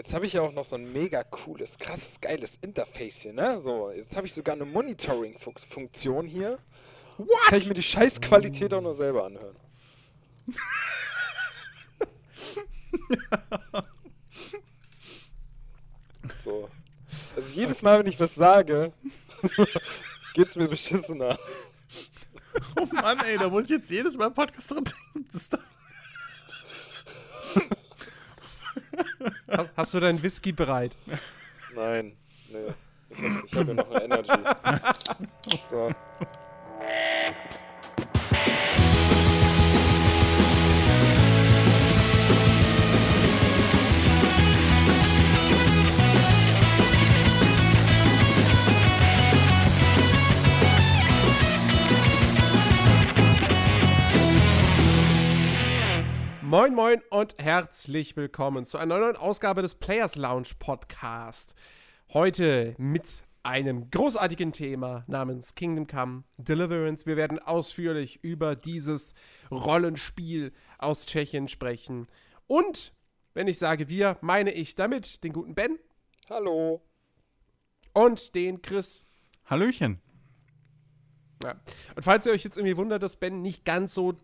Jetzt habe ich ja auch noch so ein mega cooles, krasses, geiles Interface hier, ne? So, jetzt habe ich sogar eine Monitoring-Funktion hier. What? Jetzt kann ich mir die Scheißqualität auch noch selber anhören. so. Also jedes Mal, wenn ich was sage, geht's mir beschissener. Oh Mann, ey, da muss ich jetzt jedes Mal Podcast dran denken. Hast du deinen Whisky bereit? Nein, nee. Ich habe hab ja noch eine Energy. So. Moin, moin und herzlich willkommen zu einer neuen Ausgabe des Players Lounge Podcast. Heute mit einem großartigen Thema namens Kingdom Come Deliverance. Wir werden ausführlich über dieses Rollenspiel aus Tschechien sprechen. Und wenn ich sage wir, meine ich damit den guten Ben. Hallo. Und den Chris. Hallöchen. Ja. Und falls ihr euch jetzt irgendwie wundert, dass Ben nicht ganz so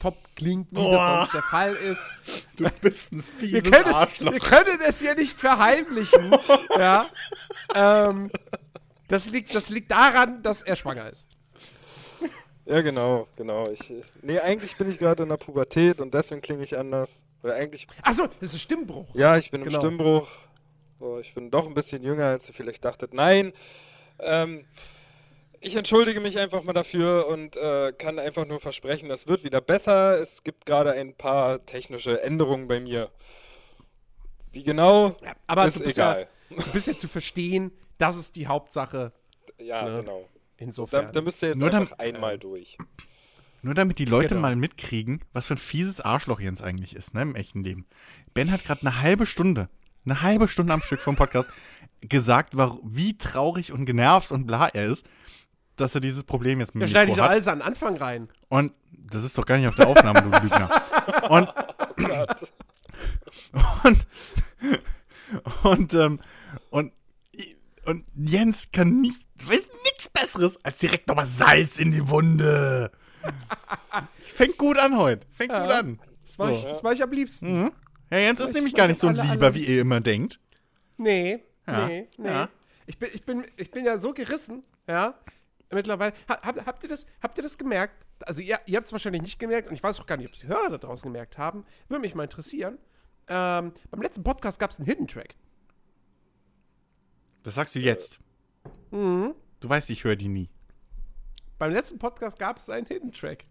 top klingt, wie Boah. das sonst der Fall ist. Du bist ein fieses wir können Arschloch. Es, wir können es ja nicht verheimlichen. ja. Ähm, das, liegt, das liegt daran, dass er schwanger ist. Ja, genau, genau. Ich, nee, eigentlich bin ich gerade in der Pubertät und deswegen klinge ich anders. Eigentlich. Achso, das ist Stimmbruch. Ja, ich bin genau. im Stimmbruch. So, ich bin doch ein bisschen jünger, als ihr vielleicht dachtet. Nein. Ähm, ich entschuldige mich einfach mal dafür und äh, kann einfach nur versprechen, das wird wieder besser. Es gibt gerade ein paar technische Änderungen bei mir. Wie genau, ja, aber ist egal. Ja, du bist ja zu verstehen, das ist die Hauptsache. Ja, ne? genau. Insofern. Da, da müsst ihr jetzt nur einfach dann, einmal durch. Nur damit die Leute genau. mal mitkriegen, was für ein fieses Arschloch Jens eigentlich ist, ne, im echten Leben. Ben hat gerade eine halbe Stunde, eine halbe Stunde am Stück vom Podcast gesagt, wie traurig und genervt und bla er ist dass er dieses Problem jetzt mit mir schneide ich doch alles an Anfang rein. Und das ist doch gar nicht auf der Aufnahme, du Lügner. Und, oh und, und, ähm, und, und Jens kann nicht, weiß nichts Besseres, als direkt nochmal Salz in die Wunde. Es fängt gut an heute. Fängt ja, gut an. Das mache so. ich, mach ich am liebsten. Mhm. Ja, Jens ist nämlich gar nicht so ein Lieber, wie ihr immer denkt. Nee, ja. nee, nee. Ja. Ich, bin, ich, bin, ich bin ja so gerissen, ja, mittlerweile. Hab, habt, ihr das, habt ihr das gemerkt? Also, ihr, ihr habt es wahrscheinlich nicht gemerkt und ich weiß auch gar nicht, ob es die Hörer da draußen gemerkt haben. Würde mich mal interessieren. Ähm, beim letzten Podcast gab es einen Hidden Track. Das sagst du jetzt. Mhm. Du weißt, ich höre die nie. Beim letzten Podcast gab es einen Hidden Track.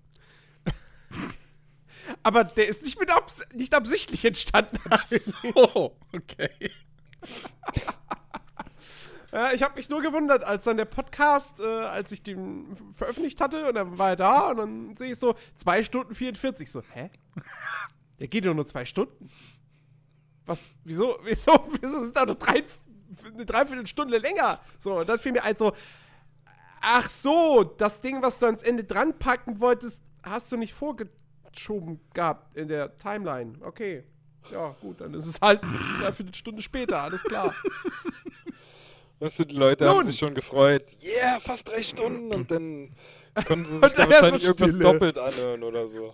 Aber der ist nicht, mit abs nicht absichtlich entstanden. Ach so, okay. Ja, ich habe mich nur gewundert, als dann der Podcast, äh, als ich den veröffentlicht hatte und dann war er da und dann sehe ich so 2 Stunden 44. So, hä? Der geht doch nur zwei Stunden. Was, wieso, wieso, wieso sind da noch drei, eine Dreiviertelstunde länger? So, und dann fiel mir ein so, ach so, das Ding, was du ans Ende dran packen wolltest, hast du nicht vorgeschoben gehabt in der Timeline. Okay. Ja, gut, dann ist es halt eine Dreiviertelstunde später, alles klar. Weißt du, die Leute Nun. haben sich schon gefreut. Yeah, fast drei Stunden. Und dann konnten sie sich dann wahrscheinlich irgendwas doppelt anhören oder so.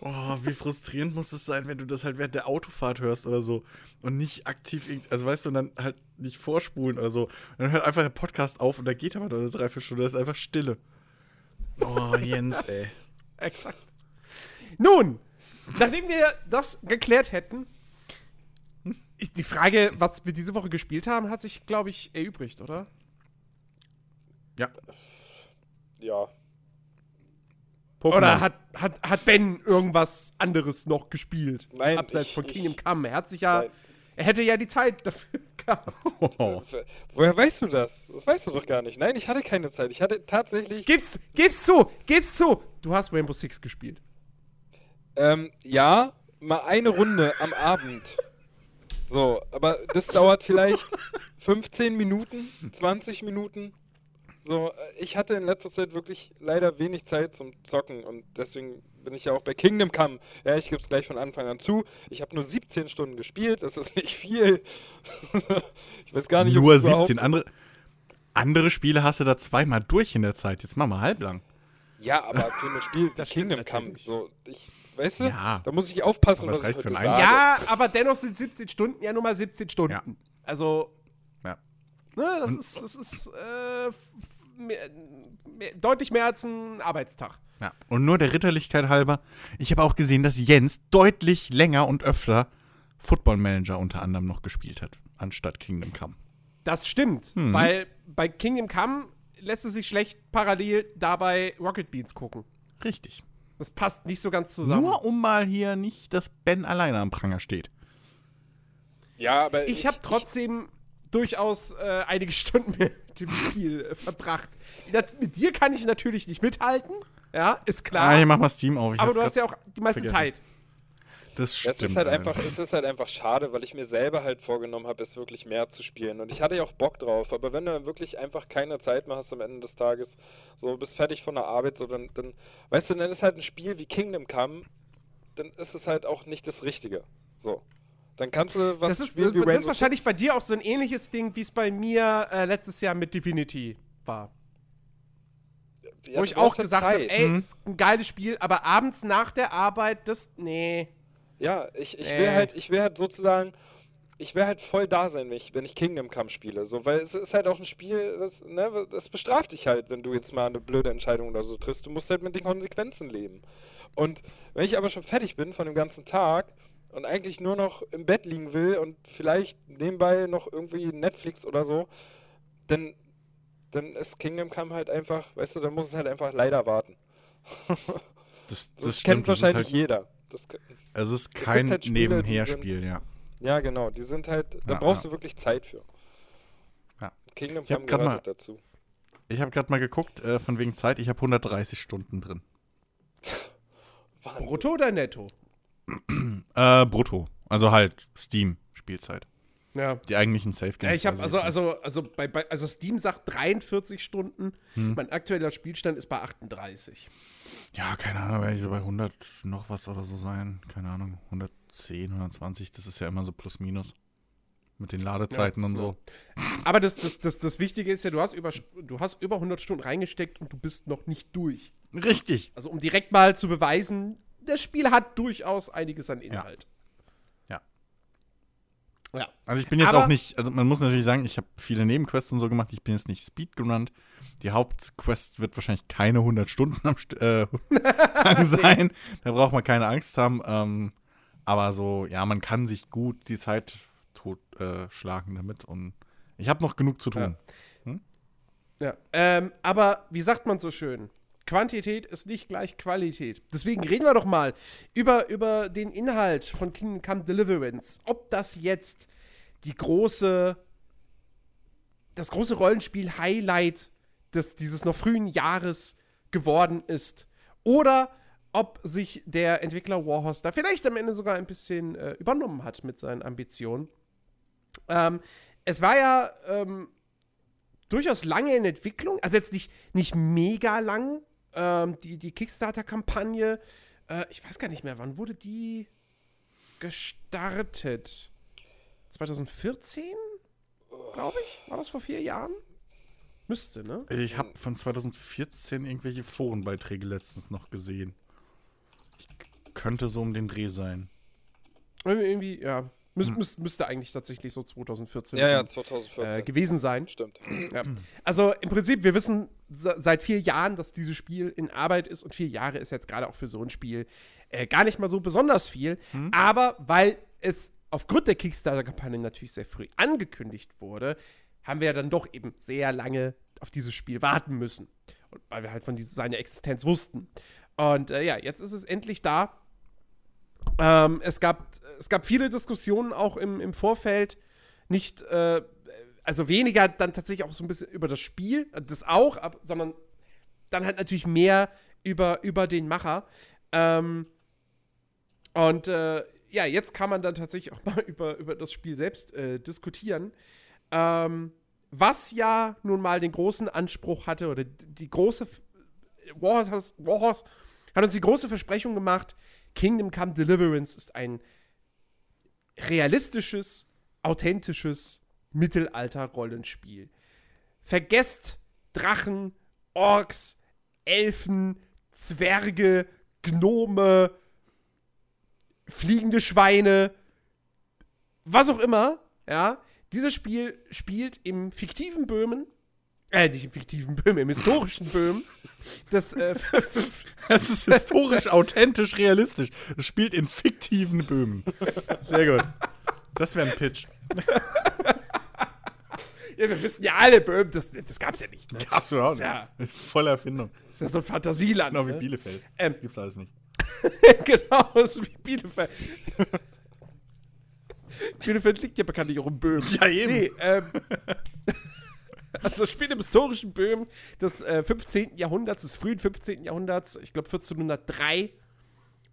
Oh, wie frustrierend muss es sein, wenn du das halt während der Autofahrt hörst oder so und nicht aktiv, also weißt du, und dann halt nicht vorspulen oder so. Und dann hört einfach der Podcast auf und da geht aber eine Dreiviertelstunde, das ist einfach Stille. Oh, Jens, ey. Exakt. Nun, nachdem wir das geklärt hätten, die Frage, was wir diese Woche gespielt haben, hat sich, glaube ich, erübrigt, oder? Ja. Ja. Pokémon. Oder hat, hat, hat Ben irgendwas anderes noch gespielt? Nein. Abseits ich, von Kingdom Come. Er hat sich ja. Nein. Er hätte ja die Zeit dafür gehabt. Oh. Woher weißt du das? Das weißt du doch gar nicht. Nein, ich hatte keine Zeit. Ich hatte tatsächlich. Gib's, gib's zu! Gib's zu! Du hast Rainbow Six gespielt. Ähm, ja, mal eine Runde am Abend. So, aber das dauert vielleicht 15 Minuten, 20 Minuten. So, ich hatte in letzter Zeit wirklich leider wenig Zeit zum Zocken und deswegen bin ich ja auch bei Kingdom Come. Ja, ich gebe es gleich von Anfang an zu. Ich habe nur 17 Stunden gespielt, das ist nicht viel. ich weiß gar nicht, Nur ich überhaupt- 17. Andere, andere Spiele hast du da zweimal durch in der Zeit. Jetzt mach mal halblang. Ja, aber für ein Spiel wie Kingdom Come, so, ich, weißt du, Ja. da muss ich aufpassen, Aber was ich heute sage. Ja, aber dennoch sind 17 Stunden ja nur mal 17 Stunden. Ja. Also, Ja. ne, das ist, das ist äh, mehr, mehr, deutlich mehr als ein Arbeitstag. Ja. Und nur der Ritterlichkeit halber, ich habe auch gesehen, dass Jens deutlich länger und öfter Football Manager unter anderem noch gespielt hat, anstatt Kingdom Come. Das stimmt, weil bei Kingdom Come lässt es sich schlecht parallel dabei Rocket Beans gucken. Richtig. Das passt nicht so ganz zusammen. Nur um mal hier nicht, dass Ben alleine am Pranger steht. Ja, aber ich habe trotzdem durchaus äh, einige Stunden mit dem Spiel äh, verbracht. Das, mit dir kann ich natürlich nicht mithalten, ja, ist klar. Ah, ich mach mal Steam auf. Ich aber du hast ja auch die meiste vergessen. Zeit. Das Es stimmt. ist, halt einfach, es ist halt einfach schade, weil ich mir selber halt vorgenommen habe, es wirklich mehr zu spielen. Und ich hatte ja auch Bock drauf, aber wenn du dann wirklich einfach keine Zeit mehr hast am Ende des Tages, so bist fertig von der Arbeit, so dann, dann weißt du, dann ist halt ein Spiel wie Kingdom Come, dann ist es halt auch nicht das Richtige. So. Dann kannst du was Das ist, spielen das, wie das ist Rainbow wahrscheinlich Six. bei dir auch so ein ähnliches Ding, wie es bei mir äh, letztes Jahr mit Divinity war. Ja, Wo ich auch halt gesagt habe, ey, ist ein geiles Spiel, aber abends nach der Arbeit, das, nee. Ja, ich, ich Äh. will halt, ich will halt sozusagen, ich will halt voll da sein, wenn ich, wenn ich Kingdom Come spiele. So, weil es ist halt auch ein Spiel, das, ne, das bestraft dich halt, wenn du jetzt mal eine blöde Entscheidung oder so triffst. Du musst halt mit den Konsequenzen leben. Und wenn ich aber schon fertig bin von dem ganzen Tag und eigentlich nur noch im Bett liegen will und vielleicht nebenbei noch irgendwie Netflix oder so, dann, dann ist Kingdom Come halt einfach, weißt du, dann muss es halt einfach leider warten. Das, Das, das kennt stimmt. Das ist wahrscheinlich halt, jeder. Das, es ist kein halt Spiele, Nebenherspiel, ja. Ja, genau. Die sind halt, da Ja, brauchst ja. du wirklich Zeit für. Ja. Kingdom Come gehört mal- halt dazu. Ich habe gerade mal geguckt, äh, von wegen Zeit, ich habe 130 Stunden drin. Brutto oder netto? Äh, brutto. Also halt Steam-Spielzeit. Ja. Die eigentlichen Safe Games. Ja, ich habe also, also, also, bei, bei, also Steam sagt 43 Stunden. Hm. Mein aktueller Spielstand ist bei 38. nicht. Ja, keine Ahnung, werde ich so bei 100 noch was oder so sein. Keine Ahnung, 110, 120, das ist ja immer so plus minus. Mit den Ladezeiten Ja, und so. Aber das, das, das, das Wichtige ist ja, du hast, über, du hast über 100 Stunden reingesteckt und du bist noch nicht durch. Richtig. Also um direkt mal zu beweisen, das Spiel hat durchaus einiges an Inhalt. Ja. Ja. Also ich bin jetzt Aber- auch nicht, also man muss natürlich sagen, ich habe viele Nebenquests und so gemacht, ich bin jetzt nicht Speedrunner. Die Hauptquest wird wahrscheinlich keine 100 Stunden am St äh, lang sein. Da braucht man keine Angst haben. Ähm, aber so, ja, man kann sich gut die Zeit totschlagen äh, schlagen damit. Und ich habe noch genug zu tun. Ja. Ähm, aber wie sagt man so schön? Quantität ist nicht gleich Qualität. Deswegen reden wir doch mal über, über den Inhalt von Kingdom Come Deliverance. Ob das jetzt die große, das große Rollenspiel-Highlight des, dieses noch frühen Jahres geworden ist. Oder ob sich der Entwickler Warhorse da vielleicht am Ende sogar ein bisschen äh, übernommen hat mit seinen Ambitionen. Ähm, es war ja ähm, durchaus lange in Entwicklung, also jetzt nicht, nicht mega lang, ähm, die, die Kickstarter-Kampagne. Äh, ich weiß gar nicht mehr, wann wurde die gestartet? 2014? Glaube ich? War das vor vier Jahren? Müsste, ne? Ich habe von 2014 irgendwelche Forenbeiträge letztens noch gesehen. Ich könnte so um den Dreh sein. Irgendwie, irgendwie, ja. Müs, müs, müsste eigentlich tatsächlich so 2014 Ja, ja, äh, 2014. gewesen sein. Stimmt. Ja. Also im Prinzip, wir wissen se- seit vier Jahren, dass dieses Spiel in Arbeit ist und vier Jahre ist jetzt gerade auch für so ein Spiel äh, gar nicht mal so besonders viel. Aber weil es aufgrund der Kickstarter-Kampagne natürlich sehr früh angekündigt wurde, haben wir ja dann doch eben sehr lange auf dieses Spiel warten müssen. Und weil wir halt von diese, seiner Existenz wussten. Und äh, ja, jetzt ist es endlich da. Ähm, es, gab, es gab viele Diskussionen auch im, im Vorfeld. Nicht, äh, also weniger dann tatsächlich auch so ein bisschen über das Spiel, das auch, ab, sondern dann halt natürlich mehr über, über den Macher. Ähm, und äh, ja, jetzt kann man dann tatsächlich auch mal über, über das Spiel selbst äh, diskutieren. Ähm, was ja nun mal den großen Anspruch hatte, oder die die große Warhorse, Warhorse hat uns die große Versprechung gemacht, Kingdom Come Deliverance ist ein realistisches, authentisches Mittelalter-Rollenspiel. Vergesst Drachen, Orks, Elfen, Zwerge, Gnome, fliegende Schweine, was auch immer, ja. Dieses Spiel spielt im fiktiven Böhmen, äh, nicht im fiktiven Böhmen, im historischen Böhmen. Das, äh, Es ist historisch, authentisch, realistisch. Es spielt in fiktiven Böhmen. Sehr gut. Das wäre ein Pitch. ja, wir wissen ja alle, Böhmen, das, das gab's ja nicht. Ne? Gab's überhaupt ja- nicht. Volle Erfindung. Das ist ja so ein Fantasieland. Genau wie ne? Bielefeld. Ähm. Gibt's alles nicht. genau, das ist wie Bielefeld. Bielefeld liegt ja bekanntlich auch im Böhmen. Ja, eben. Nee, ähm, also das spielt im historischen Böhmen des äh, 15. Jahrhunderts, des frühen 15. Jahrhunderts, ich glaube 1403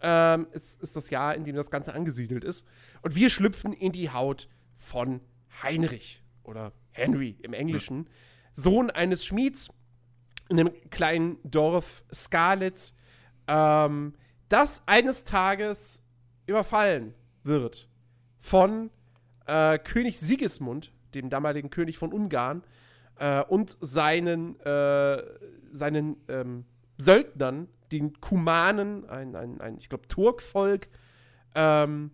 ähm, ist, ist das Jahr, in dem das Ganze angesiedelt ist. Und wir schlüpfen in die Haut von Heinrich oder Henry im Englischen, Sohn eines Schmieds in einem kleinen Dorf Skalitz, ähm, das eines Tages überfallen wird von äh, König Sigismund, dem damaligen König von Ungarn, äh, und seinen, äh, seinen ähm, Söldnern, den Kumanen, ein, ein, ein ich glaube, Turkvolk, ähm,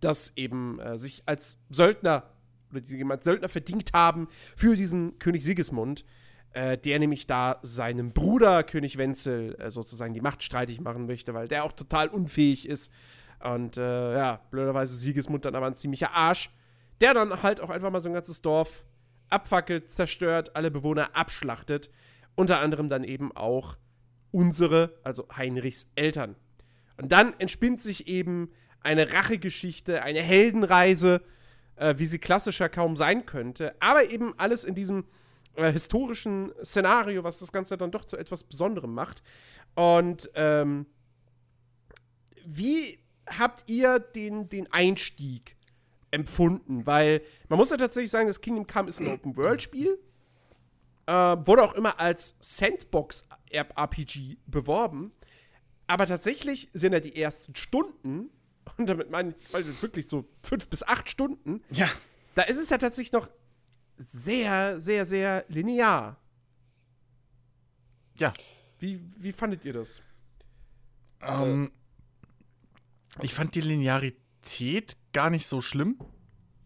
das eben äh, sich als Söldner oder die als Söldner verdient haben für diesen König Sigismund, äh, der nämlich da seinem Bruder König Wenzel äh, sozusagen die Macht streitig machen möchte, weil der auch total unfähig ist. Und äh, ja, blöderweise Sigismund dann aber ein ziemlicher Arsch, der dann halt auch einfach mal so ein ganzes Dorf abfackelt, zerstört, alle Bewohner abschlachtet. Unter anderem dann eben auch unsere, also Heinrichs Eltern. Und dann entspinnt sich eben eine Rachegeschichte, eine Heldenreise, äh, wie sie klassischer kaum sein könnte, aber eben alles in diesem äh, historischen Szenario, was das Ganze dann doch zu etwas Besonderem macht. Und ähm, wie habt ihr den, den Einstieg empfunden? Weil man muss ja tatsächlich sagen, das Kingdom Come ist ein Open-World-Spiel. Äh, wurde auch immer als Sandbox-RPG beworben. Aber tatsächlich sind ja die ersten Stunden, und damit meine ich wirklich so fünf bis acht Stunden, Ja. da ist es ja tatsächlich noch sehr, sehr, sehr linear. Ja. Wie, wie fandet ihr das? Ähm, ich fand die Linearität gar nicht so schlimm,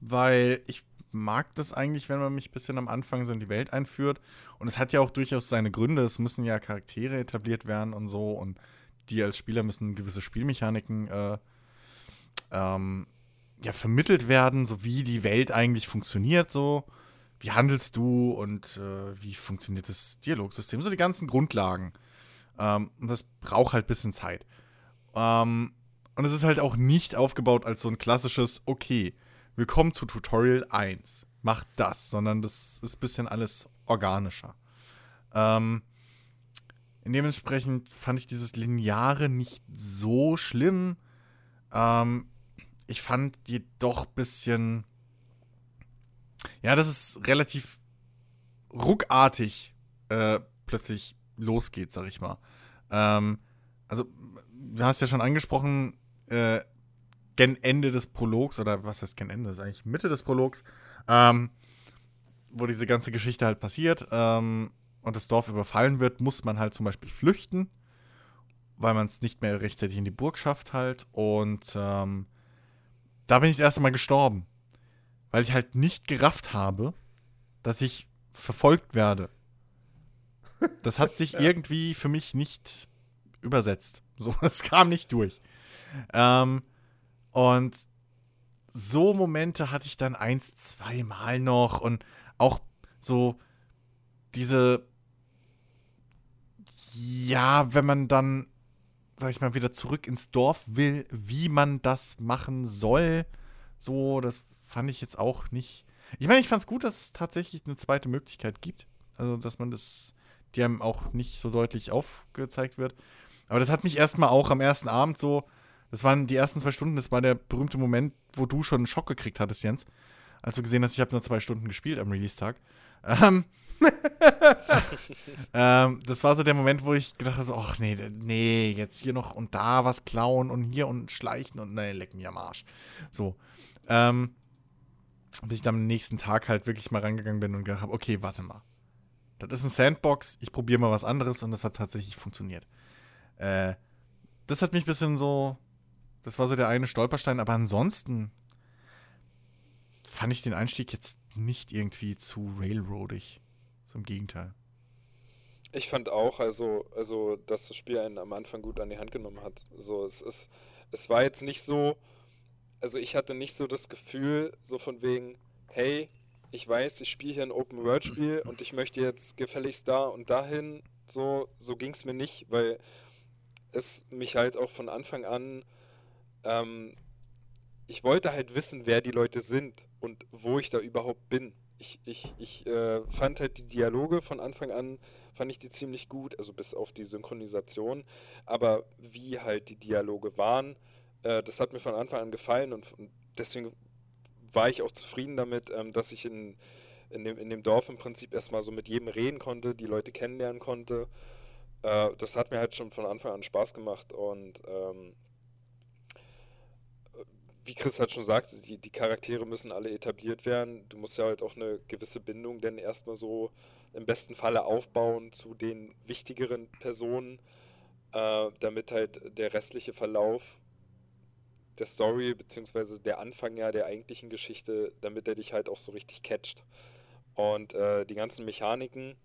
weil ich mag das eigentlich, wenn man mich ein bisschen am Anfang so in die Welt einführt. Und es hat ja auch durchaus seine Gründe. Es müssen ja Charaktere etabliert werden und so. Und die als Spieler müssen gewisse Spielmechaniken äh, ähm, ja, vermittelt werden, so wie die Welt eigentlich funktioniert, so. Wie handelst du und äh, wie funktioniert das Dialogsystem? So die ganzen Grundlagen. Ähm, und das braucht halt ein bisschen Zeit. Ähm, und es ist halt auch nicht aufgebaut als so ein klassisches, okay, willkommen zu Tutorial 1, mach das, sondern das ist ein bisschen alles organischer. Ähm, dementsprechend fand ich dieses Lineare nicht so schlimm. Ähm, ich fand jedoch ein bisschen, ja, dass es relativ ruckartig äh, plötzlich losgeht, sag ich mal. Ähm, also, du hast ja schon angesprochen, äh, gen Ende des Prologs, oder was heißt gen Ende? Das ist eigentlich Mitte des Prologs, ähm, wo diese ganze Geschichte halt passiert ähm, und das Dorf überfallen wird, muss man halt zum Beispiel flüchten, weil man es nicht mehr rechtzeitig in die Burg schafft halt. Und ähm, da bin ich das erste Mal gestorben, weil ich halt nicht gerafft habe, dass ich verfolgt werde. Das hat sich irgendwie für mich nicht übersetzt. So, es kam nicht durch. Ähm, und so Momente hatte ich dann eins, zweimal noch und auch so diese, ja, wenn man dann, sag ich mal, wieder zurück ins Dorf will, wie man das machen soll, so, das fand ich jetzt auch nicht. Ich meine, ich fand es gut, dass es tatsächlich eine zweite Möglichkeit gibt. Also, dass man das, die einem auch nicht so deutlich aufgezeigt wird. Aber das hat mich erstmal auch am ersten Abend so, das waren die ersten zwei Stunden, das war der berühmte Moment, wo du schon einen Schock gekriegt hattest, Jens. als du gesehen hast, ich habe nur zwei Stunden gespielt am Release-Tag. Ähm, ähm, das war so der Moment, wo ich gedacht habe, so, ach nee, nee, jetzt hier noch und da was klauen und hier und schleichen und nee, leck mich am Arsch. So. Ähm, bis ich dann am nächsten Tag halt wirklich mal rangegangen bin und gedacht habe, okay, warte mal. Das ist ein Sandbox, ich probiere mal was anderes und das hat tatsächlich funktioniert. Äh, das hat mich ein bisschen so, das war so der eine Stolperstein, aber ansonsten fand ich den Einstieg jetzt nicht irgendwie zu railroadig. So im Gegenteil. Ich fand auch, also, also, dass das Spiel einen am Anfang gut an die Hand genommen hat. So, es ist, es war jetzt nicht so, also ich hatte nicht so das Gefühl, so von wegen, hey, ich weiß, ich spiele hier ein Open-World-Spiel und ich möchte jetzt gefälligst da und dahin. So, so ging es mir nicht, weil es mich halt auch von Anfang an, ähm, ich wollte halt wissen, wer die Leute sind und wo ich da überhaupt bin. Ich, ich, ich äh, fand halt die Dialoge von Anfang an, fand ich die ziemlich gut, also bis auf die Synchronisation, aber wie halt die Dialoge waren, äh, das hat mir von Anfang an gefallen und, und deswegen war ich auch zufrieden damit, ähm, dass ich in, in, dem, in dem Dorf im Prinzip erstmal so mit jedem reden konnte, die Leute kennenlernen konnte. Äh, das hat mir halt schon von Anfang an Spaß gemacht und ähm, wie Chris halt schon sagt, die, die Charaktere müssen alle etabliert werden. Du musst ja halt auch eine gewisse Bindung denn erstmal so im besten Falle aufbauen zu den wichtigeren Personen, äh, damit halt der restliche Verlauf der Story, beziehungsweise der Anfang ja der eigentlichen Geschichte, damit er dich halt auch so richtig catcht. Und äh, die ganzen Mechaniken,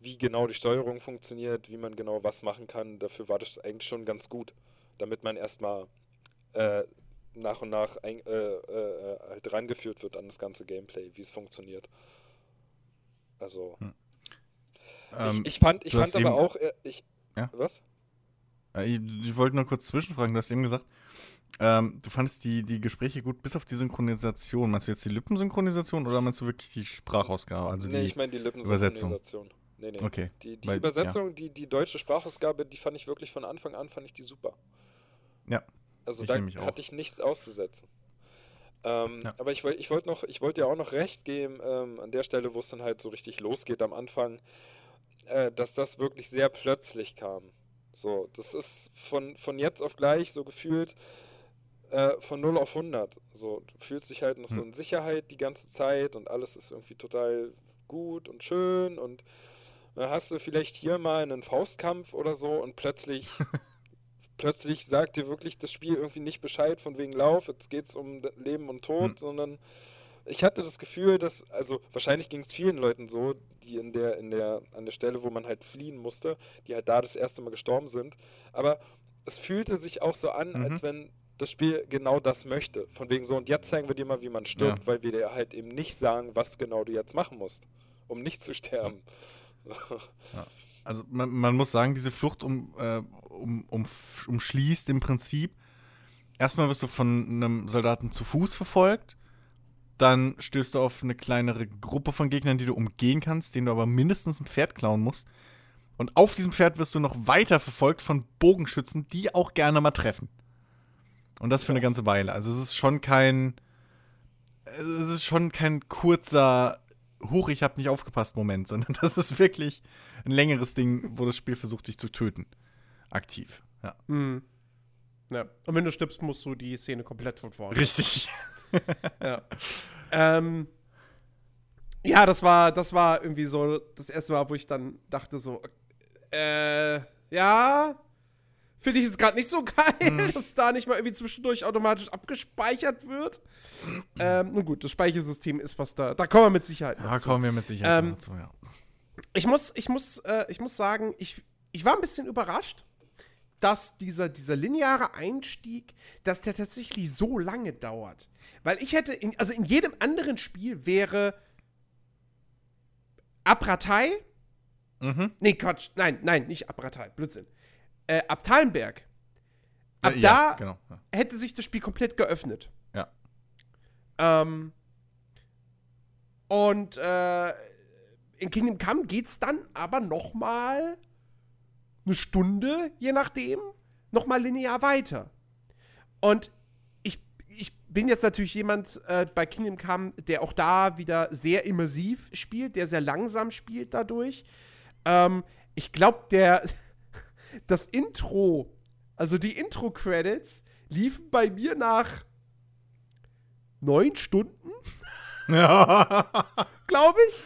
wie genau die Steuerung funktioniert, wie man genau was machen kann, dafür war das eigentlich schon ganz gut. Damit man erstmal äh, nach und nach ein, äh, äh, halt rangeführt wird an das ganze Gameplay, wie es funktioniert. Also. Hm. Ähm, ich, ich, fand, ich fand aber auch, äh, ich, ja? was? Ich, ich wollte nur kurz zwischenfragen, du hast eben gesagt, ähm, du fandest die, die Gespräche gut, bis auf die Synchronisation. Meinst du jetzt die Lippensynchronisation oder meinst du wirklich die Sprachausgabe? Also nee, die ich meine die Lippensynchronisation. Nee, nee. Okay. Die, die Weil, Übersetzung, ja. die, die deutsche Sprachausgabe, die fand ich wirklich von Anfang an, fand ich die super. Ja. Also ich da hatte ich nichts auszusetzen. Ähm, ja. Aber ich, ich wollte noch, ich wollte ja auch noch recht geben, ähm, an der Stelle, wo es dann halt so richtig losgeht am Anfang, äh, dass das wirklich sehr plötzlich kam. So, das ist von, von jetzt auf gleich so gefühlt, äh, von 0 auf 100. So, du fühlst dich halt noch hm. so in Sicherheit die ganze Zeit und alles ist irgendwie total gut und schön und dann hast du vielleicht hier mal einen Faustkampf oder so und plötzlich plötzlich sagt dir wirklich das Spiel irgendwie nicht Bescheid von wegen Lauf, jetzt geht es um Leben und Tod, hm. sondern ich hatte das Gefühl, dass, also wahrscheinlich ging es vielen Leuten so, die in der, in der, an der Stelle, wo man halt fliehen musste, die halt da das erste Mal gestorben sind, aber es fühlte sich auch so an, mhm. als wenn das Spiel genau das möchte. Von wegen so, und jetzt zeigen wir dir mal, wie man stirbt, ja. weil wir dir halt eben nicht sagen, was genau du jetzt machen musst, um nicht zu sterben. Ja. Also man, man, muss sagen, diese Flucht um, äh, um, um, umschließt im Prinzip, erstmal wirst du von einem Soldaten zu Fuß verfolgt, dann stößt du auf eine kleinere Gruppe von Gegnern, die du umgehen kannst, denen du aber mindestens ein Pferd klauen musst. Und auf diesem Pferd wirst du noch weiter verfolgt von Bogenschützen, die auch gerne mal treffen. Und das für eine ganze Weile. Also es ist schon kein. Es ist schon kein kurzer Huch, ich habe nicht aufgepasst Moment, sondern das ist wirklich ein längeres Ding, wo das Spiel versucht, dich zu töten. Aktiv. Ja. Mhm. ja. Und wenn du stirbst, musst du die Szene komplett von vorne. Richtig. ja. Ähm, ja, das war, das war irgendwie so das erste Mal, wo ich dann dachte so, äh, ja, Finde ich jetzt gerade nicht so geil, mhm. dass da nicht mal irgendwie zwischendurch automatisch abgespeichert wird. ähm, nun gut, das Speichersystem ist was da. Da kommen wir mit Sicherheit Da kommen wir mit Sicherheit ähm, dazu, ja. Ich muss, ich muss, äh, ich muss sagen, ich, ich war ein bisschen überrascht, dass dieser, dieser lineare Einstieg, dass der tatsächlich so lange dauert. Weil ich hätte, in, also in jedem anderen Spiel wäre Abratei. Mhm. Nee, Quatsch. Nein, nein, nicht Abratei. Blödsinn äh, ab Talenberg, ab äh, ja, da genau, ja. hätte sich das Spiel komplett geöffnet. Ja. Ähm, und äh, in Kingdom Come geht's dann aber noch mal eine Stunde, je nachdem, noch mal linear weiter. Und ich, ich bin jetzt natürlich jemand äh, bei Kingdom Come, der auch da wieder sehr immersiv spielt, der sehr langsam spielt dadurch. Ähm, ich glaube, der das Intro, also die Intro-Credits, liefen bei mir nach neun Stunden, glaube ich.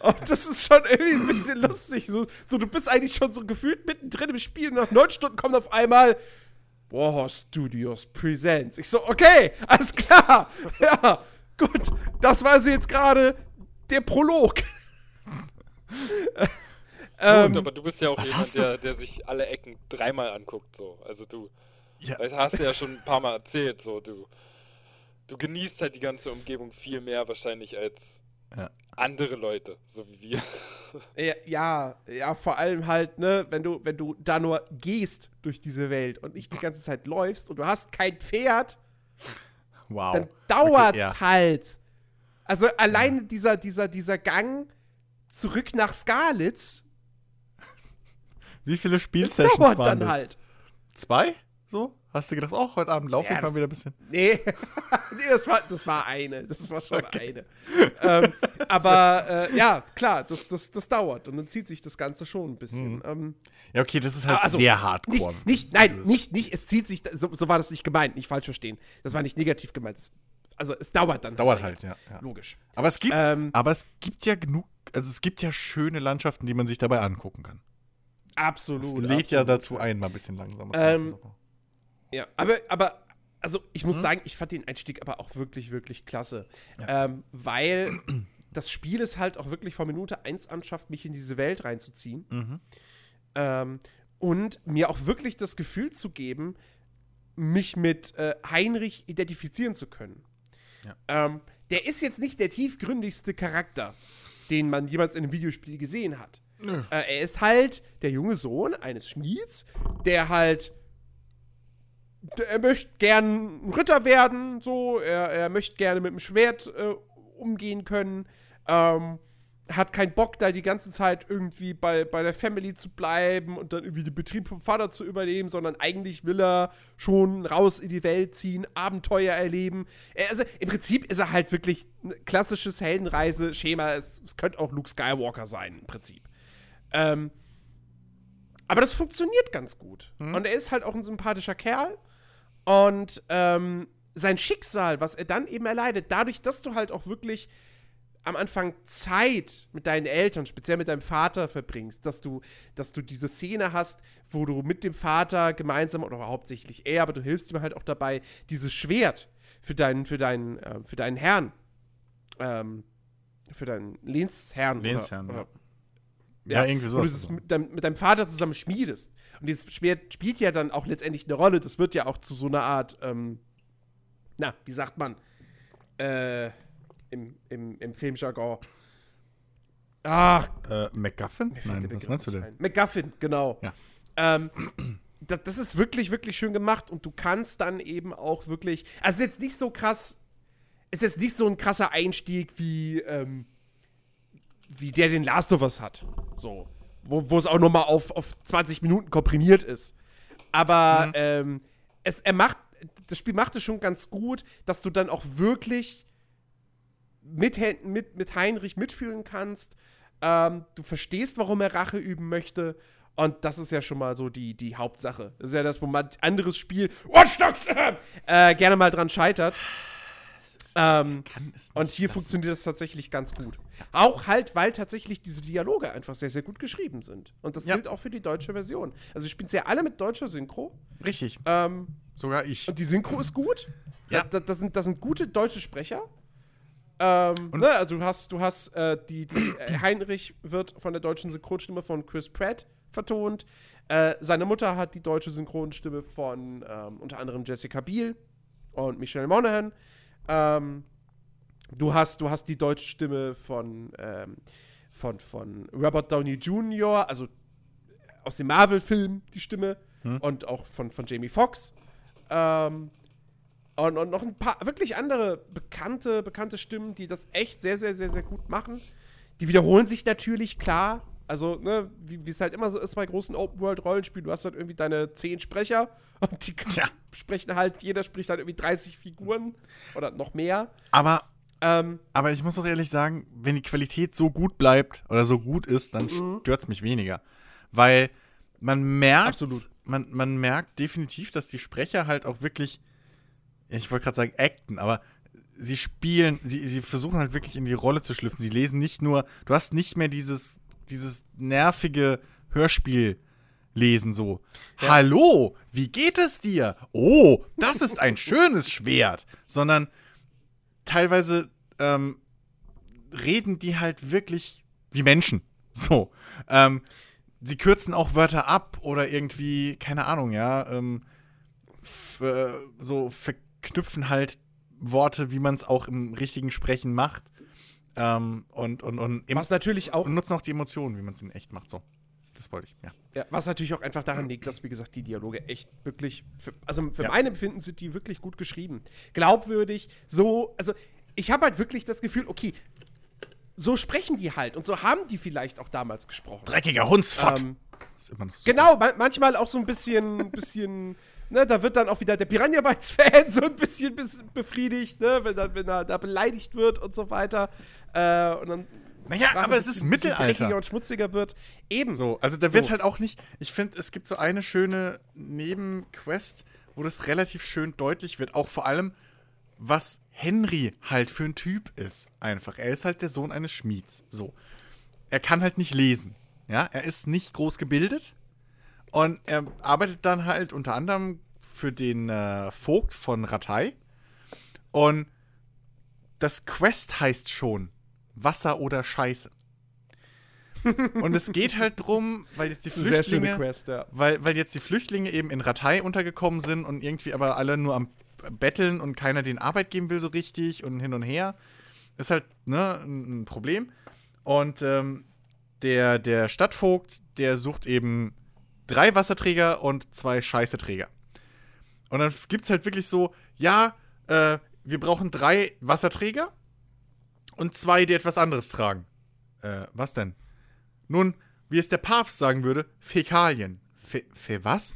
Und das ist schon irgendwie ein bisschen lustig. So, so, du bist eigentlich schon so gefühlt mittendrin im Spiel und nach neun Stunden kommt auf einmal Warhorse Studios Presents. Ich so, okay, alles klar. Ja, gut. Das war also jetzt gerade der Prolog. ähm, Gut, aber du bist ja auch was jemand, der, der sich alle Ecken dreimal anguckt. So. Also du Ja. das hast du ja schon ein paar Mal erzählt. So. Du, du genießt halt die ganze Umgebung viel mehr wahrscheinlich als Ja. andere Leute, so wie wir. Ja, ja, ja, vor allem halt, ne, wenn du, wenn du da nur gehst durch diese Welt und nicht die ganze Zeit läufst und du hast kein Pferd, Wow. dann dauert's Okay, ja. halt. Also allein dieser, dieser, dieser Gang zurück nach Skalitz, Wie viele Spielsessions dauert waren dann das? halt. Zwei? So? Hast du gedacht, oh, heute Abend laufe Ja, ich mal wieder ein bisschen? Nee, nee das, war, das war eine. Das war schon eine. ähm, aber äh, ja, klar, das, das, das dauert und dann zieht sich das Ganze schon ein bisschen. Ähm, Ja, okay, das ist halt Also, sehr hardcore. Nicht, nicht, nein, nicht, nicht, es zieht sich, so, so war das nicht gemeint, nicht falsch verstehen. Das war nicht negativ gemeint. Das, also es dauert dann. Das dauert halt, ja. ja. Logisch. Aber es gibt, Ähm, aber es gibt ja genug, also es gibt ja schöne Landschaften, die man sich dabei angucken kann. Absolut. Es lädt ja absolut. dazu ein, mal ein bisschen langsamer Ähm, zu machen. Ja, aber, aber, also ich Mhm. muss sagen, ich fand den Einstieg aber auch wirklich, wirklich klasse. Ähm, weil das Spiel es halt auch wirklich von Minute 1 an schafft, mich in diese Welt reinzuziehen. Mhm. Ähm, und mir auch wirklich das Gefühl zu geben, mich mit äh, Heinrich identifizieren zu können. Ähm, der ist jetzt nicht der tiefgründigste Charakter, den man jemals in einem Videospiel gesehen hat. Äh, er ist halt der junge Sohn eines Schmieds, der halt er möchte gern ein Ritter werden, so, er, er möchte gerne mit dem Schwert äh, umgehen können, ähm, hat keinen Bock, da die ganze Zeit irgendwie bei, bei der Family zu bleiben und dann irgendwie den Betrieb vom Vater zu übernehmen, sondern eigentlich will er schon raus in die Welt ziehen, Abenteuer erleben. Er, also im Prinzip ist er halt wirklich ein klassisches Heldenreise-Schema. Es, es könnte auch Luke Skywalker sein, im Prinzip. Ähm, aber das funktioniert ganz gut. Und er ist halt auch ein sympathischer Kerl. Und ähm, sein Schicksal, was er dann eben erleidet, dadurch, dass du halt auch wirklich am Anfang Zeit mit deinen Eltern, speziell mit deinem Vater verbringst, dass du, dass du diese Szene hast, wo du mit dem Vater gemeinsam, oder hauptsächlich er, aber du hilfst ihm halt auch dabei, dieses Schwert für deinen, für deinen, äh, für deinen Herrn, ähm, für deinen Lehnsherrn. Lehnsherrn, oder, ja. oder Ja, irgendwie wo du das mit, deinem, mit deinem Vater zusammen schmiedest. Und dieses Schwert spielt ja dann auch letztendlich eine Rolle. Das wird ja auch zu so einer Art, ähm, na, wie sagt man, äh, im, im, im Filmjargon. Ach, Äh, fällt Nein, was meinst du denn? ein. MacGuffin, genau. Ja. Ähm, das, das ist wirklich, wirklich schön gemacht und du kannst dann eben auch wirklich. Also, es ist jetzt nicht so krass. Ist jetzt nicht so ein krasser Einstieg wie, ähm, wie der den Last of Us hat. So. Wo, es auch nochmal auf, auf 20 Minuten komprimiert ist. Aber ähm, es, er macht, das Spiel macht es schon ganz gut, dass du dann auch wirklich mit, mit, mit Heinrich mitfühlen kannst. Ähm, du verstehst, warum er Rache üben möchte. Und das ist ja schon mal so die, die Hauptsache. Das ist ja das, wo man anderes Spiel Watch Dogs, äh, gerne mal dran scheitert. Ähm, Kann es und hier lassen. funktioniert das tatsächlich ganz gut. Auch halt, weil tatsächlich diese Dialoge einfach sehr, sehr gut geschrieben sind. Und das Ja. gilt auch für die deutsche Version. Also wir spielen ja alle mit deutscher Synchro. Richtig. Ähm, Sogar ich. und die Synchro ist gut. Ja. Da, da, sind, das sind gute deutsche Sprecher. Ähm, ne, also du hast, du hast äh, die, die äh, Heinrich wird von der deutschen Synchronstimme von Chris Pratt vertont. Äh, seine Mutter hat die deutsche Synchronstimme von ähm, unter anderem Jessica Biel und Michelle Monaghan. Ähm, du hast, du hast die deutsche Stimme von, ähm, von, von Robert Downey Jr., also aus dem Marvel-Film die Stimme und auch von, von Jamie Foxx. Ähm, und, und noch ein paar wirklich andere bekannte, bekannte Stimmen, die das echt sehr, sehr, sehr, sehr gut machen. Die wiederholen sich natürlich, klar. Also, ne, wie es halt immer so ist bei großen Open-World-Rollenspielen, du hast dann irgendwie deine zehn Sprecher und die Ja. sprechen halt, jeder spricht halt irgendwie 30 Figuren oder noch mehr. Aber, Ähm, aber ich muss auch ehrlich sagen, wenn die Qualität so gut bleibt oder so gut ist, dann Mhm. stört es mich weniger. Weil man merkt, Absolut. Man, man merkt definitiv, dass die Sprecher halt auch wirklich, ich wollte gerade sagen, acten, aber sie spielen, sie, sie versuchen halt wirklich in die Rolle zu schlüpfen. Sie lesen nicht nur, du hast nicht mehr dieses, dieses nervige Hörspiel. Lesen so. Hallo, wie geht es dir? Oh, das ist ein schönes Schwert. Sondern teilweise ähm, reden die halt wirklich wie Menschen. So. Ähm, sie kürzen auch Wörter ab oder irgendwie, keine Ahnung, ja, ähm, äh, so verknüpfen halt Worte, wie man es auch im richtigen Sprechen macht. Ähm, und, und, und, was natürlich auch und nutzen auch die Emotionen, wie man es in echt macht. So. Das wollte ich, ja. Ja, was natürlich auch einfach daran liegt, dass, wie gesagt, die Dialoge echt wirklich, für, also für Ja. mein Empfinden sind die wirklich gut geschrieben. Glaubwürdig, so, also ich habe halt wirklich das Gefühl, okay, so sprechen die halt und so haben die vielleicht auch damals gesprochen. Dreckiger Hundsfott. Ähm, ist immer noch so. genau, ma manchmal auch so ein bisschen, bisschen, ne, da wird dann auch wieder der Piranha Bytes Fan so ein bisschen bis befriedigt, ne, wenn, dann, wenn er da beleidigt wird und so weiter. Äh, und dann Naja, aber es ist Mittelalter. dreckiger und schmutziger wird. Ebenso. So, also da wird So. halt auch nicht. Ich finde, es gibt so eine schöne Nebenquest, wo das relativ schön deutlich wird. Auch vor allem, was Henry halt für ein Typ ist. Einfach. Er ist halt der Sohn eines Schmieds. So. Er kann halt nicht lesen. Ja, er ist nicht groß gebildet. Und er arbeitet dann halt unter anderem für den äh, Vogt von Ratay. Und das Quest heißt schon Wasser oder Scheiße. Und es geht halt drum, weil jetzt die Flüchtlinge, Quest, ja. weil, weil jetzt die Flüchtlinge eben in Ratay untergekommen sind und irgendwie aber alle nur am Betteln und keiner den Arbeit geben will so richtig und hin und her. Ist halt ne, ein ein Problem. Und ähm, der, der Stadtvogt, der sucht eben drei Wasserträger und zwei Scheißeträger. Und dann gibt es halt wirklich so, ja, äh, wir brauchen drei Wasserträger und zwei, die etwas anderes tragen. Äh, was denn? Nun, wie es der Papst sagen würde, Fäkalien. Fe, fe was?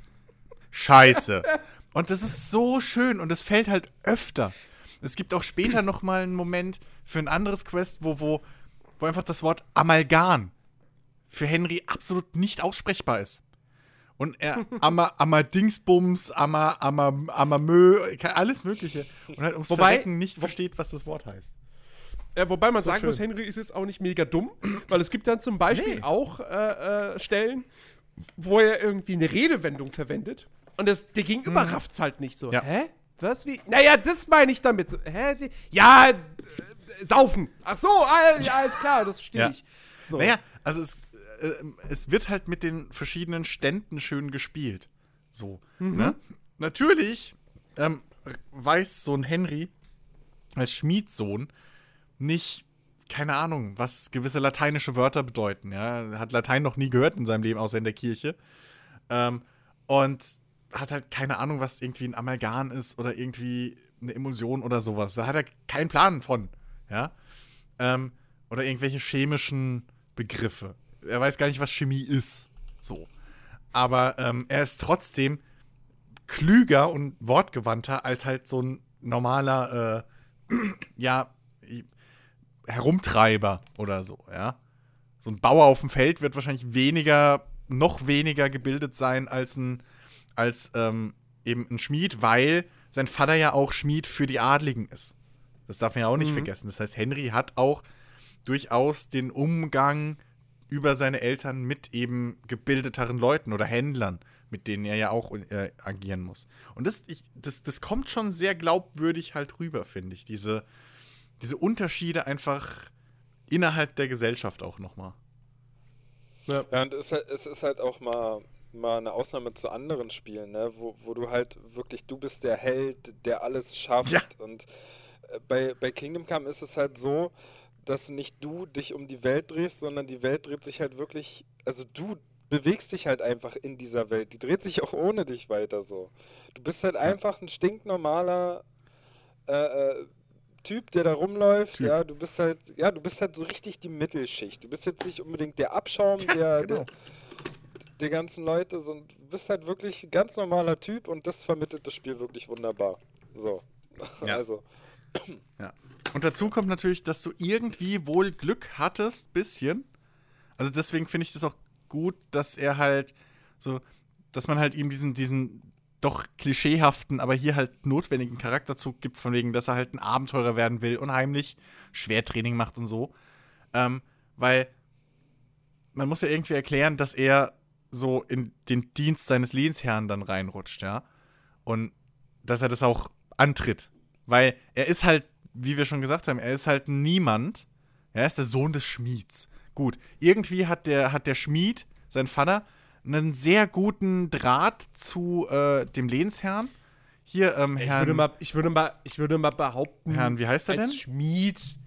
Scheiße. Und das ist so schön und es fällt halt öfter. Es gibt auch später noch mal einen Moment für ein anderes Quest, wo, wo, wo einfach das Wort Amalgam für Henry absolut nicht aussprechbar ist. Und er Amma, Amma Dingsbums, Amma, Amma, Amma Mö, alles Mögliche. Und halt ums Wobei- Verrecken nicht versteht, was das Wort heißt. Ja, wobei man So sagen schön. muss, Henry ist jetzt auch nicht mega dumm, weil es gibt dann zum Beispiel Nee. auch äh, äh, Stellen, wo er irgendwie eine Redewendung verwendet und das, der Gegenüber rafft's halt nicht so. Mhm. Ja. Hä? Was wie? Naja, das meine ich damit. So, Hä? Ja, äh, saufen. Ach so, ja, alles klar, das verstehe Ja. ich. So. Naja, also es, äh, es wird halt mit den verschiedenen Ständen schön gespielt. So. Ne? Natürlich ähm, weiß so ein Henry als Schmiedssohn nicht, keine Ahnung, was gewisse lateinische Wörter bedeuten. Ja? Er hat Latein noch nie gehört in seinem Leben, außer in der Kirche. Ähm, und hat halt keine Ahnung, was irgendwie ein Amalgam ist oder irgendwie eine Emulsion oder sowas. Da hat er keinen Plan von. Ja. Ähm, oder irgendwelche chemischen Begriffe. Er weiß gar nicht, was Chemie ist. So. Aber ähm, er ist trotzdem klüger und wortgewandter als halt so ein normaler, äh, ja, Herumtreiber oder so, ja. So ein Bauer auf dem Feld wird wahrscheinlich weniger, noch weniger gebildet sein als ein, als ähm, eben ein Schmied, weil sein Vater ja auch Schmied für die Adligen ist. Das darf man ja auch nicht vergessen. Das heißt, Henry hat auch durchaus den Umgang über seine Eltern mit eben gebildeteren Leuten oder Händlern, mit denen er ja auch äh, agieren muss. Und das, ich, das, das kommt schon sehr glaubwürdig halt rüber, finde ich. Diese, diese Unterschiede einfach innerhalb der Gesellschaft auch nochmal. Ja, und es, ist halt- es ist halt auch mal, mal eine Ausnahme zu anderen Spielen, ne? wo, wo du halt wirklich, du bist der Held, der alles schafft. Ja. Und äh, bei, bei Kingdom Come ist es halt so, dass nicht du dich um die Welt drehst, sondern die Welt dreht sich halt wirklich, also du bewegst dich halt einfach in dieser Welt. Die dreht sich auch ohne dich weiter so. Du bist halt einfach ein stinknormaler äh, äh, Typ, der da rumläuft. Typ. Ja, du bist halt, ja, du bist halt so richtig die Mittelschicht. Du bist jetzt nicht unbedingt der Abschaum der, genau. der, der ganzen Leute, sondern du bist halt wirklich ein ganz normaler Typ und das vermittelt das Spiel wirklich wunderbar. So. Ja. Also, Ja. Und dazu kommt natürlich, dass du irgendwie wohl Glück hattest, bisschen. Also deswegen finde ich das auch gut, dass er halt so, dass man halt ihm diesen, diesen doch klischeehaften, aber hier halt notwendigen Charakterzug gibt, von wegen, dass er halt ein Abenteurer werden will, unheimlich Schwertraining macht und so. Ähm, weil man muss ja irgendwie erklären, dass er so in den Dienst seines Lehnsherrn dann reinrutscht, ja. Und dass er das auch antritt. Weil er ist halt, wie wir schon gesagt haben, er ist halt niemand. Er ist der Sohn des Schmieds. Gut, irgendwie hat der, hat der Schmied, sein Vater, einen sehr guten Draht zu äh, dem Lehnsherrn. Hier, ähm, Ich Herrn, würde, mal, ich, würde mal, ich würde mal behaupten, Herrn, wie heißt er denn? Schmied,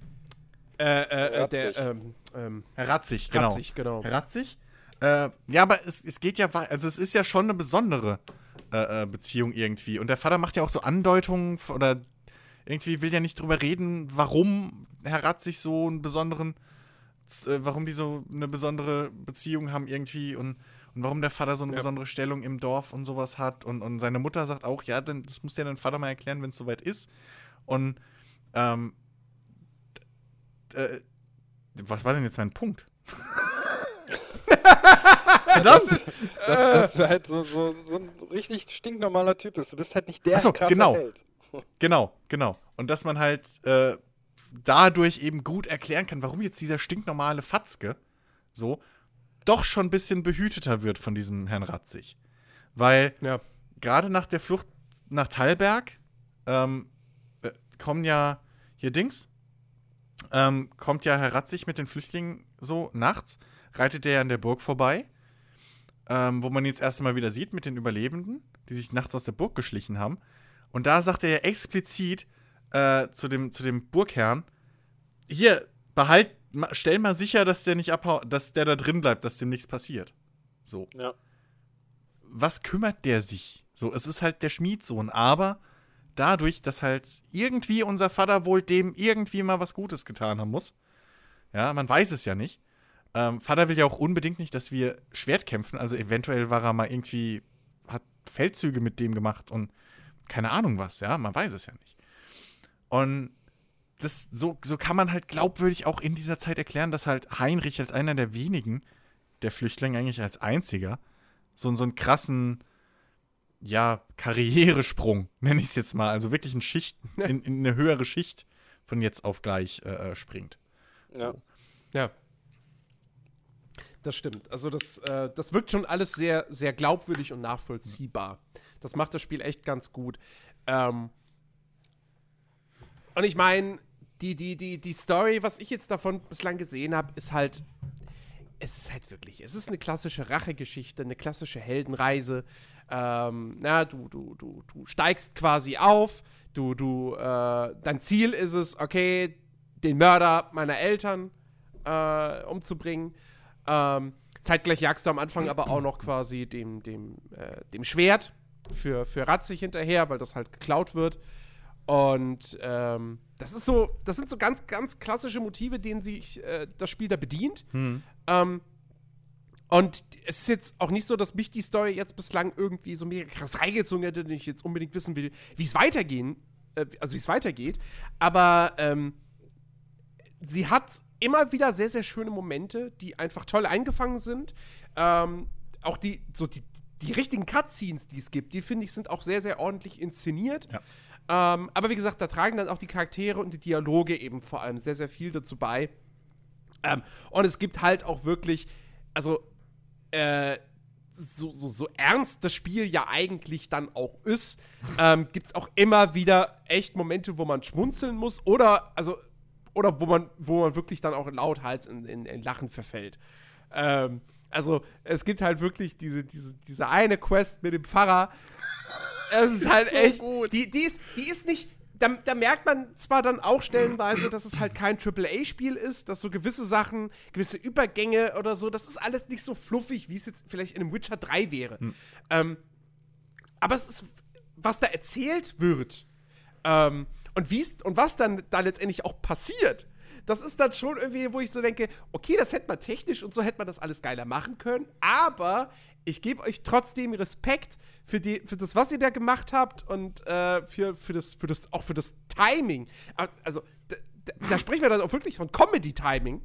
äh, äh, äh, der, Ratzig. ähm, ähm, Herr Ratzig, genau. Ratzig, genau. Herr Ratzig. Äh, ja, aber es, es geht ja, also es ist ja schon eine besondere äh, äh, Beziehung irgendwie. Und der Vater macht ja auch so Andeutungen oder irgendwie will ja nicht drüber reden, warum Herr Ratzig so einen besonderen, äh, warum die so eine besondere Beziehung haben irgendwie und, und warum der Vater so eine Ja. besondere Stellung im Dorf und sowas hat. Und, und seine Mutter sagt auch, ja, dann, das muss dir dein Vater mal erklären, wenn es soweit ist. Und ähm, äh, was war denn jetzt mein Punkt? Verdammt! dass, dass du halt so, so, so ein richtig stinknormaler Typ bist. Du bist halt nicht der Ach so, krasse genau. Held. Genau, genau. Und dass man halt äh, dadurch eben gut erklären kann, warum jetzt dieser stinknormale Fatzke so doch schon ein bisschen behüteter wird von diesem Herrn Ratzig. Weil Ja. gerade nach der Flucht nach Thalberg ähm, äh, kommen ja hier Dings, ähm, kommt ja Herr Ratzig mit den Flüchtlingen so nachts, reitet der ja an der Burg vorbei, ähm, wo man ihn jetzt erst mal wieder sieht mit den Überlebenden, die sich nachts aus der Burg geschlichen haben. Und da sagt er ja explizit äh, zu, dem, zu dem Burgherrn: Hier, behalt, stell mal sicher, dass der nicht abhaut, dass der da drin bleibt, dass dem nichts passiert. So Ja. was kümmert der sich? So, es ist halt der Schmiedsohn, aber dadurch, dass halt irgendwie unser Vater wohl dem irgendwie mal was Gutes getan haben muss, ja, man weiß es ja nicht. Ähm, Vater will ja auch unbedingt nicht, dass wir Schwert kämpfen, also eventuell war er mal irgendwie, hat Feldzüge mit dem gemacht und keine Ahnung was, ja, man weiß es ja nicht. Und das, so, so kann man halt glaubwürdig auch in dieser Zeit erklären, dass halt Heinrich als einer der wenigen, der Flüchtlinge eigentlich als einziger, so, so einen krassen, ja, Karrieresprung, nenne ich es jetzt mal. Also wirklich ein Schicht, in, in eine höhere Schicht von jetzt auf gleich äh, äh, springt. Ja. Ja. Das stimmt. Also das, äh, das wirkt schon alles sehr, sehr glaubwürdig und nachvollziehbar. Das macht das Spiel echt ganz gut. Ähm und ich meine, die, die, die, die Story, was ich jetzt davon bislang gesehen habe, ist halt. Es ist halt wirklich, es ist eine klassische Rachegeschichte, eine klassische Heldenreise. Ähm, na, du, du, du, du steigst quasi auf, du, du, äh, dein Ziel ist es, okay, den Mörder meiner Eltern äh, umzubringen. Ähm, zeitgleich jagst du am Anfang aber auch noch quasi dem, dem, äh, dem Schwert für, für Ratzig hinterher, weil das halt geklaut wird. Und ähm, das ist so, das sind so ganz, ganz klassische Motive, denen sich äh, das Spiel da bedient. Ähm, und es ist jetzt auch nicht so, dass mich die Story jetzt bislang irgendwie so mega krass reingezogen hätte, dass ich jetzt unbedingt wissen will, wie es weitergehen, äh, also wie es weitergeht. Aber ähm, sie hat immer wieder sehr, sehr schöne Momente, die einfach toll eingefangen sind. Ähm, auch die, so die, die richtigen Cutscenes, die es gibt, die finde ich, sind auch sehr, sehr ordentlich inszeniert. Ja. Ähm, aber wie gesagt, da tragen dann auch die Charaktere und die Dialoge eben vor allem sehr, sehr viel dazu bei. Ähm, und es gibt halt auch wirklich, also, äh, so, so, so ernst das Spiel ja eigentlich dann auch ist, ähm, gibt es auch immer wieder echt Momente, wo man schmunzeln muss oder, also, oder wo man, wo man wirklich dann auch lauthals in, in, in Lachen verfällt. Ähm, also, es gibt halt wirklich diese, diese, diese eine Quest mit dem Pfarrer. Es ist halt so echt. gut. Die, die, ist, die ist nicht. Da, da merkt man zwar dann auch stellenweise, dass es halt kein AAA-Spiel ist, dass so gewisse Sachen, gewisse Übergänge oder so, das ist alles nicht so fluffig, wie es jetzt vielleicht in einem Witcher 3 wäre. Ähm, aber es ist, was da erzählt wird. Ähm, und, und was dann da letztendlich auch passiert, das ist dann schon irgendwie, wo ich so denke, okay, das hätte man technisch und so hätte man das alles geiler machen können, aber ich gebe euch trotzdem Respekt für, die, für das, was ihr da gemacht habt und äh, für, für, das, für das, auch für das Timing. Also, da, da sprechen wir dann auch wirklich von Comedy-Timing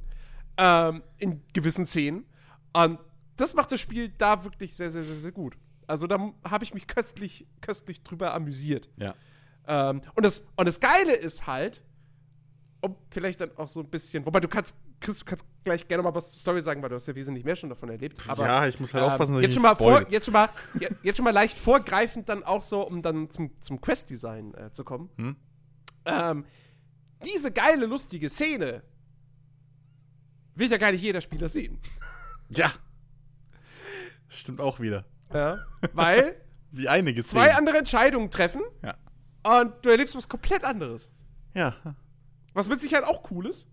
ähm, in gewissen Szenen. Und das macht das Spiel da wirklich sehr, sehr, sehr, sehr gut. Also da habe ich mich köstlich, köstlich drüber amüsiert. Ja. Ähm, und, das, und das Geile ist halt, um vielleicht dann auch so ein bisschen, wobei du kannst, Chris, du kannst gleich gerne mal was zur Story sagen, weil du hast ja wesentlich mehr schon davon erlebt. Aber, ja, ich muss halt aufpassen, dass jetzt ich schon mal vor, jetzt schon mal Jetzt schon mal leicht vorgreifend dann auch so, um dann zum, zum Quest-Design äh, zu kommen. Hm? Ähm, diese geile, lustige Szene will ja gar nicht jeder Spieler sehen. Ja. Stimmt auch wieder. Ja. Weil Wie einige zwei andere Entscheidungen treffen Ja. und du erlebst was komplett anderes. Ja. Was mit Sicherheit auch cool ist.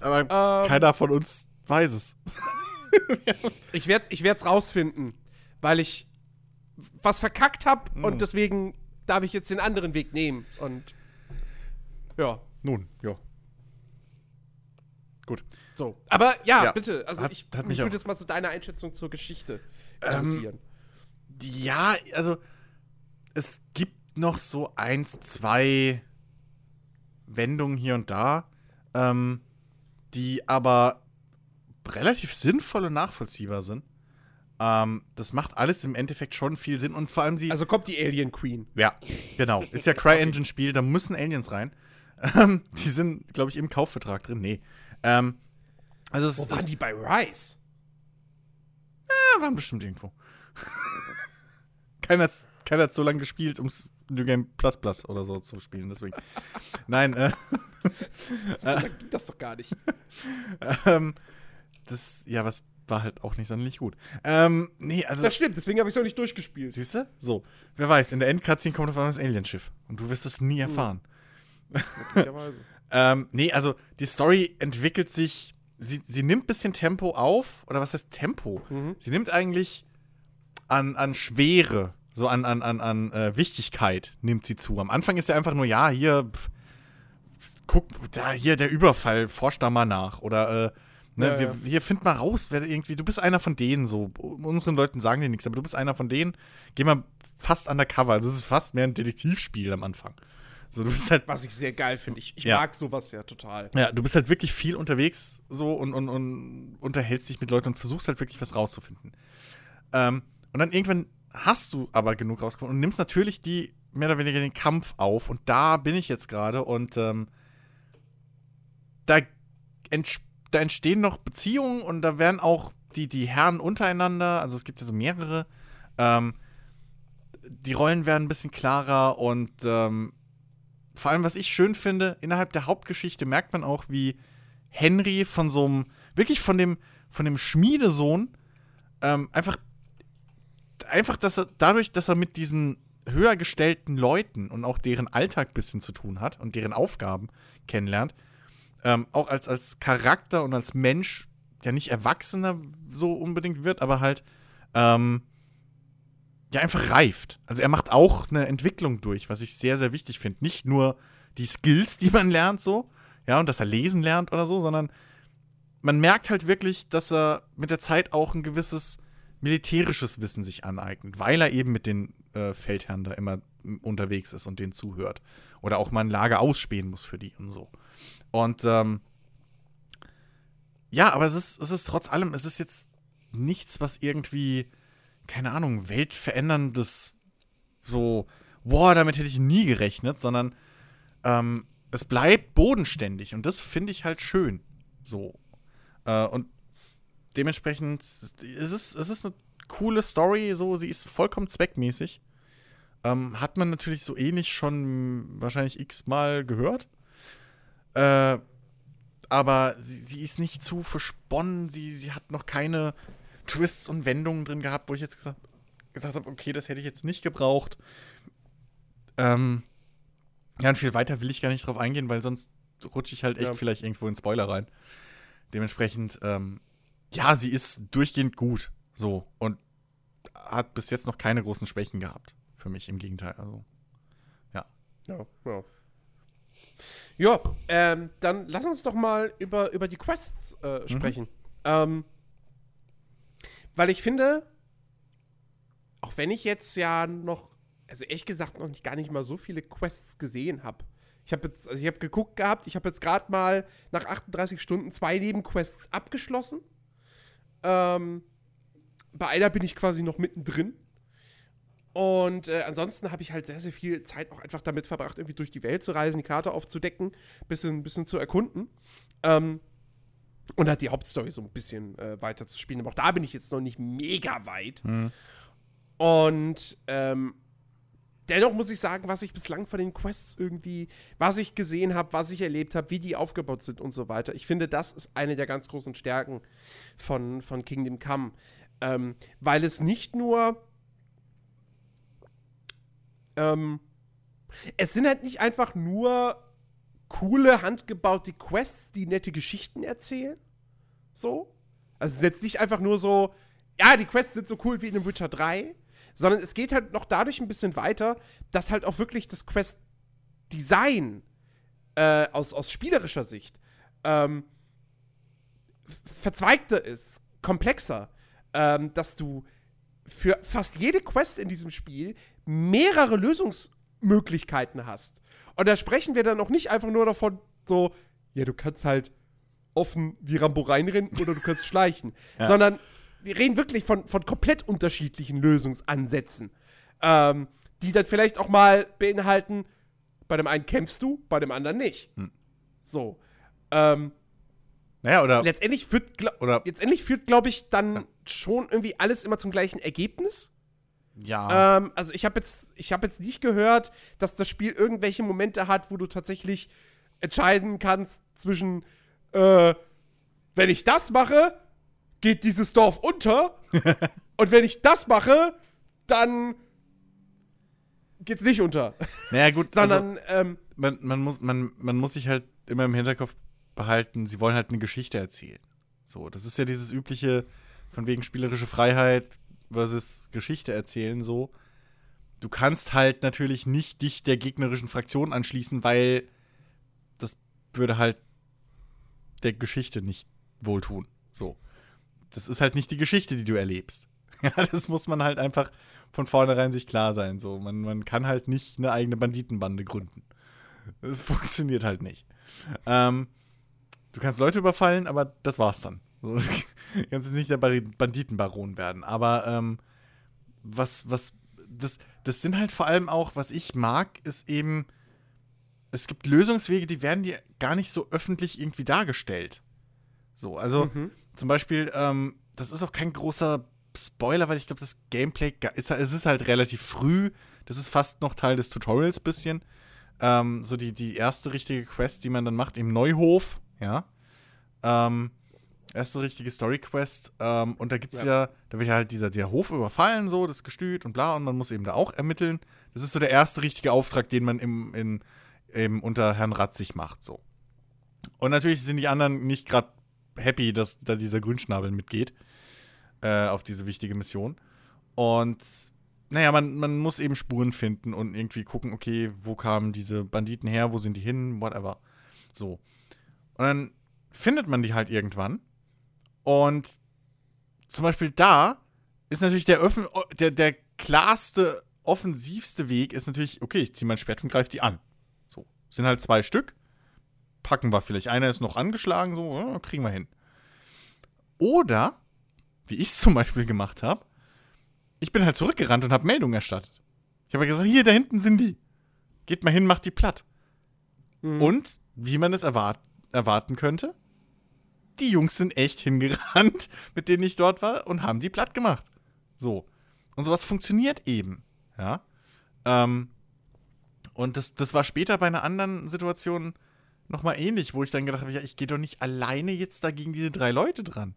Aber Ähm, keiner von uns weiß es. Ich werde es ich werd's rausfinden, weil ich was verkackt habe Mhm. und deswegen darf ich jetzt den anderen Weg nehmen. Und ja, Nun, ja. Gut. so. Aber ja, Ja, bitte, also hat- ich hat mich würde jetzt mal so deine Einschätzung zur Geschichte Ähm, interessieren. Ja, also es gibt noch so eins, zwei Wendungen hier und da, ähm, die aber relativ sinnvoll und nachvollziehbar sind. Ähm, das macht alles im Endeffekt schon viel Sinn und vor allem sie. also kommt die Alien Queen. ja, genau. Ist ja CryEngine-Spiel, da müssen Aliens rein. Ähm, die sind, glaube ich, im Kaufvertrag drin. Nee. Ähm, also es, Wo es waren die bei Rise? Ja, waren bestimmt irgendwo. keiner hat keiner hat's so lange gespielt, um New Game Plus Plus oder so zu spielen, deswegen. Nein, äh, So lange ging das doch gar nicht. ähm, das, ja, was war halt auch nicht sonderlich gut. Ähm, nee, also, Das stimmt, deswegen habe ich es noch nicht durchgespielt. siehst du? So, wer weiß, in der Endcutscene kommt auf einmal das Alienschiff und du wirst es nie erfahren. Möglicherweise. Ähm, nee, also die Story entwickelt sich, sie, sie nimmt ein bisschen Tempo auf, oder was heißt Tempo? Mhm. Sie nimmt eigentlich an, an Schwere, so an, an, an, an äh, Wichtigkeit nimmt sie zu. Am Anfang ist ja einfach nur, ja, hier, pf, guck, da, hier der Überfall, forsch da mal nach. Oder, äh, ne, Ja, wir, ja. hier find mal raus, wer irgendwie, du bist einer von denen so. Unseren Leuten sagen dir nichts, aber du bist einer von denen. Geh mal fast undercover. Also es ist fast mehr ein Detektivspiel am Anfang. So, du bist halt Was ich sehr geil finde. Ich, ich Ja. mag sowas ja total. ja, du bist halt wirklich viel unterwegs so und, und, und unterhältst dich mit Leuten und versuchst halt wirklich was rauszufinden. Ähm, und dann irgendwann hast du aber genug rausgefunden und nimmst natürlich die mehr oder weniger den Kampf auf. Und da bin ich jetzt gerade und ähm, da, ents da entstehen noch Beziehungen und da werden auch die, die Herren untereinander, also es gibt ja so mehrere, ähm, die Rollen werden ein bisschen klarer und ähm, vor allem, was ich schön finde, innerhalb der Hauptgeschichte merkt man auch, wie Henry von so einem, wirklich von dem, von dem Schmiedesohn, ähm, einfach, einfach, dass er, dadurch, dass er mit diesen höher gestellten Leuten und auch deren Alltag ein bisschen zu tun hat und deren Aufgaben kennenlernt, ähm, auch als, als Charakter und als Mensch, der nicht erwachsener so unbedingt wird, aber halt, ähm, ja, einfach reift. Also er macht auch eine Entwicklung durch, was ich sehr, sehr wichtig finde. Nicht nur die Skills, die man lernt, so, ja, und dass er lesen lernt oder so, sondern man merkt halt wirklich, dass er mit der Zeit auch ein gewisses militärisches Wissen sich aneignet, weil er eben mit den äh, Feldherren da immer unterwegs ist und denen zuhört. Oder auch mal ein Lager ausspähen muss für die und so. Und ähm, ja, aber es ist, es ist trotz allem, es ist jetzt nichts, was irgendwie, keine Ahnung, weltveränderndes, so, boah, damit hätte ich nie gerechnet, sondern ähm, es bleibt bodenständig und das finde ich halt schön. So. Äh, und dementsprechend, es ist, es ist eine coole Story, so, sie ist vollkommen zweckmäßig. Ähm, hat man natürlich so ähnlich schon wahrscheinlich x-mal gehört. Äh, aber sie, sie ist nicht zu versponnen, sie, sie hat noch keine Twists und Wendungen drin gehabt, wo ich jetzt gesagt, gesagt habe, okay, das hätte ich jetzt nicht gebraucht. Ähm, ja, und viel weiter will ich gar nicht drauf eingehen, weil sonst rutsche ich halt echt Ja. vielleicht irgendwo in Spoiler rein. Dementsprechend, ähm, ja, sie ist durchgehend gut. So. Und hat bis jetzt noch keine großen Schwächen gehabt. Für mich im Gegenteil. Also, Ja, ja. Ja, ähm, dann lass uns doch mal über, über die Quests äh, sprechen. Ähm, weil ich finde, auch wenn ich jetzt ja noch, also ehrlich gesagt, noch nicht gar nicht mal so viele Quests gesehen habe. Ich habe jetzt, also ich habe geguckt gehabt, ich habe jetzt gerade mal nach 38 Stunden zwei Nebenquests abgeschlossen. Ähm, bei einer bin ich quasi noch mittendrin. Und äh, ansonsten habe ich halt sehr, sehr viel Zeit auch einfach damit verbracht, irgendwie durch die Welt zu reisen, die Karte aufzudecken, bisschen, bisschen zu erkunden. Ähm, und halt die Hauptstory so ein bisschen äh, weiter zu spielen. Aber auch da bin ich jetzt noch nicht mega weit. Und ähm, dennoch muss ich sagen, was ich bislang von den Quests irgendwie, was ich gesehen habe, was ich erlebt habe, wie die aufgebaut sind und so weiter. Ich finde, das ist eine der ganz großen Stärken von, von Kingdom Come. Ähm, weil es nicht nur ähm, es sind halt nicht einfach nur coole, handgebaute Quests, die nette Geschichten erzählen. So. Also es ist jetzt nicht einfach nur so, ja, die Quests sind so cool wie in dem Witcher 3, sondern es geht halt noch dadurch ein bisschen weiter, dass halt auch wirklich das Quest-Design äh, aus, aus spielerischer Sicht ähm, verzweigter ist, komplexer, ähm, dass du für fast jede Quest in diesem Spiel mehrere Lösungsmöglichkeiten hast. Und da sprechen wir dann auch nicht einfach nur davon, so, ja, du kannst halt offen wie Rambo reinrennen oder du kannst schleichen, sondern wir reden wirklich von, von komplett unterschiedlichen Lösungsansätzen, ähm, die dann vielleicht auch mal beinhalten, bei dem einen kämpfst du, bei dem anderen nicht. So. Ähm, Naja, oder. letztendlich führt, gla- Oder- letztendlich führt, glaube ich, dann schon irgendwie alles immer zum gleichen Ergebnis. Ja. Ähm, also ich habe jetzt, ich habe jetzt nicht gehört, dass das Spiel irgendwelche Momente hat, wo du tatsächlich entscheiden kannst zwischen, äh, wenn ich das mache, geht dieses Dorf unter, und wenn ich das mache, dann geht's nicht unter, naja, gut. also, sondern ähm, man, man, muss, man, man muss sich halt immer im Hinterkopf behalten, sie wollen halt eine Geschichte erzählen. So, das ist ja dieses übliche, von wegen spielerische Freiheit versus Geschichte erzählen, so. Du kannst halt natürlich nicht dich der gegnerischen Fraktion anschließen, weil das würde halt der Geschichte nicht wohltun. So. Das ist halt nicht die Geschichte, die du erlebst. Ja, das muss man halt einfach von vornherein sich klar sein. So. Man, man kann halt nicht eine eigene Banditenbande gründen. Das funktioniert halt nicht. Ähm, du kannst Leute überfallen, aber das war's dann. So, du kannst jetzt nicht der Banditenbaron werden. Aber ähm, was, was, das, das sind halt vor allem auch, was ich mag, ist eben, es gibt Lösungswege, die werden dir gar nicht so öffentlich irgendwie dargestellt. So, also zum Beispiel, ähm, das ist auch kein großer Spoiler, weil ich glaube, das Gameplay ga- ist, es ist halt relativ früh. Das ist fast noch Teil des Tutorials bisschen. Ähm, so die, die erste richtige Quest, die man dann macht im Neuhof, ja. Ähm, erste richtige Story-Quest. Ähm, und da gibt's ja. da wird ja halt dieser der Hof überfallen, so, das Gestüt und bla, und man muss eben da auch ermitteln. Das ist so der erste richtige Auftrag, den man im, in, eben unter Herrn Ratzig macht, so. Und natürlich sind die anderen nicht gerade happy, dass da dieser Grünschnabel mitgeht äh, auf diese wichtige Mission. Und naja, man, man muss eben Spuren finden und irgendwie gucken, okay, wo kamen diese Banditen her, wo sind die hin, whatever. So. Und dann findet man die halt irgendwann. Und zum Beispiel da ist natürlich der, Öffn der, der klarste, offensivste Weg ist natürlich, okay, ich ziehe mein Schwert und greife die an. So. Sind halt zwei Stück. Packen wir vielleicht. Einer ist noch angeschlagen, so, kriegen wir hin. Oder, wie ich es zum Beispiel gemacht habe, ich bin halt zurückgerannt und habe Meldungen erstattet. Ich habe gesagt, hier, da hinten sind die. Geht mal hin, macht die platt. Und, wie man es erwart erwarten könnte, die Jungs sind echt hingerannt, mit denen ich dort war, und haben die platt gemacht. So. Und sowas funktioniert eben. Ja. Ähm, und das, das war später bei einer anderen Situation nochmal ähnlich, wo ich dann gedacht habe, ja, ich gehe doch nicht alleine jetzt da gegen diese drei Leute dran.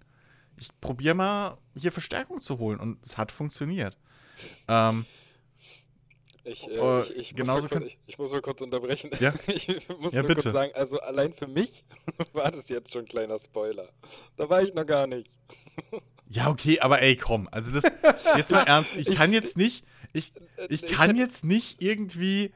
Ich probiere mal, hier Verstärkung zu holen. Und es hat funktioniert. Ähm, Ich, Äh, äh, ich, ich, muss kurz, ich, ich muss mal kurz unterbrechen. Ja. Ich muss Ja, nur bitte. kurz sagen, also allein für mich war das jetzt schon ein kleiner Spoiler. Da war ich noch gar nicht. ja, okay, aber ey, komm. Also das, jetzt mal ernst. Ich kann jetzt nicht, ich, ich ich kann jetzt nicht irgendwie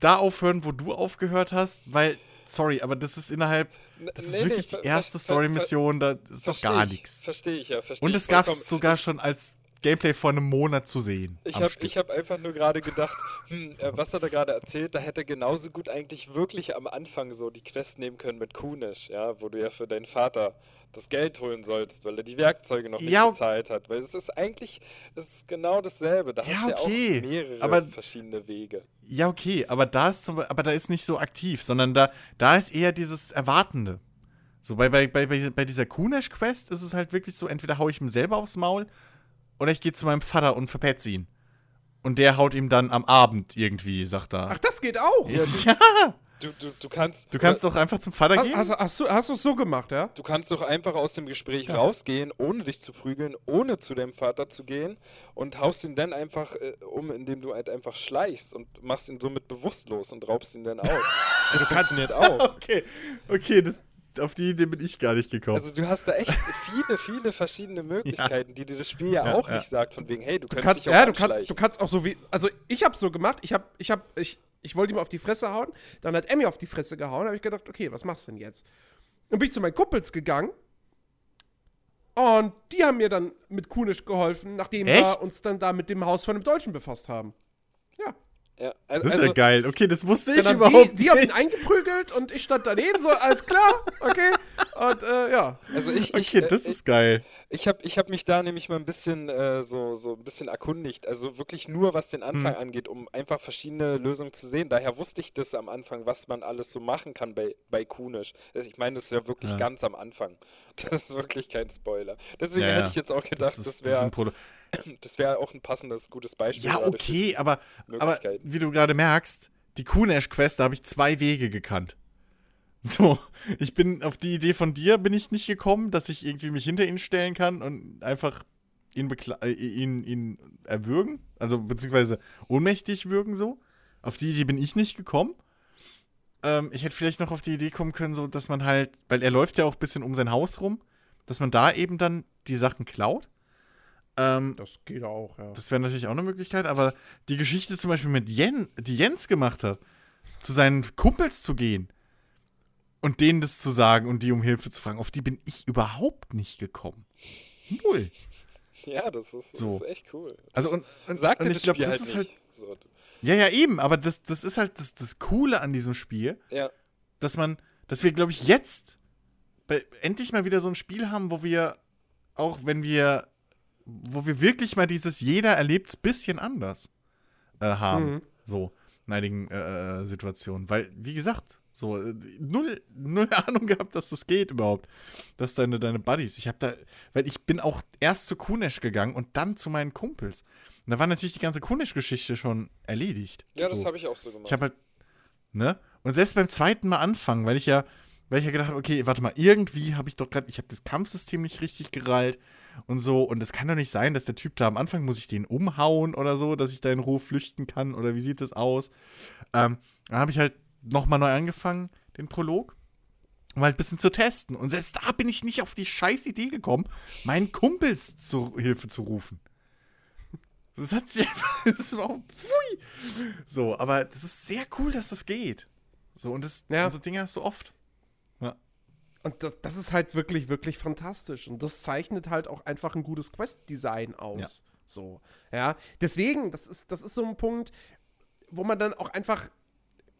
da aufhören, wo du aufgehört hast, weil, sorry, aber das ist innerhalb, das ist Nee, nee, wirklich ver- die erste Story-Mission, da ist Versteh gar ich, nichts. Verstehe ich ja, verstehe Und ich es gab es sogar schon als Gameplay vor einem Monat zu sehen. Ich habe hab einfach nur gerade gedacht, hm, äh, was hat er gerade erzählt? Da hätte er genauso gut eigentlich wirklich am Anfang so die Quest nehmen können mit Kunisch, ja, wo du ja für deinen Vater das Geld holen sollst, weil er die Werkzeuge noch nicht Ja, bezahlt hat. Weil es ist eigentlich, es ist genau dasselbe. Da Ja, hast du ja okay, auch mehrere aber- verschiedene Wege. Ja, okay, aber da ist zum, Be- aber da ist nicht so aktiv, sondern da, da ist eher dieses Erwartende. So bei, bei, bei, bei bei dieser Kunesh-Quest ist es halt wirklich so, entweder hau ich ihm selber aufs Maul oder ich gehe zu meinem Vater und verpetze ihn. Und der haut ihm dann am Abend irgendwie, sagt er. Ach, das geht auch. ja, Du, du, du kannst. du kannst doch einfach zum Vater Hast, gehen. hast, hast du hast du es so gemacht, ja? Du kannst doch einfach aus dem Gespräch rausgehen, ohne dich zu prügeln, ohne zu deinem Vater zu gehen und haust ihn dann einfach äh, um, indem du halt einfach schleichst und machst ihn somit bewusstlos und raubst ihn dann aus. Das funktioniert auch. okay, okay, das, auf die Idee bin ich gar nicht gekommen. Also du hast da echt viele, viele verschiedene Möglichkeiten, die dir das Spiel ja, Ja, auch ja. nicht sagt, von wegen, hey, du Du könntest kannst, dich auch ja, du kannst, du kannst auch so wie. Also, ich habe so gemacht. Ich habe, ich habe, ich, ich wollte ihm auf die Fresse hauen. Dann hat Emmy auf die Fresse gehauen. Habe ich gedacht, okay, was machst du denn jetzt? Dann bin ich zu meinen Kumpels gegangen. Und die haben mir dann mit Kunisch geholfen, nachdem wir Echt? uns dann da mit dem Haus von einem Deutschen befasst haben. Ja. ja, al- das ist also, ja geil. Okay, das wusste ich überhaupt die, die haben ihn nicht. eingeprügelt und ich stand daneben so, alles klar, okay. Und äh, ja. also ich, ich, Okay, äh, das ich, ist geil. Ich habe ich hab mich da nämlich mal ein bisschen äh, so, so ein bisschen erkundigt, also wirklich nur was den Anfang angeht, um einfach verschiedene Lösungen zu sehen. Daher wusste ich das am Anfang, was man alles so machen kann bei, bei Kunisch. Also ich meine, das ist ja wirklich Ja. ganz am Anfang. Das ist wirklich kein Spoiler. Deswegen Ja, hätte ich jetzt auch gedacht, das, ist- ist wäre das wär auch ein passendes, gutes Beispiel. Ja, okay, aber, aber wie du gerade merkst, die Kunesh-Quest, da habe ich zwei Wege gekannt. So, ich bin auf die Idee von dir bin ich nicht gekommen, dass ich irgendwie mich hinter ihn stellen kann und einfach ihn, äh, ihn, ihn erwürgen, also beziehungsweise ohnmächtig würgen so. Auf die Idee bin ich nicht gekommen. Ähm, ich hätte vielleicht noch auf die Idee kommen können, so dass man halt, weil er läuft ja auch ein bisschen um sein Haus rum, dass man da eben dann die Sachen klaut. Ähm, Das geht auch, ja. das wäre natürlich auch eine Möglichkeit, aber die Geschichte zum Beispiel mit Jen, die Jens gemacht hat, zu seinen Kumpels zu gehen und denen das zu sagen und die um Hilfe zu fragen, auf die bin ich überhaupt nicht gekommen. Null. Ja, das ist, das So. ist echt cool. Also und, und, Sagt und dir ich das glaube, Spiel das halt ist nicht. halt. So, Ja, ja, eben, aber das, das ist halt das, das Coole an diesem Spiel, ja, dass man, dass wir, glaube ich, jetzt bei, endlich mal wieder so ein Spiel haben, wo wir, auch wenn wir, wo wir wirklich mal dieses jeder erlebt's bisschen anders äh, haben. Mhm. So, in einigen äh, äh, Situationen. Weil, wie gesagt, so, äh, null, null Ahnung gehabt, dass das geht überhaupt. Dass deine, deine Buddies. Ich habe da, weil ich bin auch erst zu Kunesh gegangen und dann zu meinen Kumpels. Und da war natürlich die ganze Kunesh-Geschichte schon erledigt. ja, das so. habe ich auch so gemacht. Ich habe halt, ne? Und selbst beim zweiten Mal anfangen, weil ich ja, weil ich ja gedacht habe, okay, warte mal, irgendwie habe ich doch gerade, ich habe das Kampfsystem nicht richtig gereilt und so. Und es kann doch nicht sein, dass der Typ da am Anfang muss ich den umhauen oder so, dass ich da in Ruhe flüchten kann oder wie sieht das aus? Ähm, dann habe ich halt nochmal neu angefangen, den Prolog. Um halt ein bisschen zu testen. Und selbst da bin ich nicht auf die scheiß Idee gekommen, meinen Kumpels zur Hilfe zu rufen. Das hat sich einfach. Das war, pfui. So, aber das ist sehr cool, dass das geht. So, und das, Ja. so Dinge hast du oft. Und das, das ist halt wirklich, wirklich fantastisch. Und das zeichnet halt auch einfach ein gutes Quest-Design aus. Ja. So, ja. Deswegen, das ist, das ist so ein Punkt, wo man dann auch einfach,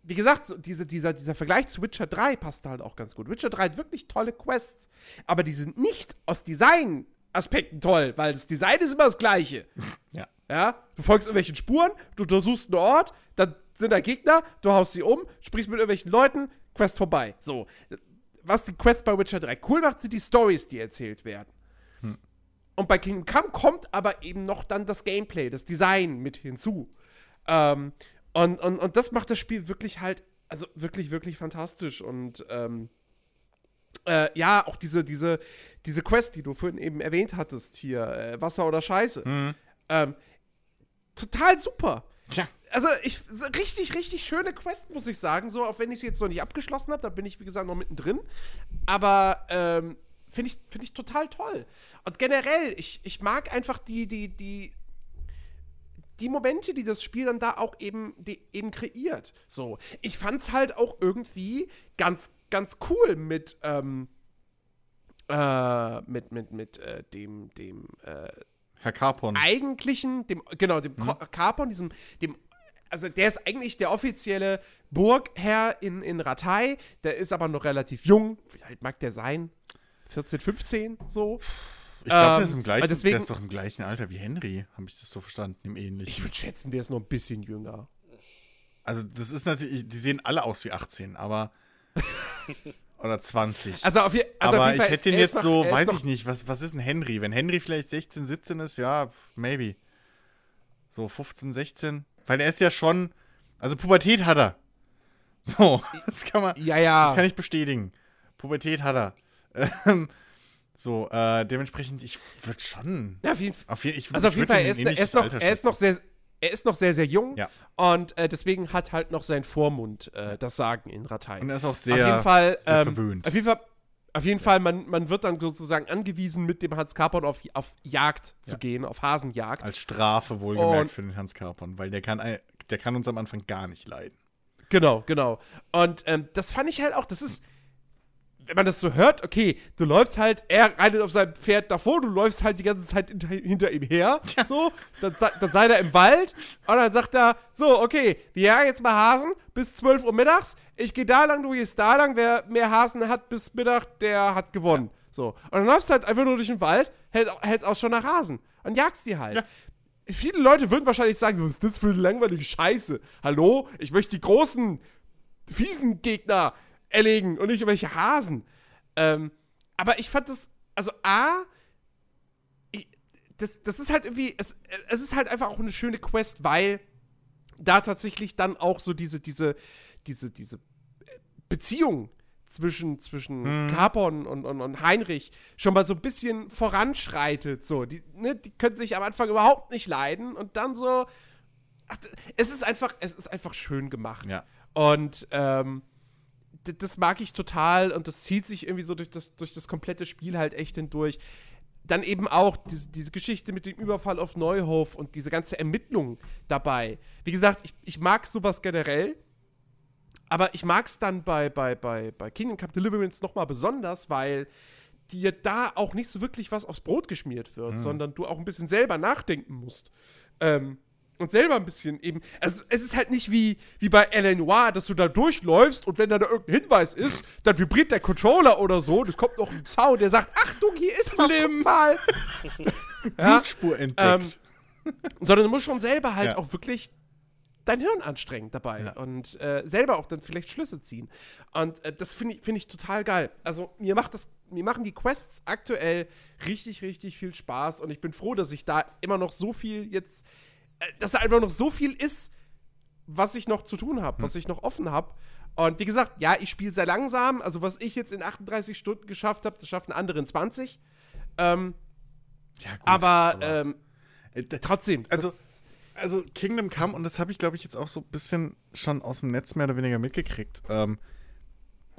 wie gesagt, so diese, dieser, dieser Vergleich zu Witcher 3 passt halt auch ganz gut. Witcher 3 hat wirklich tolle Quests, aber die sind nicht aus Design-Aspekten toll, weil das Design ist immer das gleiche. Ja. Ja, du folgst irgendwelchen Spuren, du untersuchst einen Ort, dann sind da Gegner, du haust sie um, sprichst mit irgendwelchen Leuten, Quest vorbei. So. Was die Quest bei Witcher 3 cool macht, sind die Stories, die erzählt werden. Und bei Kingdom Come kommt aber eben noch dann das Gameplay, das Design mit hinzu. Ähm, und, und, und das macht das Spiel wirklich halt, also wirklich, wirklich fantastisch. Und ähm, äh, ja, auch diese, diese, diese Quest, die du vorhin eben erwähnt hattest, hier, äh, Wasser oder Scheiße. Ähm, total super. Tja. Also, ich, richtig, richtig schöne Quest, muss ich sagen. So, auch wenn ich sie jetzt noch nicht abgeschlossen habe, da bin ich, wie gesagt, noch mittendrin. Aber, ähm, finde ich, find ich total toll. Und generell, ich, ich mag einfach die, die, die, die Momente, die das Spiel dann da auch eben, die, eben kreiert. So. Ich fand's halt auch irgendwie ganz, ganz cool mit, ähm, äh, mit, mit, mit äh, dem, dem, äh, Herr Carpon. eigentlichen, dem, genau, dem mhm. Carpon, diesem, dem, also der ist eigentlich der offizielle Burgherr in, in Ratay, der ist aber noch relativ jung, wie alt mag der sein? 14, 15, so. Ich glaube, der, Ähm, ist im gleichen, deswegen- der ist doch im gleichen Alter wie Henry, habe ich das so verstanden, im ähnlichen. Ich würde schätzen, der ist noch ein bisschen jünger. Also, das ist natürlich, die sehen alle aus wie 18, aber. oder 20. Also auf, je, also aber auf jeden Fall ich hätte ihn jetzt noch- so, weiß ich nicht, was, was ist ein Henry? Wenn Henry vielleicht 16, 17 ist, ja, maybe. So 15, 16. Weil er ist ja schon, also Pubertät hat er. So, das kann man, Ja, ja. das kann ich bestätigen. Pubertät hat er. Ähm, so, äh, dementsprechend, ich würde schon. Ja, auf jeden, Auf je, ich, also auf ich jeden würd Fall, er ist, er, ist noch, er ist noch sehr, er ist noch sehr, sehr jung. Ja. Und äh, deswegen hat halt noch sein Vormund äh, das Sagen in Ratei. Und er ist auch sehr, auf jeden Fall, sehr ähm, verwöhnt. Auf jeden Fall, auf jeden Fall man, man wird dann sozusagen angewiesen, mit dem Hans Carpon auf, auf Jagd zu Ja. gehen, auf Hasenjagd. Als Strafe wohlgemerkt Und- für den Hans Carpon, weil der kann, ein- der kann uns am Anfang gar nicht leiden. Genau, genau. Und ähm, das fand ich halt auch, das ist, wenn man das so hört, okay, du läufst halt, er reitet auf seinem Pferd davor, du läufst halt die ganze Zeit hinter, hinter ihm her, so, dann, dann sei er im Wald und dann sagt er, so, okay, wir jagen jetzt mal Hasen bis 12 Uhr mittags, ich gehe da lang, du gehst da lang, wer mehr Hasen hat bis Mittag, der hat gewonnen. So, und dann läufst du halt einfach nur durch den Wald, hält, hältst auch schon nach Hasen und jagst die halt. Ja. Viele Leute würden wahrscheinlich sagen, so, was ist das für eine langweilige Scheiße? Hallo? Ich möchte die großen, fiesen Gegner erlegen und nicht irgendwelche Hasen. Ähm, aber ich fand das, also A, ich, das, das ist halt irgendwie, es, es ist halt einfach auch eine schöne Quest, weil da tatsächlich dann auch so diese, diese, diese, diese Beziehung zwischen, zwischen Capon und, und, und Heinrich schon mal so ein bisschen voranschreitet. So, die, ne, die können sich am Anfang überhaupt nicht leiden und dann so. Ach, es ist einfach, es ist einfach schön gemacht. Ja. Und ähm, das mag ich total und das zieht sich irgendwie so durch das, durch das komplette Spiel halt echt hindurch. Dann eben auch diese, diese Geschichte mit dem Überfall auf Neuhof und diese ganze Ermittlung dabei. Wie gesagt, ich, ich mag sowas generell, aber ich mag es dann bei, bei, bei, bei Kingdom Come Deliverance nochmal besonders, weil dir da auch nicht so wirklich was aufs Brot geschmiert wird, sondern du auch ein bisschen selber nachdenken musst. Ähm, und selber ein bisschen eben. Also, es ist halt nicht wie, wie bei L.A. Noir, dass du da durchläufst und wenn da, da irgendein Hinweis ist, dann vibriert der Controller oder so. Das kommt noch ein Zaun, der sagt: Achtung, hier ist was. guck mal. ja, Blutspur entdeckt. sondern du musst schon selber halt Ja. auch wirklich dein Hirn anstrengen dabei Ja. und äh, selber auch dann vielleicht Schlüsse ziehen. Und äh, das finde ich, find ich total geil. Also mir macht das, mir machen die Quests aktuell richtig, richtig viel Spaß und ich bin froh, dass ich da immer noch so viel jetzt, dass da einfach noch so viel ist, was ich noch zu tun habe, was ich noch offen habe. Und wie gesagt, ja, ich spiele sehr langsam. Also was ich jetzt in 38 Stunden geschafft habe, das schaffen andere in 20. Ähm, ja, gut, aber, ähm, äh, trotzdem. also- also Kingdom Come, und das habe ich, glaube ich, jetzt auch so ein bisschen schon aus dem Netz mehr oder weniger mitgekriegt. Ähm,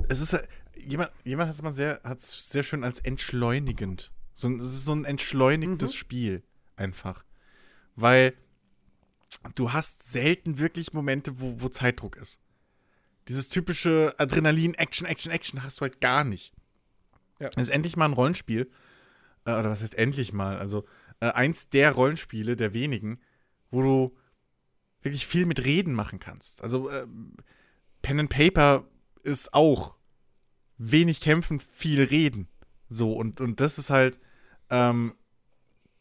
es ist, äh, jemand, jemand hat es mal sehr, hat es sehr schön als entschleunigend. So, es ist so ein entschleunigtes Spiel, einfach. Weil du hast selten wirklich Momente, wo, wo Zeitdruck ist. Dieses typische Adrenalin, Action, Action, Action hast du halt gar nicht. Ja. Es ist endlich mal ein Rollenspiel. Äh, oder was heißt endlich mal? Also, äh, eins der Rollenspiele, der wenigen, wo du wirklich viel mit Reden machen kannst. Also äh, Pen and Paper ist auch wenig kämpfen, viel reden. So, und, und das ist halt, ähm,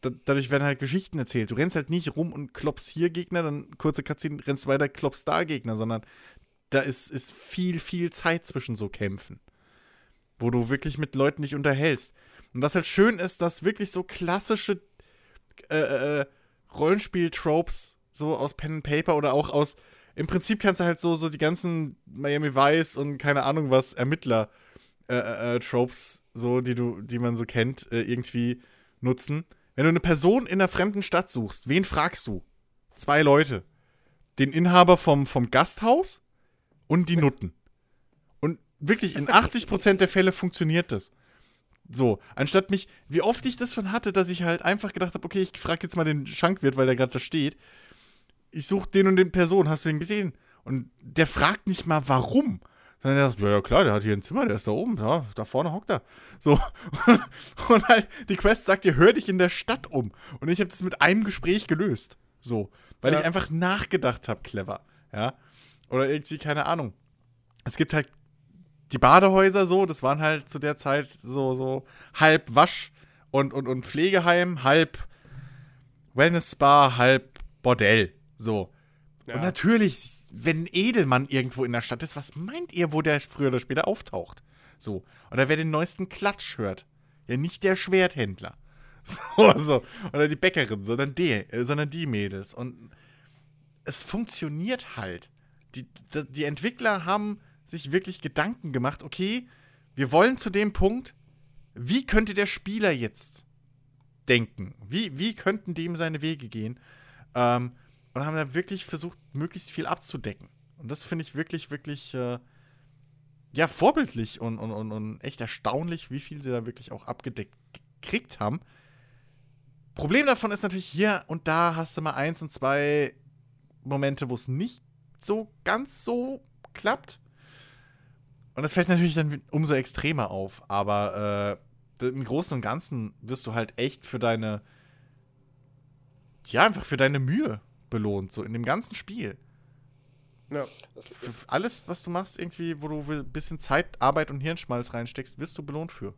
dadurch werden halt Geschichten erzählt. Du rennst halt nicht rum und kloppst hier Gegner, dann kurze Cutscene, rennst weiter, kloppst da Gegner, sondern da ist, ist viel, viel Zeit zwischen so Kämpfen. Wo du wirklich mit Leuten dich unterhältst. Und was halt schön ist, dass wirklich so klassische äh, äh, Rollenspiel-Tropes so aus Pen and Paper oder auch aus. Im Prinzip kannst du halt so, so die ganzen Miami Vice und keine Ahnung was Ermittler äh, äh, Tropes, so, die du, die man so kennt, äh, irgendwie nutzen. Wenn du eine Person in einer fremden Stadt suchst, wen fragst du? Zwei Leute. Den Inhaber vom, vom Gasthaus und die Nutten. Und wirklich, in 80% der Fälle funktioniert das. So, anstatt mich, wie oft ich das schon hatte, dass ich halt einfach gedacht habe, okay, ich frage jetzt mal den Schankwirt, weil der gerade da steht. ich suche den und den Person, hast du den gesehen? Und der fragt nicht mal, warum. Sondern der sagt, ja, klar, der hat hier ein Zimmer, der ist da oben, ja, da vorne hockt er. So. Und halt, die Quest sagt dir, hör dich in der Stadt um. Und ich habe das mit einem Gespräch gelöst. So. Weil Ja. ich einfach nachgedacht habe, clever. Ja. Oder irgendwie, keine Ahnung. Es gibt halt die Badehäuser so, das waren halt zu der Zeit so, so halb Wasch- und, und, und Pflegeheim, halb Wellness-Spa, halb Bordell. So. Ja. Und natürlich, wenn Edelmann irgendwo in der Stadt ist, was meint ihr, wo der früher oder später auftaucht? So. Oder wer den neuesten Klatsch hört. Ja, nicht der Schwerthändler. So, so. Oder die Bäckerin, sondern die, äh, sondern die Mädels. Und es funktioniert halt. Die, die, die Entwickler haben sich wirklich Gedanken gemacht, okay, wir wollen zu dem Punkt, wie könnte der Spieler jetzt denken? Wie, wie könnten dem seine Wege gehen? Ähm, und haben da wirklich versucht, möglichst viel abzudecken. Und das finde ich wirklich, wirklich, äh, ja, vorbildlich und, und, und, und echt erstaunlich, wie viel sie da wirklich auch abgedeckt gekriegt haben. Problem davon ist natürlich, hier und da hast du mal eins und zwei Momente, wo es nicht so ganz so klappt. Und das fällt natürlich dann umso extremer auf. Aber äh, im Großen und Ganzen wirst du halt echt für deine, ja, einfach für deine Mühe belohnt, so in dem ganzen Spiel. Ja. Das Für ist, alles, was du machst, irgendwie, wo du ein bisschen Zeit, Arbeit und Hirnschmalz reinsteckst, wirst du belohnt für.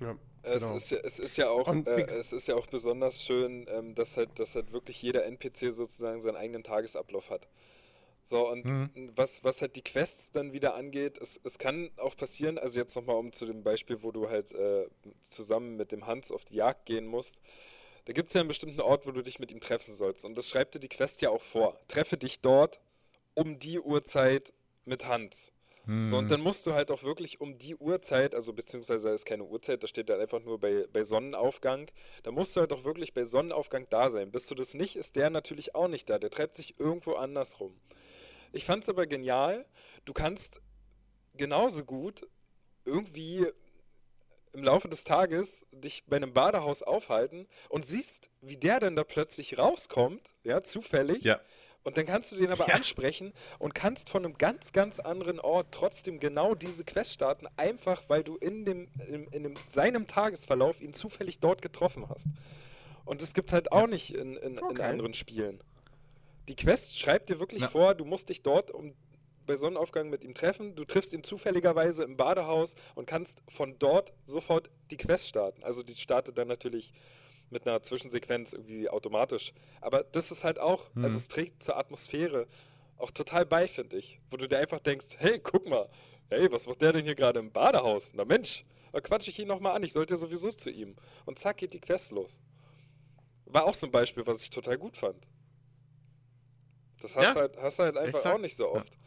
ja. es, genau. ist ja, es ist ja auch, Und äh, es ist ja auch besonders schön, ähm, dass halt, dass halt wirklich jeder NPC sozusagen seinen eigenen Tagesablauf hat. So, und Mhm. was, was halt die Quests dann wieder angeht, es, es kann auch passieren, also jetzt nochmal um zu dem Beispiel, wo du halt äh, zusammen mit dem Hans auf die Jagd gehen musst. Da gibt es ja einen bestimmten Ort, wo du dich mit ihm treffen sollst. Und das schreibt dir die Quest ja auch vor. Treffe dich dort um die Uhrzeit mit Hans. So, und dann musst du halt auch wirklich um die Uhrzeit, also beziehungsweise da ist keine Uhrzeit, da steht dann einfach nur bei, bei Sonnenaufgang, da musst du halt auch wirklich bei Sonnenaufgang da sein. Bist du das nicht, ist der natürlich auch nicht da. Der treibt sich irgendwo anders rum. Ich fand es aber genial, du kannst genauso gut irgendwie im Laufe des Tages dich bei einem Badehaus aufhalten und siehst, wie der dann da plötzlich rauskommt, ja, zufällig. Ja. Und dann kannst du den aber ansprechen und kannst von einem ganz, ganz anderen Ort trotzdem genau diese Quest starten, einfach weil du in, dem, in, in dem, seinem Tagesverlauf ihn zufällig dort getroffen hast. Und das gibt halt auch nicht in, in, in Okay. anderen Spielen. Die Quest schreibt dir wirklich Na. vor, du musst dich dort um, bei Sonnenaufgang mit ihm treffen, du triffst ihn zufälligerweise im Badehaus und kannst von dort sofort die Quest starten. Also die startet dann natürlich mit einer Zwischensequenz irgendwie automatisch. Aber das ist halt auch, also es trägt zur Atmosphäre auch total bei, finde ich. Wo du dir einfach denkst, hey, guck mal, hey, was macht der denn hier gerade im Badehaus? Na Mensch, da quatsche ich ihn nochmal an, ich sollte ja sowieso zu ihm. Und zack, geht die Quest los. War auch so ein Beispiel, was ich total gut fand. Das hast, Ja, du halt, hast halt einfach exakt. auch nicht so oft. Ja.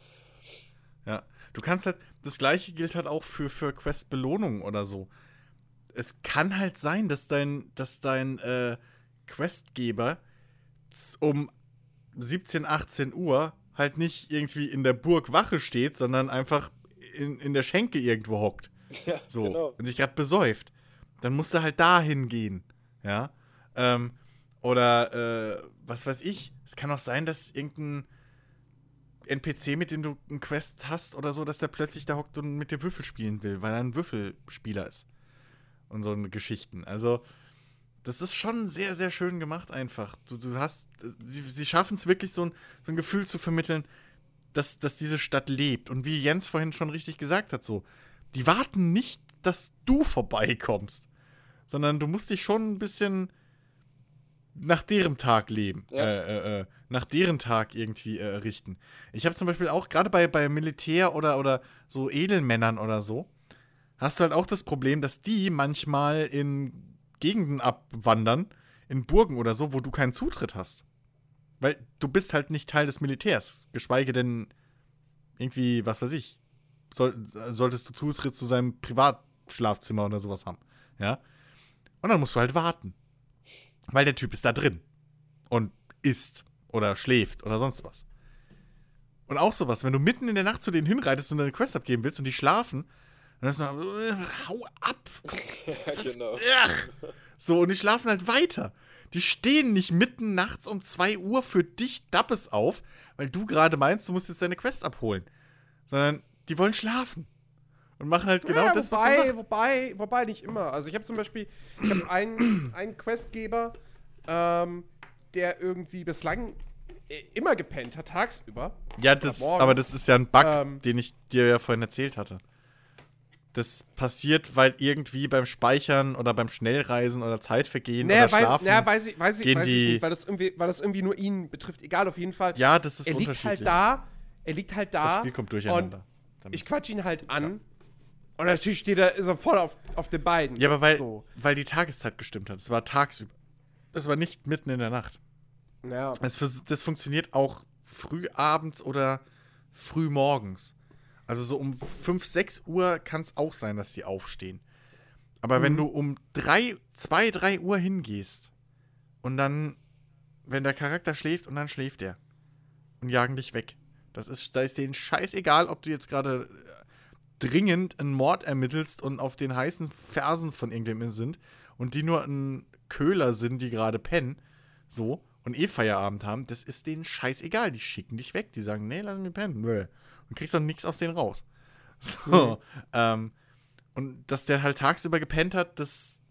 Du kannst halt, das gleiche gilt halt auch für, für Quest-Belohnungen oder so. Es kann halt sein, dass dein, dass dein äh, Questgeber um 17, 18 Uhr halt nicht irgendwie in der Burg Wache steht, sondern einfach in, in der Schenke irgendwo hockt. Ja, So, genau. und sich gerade besäuft. Dann musst du halt dahin gehen. Ja. Ähm, oder, äh, was weiß ich. Es kann auch sein, dass irgendein NPC, mit dem du einen Quest hast oder so, dass der plötzlich da hockt und mit dir Würfel spielen will, weil er ein Würfelspieler ist. Und so eine Geschichten. Also, das ist schon sehr, sehr schön gemacht einfach. Du, du hast, sie, sie schaffen es wirklich so ein, so ein Gefühl zu vermitteln, dass, dass diese Stadt lebt. Und wie Jens vorhin schon richtig gesagt hat, so, die warten nicht, dass du vorbeikommst, sondern du musst dich schon ein bisschen nach deren Tag leben, Ja. äh, äh, äh, nach deren Tag irgendwie äh, richten. Ich habe zum Beispiel auch gerade bei, bei Militär oder, oder so Edelmännern oder so, hast du halt auch das Problem, dass die manchmal in Gegenden abwandern, in Burgen oder so, wo du keinen Zutritt hast. Weil du bist halt nicht Teil des Militärs, geschweige denn irgendwie, was weiß ich, soll, solltest du Zutritt zu seinem Privatschlafzimmer oder sowas haben. Ja. Und dann musst du halt warten. Weil der Typ ist da drin. Und isst oder schläft oder sonst was. Und auch sowas, wenn du mitten in der Nacht zu denen hinreitest und deine Quest abgeben willst und die schlafen, dann ist noch so, äh, hau ab. Ja, Was? genau. Ach. So, und die schlafen halt weiter. Die stehen nicht mitten nachts um 2 Uhr für dich Dappes auf, weil du gerade meinst, du musst jetzt deine Quest abholen. Sondern die wollen schlafen. Und machen halt genau ja, das, was wobei, man sagt. wobei, wobei nicht immer. Also ich habe zum Beispiel, ich habe einen, einen Questgeber, ähm, der irgendwie bislang äh, immer gepennt hat, tagsüber. Ja, das, aber das ist ja ein Bug, Ähm. den ich dir ja vorhin erzählt hatte. Das passiert, weil irgendwie beim Speichern oder beim Schnellreisen oder Zeitvergehen Naja, oder weiß, Schlafen. naja, weiß ich, weiß ich, gehen weiß ich nicht, weil das, irgendwie, weil das irgendwie nur ihn betrifft. Egal, auf jeden Fall. ja, das ist er liegt unterschiedlich. halt da, er liegt halt da. das Spiel kommt durcheinander. Und ich quatsch ihn halt an. Und natürlich steht er, er voll auf, auf den beiden. ja, aber weil, So. weil die Tageszeit gestimmt hat. Es war tagsüber. Es war nicht mitten in der Nacht. Ja. Vers- das funktioniert auch früh abends oder früh morgens. Also so um 5, 6 Uhr kann es auch sein, dass die aufstehen. Aber wenn du um 3, 2, 3 Uhr hingehst und dann, wenn der Charakter schläft und dann schläft er und jagen dich weg. Das ist, da ist denen scheißegal, ob du jetzt gerade äh, dringend einen Mord ermittelst und auf den heißen Fersen von irgendwem sind und die nur ein Köhler sind, die gerade pennen, so, und eh Feierabend haben, das ist denen scheißegal. Die schicken dich weg. Die sagen, nee, lass mich pennen. Nö. Und kriegst doch nichts aus denen raus. So. Ähm, und dass der halt tagsüber gepennt hat, das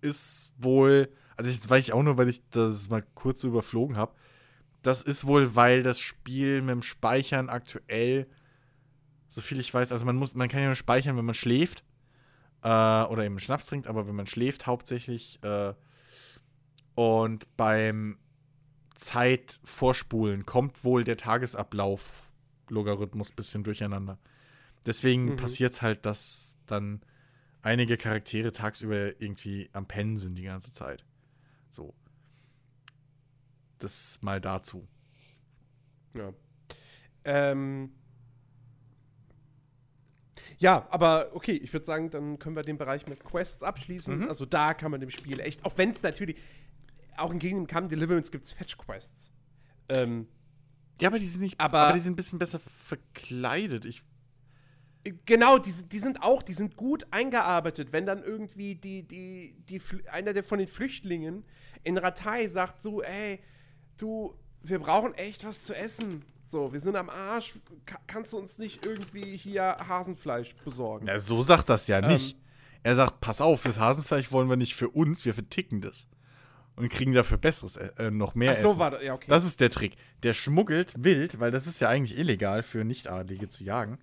ist wohl, also ich weiß ich auch nur, weil ich das mal kurz so überflogen habe. Das ist wohl, weil das Spiel mit dem Speichern aktuell, so viel ich weiß, also man muss, man kann ja nur speichern, wenn man schläft äh, oder eben Schnaps trinkt, aber wenn man schläft hauptsächlich äh, und beim Zeitvorspulen kommt wohl der Tagesablauf-Logarithmus ein bisschen durcheinander. Deswegen Mhm. passiert es halt, dass dann einige Charaktere tagsüber irgendwie am Pennen sind die ganze Zeit. So. Das mal dazu. Ja. Ähm. Ja, aber okay, ich würde sagen, dann können wir den Bereich mit Quests abschließen. Mhm. Also da kann man dem Spiel echt, auch wenn es natürlich, auch in Kingdom Come Deliverance gibt es Fetch-Quests. Ähm, Ja, aber die sind nicht, Aber- aber, die sind ein bisschen besser verkleidet. Ich, Genau, die, sind- die sind auch, die sind gut eingearbeitet. Wenn dann irgendwie die, die, die, einer der von den Flüchtlingen in Ratay sagt so, ey, du, wir brauchen echt was zu essen. So, wir sind am Arsch. Ka kannst du uns nicht irgendwie hier Hasenfleisch besorgen? na, so sagt das ja nicht. Ähm. er sagt, pass auf, das Hasenfleisch wollen wir nicht für uns, wir verticken das. Und kriegen dafür besseres, äh, noch mehr Ach so Essen. war das, ja, okay. Das ist der Trick. Der schmuggelt wild, weil das ist ja eigentlich illegal für Nichtadlige zu jagen.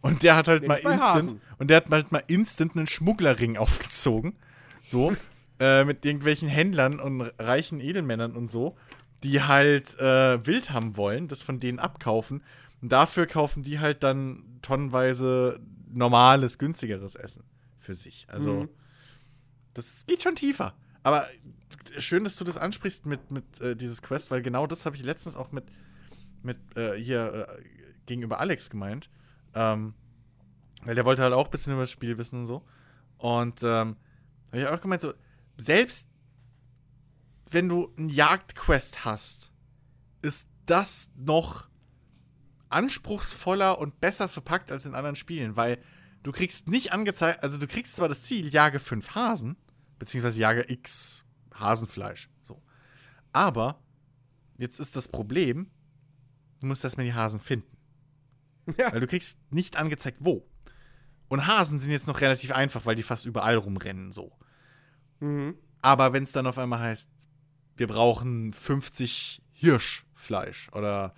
Und der hat halt mal instant Hasen. und der hat halt mal instant einen Schmugglerring aufgezogen, so äh, mit irgendwelchen Händlern und reichen Edelmännern und so, die halt äh, wild haben wollen, das von denen abkaufen. Und dafür kaufen die halt dann tonnenweise normales, günstigeres Essen für sich. Also Mhm. das geht schon tiefer. Aber schön, dass du das ansprichst mit, mit äh, dieses Quest, weil genau das habe ich letztens auch mit, mit äh, hier äh, gegenüber Alex gemeint. Ähm, weil der wollte halt auch ein bisschen über das Spiel wissen und so. Und ähm, habe ich auch gemeint, so, selbst wenn du einen Jagdquest hast, ist das noch anspruchsvoller und besser verpackt als in anderen Spielen, weil du kriegst nicht angezeigt, also du kriegst zwar das Ziel, jage fünf Hasen, beziehungsweise jage X Hasenfleisch, so. Aber jetzt ist das Problem, du musst erstmal die Hasen finden. Ja. Weil du kriegst nicht angezeigt, wo. Und Hasen sind jetzt noch relativ einfach, weil die fast überall rumrennen, so. Mhm. Aber wenn es dann auf einmal heißt, wir brauchen 50 Hirschfleisch oder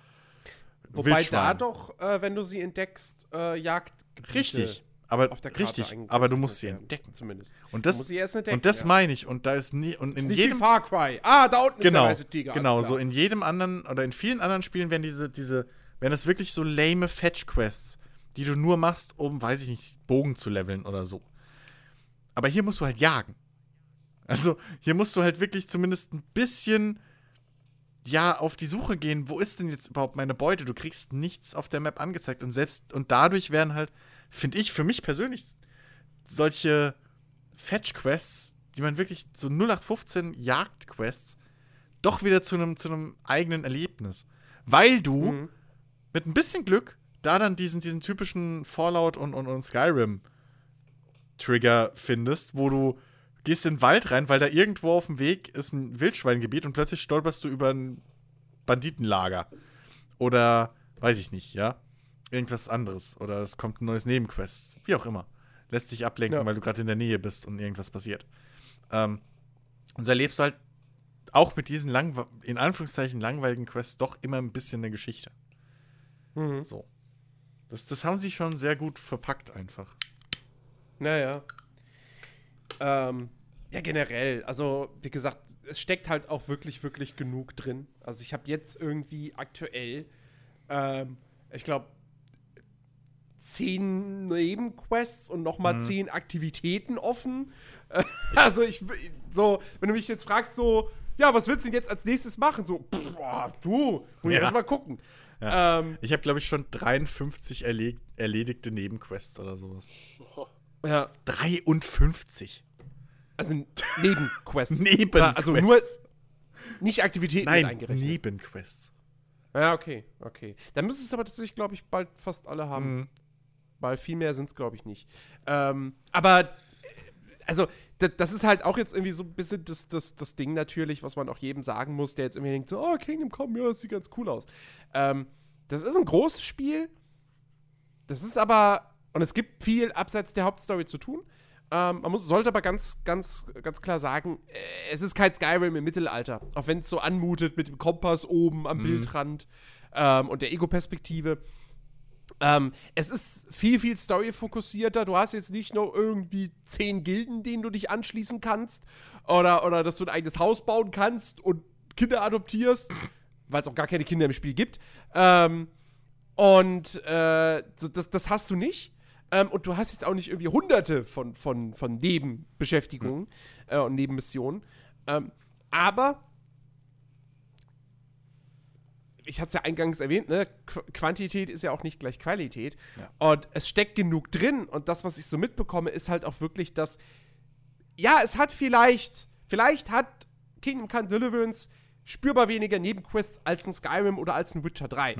Wobei da Wildschwein. doch, äh, wenn du sie entdeckst, äh, Jagdgebiete Richtig. Aber auf der Karte richtig, aber du musst sie werden, entdecken. Zumindest. Und Du das, musst sie erst entdecken, und das ja. meine ich. Und da ist nie, und Ist in nicht jedem Far Cry. Ah, da unten genau, ist der weiße Tiger. genau, so in jedem anderen oder in vielen anderen Spielen werden diese, diese, werden das wirklich so lame Fetch-Quests, die du nur machst, um, weiß ich nicht, Bogen zu leveln oder so. Aber hier musst du halt jagen. Also, hier musst du halt wirklich zumindest ein bisschen, ja, auf die Suche gehen, wo ist denn jetzt überhaupt meine Beute? Du kriegst nichts auf der Map angezeigt und selbst, und dadurch werden halt, finde ich, für mich persönlich, solche Fetch-Quests, die man wirklich so 0815 Jagd-Quests, doch wieder zu einem zu einem eigenen Erlebnis. Weil du Mhm. mit ein bisschen Glück da dann diesen, diesen typischen Fallout und, und, und Skyrim-Trigger findest, wo du gehst in den Wald rein, weil da irgendwo auf dem Weg ist ein Wildschweingebiet und plötzlich stolperst du über ein Banditenlager. Oder, weiß ich nicht, ja. Irgendwas anderes. Oder es kommt ein neues Nebenquest. Wie auch immer. Lässt dich ablenken, Ja. weil du gerade in der Nähe bist und irgendwas passiert. Ähm, und so erlebst du halt auch mit diesen langwe in Anführungszeichen langweiligen Quests doch immer ein bisschen eine Geschichte. Mhm. So. Das, das haben sie schon sehr gut verpackt einfach. Naja. Ähm, ja, generell. Also, wie gesagt, es steckt halt auch wirklich, wirklich genug drin. Also, ich habe jetzt irgendwie aktuell, ähm, ich glaube, zehn Nebenquests und nochmal zehn Aktivitäten offen. Äh, also, ich, so, wenn du mich jetzt fragst, so, ja, was willst du denn jetzt als nächstes machen? So, boah, du, muss ich Ja. erst mal gucken. Ja. Ähm, Ich habe, glaube ich, schon 53 erleg erledigte Nebenquests oder sowas. ja, 53. also Nebenquests. Nebenquests. Ja, Also nur nicht Aktivitäten Nein, eingerechnet. Nebenquests. Ja, okay, okay. Dann müsstest du aber tatsächlich, glaube ich, bald fast alle haben. Mhm. Weil viel mehr sind es, glaube ich, nicht. Ähm, aber, äh, also, das, ist halt auch jetzt irgendwie so ein bisschen das, das, das Ding natürlich, was man auch jedem sagen muss, der jetzt irgendwie denkt, so, oh, Kingdom Come, ja, das sieht ganz cool aus. Ähm, das ist ein großes Spiel. Das ist aber, und es gibt viel abseits der Hauptstory zu tun. Ähm, man muss, sollte aber ganz, ganz, ganz klar sagen, äh, es ist kein Skyrim im Mittelalter. Auch wenn es so anmutet mit dem Kompass oben am Bildrand ähm, und der Ego-Perspektive. Ähm, es ist viel, viel story-fokussierter. Du hast jetzt nicht nur irgendwie zehn Gilden, denen du dich anschließen kannst. Oder, oder dass du ein eigenes Haus bauen kannst und Kinder adoptierst, weil es auch gar keine Kinder im Spiel gibt. Ähm, und äh, das, das hast du nicht. Ähm, und du hast jetzt auch nicht irgendwie hunderte von, von, von Nebenbeschäftigungen äh, und Nebenmissionen. Ähm, aber ich hatte es ja eingangs erwähnt, ne? Qu Quantität ist ja auch nicht gleich Qualität. Und es steckt genug drin. Und das, was ich so mitbekomme, ist halt auch wirklich, dass, ja, es hat vielleicht, vielleicht hat Kingdom Come Deliverance spürbar weniger Nebenquests als ein Skyrim oder als ein Witcher 3.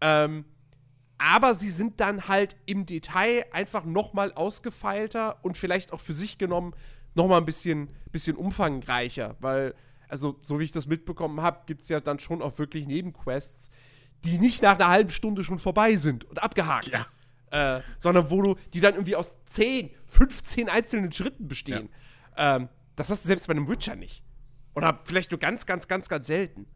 Ähm, aber sie sind dann halt im Detail einfach noch mal ausgefeilter und vielleicht auch für sich genommen noch mal ein bisschen, bisschen umfangreicher, weil, also so wie ich das mitbekommen habe, gibt es ja dann schon auch wirklich Nebenquests, die nicht nach einer halben Stunde schon vorbei sind und abgehakt. Ja. Äh, sondern wo du, die dann irgendwie aus 10, 15 einzelnen Schritten bestehen. Ähm, das hast du selbst bei einem Witcher nicht. Oder vielleicht nur ganz, ganz, ganz, ganz selten.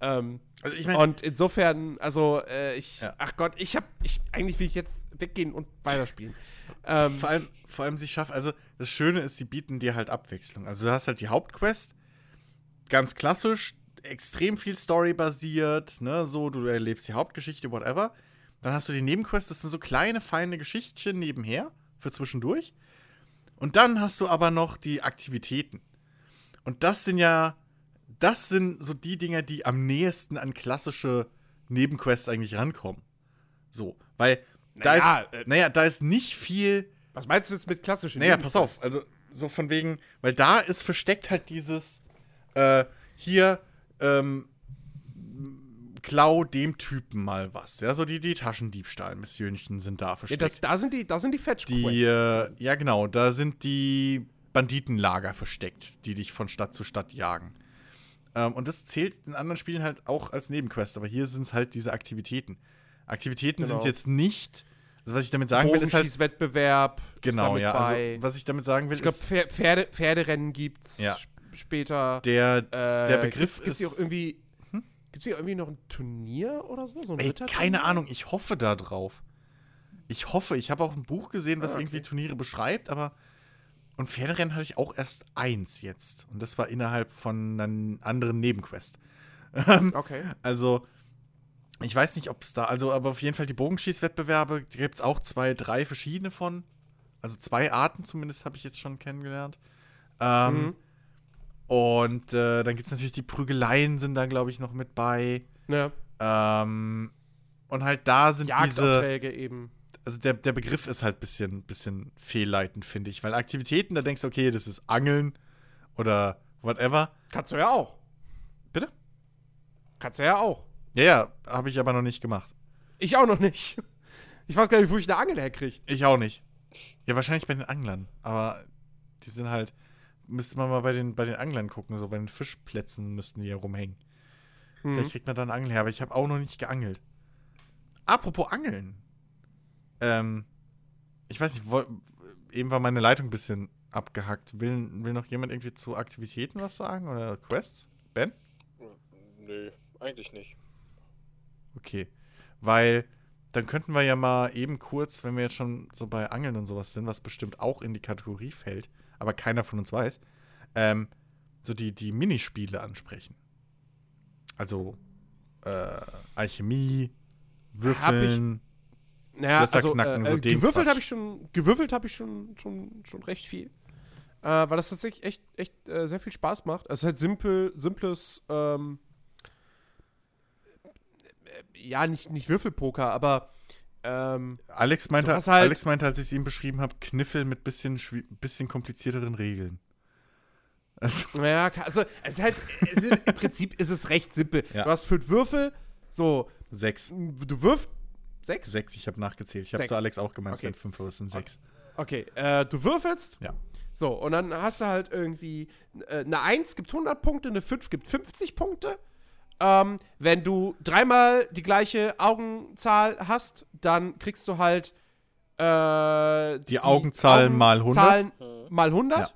Ähm, Also ich meine, und insofern, also äh, ich, Ja. ach Gott, ich hab, ich, eigentlich will ich jetzt weggehen und weiterspielen. ähm, vor allem, vor allem sie schaffen, also das Schöne ist, sie bieten dir halt Abwechslung. Also du hast halt die Hauptquest, ganz klassisch, extrem viel Story basiert, ne, so, du erlebst die Hauptgeschichte, whatever. Dann hast du die Nebenquests, das sind so kleine, feine Geschichtchen nebenher, für zwischendurch. Und dann hast du aber noch die Aktivitäten. Und das sind ja, das sind so die Dinger, die am nächsten an klassische Nebenquests eigentlich rankommen. So, weil da Naja, ist, äh, naja, da ist nicht viel, was meinst du jetzt mit klassischen naja, pass auf, also so von wegen, weil da ist versteckt halt dieses, äh, hier, ähm, klau dem Typen mal was. Ja, so die, die Taschendiebstahl-Missionchen sind da ja, versteckt. das, da sind die, da sind die fetch die, äh, ja genau, da sind die Banditenlager versteckt, die dich von Stadt zu Stadt jagen. Ähm, und das zählt in anderen Spielen halt auch als Nebenquest, aber hier sind es halt diese Aktivitäten. Aktivitäten Genau. sind jetzt nicht, also was ich damit sagen will, ist halt, Wettbewerb. genau, ja, also was ich damit sagen will, ich glaube, Pferde, Pferderennen gibt's Ja. Sp- später. der, äh, der Begriff gibt's, gibt's hier ist- auch irgendwie, gibt's hier irgendwie noch ein Turnier oder so? so ein Ey, keine Ahnung, ich hoffe da drauf. Ich hoffe, ich habe auch ein Buch gesehen, was Ah, okay. irgendwie Turniere beschreibt, aber und Pferderennen hatte ich auch erst eins jetzt. Und das war innerhalb von einer anderen Nebenquest. Okay. Also, ich weiß nicht, ob es da, also, aber auf jeden Fall die Bogenschießwettbewerbe, da gibt es auch zwei, drei verschiedene von. Also zwei Arten zumindest habe ich jetzt schon kennengelernt. Ähm, Mhm. Und äh, dann gibt es natürlich die Prügeleien, sind da, glaube ich, noch mit bei. Ja. Ähm, und halt da sind diese, eben. also der, der Begriff ist halt ein bisschen, bisschen fehlleitend, finde ich. Weil Aktivitäten, da denkst du, okay, das ist Angeln oder whatever. Kannst du ja auch. Bitte? Kannst du ja auch. Ja, ja, habe ich aber noch nicht gemacht. Ich auch noch nicht. Ich weiß gar nicht, wo ich eine Angel herkriege. Ich auch nicht. Ja, wahrscheinlich bei den Anglern. Aber Die sind halt, müsste man mal bei den, bei den Anglern gucken, so bei den Fischplätzen müssten die ja rumhängen. Mhm. Vielleicht kriegt man da einen Angel her, aber ich habe auch noch nicht geangelt. Apropos Angeln. Ähm, ich weiß nicht, woll, eben war meine Leitung ein bisschen abgehackt. Will, will noch jemand irgendwie zu Aktivitäten was sagen oder Quests? Ben? Nö, eigentlich nicht. Okay. Weil dann könnten wir ja mal eben kurz, wenn wir jetzt schon so bei Angeln und sowas sind, was bestimmt auch in die Kategorie fällt, aber keiner von uns weiß, ähm, so die, die Minispiele ansprechen. Also äh, Alchemie, Würfeln. Naja, also, knacken, äh, so äh, gewürfelt habe ich schon, gewürfelt habe ich schon, schon, schon recht viel. Äh, weil das tatsächlich echt, echt äh, sehr viel Spaß macht. Es ist halt simpel, simples, ähm, äh, ja, nicht, nicht Würfelpoker, aber ähm, Alex meinte, halt- Alex meinte, als ich es ihm beschrieben habe, Kniffel mit bisschen, bisschen komplizierteren Regeln. Also, naja, also es ist halt, es ist, im Prinzip ist es recht simpel. Ja. Du hast fünf Würfel, so, sechs. du wirfst sechs? Sechs, ich habe nachgezählt. Ich habe zu Alex auch gemeint, es Okay. wären fünf, aber es sind sechs. Okay, äh, du würfelst. Ja. So, und dann hast du halt irgendwie äh, eine 1 gibt 100 Punkte, eine 5 gibt 50 Punkte. Ähm, wenn du dreimal die gleiche Augenzahl hast, dann kriegst du halt äh, Die Augenzahl mal 100? Zahlen mal 100.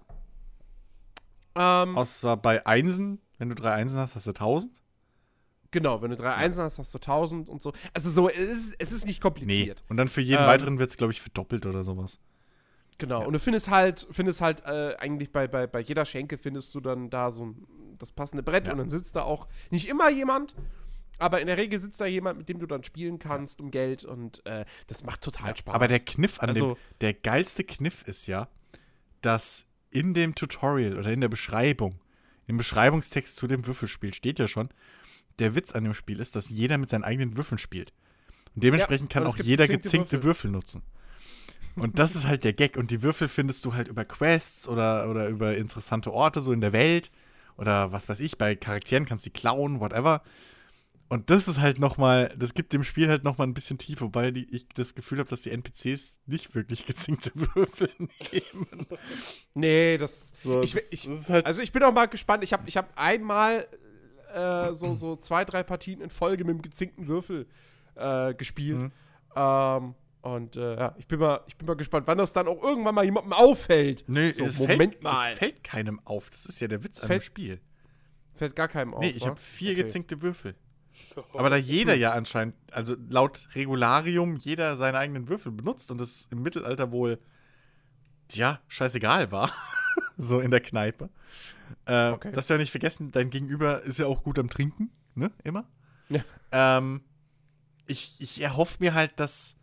Ähm, Außer bei Einsen, wenn du drei Einsen hast, hast du 1000. genau, wenn du drei Einsen hast, hast du 1000 und so. Also so, es ist, es ist nicht Nee. kompliziert. Und dann für jeden Ähm, weiteren wird es, glaube ich, verdoppelt oder sowas. Genau, und du findest halt, findest halt äh, eigentlich bei, bei, bei jeder Schenke findest du dann da so ein, das passende Brett Ja. und dann sitzt da auch nicht immer jemand, aber in der Regel sitzt da jemand, mit dem du dann spielen kannst um Geld und äh, das macht total Spaß. Aber der Kniff an Also- dem, der geilste Kniff ist ja, dass in dem Tutorial oder in der Beschreibung, im Beschreibungstext zu dem Würfelspiel steht ja schon, der Witz an dem Spiel ist, dass jeder mit seinen eigenen Würfeln spielt. Und dementsprechend Ja, kann und auch jeder gezinkte gezinkte Würfel. nutzen. Und das ist halt der Gag. Und die Würfel findest du halt über Quests oder, oder über interessante Orte so in der Welt. Oder was weiß ich, bei Charakteren kannst du die klauen, whatever. Und das ist halt nochmal, das gibt dem Spiel halt nochmal ein bisschen Tiefe, wobei die, ich das Gefühl habe, dass die NPCs nicht wirklich gezinkte Würfel nehmen. nee, das, So, ich, das, ich, das ist halt, also ich bin auch mal gespannt. Ich habe ich hab einmal äh, so, so zwei, drei Partien in Folge mit dem gezinkten Würfel äh, gespielt. Mhm. Ähm, und äh, ja, ich bin, mal, ich bin mal gespannt, wann das dann auch irgendwann mal jemandem auffällt. nö, so, es, Moment fällt, mal. es fällt keinem auf. Das ist ja der Witz Es an fällt dem Spiel. Fällt gar keinem auf. Nee, ich habe vier Okay. gezinkte Würfel. Aber da jeder ja anscheinend, also laut Regularium, jeder seine eigenen Würfel benutzt und das im Mittelalter wohl, tja, scheißegal war. so in der Kneipe. Äh, Okay. Das ja nicht vergessen, dein Gegenüber ist ja auch gut am Trinken, ne? Immer. Ja. Ähm, ich, ich erhoffe mir halt, dass,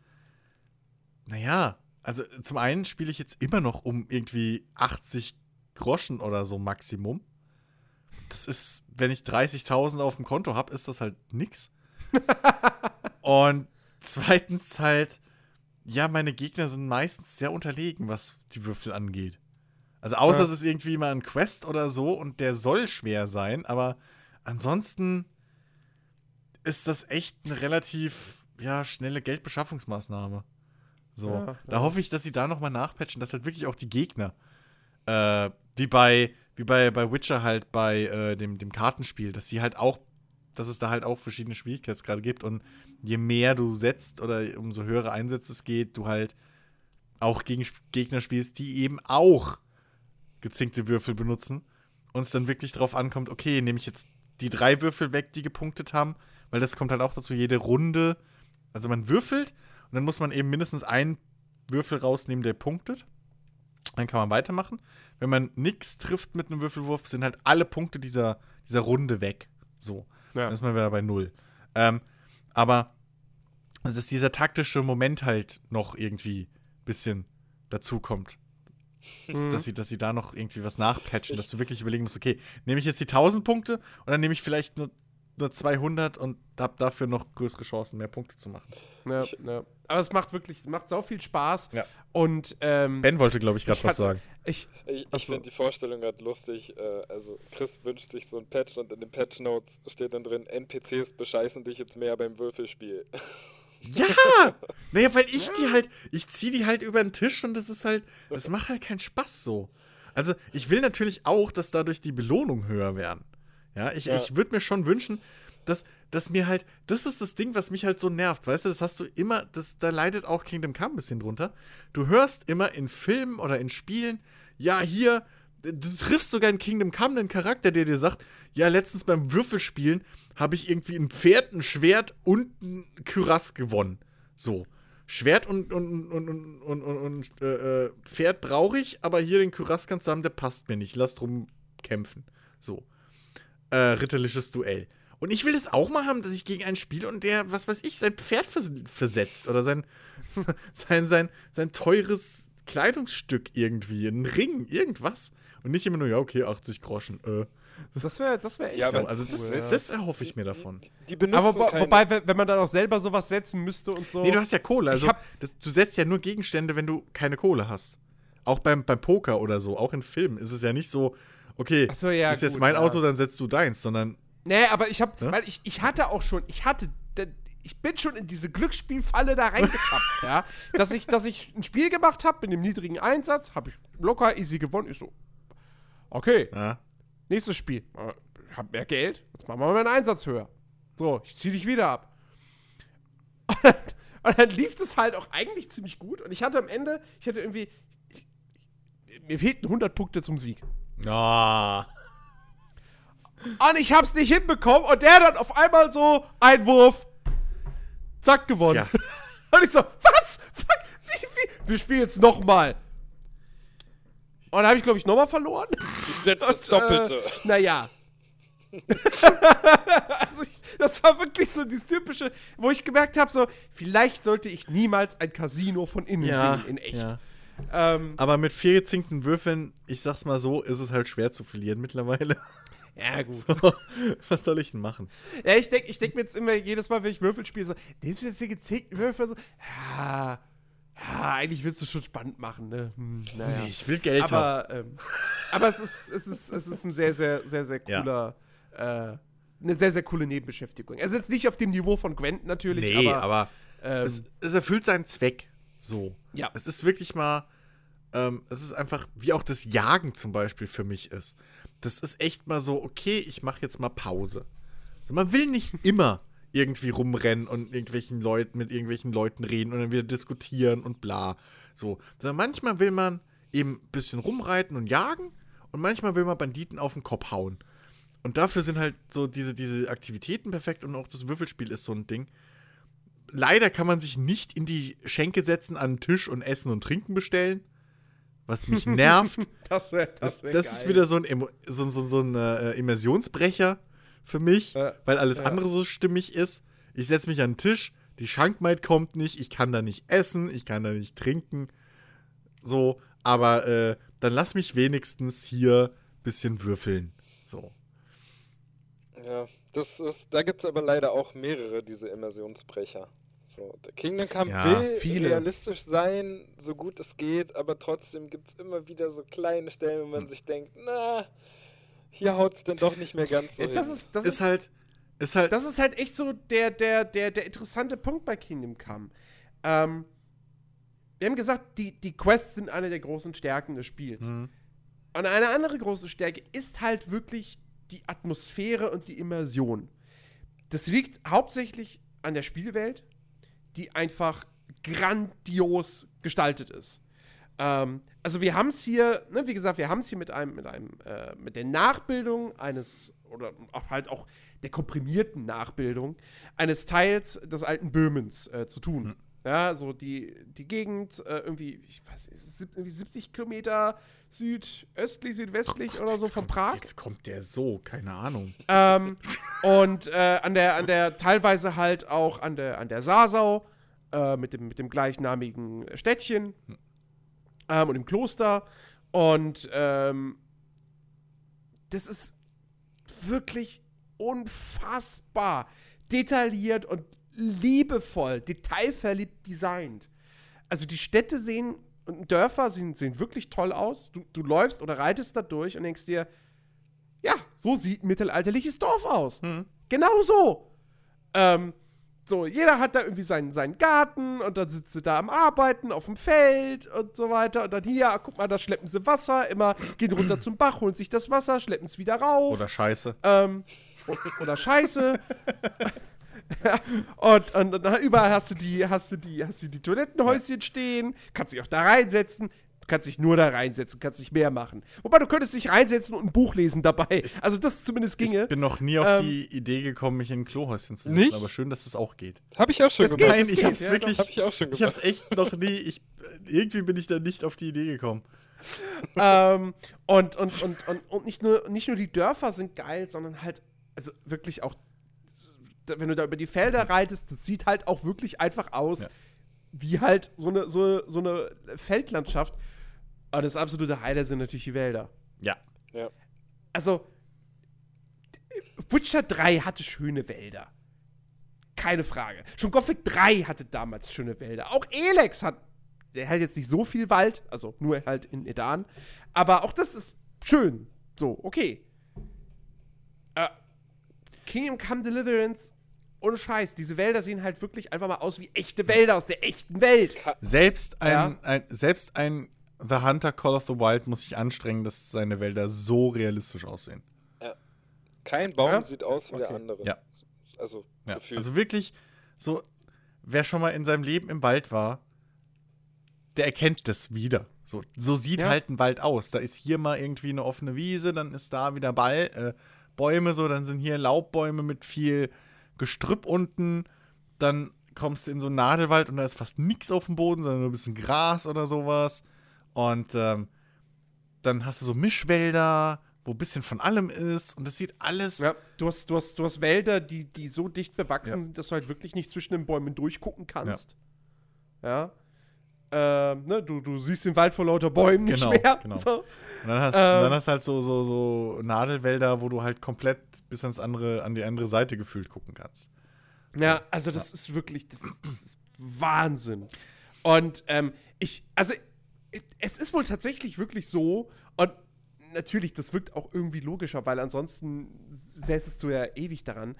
naja, also zum einen spiele ich jetzt immer noch um irgendwie 80 Groschen oder so Maximum. Das ist, wenn ich 30.000 auf dem Konto habe, ist das halt nix. Und zweitens halt, ja, meine Gegner sind meistens sehr unterlegen, was die Würfel angeht. Also außer Ja. es ist irgendwie mal ein Quest oder so und der soll schwer sein, aber ansonsten ist das echt eine relativ, ja, schnelle Geldbeschaffungsmaßnahme. So, Ja, da ja. hoffe ich, dass sie da noch mal nachpatchen, dass halt wirklich auch die Gegner, äh, wie bei, wie bei, bei Witcher halt bei äh, dem, dem Kartenspiel, dass sie halt auch, dass es da halt auch verschiedene Schwierigkeitsgrade gibt. Und je mehr du setzt oder umso höhere Einsätze es geht, du halt auch gegen Gegner spielst, die eben auch gezinkte Würfel benutzen. Und es dann wirklich drauf ankommt, okay, nehme ich jetzt die drei Würfel weg, die gepunktet haben, weil das kommt halt auch dazu, jede Runde, also man würfelt und dann muss man eben mindestens einen Würfel rausnehmen, der punktet. Dann kann man weitermachen. Wenn man nichts trifft mit einem Würfelwurf, sind halt alle Punkte dieser, dieser Runde weg. So. Ja. Dann ist man wieder bei null. Ähm, aber es ist dieser taktische Moment halt noch irgendwie ein bisschen dazukommt. Mhm. Dass, sie, dass sie da noch irgendwie was nachpatchen, dass du wirklich überlegen musst, okay, nehme ich jetzt die 1000 Punkte und dann nehme ich vielleicht nur, nur 200 und habe dafür noch größere Chancen, mehr Punkte zu machen. Ja, ja. Aber es macht wirklich, es macht sau viel Spaß. Ja. Und ähm, Ben wollte, glaube ich, gerade was sagen. ich, Ich, ich so. finde die Vorstellung gerade lustig. Äh, also, Chris wünscht sich so ein Patch und in den Patch Notes steht dann drin: NPCs bescheißen dich jetzt mehr beim Würfelspiel. Ja! naja, weil ich die halt, ich ziehe die halt über den Tisch und das ist halt, das macht halt keinen Spaß so. Also, ich will natürlich auch, dass dadurch die Belohnungen höher werden. Ja, ich, Ja. ich würde mir schon wünschen, dass, dass mir halt, das ist das Ding, was mich halt so nervt, weißt du, das hast du immer, das, da leidet auch Kingdom Come ein bisschen drunter. Du hörst immer in Filmen oder in Spielen, ja, hier, du triffst sogar in Kingdom Come einen Charakter, der dir sagt, ja, letztens beim Würfelspielen habe ich irgendwie ein Pferd, ein Schwert und ein Kyrass gewonnen. So. Schwert und, und, und, und, und, und, äh, äh, Pferd brauche ich, aber hier den Kyrass kannst du haben, der passt mir nicht. Lass drum kämpfen. So. Äh, ritterliches Duell. Und ich will das auch mal haben, dass ich gegen einen spiele und der, was weiß ich, sein Pferd vers versetzt oder sein, sein, sein, sein teures Kleidungsstück irgendwie, ein Ring, irgendwas. Und nicht immer nur, ja, okay, 80 Groschen. Äh. Das wäre das wär echt Ja, So, also das, cool, ja. das erhoffe ich mir davon. Die, die benutzen Aber wo, keine, wobei, wenn man dann auch selber sowas setzen müsste und so. Nee, du hast ja Kohle. Also, hab- das, du setzt ja nur Gegenstände, wenn du keine Kohle hast. Auch beim, beim Poker oder so, auch in Filmen ist es ja nicht so, okay, so, ja, ist jetzt gut, mein ja. Auto, dann setzt du deins, sondern Nee, aber ich hab, Ne? weil ich, ich hatte auch schon, ich hatte, ich bin schon in diese Glücksspielfalle da reingetappt, ja. Dass ich, dass ich ein Spiel gemacht habe mit dem niedrigen Einsatz, habe ich locker easy gewonnen. Ich so, okay, ja, nächstes Spiel. Äh, Ich hab mehr Geld, jetzt machen wir mal meinen Einsatz höher. So, ich zieh dich wieder ab. Und dann, und dann lief es halt auch eigentlich ziemlich gut. Und ich hatte am Ende, ich hatte irgendwie, ich, ich, mir fehlten 100 Punkte zum Sieg. Ah. Und ich hab's nicht hinbekommen und der dann auf einmal so Einwurf, zack, gewonnen. Tja. Und ich so, was? Fuck, wie, wie? Wir spielen jetzt nochmal. Und dann habe ich, glaube ich, nochmal verloren. Setz das Doppelte. Äh, naja. also ich, das war wirklich so dieses typische, wo ich gemerkt habe, so, vielleicht sollte ich niemals ein Casino von innen Ja, sehen, in echt. ja. Ähm, Aber mit vier gezinkten Würfeln, ich sag's mal so, ist es halt schwer zu verlieren mittlerweile. ja, gut. Was soll ich denn machen? Ja, ich denke ich denk mir jetzt immer jedes Mal, wenn ich Würfel spiele, so, das ist jetzt hier gezinkten Würfel, so, ja, ja, eigentlich willst du schon spannend machen, ne? Hm, naja. Ich will Geld haben. aber, ähm, aber es ist, es ist, es ist ein sehr, sehr, sehr, sehr Ja. cooler, äh, eine sehr, sehr coole Nebenbeschäftigung. Also jetzt nicht auf dem Niveau von Gwent natürlich, Nee, aber, aber, ähm, es, es erfüllt seinen Zweck. So. Ja. Es ist wirklich mal, ähm, es ist einfach, wie auch das Jagen zum Beispiel für mich ist. Das ist echt mal so, okay, ich mache jetzt mal Pause. Also man will nicht immer irgendwie rumrennen und irgendwelchen Leuten mit irgendwelchen Leuten reden und dann wieder diskutieren und bla. So. Sondern manchmal will man eben ein bisschen rumreiten und jagen und manchmal will man Banditen auf den Kopf hauen. Und dafür sind halt so diese, diese Aktivitäten perfekt und auch das Würfelspiel ist so ein Ding. Leider kann man sich nicht in die Schenke setzen an den Tisch und Essen und Trinken bestellen. Was mich nervt. das wäre Das, wär das geil. ist wieder so ein, so, so, so ein äh, Immersionsbrecher für mich, Ja, weil alles ja. andere so stimmig ist. Ich setze mich an den Tisch, die Schankmaid kommt nicht, ich kann da nicht essen, ich kann da nicht trinken. So, aber äh, dann lass mich wenigstens hier ein bisschen würfeln. So. Ja, das ist, da gibt es aber leider auch mehrere, diese Immersionsbrecher. So, der Kingdom Come Ja, will viele. realistisch sein, so gut es geht, aber trotzdem gibt es immer wieder so kleine Stellen, wo Hm. man sich denkt, na, hier haut es denn doch nicht mehr ganz so Ja, das ist, das ist, ist, halt, ist halt, das ist halt echt so der, der, der, der interessante Punkt bei Kingdom Come. Ähm, wir haben gesagt, die, die Quests sind eine der großen Stärken des Spiels. Mhm. Und eine andere große Stärke ist halt wirklich die Atmosphäre und die Immersion. Das liegt hauptsächlich an der Spielwelt, die einfach grandios gestaltet ist. Ähm, also wir haben es hier, ne, wie gesagt, wir haben es hier mit einem, mit einem, äh, mit der Nachbildung eines, oder auch halt auch der komprimierten Nachbildung eines Teils des alten Böhmens äh, zu tun. Ja, so die, die Gegend, äh, irgendwie, ich weiß nicht, irgendwie 70 Kilometer südöstlich, südwestlich oder so von kommt, Prag. Jetzt kommt der so, keine Ahnung. Ähm, und äh, an der, an der, teilweise halt auch an der, an der Sasau, äh, mit, dem, mit dem gleichnamigen Städtchen ähm, und dem Kloster. Und ähm, das ist wirklich unfassbar detailliert und liebevoll, detailverliebt designt. Also die Städte sehen und Dörfer sehen, sehen wirklich toll aus. Du, du läufst oder reitest da durch und denkst dir, ja, so sieht ein mittelalterliches Dorf aus. Genau so. Ähm, So, jeder hat da irgendwie seinen, seinen Garten und dann sitzt sie da am Arbeiten auf dem Feld und so weiter. Und dann hier, guck mal, da schleppen sie Wasser, immer gehen runter zum Bach, holen sich das Wasser, schleppen es wieder rauf. Oder Scheiße. Ähm, oder Scheiße. und, und, und überall hast du die, hast du die, hast du die Toilettenhäuschen stehen, kannst dich auch da reinsetzen. Du kannst dich nur da reinsetzen, kannst nicht mehr machen. Wobei du könntest dich reinsetzen und ein Buch lesen dabei. Also das zumindest ginge. Ich bin noch nie auf Ähm, die Idee gekommen, mich in ein Klohäuschen zu setzen, Nicht? aber schön, dass es auch geht. Hab ich auch schon Das geht. gemacht. Nein, das ich hab's ja, wirklich. Hab ich auch schon Ich hab's gemacht. echt noch nie. Ich, irgendwie bin ich da nicht auf die Idee gekommen. ähm, und, und, und, und, und nicht, nur, nicht nur die Dörfer sind geil, sondern halt, also wirklich auch, wenn du da über die Felder reitest, das sieht halt auch wirklich einfach aus, Ja. wie halt so eine, so, so eine Feldlandschaft. Aber das absolute Highlight sind natürlich die Wälder. Ja. Ja. Also, Witcher 3 hatte schöne Wälder. Keine Frage. Schon Gothic 3 hatte damals schöne Wälder. Auch Elex hat, der hat jetzt nicht so viel Wald, also nur halt in Edan. Aber auch das ist schön. So, okay. Äh, Kingdom Come Deliverance, ohne Scheiß, diese Wälder sehen halt wirklich einfach mal aus wie echte Wälder aus der echten Welt. Selbst ein, Ja. ein, selbst ein The Hunter Call of the Wild muss sich anstrengen, dass seine Wälder so realistisch aussehen. Kein Baum Ja? sieht aus wie der Okay. andere. Ja. Also, Ja. Also wirklich, so, wer schon mal in seinem Leben im Wald war, der erkennt das wieder. So, so sieht Ja. halt ein Wald aus. Da ist hier mal irgendwie eine offene Wiese, dann ist da wieder Ball, äh, Bäume, so, dann sind hier Laubbäume mit viel Gestrüpp unten, dann kommst du in so einen Nadelwald und da ist fast nichts auf dem Boden, sondern nur ein bisschen Gras oder sowas. Und ähm, dann hast du so Mischwälder, wo ein bisschen von allem ist und das sieht alles Ja, du hast, du hast, du hast Wälder, die, die so dicht bewachsen sind, dass du halt wirklich nicht zwischen den Bäumen durchgucken kannst. Ja. Ähm, ne, du, du siehst den Wald vor lauter Bäumen Genau, nicht mehr. genau. So. Und dann hast, Ähm. dann hast du halt so, so, so Nadelwälder, wo du halt komplett bis ans andere, an die andere Seite gefühlt gucken kannst. Ja, also das ist wirklich, das ist, das ist Wahnsinn. Und ähm, ich, also es ist wohl tatsächlich wirklich so, und natürlich, das wirkt auch irgendwie logischer, weil ansonsten säßest du ja ewig daran.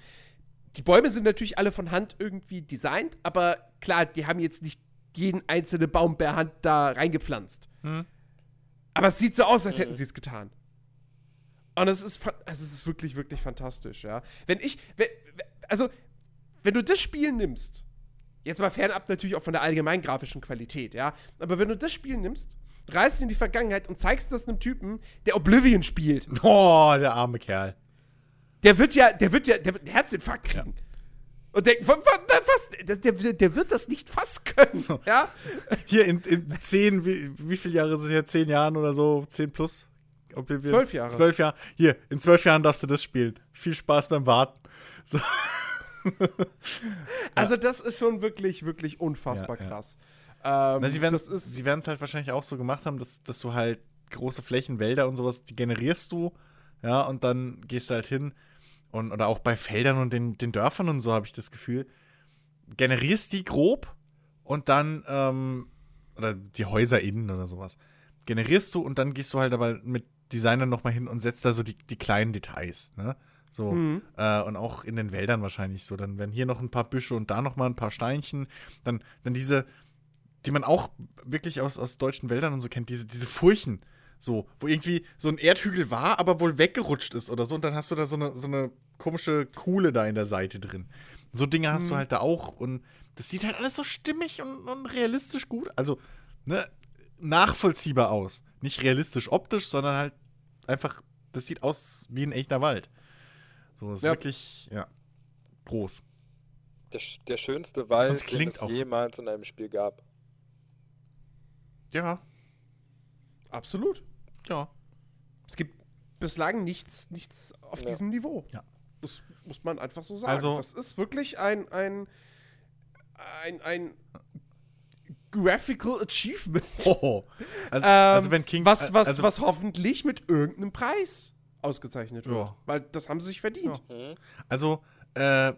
Die Bäume sind natürlich alle von Hand irgendwie designt, aber klar, die haben jetzt nicht jeden einzelnen Baum per Hand da reingepflanzt. Hm. Aber es sieht so aus, als hätten sie es getan. Und es ist, es ist wirklich, wirklich fantastisch, ja. Wenn ich, we- we- also, wenn du das Spiel nimmst, jetzt mal fernab natürlich auch von der allgemeinen grafischen Qualität, ja, aber wenn du das Spiel nimmst, reist in die Vergangenheit und zeigst das einem Typen, der Oblivion spielt, Oh, der arme Kerl. der wird ja, der wird ja, der wird einen Herzinfarkt kriegen. Und denkt, wa- wa- da- was, der, der, wird das nicht fast können, ja. Hier in, in zehn, wie, wie viele Jahre ist es her? Zehn Jahren oder so? Zehn plus? Oblivion? Zwölf Jahre. Zwölf Jahre. Hier, in zwölf Jahren darfst du das spielen. Viel Spaß beim Warten. So. Also das ist schon wirklich, wirklich unfassbar Ja, ja. krass. Ähm, Na, sie sie werden es halt wahrscheinlich auch so gemacht haben, dass, dass du halt große Flächen, Wälder und sowas, die generierst du, ja, und dann gehst du halt hin und oder auch bei Feldern und den, den Dörfern und so habe ich das Gefühl, generierst die grob und dann, ähm, oder die Häuser innen oder sowas, generierst du und dann gehst du halt aber mit Designern nochmal hin und setzt da so die, die kleinen Details, ne? So, Mhm. äh, und auch in den Wäldern wahrscheinlich so. Dann werden hier noch ein paar Büsche und da noch mal ein paar Steinchen. Dann, dann diese, die man auch wirklich aus, aus deutschen Wäldern und so kennt, diese, diese Furchen, so, wo irgendwie so ein Erdhügel war, aber wohl weggerutscht ist oder so. Und dann hast du da so eine, so eine komische Kuhle da in der Seite drin. So Dinge hast du halt da auch. Und das sieht halt alles so stimmig und, und realistisch gut. Also, ne, nachvollziehbar aus. Nicht realistisch optisch, sondern halt einfach, das sieht aus wie ein echter Wald. So, ist Ja. wirklich, ja, groß. Der, der schönste Wald, den es auch- jemals in einem Spiel gab. Ja, absolut. Ja. Es gibt bislang nichts, nichts auf Ja. diesem Niveau. Ja. Das muss man einfach so sagen. Also- das ist wirklich ein, ein, ein, ein Graphical Achievement. Oh. Also, Ähm, also wenn King. was, was, also, was hoffentlich mit irgendeinem Preis ausgezeichnet wird. Ja. Weil das haben sie sich verdient. Mhm. Also, äh,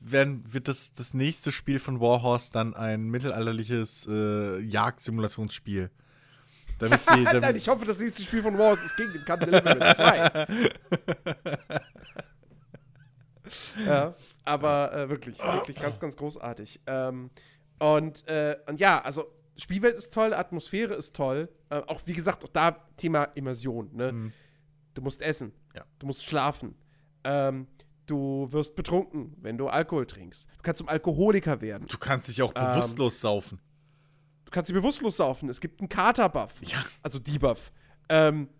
werden, wird das, das nächste Spiel von Warhorse dann ein mittelalterliches äh, Jagdsimulationsspiel. Damit sie. Nein, Damit, ich hoffe, das nächste Spiel von Wars ist gegen den Come Deliverance 2. ja. Aber äh, wirklich, wirklich ganz, ganz großartig. Ähm, und, äh, und ja, also Spielwelt ist toll, Atmosphäre ist toll. Äh, auch wie gesagt, auch da Thema Immersion. Ne? Du musst essen, Ja. du musst schlafen. Ähm, du wirst betrunken, wenn du Alkohol trinkst. Du kannst zum Alkoholiker werden. Du kannst dich auch Ähm, bewusstlos saufen. Du kannst dich bewusstlos saufen. Es gibt einen Kater-Buff. Ja. Also Debuff. Ähm,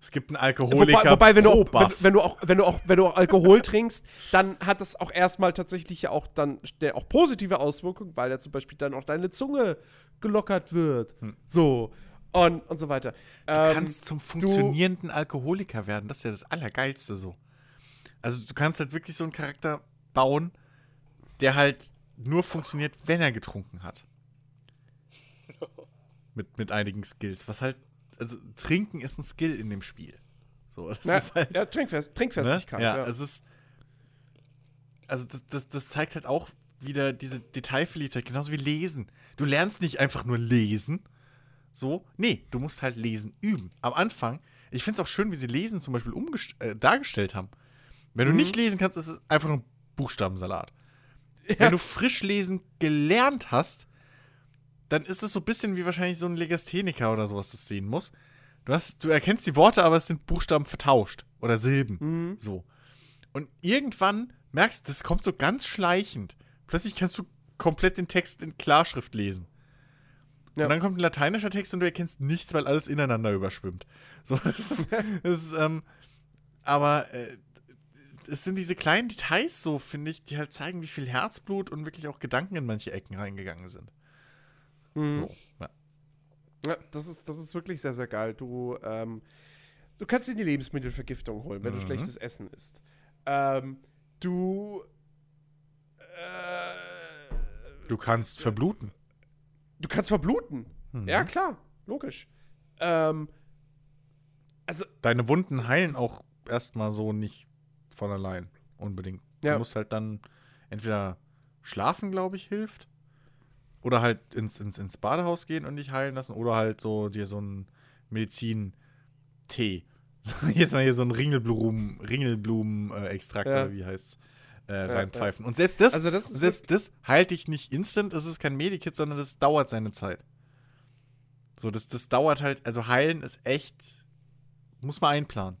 Es gibt einen Alkoholiker. wobei, wobei wenn, du auch, wenn, wenn, du auch, wenn, du auch, wenn du auch Alkohol trinkst, dann hat das auch erstmal tatsächlich ja auch dann der auch positive Auswirkungen, weil ja zum Beispiel dann auch deine Zunge gelockert wird. So. Und, und so weiter. Du kannst zum funktionierenden Alkoholiker werden. Das ist ja das Allergeilste so. Also du kannst halt wirklich so einen Charakter bauen, der halt nur funktioniert, wenn er getrunken hat. Mit, mit einigen Skills. Was halt, also Trinken ist ein Skill in dem Spiel. So, das Na, ist halt, ja, Trinkfest, ne? Trinkfestigkeit. Ja, ja. es ist, also das, das, das zeigt halt auch wieder diese Detailverliebtheit, genauso wie Lesen. Du lernst nicht einfach nur lesen, so, nee, du musst halt Lesen üben. Am Anfang, ich finde es auch schön, wie sie Lesen zum Beispiel äh, dargestellt haben. Wenn du nicht lesen kannst, ist es einfach nur ein Buchstabensalat. Wenn du frisch lesen gelernt hast, dann ist es so ein bisschen wie wahrscheinlich so ein Legastheniker oder sowas, das sehen muss. Du, hast, du erkennst die Worte, aber es sind Buchstaben vertauscht oder Silben. So. Und irgendwann merkst du, das kommt so ganz schleichend. Plötzlich kannst du komplett den Text in Klarschrift lesen. Ja. Und dann kommt ein lateinischer Text und du erkennst nichts, weil alles ineinander überschwimmt. So, das ist, das ist ähm, aber äh, es sind diese kleinen Details so, finde ich, die halt zeigen, wie viel Herzblut und wirklich auch Gedanken in manche Ecken reingegangen sind. Mhm. So, ja. Ja, das ist, das ist wirklich sehr, sehr geil. Du, ähm, du kannst dir die Lebensmittelvergiftung holen, wenn du Mhm. schlechtes Essen isst. Ähm, du. Äh, Du kannst verbluten. du kannst verbluten. Mhm. Ja, klar. Logisch. Ähm, also, Deine Wunden heilen auch erstmal so nicht von allein. Unbedingt. Ja. Du musst halt dann entweder schlafen, glaube ich, hilft. Oder halt ins, ins, ins Badehaus gehen und dich heilen lassen. Oder halt so dir so einen Medizin-Tee. Jetzt mal hier so einen Ringelblumen, Ringelblumen-Extrakt Ja. oder wie heißt's, äh, reinpfeifen. Und selbst das, Also das selbst das heilt dich nicht instant. Das ist kein Medikit, sondern das dauert seine Zeit. So, das, das dauert halt, also heilen ist echt, muss man einplanen.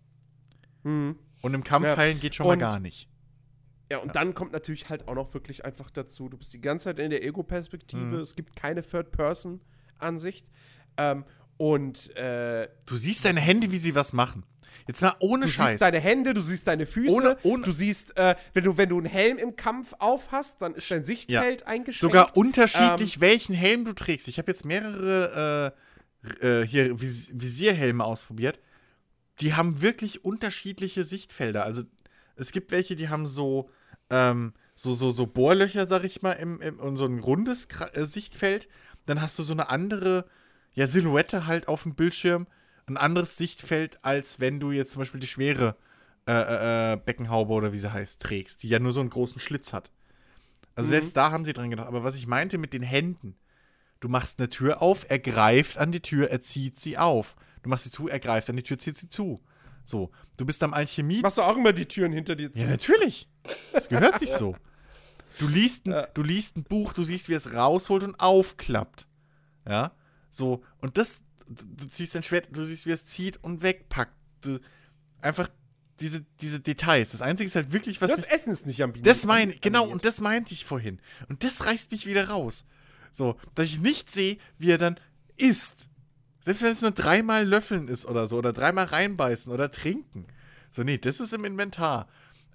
mhm. Und im Kampf Ja. heilen geht schon mal Und- gar nicht. Ja, und dann kommt natürlich halt auch noch wirklich einfach dazu, du bist die ganze Zeit in der Ego-Perspektive, Mhm. es gibt keine Third-Person-Ansicht. Ähm, und äh, Du siehst deine Hände, wie sie was machen. Jetzt mal ohne du Scheiß. siehst deine Hände, du siehst deine Füße, Ohne- ohne- du siehst, äh, wenn, du, wenn du einen Helm im Kampf auf hast, dann ist dein Sichtfeld eingeschränkt. Sogar unterschiedlich, welchen Helm du trägst. Ich habe jetzt mehrere äh, äh, hier Vis Visierhelme ausprobiert. Die haben wirklich unterschiedliche Sichtfelder. Also es gibt welche, die haben so ähm, so, so, so Bohrlöcher, sag ich mal, im, im, und so ein rundes äh, Sichtfeld. Dann hast du so eine andere ja, Silhouette halt auf dem Bildschirm. Ein anderes Sichtfeld, als wenn du jetzt zum Beispiel die schwere äh, äh, äh, Beckenhaube oder wie sie heißt, trägst, die ja nur so einen großen Schlitz hat. Also selbst da haben sie dran gedacht. Aber was ich meinte mit den Händen, du machst eine Tür auf, er greift an die Tür, er zieht sie auf. Du machst sie zu, er greift an die Tür, zieht sie zu. So, du bist am Alchemie. Machst du auch immer die Türen hinter dir zu? Ja, natürlich. Das gehört sich so. Du liest, ein, Ja. du liest ein Buch, du siehst, wie es rausholt und aufklappt. Ja, so. Und das, du, ziehst dein Schwert, du siehst, wie es zieht und wegpackt. Du, einfach diese, diese Details. Das Einzige ist halt wirklich, was das mich Essen ist nicht am das meine genau, und das meinte ich vorhin. Und das reißt mich wieder raus. So, dass ich nicht sehe, wie er dann isst. Selbst wenn es nur dreimal löffeln ist oder so, oder dreimal reinbeißen oder trinken. So, nee, das ist im Inventar.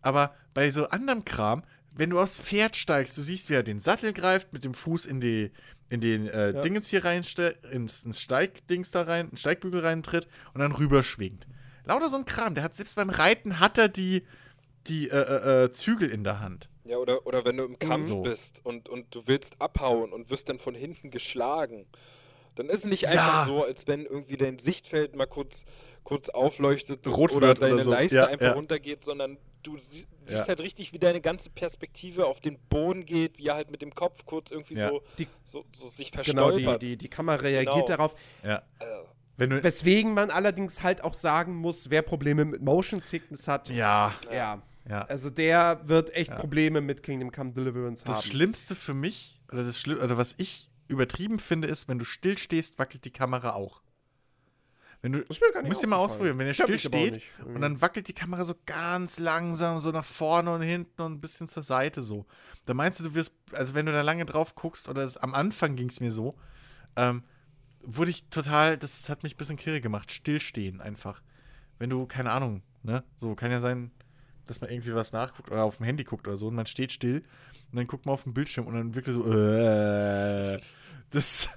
Aber bei so anderem Kram, wenn du aufs Pferd steigst, du siehst, wie er den Sattel greift, mit dem Fuß in die, in den äh, Ja. Dingens hier reinstellt, ins, ins Steigdings da rein, ins Steigbügel reintritt und dann rüberschwingt. Lauter so ein Kram. Der hat selbst beim Reiten hat er die, die äh, äh, äh, Zügel in der Hand. Ja, oder, oder wenn du im Kampf So. bist und, und du willst abhauen und wirst dann von hinten geschlagen, dann ist es nicht Ja. einfach so, als wenn irgendwie dein Sichtfeld mal kurz, kurz aufleuchtet Rot oder wird oder deine so. Leiste Ja, einfach ja. runtergeht, sondern du sie siehst Ja. halt richtig, wie deine ganze Perspektive auf den Boden geht, wie er halt mit dem Kopf kurz irgendwie Ja. so, Die- so, so sich Genau, verstolpert. die, die, die Kamera reagiert Genau. darauf. Ja. Wenn du. Weswegen man allerdings halt auch sagen muss, wer Probleme mit Motion Sickness hat, Ja. ja. Ja. Also der wird echt Ja. Probleme mit Kingdom Come Deliverance Das haben. Schlimmste für mich, oder das Schlimm, oder was ich übertrieben finde, ist, wenn du still stehst, wackelt die Kamera auch. Wenn du, ist mir gar nicht musst du mal ausprobieren, wenn er Stört still steht und dann wackelt die Kamera so ganz langsam, so nach vorne und hinten und ein bisschen zur Seite so. Da meinst du, du wirst, also wenn du da lange drauf guckst, oder es, am Anfang ging es mir so, ähm, wurde ich total, das hat mich ein bisschen kirre gemacht, stillstehen einfach. Wenn du, keine Ahnung, ne, so kann ja sein, dass man irgendwie was nachguckt oder auf dem Handy guckt oder so und man steht still und dann guckt man auf den Bildschirm und dann wirklich so, äh, das,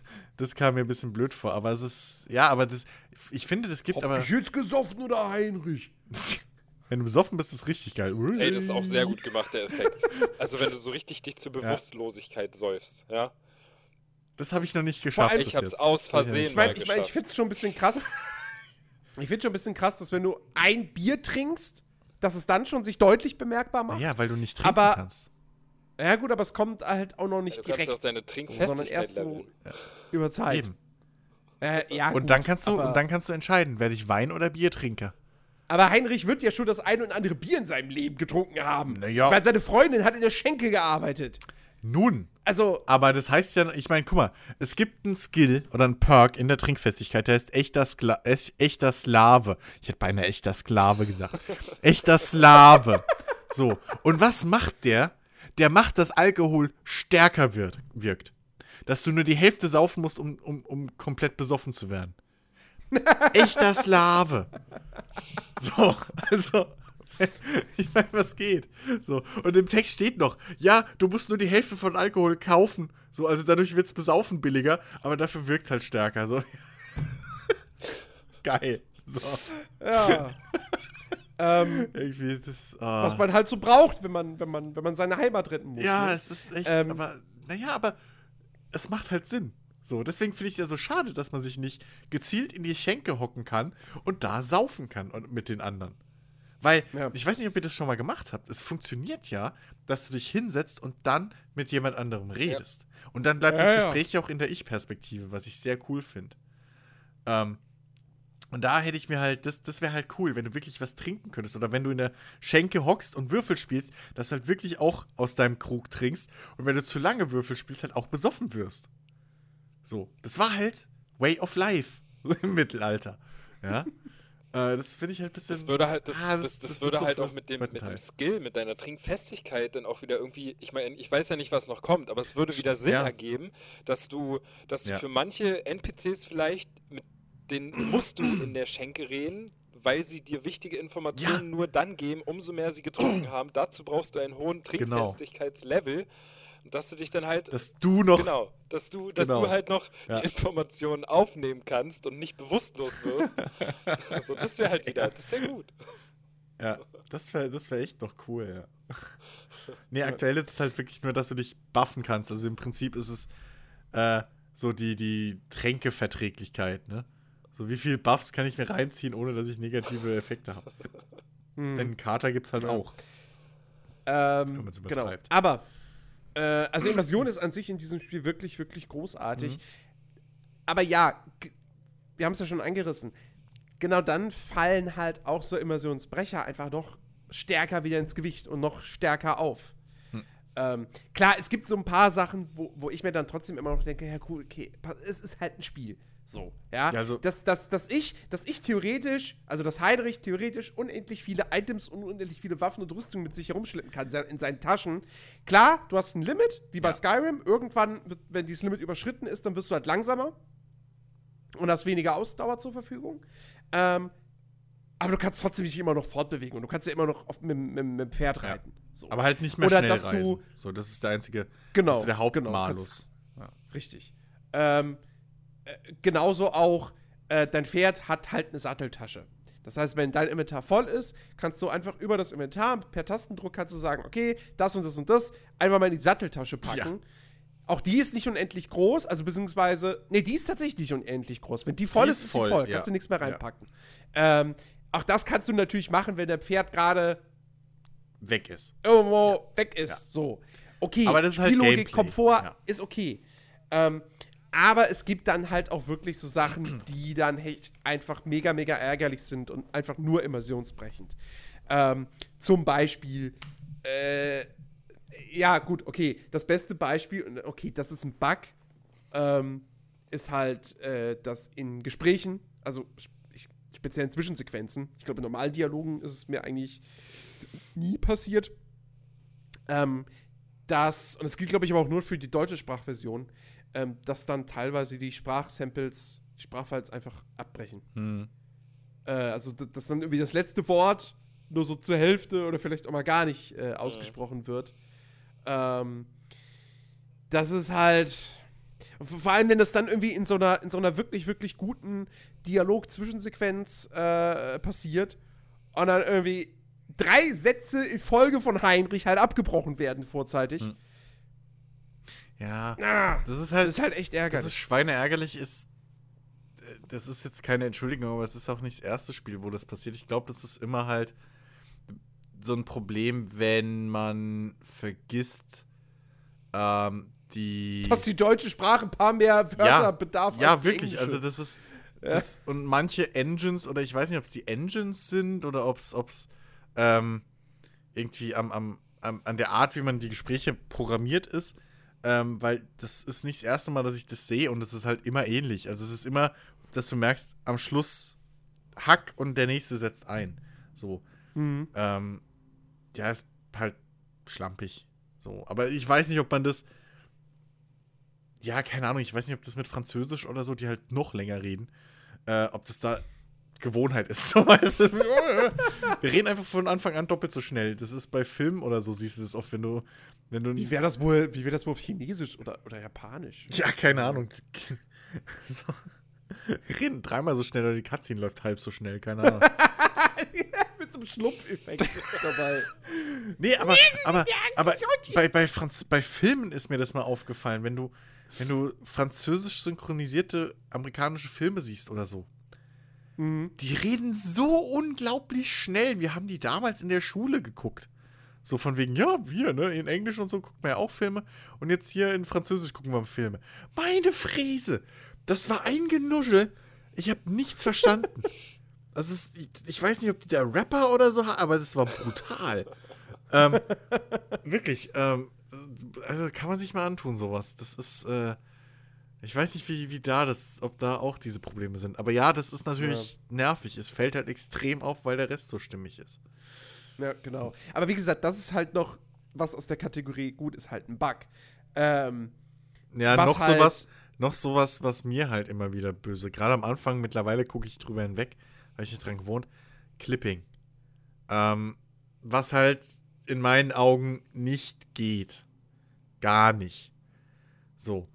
das kam mir ein bisschen blöd vor, aber es ist, ja, aber das, ich finde, das gibt aber, jetzt gesoffen oder Heinrich? wenn du besoffen bist, ist es richtig geil. Ey, das ist auch sehr gut gemacht, der Effekt. Also wenn du so richtig dich zur Bewusstlosigkeit säufst, ja. Das habe ich noch nicht geschafft. allem- Ich hab's jetzt. aus hab Versehen Ich meine, ich, mein, ich finde es schon ein bisschen krass. ich finde schon ein bisschen krass, dass wenn du ein Bier trinkst, dass es dann schon sich deutlich bemerkbar macht. Ja, weil du nicht trinken Aber- kannst. Ja gut, aber es kommt halt auch noch nicht Du kannst direkt auch deine sondern Trinkfestigkeit erst so leveln. über Zeit. Eben. Äh, ja, Und gut, dann kannst du, und dann kannst du entscheiden, werde ich Wein oder Bier trinke. aber Heinrich wird ja schon das ein und andere Bier in seinem Leben getrunken haben. Na ja. Weil seine Freundin hat in der Schenke gearbeitet. Nun, Also, aber das heißt ja, ich meine, guck mal, es gibt einen Skill oder einen Perk in der Trinkfestigkeit, der heißt echter, Skla echter Slave. Ich hätte beinahe echter Sklave gesagt. echter Slave. So, und was macht der? Der macht, dass Alkohol stärker wird, wirkt. Dass du nur die Hälfte saufen musst, um, um, um komplett besoffen zu werden. Echter Slave. So, also. Ich meine, was geht? So, und im Text steht noch, ja, du musst nur die Hälfte von Alkohol kaufen. So, also dadurch wird es besaufen billiger, aber dafür wirkt es halt stärker. So. Geil. So, ja. Ähm, irgendwie ist das. ah. was man halt so braucht, wenn man, wenn man, wenn man seine Heimat retten muss. ja, ne? es ist echt, Ähm, aber, naja, aber es macht halt Sinn. So, deswegen finde ich es ja so schade, dass man sich nicht gezielt in die Schenke hocken kann und da saufen kann und mit den anderen. Weil, Ja. ich weiß nicht, ob ihr das schon mal gemacht habt. Es funktioniert ja, dass du dich hinsetzt und dann mit jemand anderem redest. Und dann bleibt Ja, das ja. Gespräch ja auch in der Ich-Perspektive, was ich sehr cool finde. Ähm, und da hätte ich mir halt, das, das wäre halt cool, wenn du wirklich was trinken könntest. Oder wenn du in der Schenke hockst und Würfel spielst, dass du halt wirklich auch aus deinem Krug trinkst. Und wenn du zu lange Würfel spielst, halt auch besoffen wirst. So. Das war halt Way of Life im Mittelalter. Ja. äh, das finde ich halt ein bisschen. Das würde halt, das, Ah, das, das, ist würde so halt auch das mit dem, mit dem Skill, mit deiner Trinkfestigkeit dann auch wieder irgendwie, ich meine, ich weiß ja nicht, was noch kommt, aber es würde wieder Sinn Ja. ergeben, dass du, dass du Ja. für manche NPCs vielleicht, mit denen musst du in der Schenke reden, weil sie dir wichtige Informationen nur dann geben, umso mehr sie getrunken haben. Dazu brauchst du einen hohen Genau. Trinkfestigkeitslevel. Und dass du dich dann halt dass du noch. Genau, dass du, dass Genau. du halt noch Ja. die Informationen aufnehmen kannst und nicht bewusstlos wirst. also das wäre halt wieder, das wäre gut. Ja, das wäre das wär echt noch cool, ja. nee, aktuell ist es halt wirklich nur, dass du dich buffen kannst. Also im Prinzip ist es äh, so die, die Tränkeverträglichkeit, ne? So wie viel Buffs kann ich mir reinziehen, ohne dass ich negative Effekte habe. Hm. Denn Kater gibt's halt Ja. auch. Ähm, genau. übertreibt. Aber, äh, also Invasion ist an sich in diesem Spiel wirklich, wirklich großartig. Mhm. Aber ja, wir haben es ja schon angerissen. Genau dann fallen halt auch so Immersionsbrecher einfach noch stärker wieder ins Gewicht und noch stärker auf. Hm. Ähm, klar, es gibt so ein paar Sachen, wo, wo ich mir dann trotzdem immer noch denke, ja cool, okay, es ist halt ein Spiel. So, ja. Ja, also- dass, dass, dass, ich, dass ich theoretisch, also dass Heinrich theoretisch unendlich viele Items und unendlich viele Waffen und Rüstungen mit sich herumschleppen kann in seinen Taschen. Klar, du hast ein Limit, wie bei Ja. Skyrim. Irgendwann, wenn dieses Limit überschritten ist, dann wirst du halt langsamer und hast weniger Ausdauer zur Verfügung. Ähm, aber du kannst trotzdem dich immer noch fortbewegen und du kannst ja immer noch auf, mit, mit, mit dem Pferd Ja. reiten. So. Aber halt nicht mehr Oder schnell dass du- reisen. So, das ist der einzige, Genau, das ist der genau, Hauptmalus. Richtig. Ähm, äh, genauso auch, äh, dein Pferd hat halt eine Satteltasche. Das heißt, wenn dein Inventar voll ist, kannst du einfach über das Inventar per Tastendruck kannst du sagen, okay, das und das und das, einfach mal in die Satteltasche packen. Auch die ist nicht unendlich groß, also beziehungsweise, nee, die ist tatsächlich nicht unendlich groß. Wenn die voll Die ist, ist ist sie voll, voll, ja. kannst du nichts mehr Ja. reinpacken. Ähm, auch das kannst du natürlich machen, wenn dein Pferd gerade Weg ist. irgendwo weg ist. Ja. So. Okay, Aber das ist halt Komfort ja. ist okay. Ähm, aber es gibt dann halt auch wirklich so Sachen, die dann echt einfach mega, mega ärgerlich sind und einfach nur immersionsbrechend. Ähm, zum Beispiel, äh, ja, gut, okay, das beste Beispiel, okay, das ist ein Bug, ähm, ist halt, äh, dass in Gesprächen, also ich, speziell in Zwischensequenzen, ich glaube, in normalen Dialogen ist es mir eigentlich nie passiert, ähm, dass, und das gilt, glaube ich, aber auch nur für die deutsche Sprachversion, ähm, dass dann teilweise die Sprachsamples, die Sprachfiles einfach abbrechen. Hm. Äh, also, dass dann irgendwie das letzte Wort nur so zur Hälfte oder vielleicht auch mal gar nicht äh, ausgesprochen wird. Ähm, das ist halt. Vor allem, wenn das dann irgendwie in so einer, in so einer wirklich, wirklich guten Dialog-Zwischensequenz äh, passiert und dann irgendwie drei Sätze in Folge von Heinrich halt abgebrochen werden vorzeitig. Hm. Ja, Ah, das ist das halt, ist halt echt das ärgerlich. ist schweineärgerlich, ist, äh, das ist jetzt keine Entschuldigung, aber es ist auch nicht das erste Spiel, wo das passiert. Ich glaube, das ist immer halt so ein Problem, wenn man vergisst, ähm, die. dass die deutsche Sprache ein paar mehr Wörter Ja, bedarf Ja, als wirklich. englische. Also das ist das, und manche Engines oder ich weiß nicht, ob es die Engines sind oder ob es ähm, irgendwie am, am, am, an der Art, wie man die Gespräche programmiert ist, ähm, weil das ist nicht das erste Mal, dass ich das sehe und es ist halt immer ähnlich. Also es ist immer, dass du merkst, am Schluss Hack und der nächste setzt ein. So. Mhm. Ähm, ja, ist halt schlampig. So. Aber ich weiß nicht, ob man das. Ja, keine Ahnung, ich weiß nicht, ob das mit Französisch oder so, die halt noch länger reden, äh, ob das da Gewohnheit ist. So, weißt du? Wir reden einfach von Anfang an doppelt so schnell. Das ist bei Filmen oder so, siehst du das oft, wenn du. Wie wäre das wohl, wie wäre das wohl auf Chinesisch oder, oder Japanisch? ja, keine Ahnung. so. Reden dreimal so schnell oder die Cutscene läuft halb so schnell, keine Ahnung. Mit so einem Schlumpfeffekt dabei. Nee, aber, aber, aber bei, bei, Franz bei Filmen ist mir das mal aufgefallen, wenn du, wenn du französisch synchronisierte amerikanische Filme siehst oder so. Mhm. Die reden so unglaublich schnell. Wir haben die damals in der Schule geguckt. So von wegen, ja, wir, ne? In Englisch und so gucken wir ja auch Filme. Und jetzt hier in Französisch gucken wir Filme. Meine Fräse! Das war ein Genuschel. Ich habe nichts verstanden. Also es, ich, ich weiß nicht, ob die der Rapper oder so hat, aber das war brutal. ähm, wirklich, ähm, also kann man sich mal antun, sowas. Das ist, äh, ich weiß nicht, wie, wie da das, ob da auch diese Probleme sind. Aber ja, das ist natürlich nervig. Es fällt halt extrem auf, weil der Rest so stimmig ist. Ja, genau. Aber wie gesagt, das ist halt noch was aus der Kategorie, gut, ist halt ein Bug. Ähm, Ja, noch halt- sowas, noch sowas, was mir halt immer wieder böse. Gerade am Anfang, mittlerweile gucke ich drüber hinweg, weil ich nicht dran gewohnt. Clipping. Ähm, was halt in meinen Augen nicht geht. Gar nicht. So.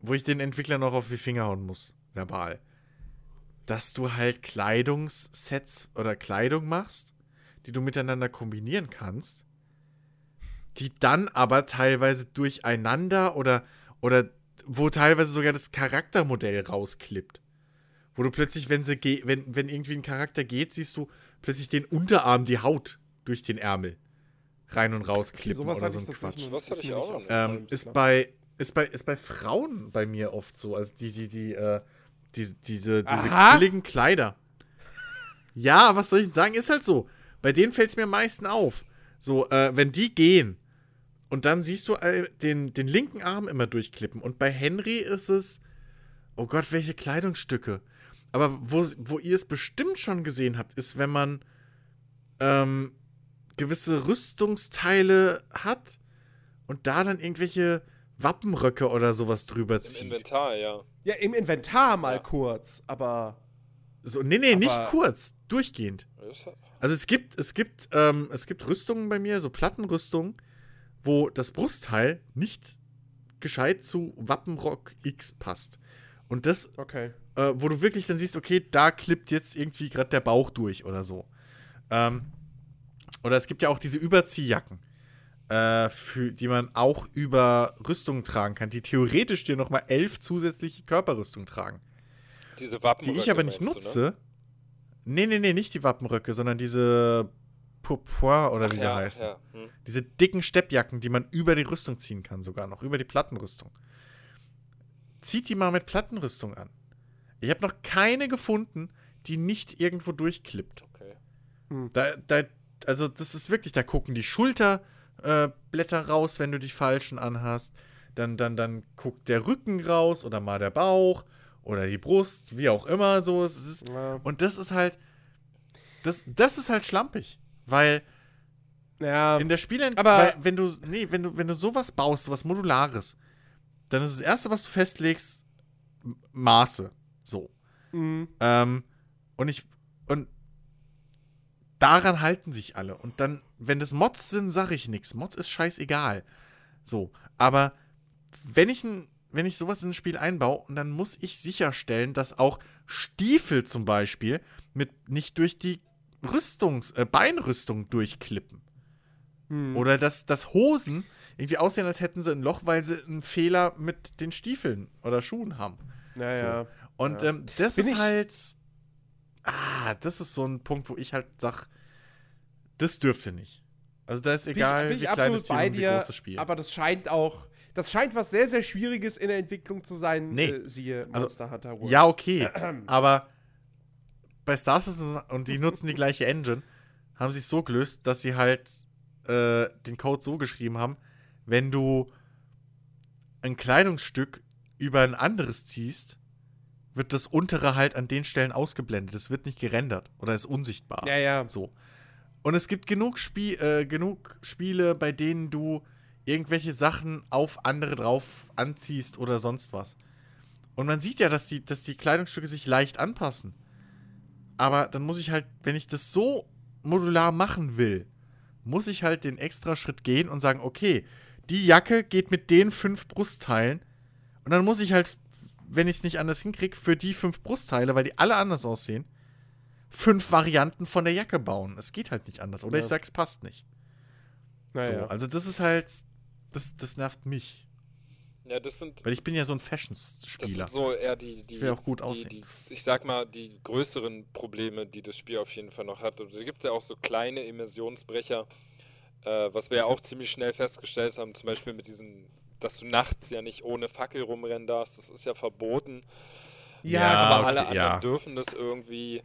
Wo ich den Entwickler noch auf die Finger hauen muss, verbal. Dass du halt Kleidungssets oder Kleidung machst, die du miteinander kombinieren kannst, die dann aber teilweise durcheinander oder, oder wo teilweise sogar das Charaktermodell rausklippt. Wo du plötzlich, wenn sie ge wenn, wenn irgendwie ein Charakter geht, siehst du plötzlich den Unterarm, die Haut durch den Ärmel rein und rausklippen sowas oder so ein Quatsch. Was ich auch Ähm, ist bei ist bei ist bei Frauen bei mir oft so, also die die die äh, die diese diese Aha. billigen Kleider. Ja, was soll ich denn sagen, ist halt so. Bei denen fällt es mir am meisten auf. So, äh, wenn die gehen und dann siehst du äh, den, den linken Arm immer durchklippen. Und bei Henry ist es, oh Gott, welche Kleidungsstücke. Aber wo, wo ihr es bestimmt schon gesehen habt, ist, wenn man ähm, gewisse Rüstungsteile hat und da dann irgendwelche Wappenröcke oder sowas drüber Im zieht. Inventar, ja. ja, im Inventar mal Ja. kurz, aber. So, nee, nee, nicht Aber- kurz, durchgehend. Das- Also es gibt, es gibt, ähm, es gibt Rüstungen bei mir, so Plattenrüstungen, wo das Brustteil nicht gescheit zu Wappenrock X passt. Und das, Okay. äh, wo du wirklich dann siehst, okay, da klippt jetzt irgendwie gerade der Bauch durch oder so. Ähm, oder es gibt ja auch diese Überziehjacken, äh, für, die man auch über Rüstungen tragen kann, die theoretisch dir nochmal elf zusätzliche Körperrüstung tragen. Diese Wappen. Die ich aber nicht nutze. Nee, nee, nee, nicht die Wappenröcke, sondern diese Pourpoint oder wie sie ja, heißen. Ja. Hm. Diese dicken Steppjacken, die man über die Rüstung ziehen kann, sogar noch, über die Plattenrüstung. zieht die mal mit Plattenrüstung an. Ich habe noch keine gefunden, die nicht irgendwo durchklippt. Okay. Da, da, also das ist wirklich, da gucken die Schulterblätter äh, Blätter raus, wenn du die falschen anhast. Dann, dann, dann guckt der Rücken raus oder mal der Bauch oder die Brust, wie auch immer so. Es ist, Ja. und das ist halt, das, das ist halt schlampig, weil Ja. in der Spiele, Aber- weil, wenn du, nee, wenn du, wenn du sowas baust, sowas Modulares, dann ist das erste, was du festlegst, Maße. So. Mhm. Ähm, und ich, und daran halten sich alle. Und dann, wenn das Mods sind, sage ich nichts. Mods ist scheißegal. So. Aber wenn ich, ein, wenn ich sowas in ein Spiel einbaue, und dann muss ich sicherstellen, dass auch Stiefel zum Beispiel mit nicht durch die Rüstungs-, äh, Beinrüstung durchklippen. Hm. Oder dass, dass Hosen irgendwie aussehen, als hätten sie ein Loch, weil sie einen Fehler mit den Stiefeln oder Schuhen haben. Naja. Und Ja. ähm, das Bin ist halt. Ah, das ist so ein Punkt, wo ich halt sag, das dürfte nicht. Also da ist Bin egal, ich, bin wie ich klein absolut Team bei wie dir, das Spiel. aber das scheint auch, das scheint was sehr, sehr Schwieriges in der Entwicklung zu sein, Nee. äh, siehe Also, Monster Hunter World. ja, okay. aber bei Star Citizen, und die nutzen die gleiche Engine, haben sie es so gelöst, dass sie halt äh, den Code so geschrieben haben, wenn du ein Kleidungsstück über ein anderes ziehst, wird das untere halt an den Stellen ausgeblendet. Es wird nicht gerendert oder ist unsichtbar. Ja, ja. So. Und es gibt genug, Spie äh, genug Spiele, bei denen du irgendwelche Sachen auf andere drauf anziehst oder sonst was. Und man sieht ja, dass die, dass die Kleidungsstücke sich leicht anpassen. Aber dann muss ich halt, wenn ich das so modular machen will, muss ich halt den extra Schritt gehen und sagen, okay, die Jacke geht mit den fünf Brustteilen. Und dann muss ich halt, wenn ich es nicht anders hinkriege, für die fünf Brustteile, weil die alle anders aussehen, fünf Varianten von der Jacke bauen. Es geht halt nicht anders. Oder Ja. ich sag's passt nicht. Naja. So, also das ist halt, das, das nervt mich. Ja, das sind, Weil ich bin ja so ein das Fashion-Spieler. sind so eher die, die, Ich will auch gut die, aussehen. die, ich sag mal, die größeren Probleme, die das Spiel auf jeden Fall noch hat. Und da gibt es ja auch so kleine Immersionsbrecher, äh, was wir ja auch ziemlich schnell festgestellt haben, zum Beispiel mit diesem, dass du nachts ja nicht ohne Fackel rumrennen darfst, das ist ja verboten. ja, Ja, aber okay, alle anderen ja. dürfen das irgendwie.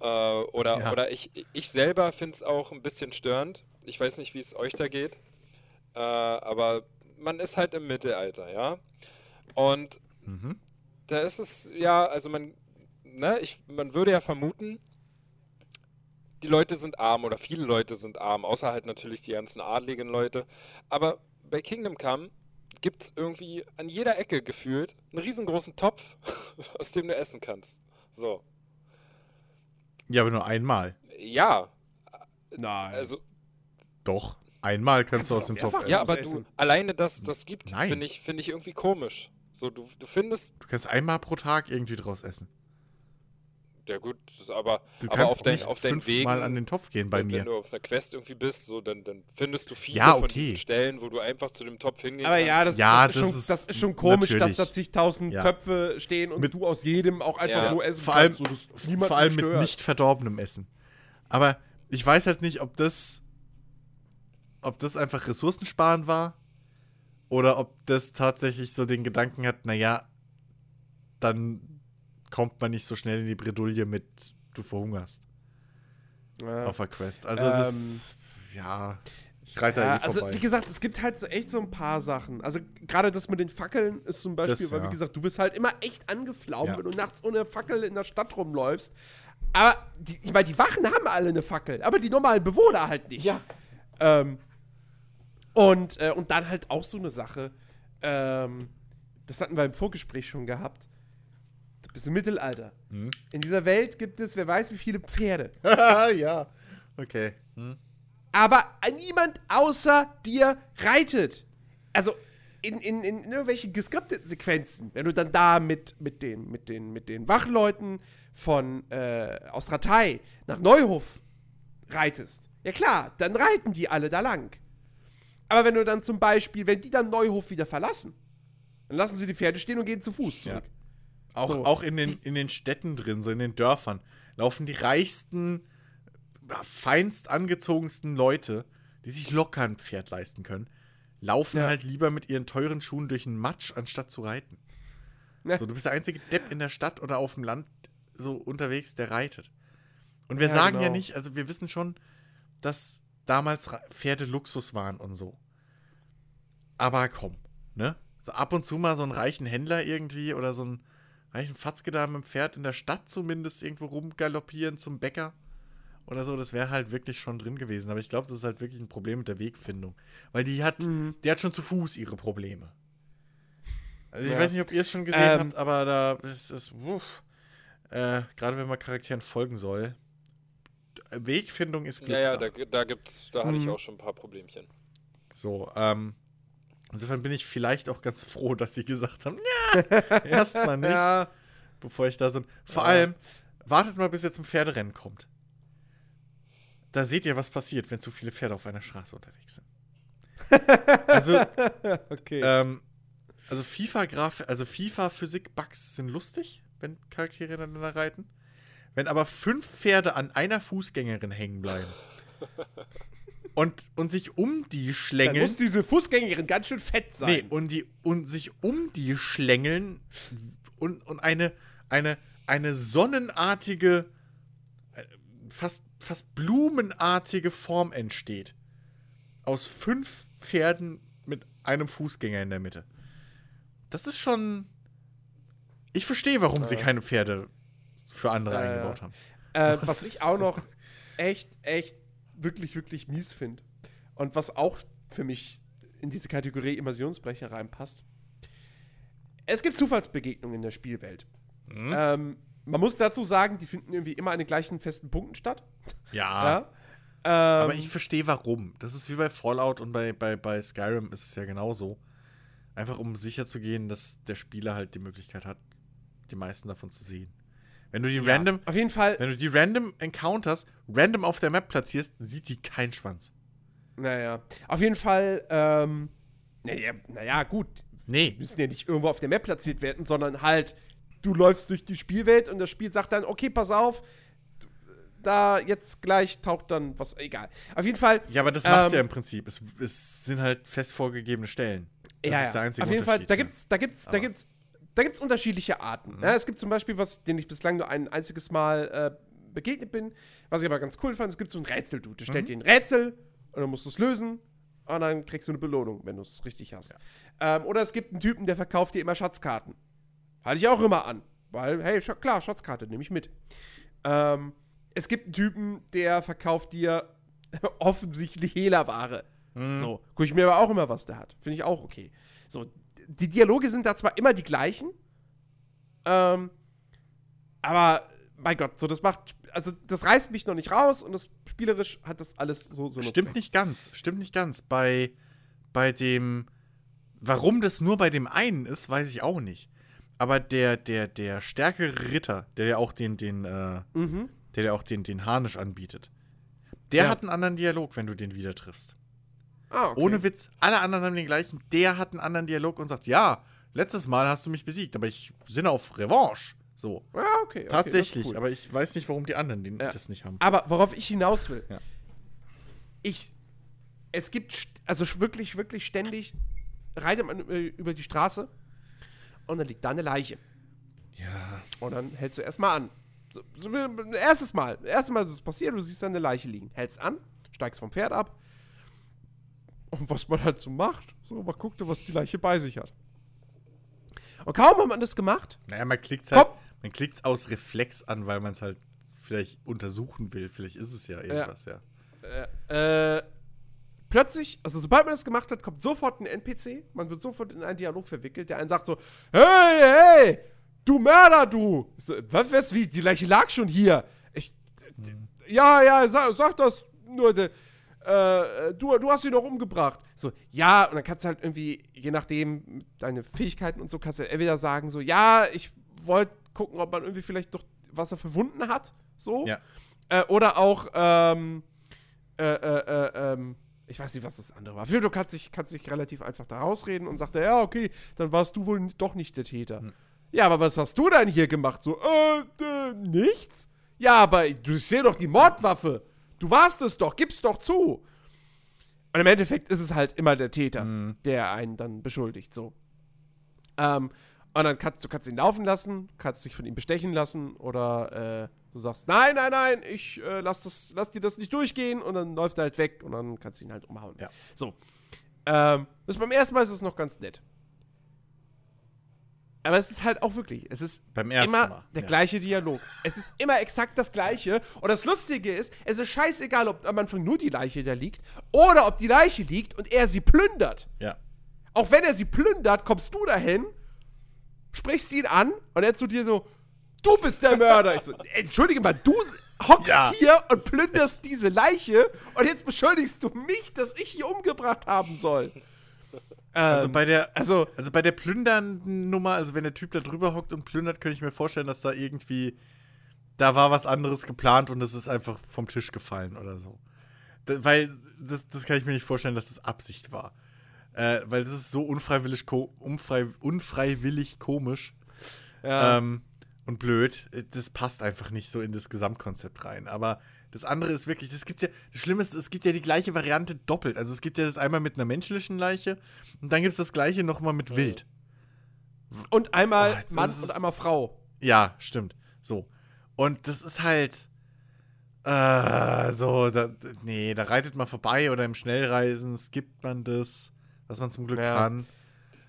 Äh, oder Ja. oder ich, ich selber finde es auch ein bisschen störend. Ich weiß nicht, wie es euch da geht. Äh, aber man ist halt im Mittelalter, ja. Und Mhm. da ist es ja, also man, ne, ich, man würde ja vermuten, die Leute sind arm oder viele Leute sind arm, außer halt natürlich die ganzen adligen Leute. Aber bei Kingdom Come gibt es irgendwie an jeder Ecke gefühlt einen riesengroßen Topf, aus dem du essen kannst. So. Ja, aber nur einmal. Ja, Nein. also, Doch. Einmal kannst, Kannst du aus dem Topf essen. ja, aber essen. du, alleine, dass das gibt, finde ich, finde ich irgendwie komisch. So, du, du findest, Du kannst einmal pro Tag irgendwie draus essen. Ja gut, das ist aber, Du aber kannst auf, dein, nicht auf deinen Wegen, fünfmal an den Topf gehen bei wenn, mir. wenn du auf einer Quest irgendwie bist, so, dann, dann findest du viele Ja, von okay. diesen Stellen, wo du einfach zu dem Topf hingehen aber kannst. ja, das, Ja, das, ist das schon, ist das ist schon komisch, natürlich. dass da zigtausend Ja. Töpfe stehen und Mit- du aus jedem auch einfach Ja. so essen Vor allem, kannst, so dass niemanden vor allem mit stört. nicht verdorbenem Essen. Aber ich weiß halt nicht, ob das, ob das einfach ressourcensparend war oder ob das tatsächlich so den Gedanken hat, naja, dann kommt man nicht so schnell in die Bredouille mit, du verhungerst Ja. auf der Quest. Also das, ja, schreit da Ja, eh also vorbei. wie gesagt, es gibt halt so echt so ein paar Sachen. Also gerade das mit den Fackeln ist zum Beispiel, Das, weil ja. wie gesagt, du bist halt immer echt angeflaumt, Ja. wenn du nachts ohne Fackel in der Stadt rumläufst. Aber die, ich meine, die Wachen haben alle eine Fackel, aber die normalen Bewohner halt nicht. Ja. Ähm, und, äh, und dann halt auch so eine Sache, ähm, das hatten wir im Vorgespräch schon gehabt. Bist im Mittelalter. Hm? In dieser Welt gibt es, wer weiß, wie viele Pferde. ja, okay. Hm. aber niemand außer dir reitet. Also in, in, in irgendwelchen geskripteten Sequenzen, wenn du dann da mit, mit, den, mit, den, mit den Wachleuten von äh, aus Ratei nach Neuhof reitest, ja klar, dann reiten die alle da lang. Aber wenn du dann zum Beispiel, wenn die dann Neuhof wieder verlassen, dann lassen sie die Pferde stehen und gehen zu Fuß Ja. Auch, So. auch in, den, in den Städten drin, so in den Dörfern, laufen die reichsten, ja, feinst angezogensten Leute, die sich locker ein Pferd leisten können, laufen Ja. halt lieber mit ihren teuren Schuhen durch den Matsch, anstatt zu reiten. Ne. So, du bist der einzige Depp in der Stadt oder auf dem Land so unterwegs, der reitet. Und wir Ja, sagen ja genau. nicht, also wir wissen schon, dass damals Pferde Luxus waren und so. Aber komm, ne? So ab und zu mal so einen reichen Händler irgendwie oder so einen reichen Fatzke da mit dem Pferd in der Stadt zumindest irgendwo rumgaloppieren zum Bäcker oder so, das wäre halt wirklich schon drin gewesen. Aber ich glaube, das ist halt wirklich ein Problem mit der Wegfindung. Weil die hat, Mhm. die hat schon zu Fuß ihre Probleme. Also ich Ja. weiß nicht, ob ihr es schon gesehen Ähm. habt, aber da ist es, wuff, äh, gerade wenn man Charakteren folgen soll. Wegfindung ist Ja, ja, Glückssache. da, da gibt's, da hatte ich Mhm. auch schon ein paar Problemchen. So, ähm, insofern bin ich vielleicht auch ganz froh, dass sie gesagt haben, ja, erstmal nicht, Ja, bevor ich da so. Vor Ja. allem, wartet mal, bis ihr zum Pferderennen kommt. Da seht ihr, was passiert, wenn zu viele Pferde auf einer Straße unterwegs sind. also, okay. ähm, also FIFA Graf also FIFA Physik Bugs sind lustig, wenn Charaktere ineinander reiten. Wenn aber fünf Pferde an einer Fußgängerin hängen bleiben und, und sich um die Dann schlängeln. muss diese Fußgängerin ganz schön fett sein. Nee, und, die, und sich um die schlängeln und, und eine, eine, eine sonnenartige, äh, fast, fast blumenartige Form entsteht. Aus fünf Pferden mit einem Fußgänger in der Mitte. Das ist schon. Ich verstehe, warum sie keine Pferde für andere ja. eingebaut haben. Äh, was ich auch noch echt, echt, wirklich, wirklich mies finde und was auch für mich in diese Kategorie Immersionsbrecher reinpasst. Es gibt Zufallsbegegnungen in der Spielwelt. Mhm. Ähm, man muss dazu sagen, die finden irgendwie immer an den gleichen festen Punkten statt. Ja. Ja. Ähm, Aber ich verstehe warum. Das ist wie bei Fallout und bei, bei, bei Skyrim ist es ja genauso. Einfach um sicher zu gehen, dass der Spieler halt die Möglichkeit hat, die meisten davon zu sehen. Wenn du die random, auf jeden Fall, wenn du die random Encounters random auf der Map platzierst, sieht die kein Schwanz. naja, auf jeden Fall, ähm, naja, naja, gut, Nee. müssen ja nicht irgendwo auf der Map platziert werden, sondern halt, du läufst durch die Spielwelt und das Spiel sagt dann, okay, pass auf, da jetzt gleich taucht dann was, egal. Auf jeden Fall. Ja, aber das macht's ähm, ja im Prinzip. Es, es sind halt fest vorgegebene Stellen. Das ja, ist der ja. einzige Auf jeden Fall, da ja. gibt's, da gibt's, da Aber- gibt's, da gibt's unterschiedliche Arten. Ja, es gibt zum Beispiel was, den ich bislang nur ein einziges Mal äh, begegnet bin, was ich aber ganz cool fand. Es gibt so ein Rätsel-Dude. Der stellt dir ein Rätsel und dann musst du es lösen und dann kriegst du eine Belohnung, wenn du es richtig hast. Ähm, oder es gibt einen Typen, der verkauft dir immer Schatzkarten. Halte ich auch immer an. Weil, hey, Scha klar, Schatzkarte, nehme ich mit. Ähm, es gibt einen Typen, der verkauft dir offensichtlich Hehlerware. So, gucke ich mir aber auch immer, was der hat. Finde ich auch okay. So, die Dialoge sind da zwar immer die gleichen, ähm, aber mein Gott, so das macht, also das reißt mich noch nicht raus und das spielerisch hat das alles so so Stimmt nicht ganz. Stimmt nicht ganz. Bei, bei dem. Warum das nur bei dem einen ist, weiß ich auch nicht. Aber der, der, der stärkere Ritter, der ja auch den, den, äh, Mhm. der ja auch den, den Harnisch anbietet, der Ja. hat einen anderen Dialog, wenn du den wieder triffst. Ah, okay. Ohne Witz, alle anderen haben den gleichen. Der hat einen anderen Dialog und sagt, ja, letztes Mal hast du mich besiegt, aber ich sinne auf Revanche. So. Ja, okay. okay, das Tatsächlich, cool. aber ich weiß nicht, warum die anderen den, Ja. das nicht haben. Aber worauf ich hinaus will, Ja. ich, es gibt, also wirklich, wirklich ständig, reitet man über, die Straße und dann liegt da eine Leiche. Ja. Und dann hältst du erstmal an. So, so, erstes Mal, erstes Mal ist es passiert, du siehst da eine Leiche liegen. Hältst an, steigst vom Pferd ab. Und was man halt so macht, so, man guckt, was die Leiche bei sich hat. Und kaum hat man das gemacht, Naja, man klickt halt, Komm. man klickt's aus Reflex an, weil man es halt vielleicht untersuchen will. Vielleicht ist es ja irgendwas, ja. äh, plötzlich, also sobald man das gemacht hat, kommt sofort ein NPC, man wird sofort in einen Dialog verwickelt, der einen sagt so, hey, hey, du Mörder, du. Ich So, was, was, wie, die Leiche lag schon hier. Ich, d- ja, ja, sag, sag das nur, de, äh, du, du hast ihn doch umgebracht. So, ja, und dann kannst du halt irgendwie, je nachdem, deine Fähigkeiten und so, kannst du entweder sagen so, ja, ich wollte gucken, ob man irgendwie vielleicht doch was er verwunden hat, so. Ja. Äh, oder auch, ähm, äh, äh, äh, ähm, ich weiß nicht, was das andere war. Du kannst dich, kannst dich relativ einfach da rausreden und sagt er, ja, okay, dann warst du wohl doch nicht der Täter. Ja, aber was hast du denn hier gemacht? So, äh, äh, nichts? Ja, aber du siehst doch die Mordwaffe. Du warst es doch, gib's doch zu. Und im Endeffekt ist es halt immer der Täter, der einen dann beschuldigt, so. Ähm, Und dann kannst du kannst ihn laufen lassen, kannst dich von ihm bestechen lassen oder äh, du sagst, nein, nein, nein, ich äh, lass, das, lass dir das nicht durchgehen und dann läuft er halt weg und dann kannst du ihn halt umhauen. Ja. So. Ähm, das beim ersten Mal ist es noch ganz nett. Aber es ist halt auch wirklich, es ist Beim ersten immer Mal, der ja. gleiche Dialog. Es ist immer exakt das gleiche. Und das Lustige ist, es ist scheißegal, ob am Anfang nur die Leiche da liegt oder ob die Leiche liegt und er sie plündert. Ja. Auch wenn er sie plündert, kommst du dahin, sprichst ihn an und er zu dir so, du bist der Mörder. Ich so, entschuldige mal, du hockst Ja. hier und plünderst diese Leiche und jetzt beschuldigst du mich, dass ich hier umgebracht haben soll. Also Ähm, bei der, also, also bei der Plündern-Nummer, also wenn der Typ da drüber hockt und plündert, könnte ich mir vorstellen, dass da irgendwie, da war was anderes geplant und es ist einfach vom Tisch gefallen oder so. Da, weil, das, das kann ich mir nicht vorstellen, dass das Absicht war. Äh, weil das ist so unfreiwillig, ko unfrei unfreiwillig komisch ja. ähm, und blöd. Äh, Das passt einfach nicht so in das Gesamtkonzept rein. Aber das andere ist wirklich, das gibt's ja, das Schlimme ist, es gibt ja die gleiche Variante doppelt. Also es gibt ja das einmal mit einer menschlichen Leiche und dann gibt es das gleiche nochmal mit Wild. und einmal Oh, Mann ist- und einmal Frau. Ja, stimmt. So. Und das ist halt. Äh, so, da, nee, da reitet man vorbei oder im Schnellreisen skippt man das, was man zum Glück Ja. kann.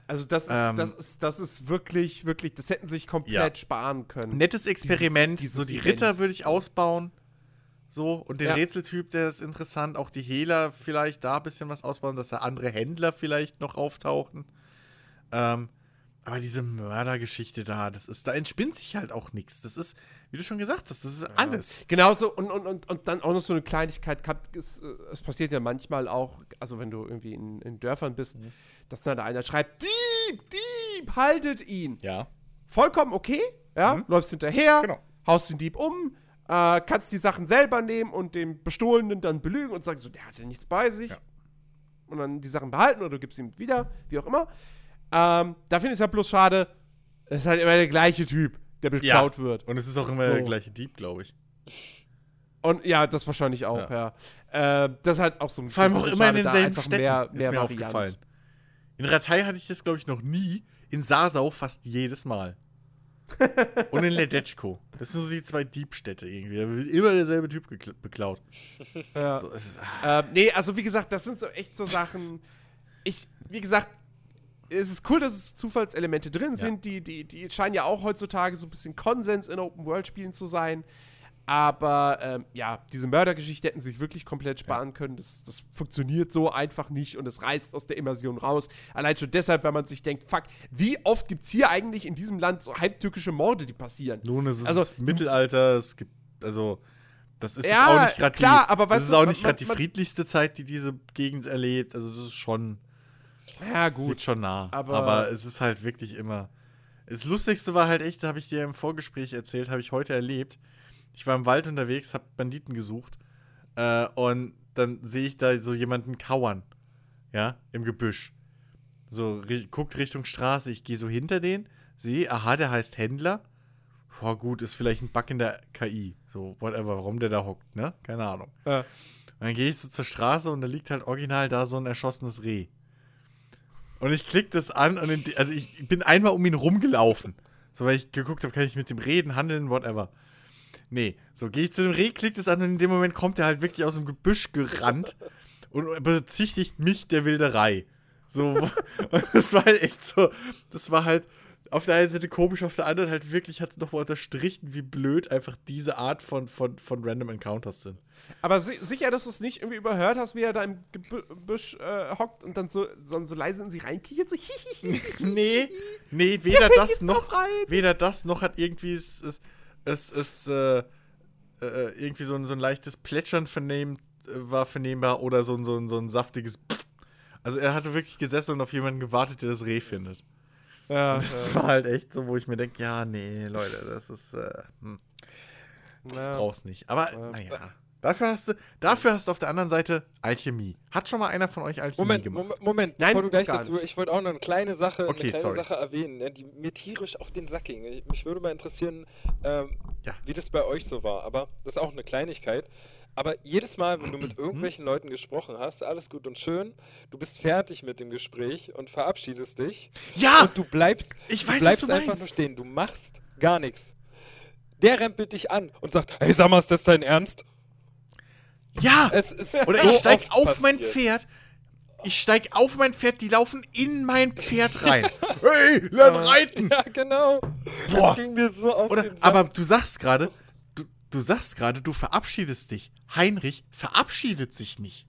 Also das ist, Ähm, das ist, das ist wirklich, wirklich, das hätten sich komplett Ja. sparen können. Nettes Experiment. dieses so, die Event. Ritter würde ich ausbauen. So, und den Ja. Rätseltyp, der ist interessant. Auch die Hehler vielleicht da ein bisschen was ausbauen, dass da andere Händler vielleicht noch auftauchen. Ähm, aber diese Mördergeschichte da, das ist, da entspinnt sich halt auch nichts. Das ist, wie du schon gesagt hast, das ist alles. Genauso, und, und, und, und dann auch noch so eine Kleinigkeit, es, äh, es passiert ja manchmal auch, also wenn du irgendwie in, in Dörfern bist, Mhm. dass dann da einer schreibt, Dieb, Dieb, haltet ihn. Ja. Vollkommen okay, ja, Mhm. läufst hinterher, Genau. haust den Dieb um, äh, kannst die Sachen selber nehmen und den Bestohlenen dann belügen und sagen so, der hatte nichts bei sich. Ja. Und dann die Sachen behalten oder du gibst ihm wieder, wie auch immer. Ähm, da finde ich es halt bloß schade, es ist halt immer der gleiche Typ, der beklaut wird. Und es ist auch immer So. der gleiche Dieb, glaube ich. Und ja, das wahrscheinlich auch, ja. Äh, das ist halt auch so ein Vor allem auch immer in denselben Städten, mehr, ist mehr mir Varianz. aufgefallen. In Ratei hatte ich das, glaube ich, noch nie. In Sasau fast jedes Mal. Und in Ledetschko. Das sind so die zwei Diebstädte irgendwie. Da wird immer derselbe Typ beklaut. Ja. So, ist, ah, Ähm, nee, also wie gesagt, das sind so echt so Sachen. Ich, wie gesagt, es ist cool, dass es Zufallselemente drin sind. Die, die, die scheinen ja auch heutzutage so ein bisschen Konsens in Open-World-Spielen zu sein. Aber ähm, ja, diese Mördergeschichte hätten sich wirklich komplett sparen können. Das, das funktioniert so einfach nicht und es reißt aus der Immersion raus. Allein schon deshalb, weil man sich denkt, fuck, wie oft gibt es hier eigentlich in diesem Land so halbtürkische Morde, die passieren? nun ist es also, Mittelalter. Es gibt, also, das ist Ja, auch nicht gerade die, aber das ist auch nicht gerade die friedlichste Zeit, die diese Gegend erlebt. Also, das ist schon, Ja, gut. liegt schon nah. aber- Aber, es ist halt wirklich immer. Das Lustigste war halt echt, habe ich dir im Vorgespräch erzählt, habe ich heute erlebt. Ich war im Wald unterwegs, habe Banditen gesucht äh, und dann sehe ich da so jemanden kauern, ja, im Gebüsch. So, guckt Richtung Straße, ich gehe so hinter den, sehe, aha, der heißt Händler. Boah, gut, ist vielleicht ein Bug in der KI. So, whatever, warum der da hockt, ne? Keine Ahnung. Ja. Und dann gehe ich so zur Straße und da liegt halt original da so ein erschossenes Reh. Und ich klicke das an und in also ich bin einmal um ihn rumgelaufen. So, weil ich geguckt habe, kann ich mit dem reden, handeln, whatever. Nee, so gehe ich zu dem Reh, klick das an und in dem Moment kommt er halt wirklich aus dem Gebüsch gerannt und bezichtigt mich der Wilderei. So, und das war halt echt so, das war halt auf der einen Seite komisch, auf der anderen halt wirklich hat es nochmal unterstrichen, wie blöd einfach diese Art von, von, von Random Encounters sind. Aber si sicher, dass du es nicht irgendwie überhört hast, wie er da im Gebüsch äh, hockt und dann so, so, so leise in sich reinkichert, so hihihi. Nee, nee, weder das noch, weder das noch hat irgendwie es, es, es, es äh, äh, irgendwie so ein, so ein leichtes Plätschern vernehmen, äh, war vernehmbar oder so ein, so ein, so ein saftiges Pfft. Also er hatte wirklich gesessen und auf jemanden gewartet, der das Reh findet. Ja, Das war halt echt so, wo ich mir denke, ja, nee, Leute, das ist, äh, hm, das ja. brauchst nicht. Aber, naja. Dafür hast, du, dafür hast du auf der anderen Seite Alchemie. Hat schon mal einer von euch Alchemie Moment, gemacht? Moment, Moment, Nein, bevor du gleich dazu, nicht. ich wollte auch noch eine kleine Sache, Okay, eine kleine sorry. Sache erwähnen, ne, die mir tierisch auf den Sack ging. Ich- Mich würde mal interessieren, ähm, Ja. wie das bei euch so war. Aber das ist auch eine Kleinigkeit. Aber jedes Mal, wenn du mit irgendwelchen Leuten gesprochen hast, alles gut und schön, du bist fertig mit dem Gespräch und verabschiedest dich. Ja! Und du bleibst, Ich du weiß, was bleibst du einfach meinst. nur stehen. Du machst gar nichts. Der rempelt dich an und sagt, hey, sag mal, ist das dein Ernst? Ja! Es ist Oder so ich steig oft auf mein passiert. Pferd. Ich steig auf mein Pferd, die laufen in mein Pferd rein. hey, lern reiten! Ja, genau. Boah. Das ging mir so auf Oder, den Sack. aber du sagst gerade, du, du sagst gerade, du verabschiedest dich. Heinrich verabschiedet sich nicht.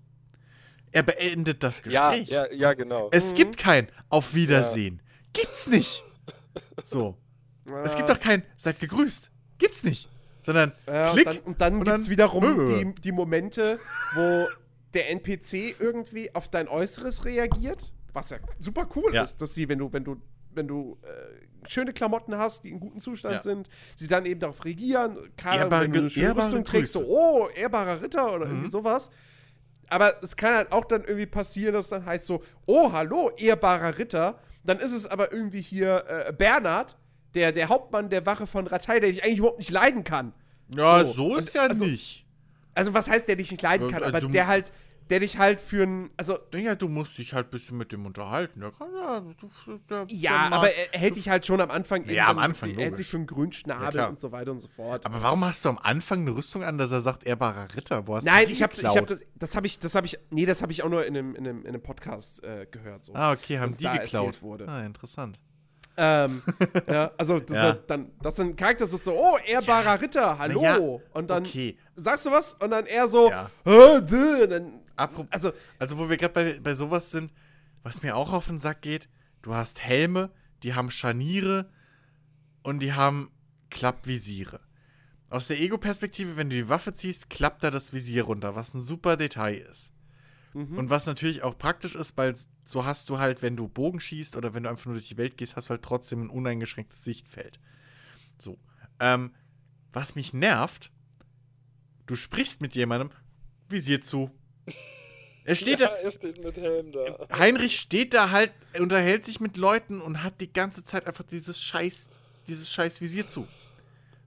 Er beendet das ja, Gespräch. ja, ja, genau. Es gibt kein Auf Wiedersehen. Gibt's nicht. So. Es gibt doch kein Seid gegrüßt. Gibt's nicht. Sondern Ja, Klick. und dann, und dann und gibt es dann- wiederum Äh. die, die Momente, wo der NPC irgendwie auf dein Äußeres reagiert, was ja super cool Ja. ist, dass sie, wenn du, wenn du, wenn du äh, schöne Klamotten hast, die in gutem Zustand Ja. sind, sie dann eben darauf reagieren, Ahnung, Ehrbare wenn du eine schöne Rüstung trägst, so. Mhm. oh, ehrbarer Ritter oder irgendwie sowas. Aber es kann halt auch dann irgendwie passieren, dass dann heißt so, oh, hallo, ehrbarer Ritter. Dann ist es aber irgendwie hier äh, Bernhard, der, der Hauptmann der Wache von Ratei, der dich eigentlich überhaupt nicht leiden kann. Ja, So. so, Und ist ja also- nicht. Also, was heißt, der dich nicht leiden kann, äh, aber du- der halt, der dich halt für ein. Also, Ja, du musst dich halt ein bisschen mit dem unterhalten. Der kann ja, du, der, ja, der aber er, hält dich halt schon am Anfang. Ja, am Anfang, Er hält sich für einen grünen Ja, und so weiter und so fort. Aber warum hast du am Anfang eine Rüstung an, dass er sagt, ehrbarer Ritter? Wo hast Nein, ich habe hab das, das habe ich, das habe ich, nee, das habe ich auch nur in einem, in einem, in einem Podcast äh, gehört. So. Ah, okay, haben die geklaut. Wurde. Ah, interessant. Ähm, ja, also das, Ja. Halt dann, das sind Charakter so, so, oh, ehrbarer Ritter, hallo. ja, und dann okay. sagst du was und dann er so, Ja. Dann, also, also wo wir gerade bei, bei sowas sind, was mir auch auf den Sack geht, du hast Helme, die haben Scharniere und die haben Klappvisiere. Aus der Ego-Perspektive, wenn du die Waffe ziehst, klappt da das Visier runter, was ein super Detail ist. Und was natürlich auch praktisch ist, weil so hast du halt, wenn du Bogen schießt oder wenn du einfach nur durch die Welt gehst, hast du halt trotzdem ein uneingeschränktes Sichtfeld. So. Ähm, was mich nervt, du sprichst mit jemandem, Visier zu. Er steht ja, da, er steht mit Helm da. Heinrich steht da halt, unterhält sich mit Leuten und hat die ganze Zeit einfach dieses scheiß, dieses scheiß Visier zu.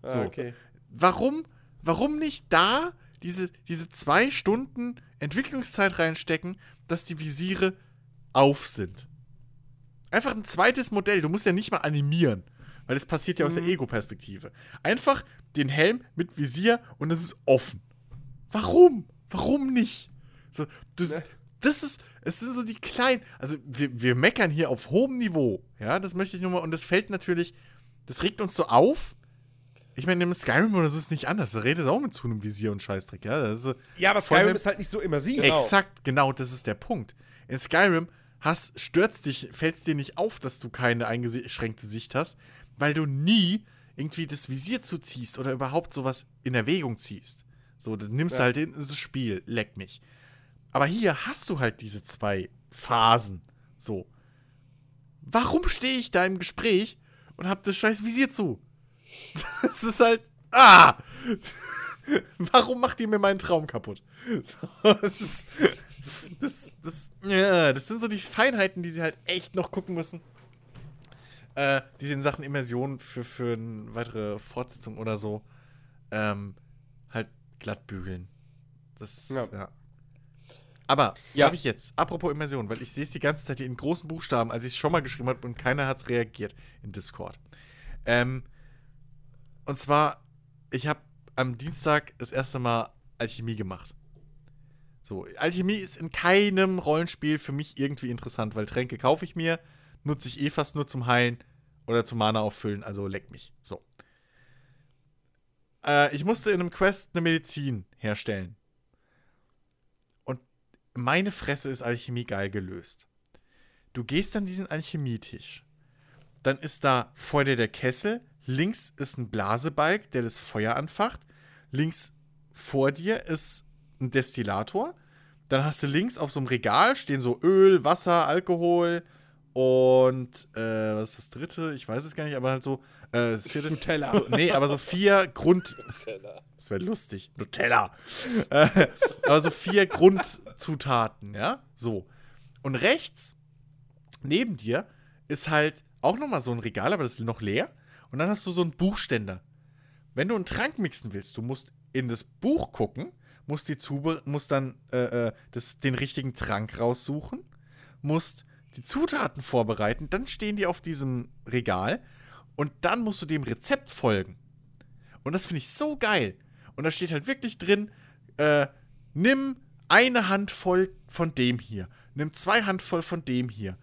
So. ah, okay. Warum, warum nicht da diese, diese zwei Stunden Entwicklungszeit reinstecken, dass die Visiere auf sind? Einfach ein zweites Modell. Du musst ja nicht mal animieren, weil das passiert ja aus der Ego-Perspektive. Einfach den Helm mit Visier und es ist offen. Warum? Warum nicht? So, du, Ne. das ist, es sind so die kleinen, also wir, wir meckern hier auf hohem Niveau, ja, das möchte ich nur mal, und das fällt natürlich, das regt uns so auf. Ich meine, im Skyrim oder so ist es nicht anders, da redet es auch mit zu einem Visier und Scheißdreck, ja, Ja, aber Skyrim ist halt nicht so immersiv. Genau. Exakt, genau, das ist der Punkt. In Skyrim hast, stürzt dich, fällt dir nicht auf, dass du keine eingeschränkte Sicht hast, weil du nie irgendwie das Visier zuziehst oder überhaupt sowas in Erwägung ziehst. So, dann nimmst du Ja. halt in das Spiel, leck mich. Aber hier hast du halt diese zwei Phasen. So. Warum stehe ich da im Gespräch und hab das scheiß Visier zu? Das ist halt. Ah! Warum macht ihr mir meinen Traum kaputt? So, das ist. Das, das, ja, das sind so die Feinheiten, die sie halt echt noch gucken müssen. Äh, die sie in Sachen Immersion für, für eine weitere Fortsetzung oder so ähm, halt glatt bügeln. Das, Ja. ja. Aber, Ja. habe ich jetzt, apropos Immersion, weil ich sehe es die ganze Zeit hier in großen Buchstaben, als ich es schon mal geschrieben habe und keiner hat es reagiert in Discord. Ähm, und zwar, ich habe am Dienstag das erste Mal Alchemie gemacht. So, Alchemie ist in keinem Rollenspiel für mich irgendwie interessant, weil Tränke kaufe ich mir, nutze ich eh fast nur zum Heilen oder zum Mana auffüllen, also leck mich. So. Äh, ich musste in einem Quest eine Medizin herstellen. Und meine Fresse ist Alchemie geil gelöst. Du gehst an diesen Alchemietisch. Dann ist da vor dir der Kessel. Links ist ein Blasebalg, der das Feuer anfacht. Links vor dir ist ein Destillator. Dann hast du links auf so einem Regal stehen so Öl, Wasser, Alkohol und äh, was ist das dritte? Ich weiß es gar nicht, aber halt so äh, das vierte. Nutella. So, nee, aber so vier Grund. Das wäre lustig. Nutella. äh, aber so vier Grundzutaten, ja? So. Und rechts, neben dir, ist halt auch nochmal so ein Regal, aber das ist noch leer. Und dann hast du so einen Buchständer. Wenn du einen Trank mixen willst, du musst in das Buch gucken, musst, die Zube musst dann äh, äh, das, den richtigen Trank raussuchen, musst die Zutaten vorbereiten, dann stehen die auf diesem Regal und dann musst du dem Rezept folgen. Und das finde ich so geil. Und da steht halt wirklich drin, äh, nimm eine Handvoll von dem hier, nimm zwei Handvoll von dem hier.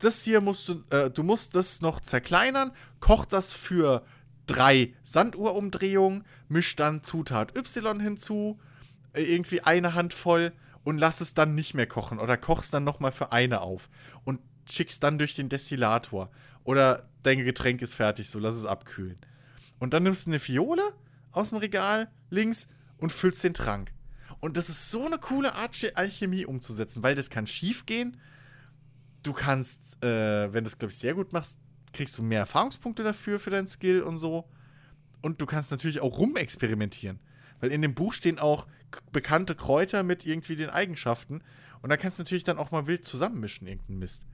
Das hier musst du, äh, du musst das noch zerkleinern, koch das für drei Sanduhrumdrehungen, misch dann Zutat Y hinzu, äh, irgendwie eine Handvoll und lass es dann nicht mehr kochen oder kochst dann nochmal für eine auf und schickst dann durch den Destillator. Oder dein Getränk ist fertig, so lass es abkühlen. Und dann nimmst du eine Fiole aus dem Regal links und füllst den Trank. Und das ist so eine coole Art, Alchemie umzusetzen, weil das kann schief gehen. Du kannst, äh, wenn du es, glaube ich, sehr gut machst, kriegst du mehr Erfahrungspunkte dafür, für deinen Skill und so. Und du kannst natürlich auch rumexperimentieren. Weil in dem Buch stehen auch bekannte Kräuter mit irgendwie den Eigenschaften. Und da kannst du natürlich dann auch mal wild zusammenmischen, irgendeinen Mist.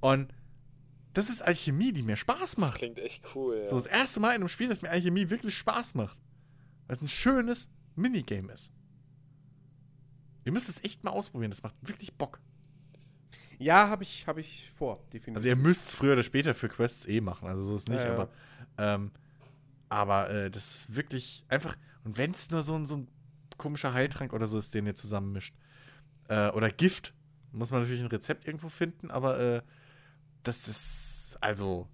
Und das ist Alchemie, die mir Spaß macht. Das klingt echt cool. Ja. So das erste Mal in einem Spiel, das mir Alchemie wirklich Spaß macht. Weil es ein schönes Minigame ist. Ihr müsst es echt mal ausprobieren, das macht wirklich Bock. Ja, habe ich, hab ich vor, definitiv. Also ihr müsst es früher oder später für Quests eh machen, also so ist nicht, Ja, ja. aber ähm, aber äh, das ist wirklich einfach und wenn es nur so ein, so ein komischer Heiltrank oder so ist, den ihr zusammenmischt äh, oder Gift, muss man natürlich ein Rezept irgendwo finden, aber äh, das ist also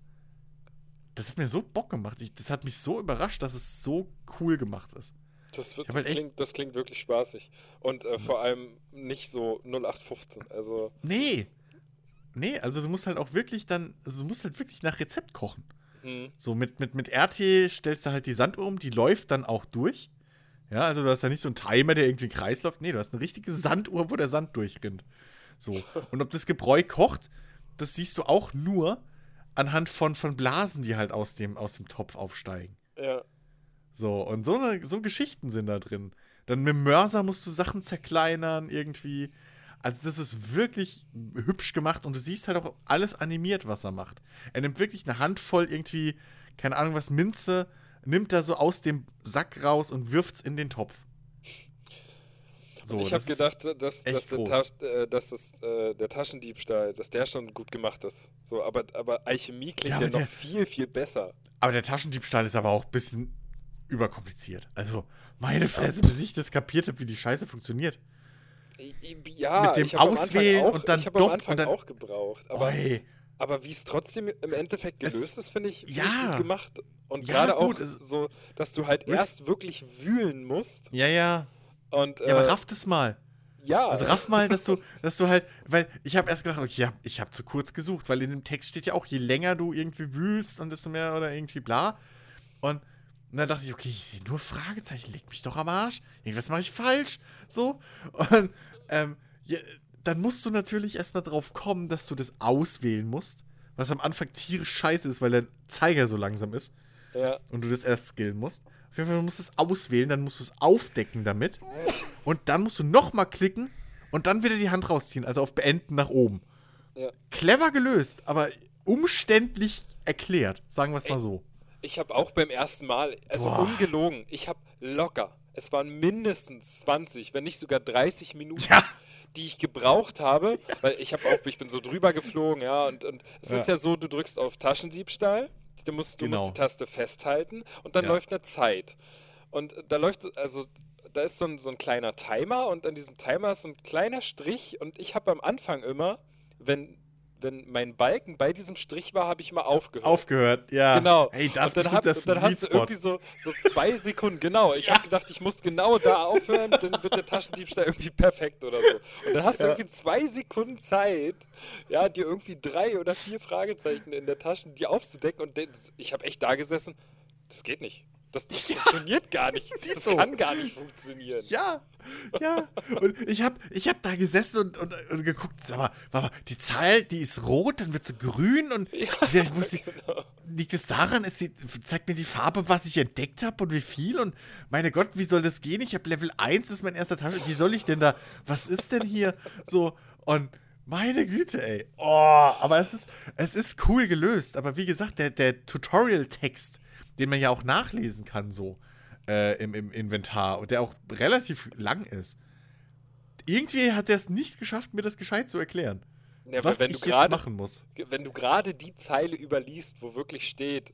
das hat mir so Bock gemacht. Ich, das hat mich so überrascht, dass es so cool gemacht ist. Das, wird, hab das, halt klingt, das klingt wirklich spaßig. Und äh, vor allem nicht so 0815. Also, Nee. Nee, also du musst halt auch wirklich dann, also du musst halt wirklich nach Rezept kochen. hm, So mit, mit, mit RT stellst du halt die Sanduhr um, die läuft dann auch durch. Ja, also du hast ja nicht so einen Timer, der irgendwie im Kreis läuft. Nee, du hast eine richtige Sanduhr, wo der Sand durchrinnt. So. Und ob das Gebräu kocht, das siehst du auch nur anhand von, von Blasen, die halt aus dem, aus dem Topf aufsteigen. ja. So, und so, eine, so Geschichten sind da drin. Dann mit dem Mörser musst du Sachen zerkleinern irgendwie. Also das ist wirklich hübsch gemacht und du siehst halt auch alles animiert, was er macht. Er nimmt wirklich eine Handvoll irgendwie, keine Ahnung was, Minze, nimmt da so aus dem Sack raus und wirft's in den Topf. So, ich habe gedacht, dass, dass, der. Tasch, äh, dass das, äh, der Taschendiebstahl, dass der schon gut gemacht ist. So, aber, aber Alchemie klingt Ja, ja, noch der- viel, viel besser. Aber der Taschendiebstahl ist aber auch ein bisschen überkompliziert. Also, meine Fresse, bis ich das kapiert habe, wie die Scheiße funktioniert. Ja, Mit dem Auswählen auch, und dann ich habe am Anfang und dann- auch gebraucht. Aber, aber wie es trotzdem im Endeffekt Es- gelöst ist, finde ich find Ja. ich gut gemacht. Und Ja, gerade auch es- so, dass du halt Es- erst wirklich wühlen musst. Ja, ja. Und, Ja, aber äh, raff das mal. ja, Also raff mal, dass du, dass du halt, weil ich habe erst gedacht, okay, ich habe ich hab zu kurz gesucht, weil in dem Text steht ja auch, je länger du irgendwie wühlst und desto mehr oder irgendwie bla. Und, und dann dachte ich, okay, ich sehe nur Fragezeichen, leg mich doch am Arsch. Irgendwas mache ich falsch. So. Und ähm, ja, dann musst du natürlich erstmal drauf kommen, dass du das auswählen musst. Was am Anfang tierisch scheiße ist, weil der Zeiger so langsam ist ja. und du das erst skillen musst. Auf jeden Fall, du musst es auswählen, dann musst du es aufdecken damit. Und dann musst du nochmal klicken und dann wieder die Hand rausziehen, also auf Beenden nach oben. Ja. Clever gelöst, aber umständlich erklärt, sagen wir es mal so. Ich habe auch beim ersten Mal, also Boah. ungelogen, ich habe locker, es waren mindestens 20, wenn nicht sogar 30 Minuten, Ja. die ich gebraucht habe, weil ich habe auch, ich bin so drüber geflogen, ja, und, und es Ja. ist ja so, du drückst auf Taschendiebstahl, du musst, du Genau. musst die Taste festhalten und dann Ja. läuft eine Zeit. Und da läuft, also da ist so ein, so ein kleiner Timer und an diesem Timer ist so ein kleiner Strich und ich habe am Anfang immer, wenn, wenn mein Balken bei diesem Strich war, habe ich mal aufgehört. Aufgehört, ja. Genau. Hey, das und ist dann, hab, das und dann hast du irgendwie so, so zwei Sekunden, genau. Ich habe gedacht, ich muss genau da aufhören, dann wird der Taschendiebstahl irgendwie perfekt oder so. Und dann hast du Ja. irgendwie zwei Sekunden Zeit, ja, dir irgendwie drei oder vier Fragezeichen in der Tasche, die aufzudecken. Und ich habe echt da gesessen, das geht nicht. Das, das funktioniert gar nicht. Das so. kann gar nicht funktionieren. Ja, ja. Und ich habe ich hab da gesessen und, und, und geguckt, sag mal, warte mal, die Zahl, die ist rot, dann wird sie grün und Ja, ich muss die, genau. liegt es daran, ist die, zeigt mir die Farbe, was ich entdeckt habe und wie viel und meine Gott, wie soll das gehen? Ich habe Level 1, das ist mein erster Tasche, wie soll ich denn da, was ist denn hier so und meine Güte, ey. Oh, aber es ist, es ist cool gelöst. Aber wie gesagt, der, der Tutorial-Text, den man ja auch nachlesen kann, so, äh, im, im Inventar und der auch relativ lang ist. Irgendwie hat er es nicht geschafft, mir das gescheit zu erklären. Ja, was wenn ich du jetzt gerade machen muss. wenn du gerade die Zeile überliest, wo wirklich steht,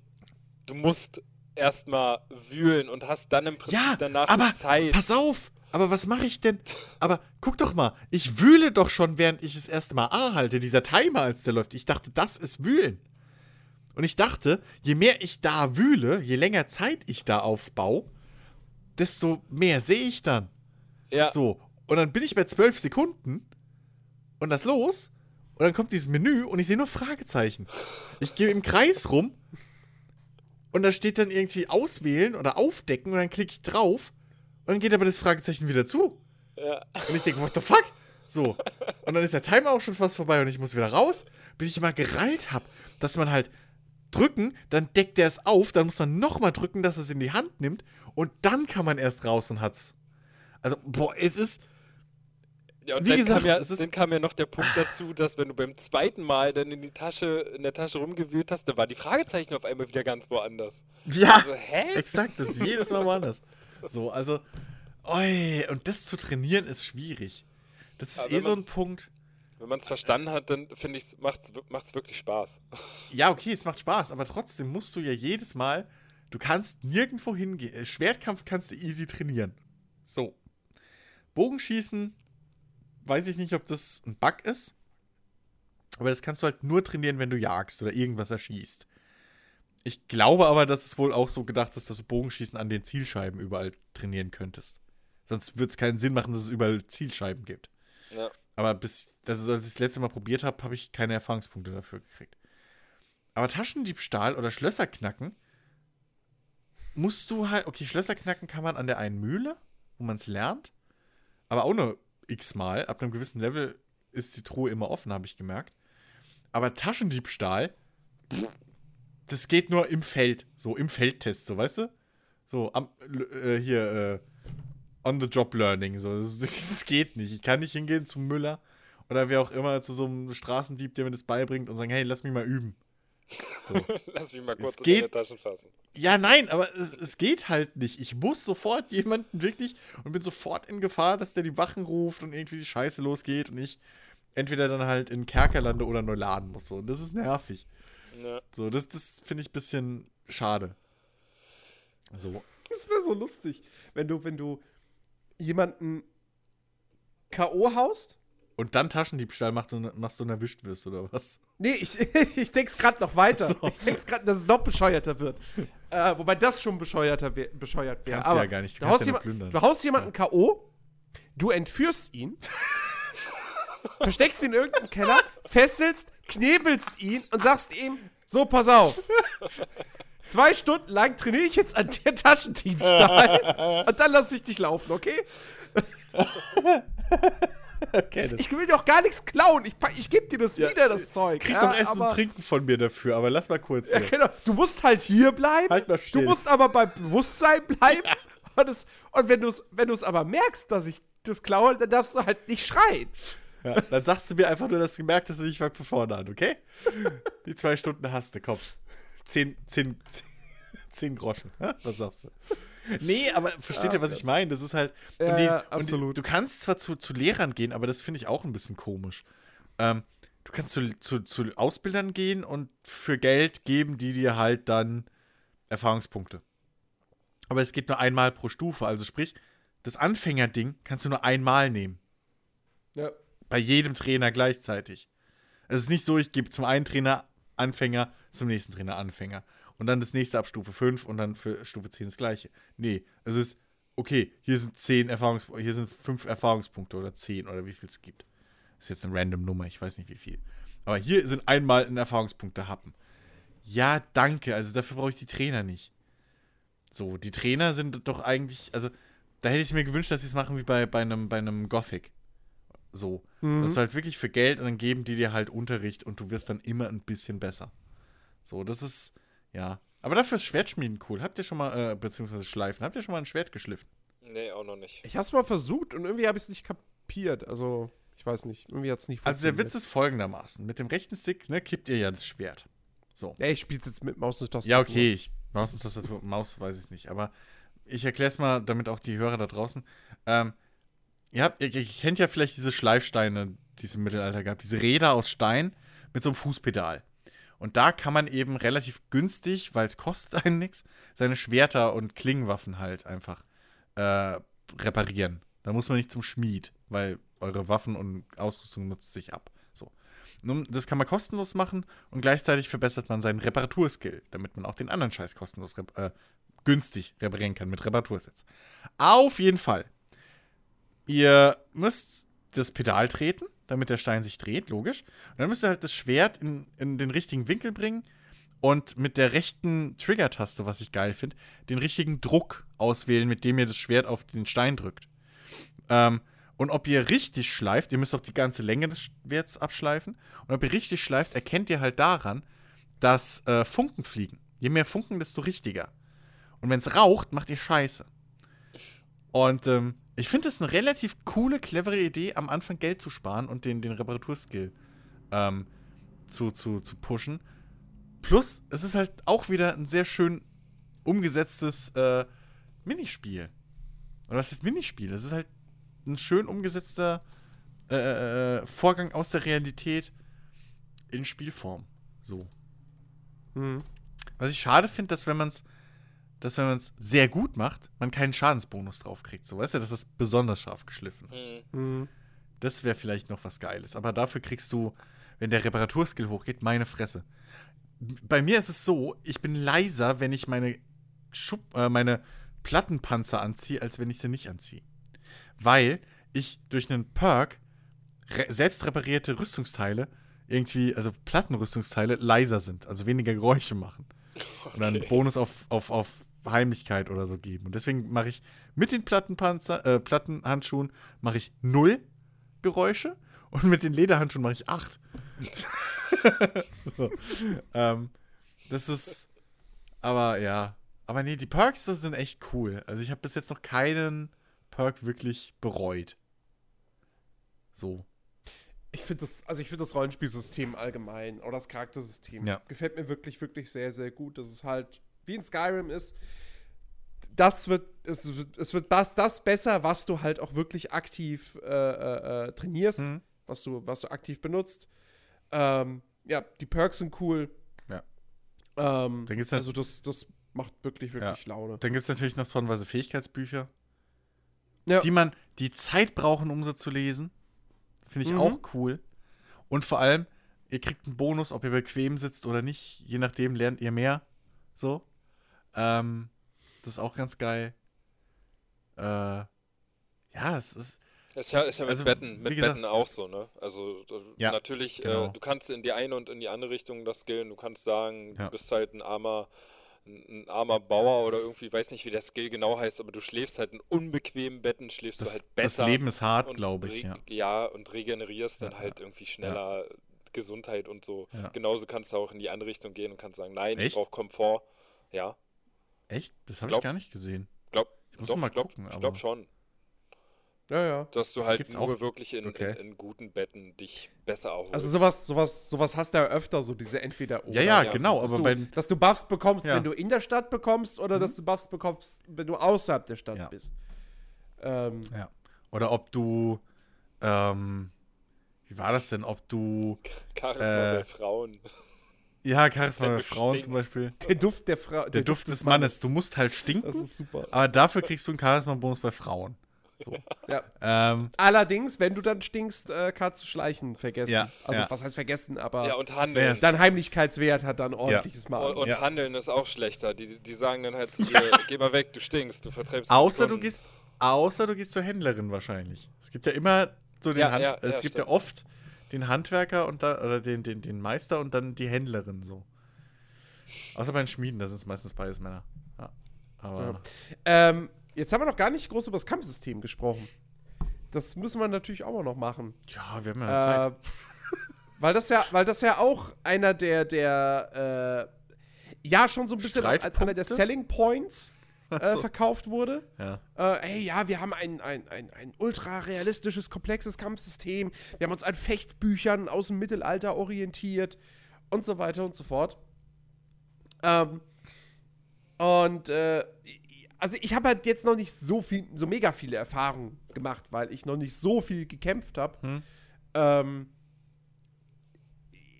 du musst erstmal wühlen und hast dann im Prinzip Ja, danach aber Zeit. pass auf. Aber was mache ich denn? Aber guck doch mal, ich wühle doch schon, während ich das erste Mal A halte, dieser Timer, als der läuft. Ich dachte, das ist wühlen. Und ich dachte, je mehr ich da wühle, je länger Zeit ich da aufbaue, desto mehr sehe ich dann. ja, So. Und dann bin ich bei zwölf Sekunden und das los. Und dann kommt dieses Menü und ich sehe nur Fragezeichen. Ich gehe im Kreis rum und da steht dann irgendwie auswählen oder aufdecken und dann klicke ich drauf und dann geht aber das Fragezeichen wieder zu. ja. Und ich denke, what the fuck? So. Und dann ist der Timer auch schon fast vorbei und ich muss wieder raus, bis ich mal gereilt habe, dass man halt drücken, dann deckt der es auf, dann muss man nochmal drücken, dass es in die Hand nimmt und dann kann man erst raus und hat's. Also, boah, es ist. Ja, und Wie dann, gesagt, kam ja, es ist- dann kam ja noch der Punkt dazu, dass wenn du beim zweiten Mal dann in die Tasche, in der Tasche rumgewühlt hast, dann war die Fragezeichen auf einmal wieder ganz woanders. Ja! Also, hä? Exakt, das ist jedes Mal woanders. So, also, oi, und das zu trainieren ist schwierig. Das ist Aber eh so ein Punkt. Wenn man es verstanden hat, dann finde ich, macht's, macht's wirklich Spaß. Ja, okay, es macht Spaß, aber trotzdem musst du ja jedes Mal, du kannst nirgendwo hingehen. Äh, Schwertkampf kannst du easy trainieren. So. Bogenschießen, weiß ich nicht, ob das ein Bug ist. Aber das kannst du halt nur trainieren, wenn du jagst oder irgendwas erschießt. Ich glaube aber, dass es wohl auch so gedacht ist, dass du Bogenschießen an den Zielscheiben überall trainieren könntest. Sonst würde es keinen Sinn machen, dass es überall Zielscheiben gibt. Ja. Aber bis, also als ich das letzte Mal probiert habe, habe ich keine Erfahrungspunkte dafür gekriegt. Aber Taschendiebstahl oder Schlösser knacken musst du halt, okay, Schlösser knacken kann man an der einen Mühle, wo man es lernt, aber auch nur x-mal. Ab einem gewissen Level ist die Truhe immer offen, habe ich gemerkt. Aber Taschendiebstahl, das geht nur im Feld, so im Feldtest, so weißt du? So am, äh, hier, äh, On-the-Job-Learning. So. Das, das geht nicht. Ich kann nicht hingehen zum Müller oder wer auch immer zu so einem Straßendieb, der mir das beibringt und sagen, hey, lass mich mal üben. Lass mich mal kurz in geht- Taschen fassen. Ja, nein, aber es, es geht halt nicht. Ich muss sofort jemanden wirklich und bin sofort in Gefahr, dass der die Wachen ruft und irgendwie die Scheiße losgeht und ich entweder dann halt in Kerker lande oder neu laden muss. So. Und das ist nervig. Ja. So, das, das finde ich ein bisschen schade. So. Das wäre so lustig, wenn du, wenn du jemanden K.O. haust. Und dann Taschendiebstahl machst und, machst und erwischt wirst, oder was? Nee, ich, ich denk's gerade noch weiter. So. Ich denk's gerade, dass es noch bescheuerter wird. äh, wobei das schon bescheuerter wär, bescheuert wäre. Kannst du ja gar nicht. Du haust, ja jemand, du haust jemanden K.O., du entführst ihn, versteckst ihn in irgendeinem Keller, fesselst, knebelst ihn und sagst ihm: So, pass auf. Zwei Stunden lang trainiere ich jetzt an der Taschendiebstahl und dann lasse ich dich laufen, okay? Okay, Ich will doch gar nichts klauen. Ich, ich gebe dir das Ja, wieder, das Zeug. kriegst ja, doch Essen und Trinken von mir dafür, aber lass mal kurz Ja, genau. Du musst halt hier bleiben. Halt mal du still. musst aber beim Bewusstsein bleiben. Und, es, und wenn du es wenn du's aber merkst, dass ich das klaue, dann darfst du halt nicht schreien. Ja, dann sagst du mir einfach nur, dass du gemerkt hast, dass ich fang von vorne an, okay? Die zwei Stunden hast du, komm. Zehn, zehn, zehn, zehn Groschen. hä? Was sagst du? Nee, aber versteht ihr, was ich meine? Das ist halt. Ja, die, ja, Und die, absolut. du kannst zwar zu, zu Lehrern gehen, aber das finde ich auch ein bisschen komisch. Ähm, du kannst zu, zu, zu Ausbildern gehen und für Geld geben die dir halt dann Erfahrungspunkte. Aber es geht nur einmal pro Stufe. Also sprich, das Anfängerding kannst du nur einmal nehmen Ja. bei jedem Trainer gleichzeitig. Es ist nicht so, ich gebe zum einen Trainer Anfänger, zum nächsten Trainer Anfänger. Und dann das nächste ab Stufe 5 und dann für Stufe 10 das gleiche. Nee, es ist, okay, hier sind 10 Erfahrungs hier sind 5 Erfahrungspunkte oder 10 oder wie viel es gibt. Das ist jetzt eine random Nummer, ich weiß nicht wie viel. Aber hier sind einmal ein Erfahrungspunkte happen. Ja, danke, also dafür brauche ich die Trainer nicht. So, die Trainer sind doch eigentlich, also da hätte ich mir gewünscht, dass sie es machen wie bei, bei, einem, bei einem Gothic. So. Mhm. Das ist halt wirklich für Geld und dann geben die dir halt Unterricht und du wirst dann immer ein bisschen besser. So, das ist, ja. Aber dafür ist Schwertschmieden cool. Habt ihr schon mal, äh, beziehungsweise Schleifen, habt ihr schon mal ein Schwert geschliffen? Nee, auch noch nicht. Ich hab's mal versucht und irgendwie habe ich es nicht kapiert. Also, ich weiß nicht. Irgendwie hat's nicht Also der Witz ist folgendermaßen. Mit dem rechten Stick, ne, kippt ihr ja das Schwert. So. Ey, ich spiel's jetzt mit Maus und Tastatur. Ja, okay, ich, Maus und Tastatur, Maus weiß ich nicht, aber ich erkläre es mal, damit auch die Hörer da draußen. Ähm, ihr, habt, ihr, ihr kennt ja vielleicht diese Schleifsteine, die es im Mittelalter gab. Diese Räder aus Stein mit so einem Fußpedal. Und da kann man eben relativ günstig, weil es kostet einen nichts, seine Schwerter und Klingenwaffen halt einfach äh, reparieren. Da muss man nicht zum Schmied, weil eure Waffen und Ausrüstung nutzt sich ab. So. Nun, das kann man kostenlos machen und gleichzeitig verbessert man seinen Reparaturskill, damit man auch den anderen Scheiß kostenlos rep äh, günstig reparieren kann mit Reparatursets. Auf jeden Fall. Ihr müsst das Pedal treten, damit der Stein sich dreht, logisch. Und dann müsst ihr halt das Schwert in, in den richtigen Winkel bringen und mit der rechten Trigger-Taste, was ich geil finde, den richtigen Druck auswählen, mit dem ihr das Schwert auf den Stein drückt. Ähm, und ob ihr richtig schleift, ihr müsst auch die ganze Länge des Schwerts abschleifen. Und ob ihr richtig schleift, erkennt ihr halt daran, dass äh, Funken fliegen. Je mehr Funken, desto richtiger. Und wenn es raucht, macht ihr Scheiße. Und ähm, ich finde es eine relativ coole, clevere Idee, am Anfang Geld zu sparen und den, den Reparaturskill ähm, zu, zu, zu pushen. Plus, es ist halt auch wieder ein sehr schön umgesetztes äh, Minispiel. Oder was ist Minispiel? Es ist halt ein schön umgesetzter äh, äh, Vorgang aus der Realität in Spielform. So. Mhm. Was ich schade finde, dass wenn man es dass wenn man es sehr gut macht, man keinen Schadensbonus drauf kriegt. So, weißt du, dass es besonders scharf geschliffen ist. Mhm. Mhm. Das wäre vielleicht noch was Geiles. Aber dafür kriegst du, wenn der Reparaturskill hochgeht, meine Fresse. Bei mir ist es so, ich bin leiser, wenn ich meine, Schub, äh, meine Plattenpanzer anziehe, als wenn ich sie nicht anziehe. Weil ich durch einen Perk re selbst reparierte Rüstungsteile irgendwie, also Plattenrüstungsteile, leiser sind, also weniger Geräusche machen. Und dann einen Bonus auf, auf, auf Heimlichkeit oder so geben. Und deswegen mache ich mit den Plattenpanzer, äh, Plattenhandschuhen mache ich null Geräusche und mit den Lederhandschuhen mache ich acht. so. ähm, das ist, aber ja. Aber nee, die Perks so sind echt cool. Also ich habe bis jetzt noch keinen Perk wirklich bereut. So. Ich finde das, also ich finde das Rollenspielsystem allgemein oder das Charaktersystem Ja. gefällt mir wirklich, wirklich sehr, sehr gut. Das ist halt, wie in Skyrim ist, das wird, es wird, es wird das, das besser, was du halt auch wirklich aktiv äh, äh, äh, trainierst, Mhm. was, du, was du aktiv benutzt. Ähm, ja, die Perks sind cool. Ja. Ähm, Dann gibt's also das, das macht wirklich, wirklich Laune. Dann gibt es natürlich noch tonnenweise Fähigkeitsbücher, Ja. die man die Zeit brauchen, um sie zu lesen. Finde ich Mhm. auch cool. Und vor allem, ihr kriegt einen Bonus, ob ihr bequem sitzt oder nicht. Je nachdem lernt ihr mehr. So. Ähm, das ist auch ganz geil. Äh, ja, es ist. Ist ja, ist ja mit, Also, Betten, mit gesagt- Betten auch so, ne? Also äh, Ja, natürlich, genau. äh, du kannst in die eine und in die andere Richtung das skillen. Du kannst sagen, Ja. du bist halt ein armer, ein, ein armer Bauer oder irgendwie, weiß nicht, wie der Skill genau heißt, aber du schläfst halt in unbequemen Betten, schläfst Das, du halt das besser. Leben ist hart, glaube ich. re- Ja. und regenerierst dann Ja, halt irgendwie schneller Gesundheit und so. Ja. Genauso kannst du auch in die andere Richtung gehen und kannst sagen, nein, Echt? ich brauche Komfort. Ja, Echt? Das habe ich gar nicht gesehen. glaub, Ich muss doch, mal glaub, gucken, ich glaube schon. Ja, ja. Dass du halt Gibt's nur auch? wirklich in, Okay. in, in guten Betten dich besser erholst. Also sowas, sowas, sowas hast du ja öfter, so diese entweder oder. Ja, ja, ja. genau. Dass Aber du, bei, dass du Buffs bekommst, Ja. Mhm. wenn du in der Stadt bekommst, oder dass du Buffs bekommst, wenn du außerhalb der Stadt Ja. bist. Ähm, ja. Oder ob du. Ähm, wie war das denn? Ob du. Charisma äh, bei Frauen. Ja, Charisma bei Frauen zum. Beispiel. der Duft der Frau. Der, Duft des Mannes. Du musst halt stinken. Das ist super. Aber dafür kriegst du einen Charisma-Bonus bei Frauen. Ja. Ähm, Allerdings, wenn du dann stinkst, äh, kannst du schleichen vergessen. Ja, also, ja. was heißt vergessen, aber Ja, und Handeln. Dein Heimlichkeitswert hat dann ordentliches und, Mal. und Ja. Handeln ist auch schlechter. Die, die sagen dann halt zu dir, geh mal weg, du stinkst, du vertreibst außer du gehst, außer du gehst zur Händlerin wahrscheinlich. Es gibt ja immer so den Ja, Hand, ja, es ja, gibt stimmt. ja oft den Handwerker und dann, oder den, den, den Meister und dann die Händlerin so. Außer bei den Schmieden, da sind es meistens beides Männer. Ja. Aber Ähm, jetzt haben wir noch gar nicht groß über das Kampfsystem gesprochen. Das müssen wir natürlich auch mal noch machen. ja, wir haben ja Zeit. Äh, weil das ja, weil das ja auch einer der, der äh, ja schon so ein bisschen als einer der? Selling Points äh, so. verkauft wurde. Ja. Äh, ey, ja, wir haben ein, ein, ein, ein ultra realistisches, komplexes Kampfsystem. Wir haben uns an Fechtbüchern aus dem Mittelalter orientiert und so weiter und so fort. Ähm, und äh, also ich habe halt jetzt noch nicht so viel, so mega viele Erfahrungen gemacht, weil ich noch nicht so viel gekämpft habe. Hm. Ähm,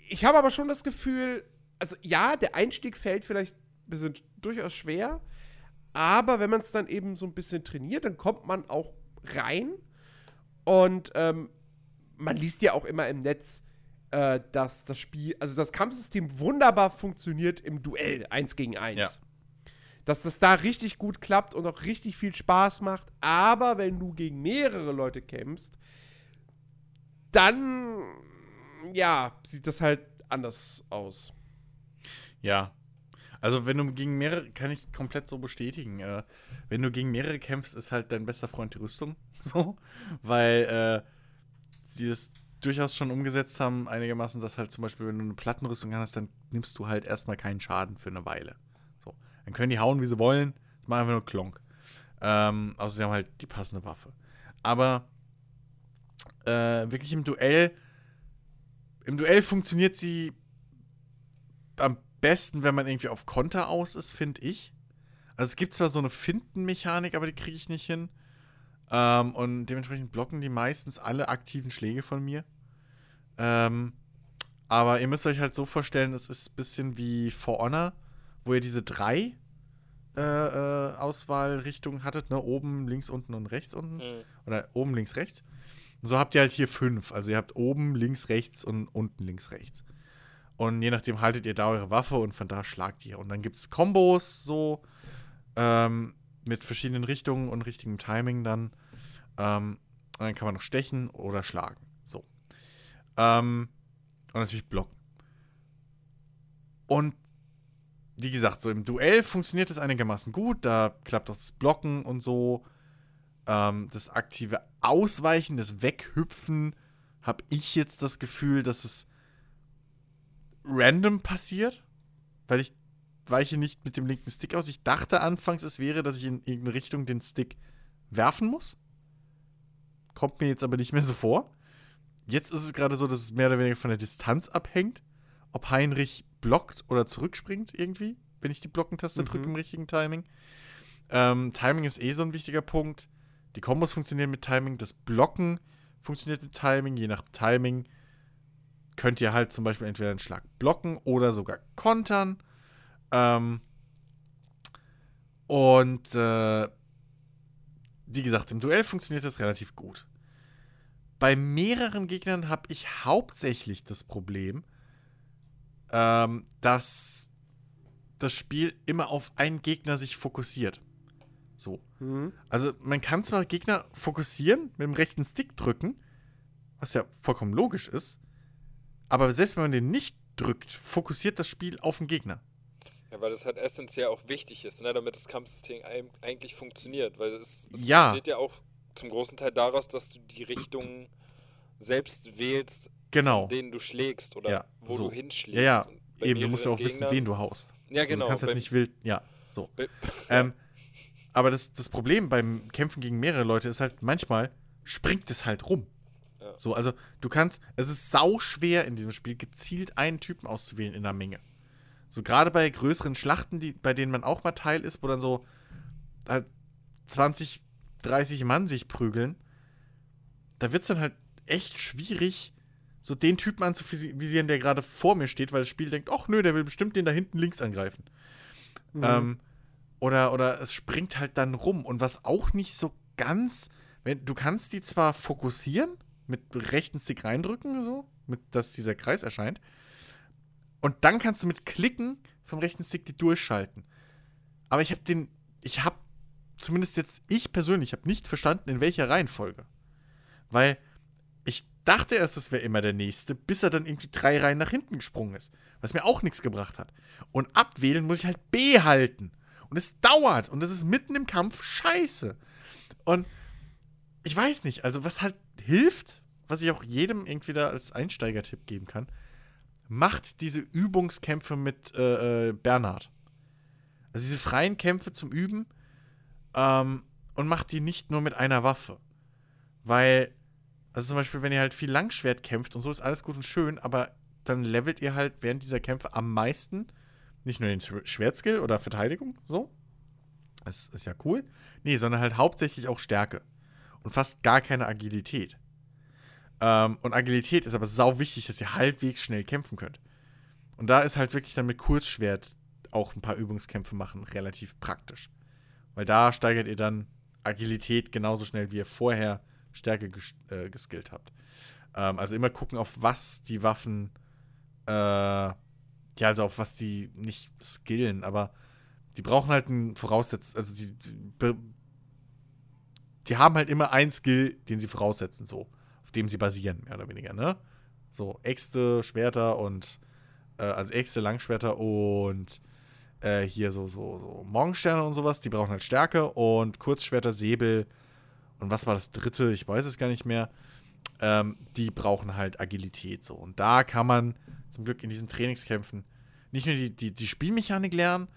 ich habe aber schon das Gefühl, also ja, der Einstieg fällt vielleicht ein bisschen durchaus schwer, aber wenn man es dann eben so ein bisschen trainiert, dann kommt man auch rein und ähm, man liest ja auch immer im Netz, äh, dass das Spiel, also das Kampfsystem wunderbar funktioniert im Duell, eins gegen eins. Ja. Dass das da richtig gut klappt und auch richtig viel Spaß macht. Aber wenn du gegen mehrere Leute kämpfst, dann, ja, sieht das halt anders aus. Ja. Also, wenn du gegen mehrere, kann ich komplett so bestätigen. Äh, wenn du gegen mehrere kämpfst, ist halt dein bester Freund die Rüstung. So. Weil äh, sie das durchaus schon umgesetzt haben, einigermaßen, dass halt zum Beispiel, wenn du eine Plattenrüstung hast, dann nimmst du halt erstmal keinen Schaden für eine Weile. So. Dann können die hauen, wie sie wollen. Das machen einfach nur Klonk. Ähm, außer sie haben halt die passende Waffe. Aber äh, wirklich im Duell, im Duell funktioniert sie am besten, wenn man irgendwie auf Konter aus ist, finde ich. Also es gibt zwar so eine Findenmechanik, aber die kriege ich nicht hin. Ähm, und dementsprechend blocken die meistens alle aktiven Schläge von mir. Ähm, aber ihr müsst euch halt so vorstellen, es ist ein bisschen wie For Honor, wo ihr diese drei äh, äh, Auswahlrichtungen hattet, ne? Oben, links, unten und rechts unten. Mhm. Oder oben, links, rechts. Und so habt ihr halt hier fünf. Also ihr habt oben, links, rechts und unten, links, rechts. Und je nachdem haltet ihr da eure Waffe und von da schlagt ihr. Und dann gibt es Kombos so ähm, mit verschiedenen Richtungen und richtigem Timing dann. Ähm, und dann kann man noch stechen oder schlagen. So. Ähm, und natürlich blocken. Und wie gesagt, so im Duell funktioniert das einigermaßen gut. Da klappt auch das Blocken und so. Ähm, das aktive Ausweichen, das Weghüpfen, habe ich jetzt das Gefühl, dass es random passiert. Weil ich weiche nicht mit dem linken Stick aus. Ich dachte anfangs, es wäre, dass ich in irgendeine Richtung den Stick werfen muss. Kommt mir jetzt aber nicht mehr so vor. Jetzt ist es gerade so, dass es mehr oder weniger von der Distanz abhängt, ob Heinrich blockt oder zurückspringt irgendwie, wenn ich die Blockentaste Mhm. drücke im richtigen Timing. Ähm, Timing ist eh so ein wichtiger Punkt. Die Kombos funktionieren mit Timing, das Blocken funktioniert mit Timing. Je nach Timing könnt ihr halt zum Beispiel entweder einen Schlag blocken oder sogar kontern. Ähm, und äh, wie gesagt, im Duell funktioniert das relativ gut. Bei mehreren Gegnern habe ich hauptsächlich das Problem, ähm, dass das Spiel immer auf einen Gegner sich fokussiert. So. Mhm. Also man kann zwar Gegner fokussieren, mit dem rechten Stick drücken, was ja vollkommen logisch ist, aber selbst wenn man den nicht drückt, fokussiert das Spiel auf den Gegner. Ja, weil das halt essentiell auch wichtig ist, ne, damit das Kampfsystem eigentlich funktioniert. Weil es, es Ja. besteht ja auch zum großen Teil daraus, dass du die Richtung selbst wählst, Genau. denen du schlägst oder Ja, wo so. du hinschlägst. Ja, ja, Eben, du musst ja auch mehreren wissen, Gegnern- wen du haust. Ja, genau. Du kannst halt nicht wild, ja, so. Ähm, aber das, das Problem beim Kämpfen gegen mehrere Leute ist halt, manchmal springt es halt rum. So, also du kannst, es ist sau schwer in diesem Spiel, gezielt einen Typen auszuwählen in der Menge. So gerade bei größeren Schlachten, die, bei denen man auch mal Teil ist, wo dann so halt 20, 30 Mann sich prügeln, da wird es dann halt echt schwierig, so den Typen anzuvisieren, der gerade vor mir steht, weil das Spiel denkt, ach nö, der will bestimmt den da hinten links angreifen. Mhm. Ähm, oder, oder es springt halt dann rum. Und was auch nicht so ganz, wenn, du kannst die zwar fokussieren, mit rechten Stick reindrücken, so, mit, dass dieser Kreis erscheint. Und dann kannst du mit Klicken vom rechten Stick die durchschalten. Aber ich habe den, ich habe, zumindest jetzt ich persönlich, habe nicht verstanden, in welcher Reihenfolge. Weil ich dachte erst, es wäre immer der nächste, bis er dann irgendwie drei Reihen nach hinten gesprungen ist. Was mir auch nichts gebracht hat. Und abwählen muss ich halt B halten. Und es dauert. Und es ist mitten im Kampf scheiße. Und ich weiß nicht, also was halt hilft, was ich auch jedem irgendwie da als Einsteigertipp geben kann, macht diese Übungskämpfe mit äh, äh, Bernhard. Also diese freien Kämpfe zum Üben ähm, und macht die nicht nur mit einer Waffe. Weil, also zum Beispiel, wenn ihr halt viel Langschwert kämpft und so ist alles gut und schön, aber dann levelt ihr halt während dieser Kämpfe am meisten nicht nur den Sch- Schwertskill oder Verteidigung, so, Das ist ja cool. Nee, sondern halt hauptsächlich auch Stärke. Und fast gar keine Agilität. Ähm, und Agilität ist aber sau wichtig, dass ihr halbwegs schnell kämpfen könnt. Und da ist halt wirklich dann mit Kurzschwert auch ein paar Übungskämpfe machen relativ praktisch. Weil da steigert ihr dann Agilität genauso schnell, wie ihr vorher Stärke ges äh, geskillt habt. Ähm, also immer gucken, auf was die Waffen, äh, ja, also auf was die nicht skillen, aber die brauchen halt einen Voraussetz, also die, die, die haben halt immer einen Skill, den sie voraussetzen, so, dem sie basieren, mehr oder weniger, ne? So, Äxte, Schwerter und, äh, also Äxte, Langschwerter und äh, hier so, so, so Morgensterne und sowas, die brauchen halt Stärke und Kurzschwerter, Säbel und was war das dritte? Ich weiß es gar nicht mehr. Ähm, die brauchen halt Agilität so. Und da kann man zum Glück in diesen Trainingskämpfen nicht nur die, die, die Spielmechanik lernen,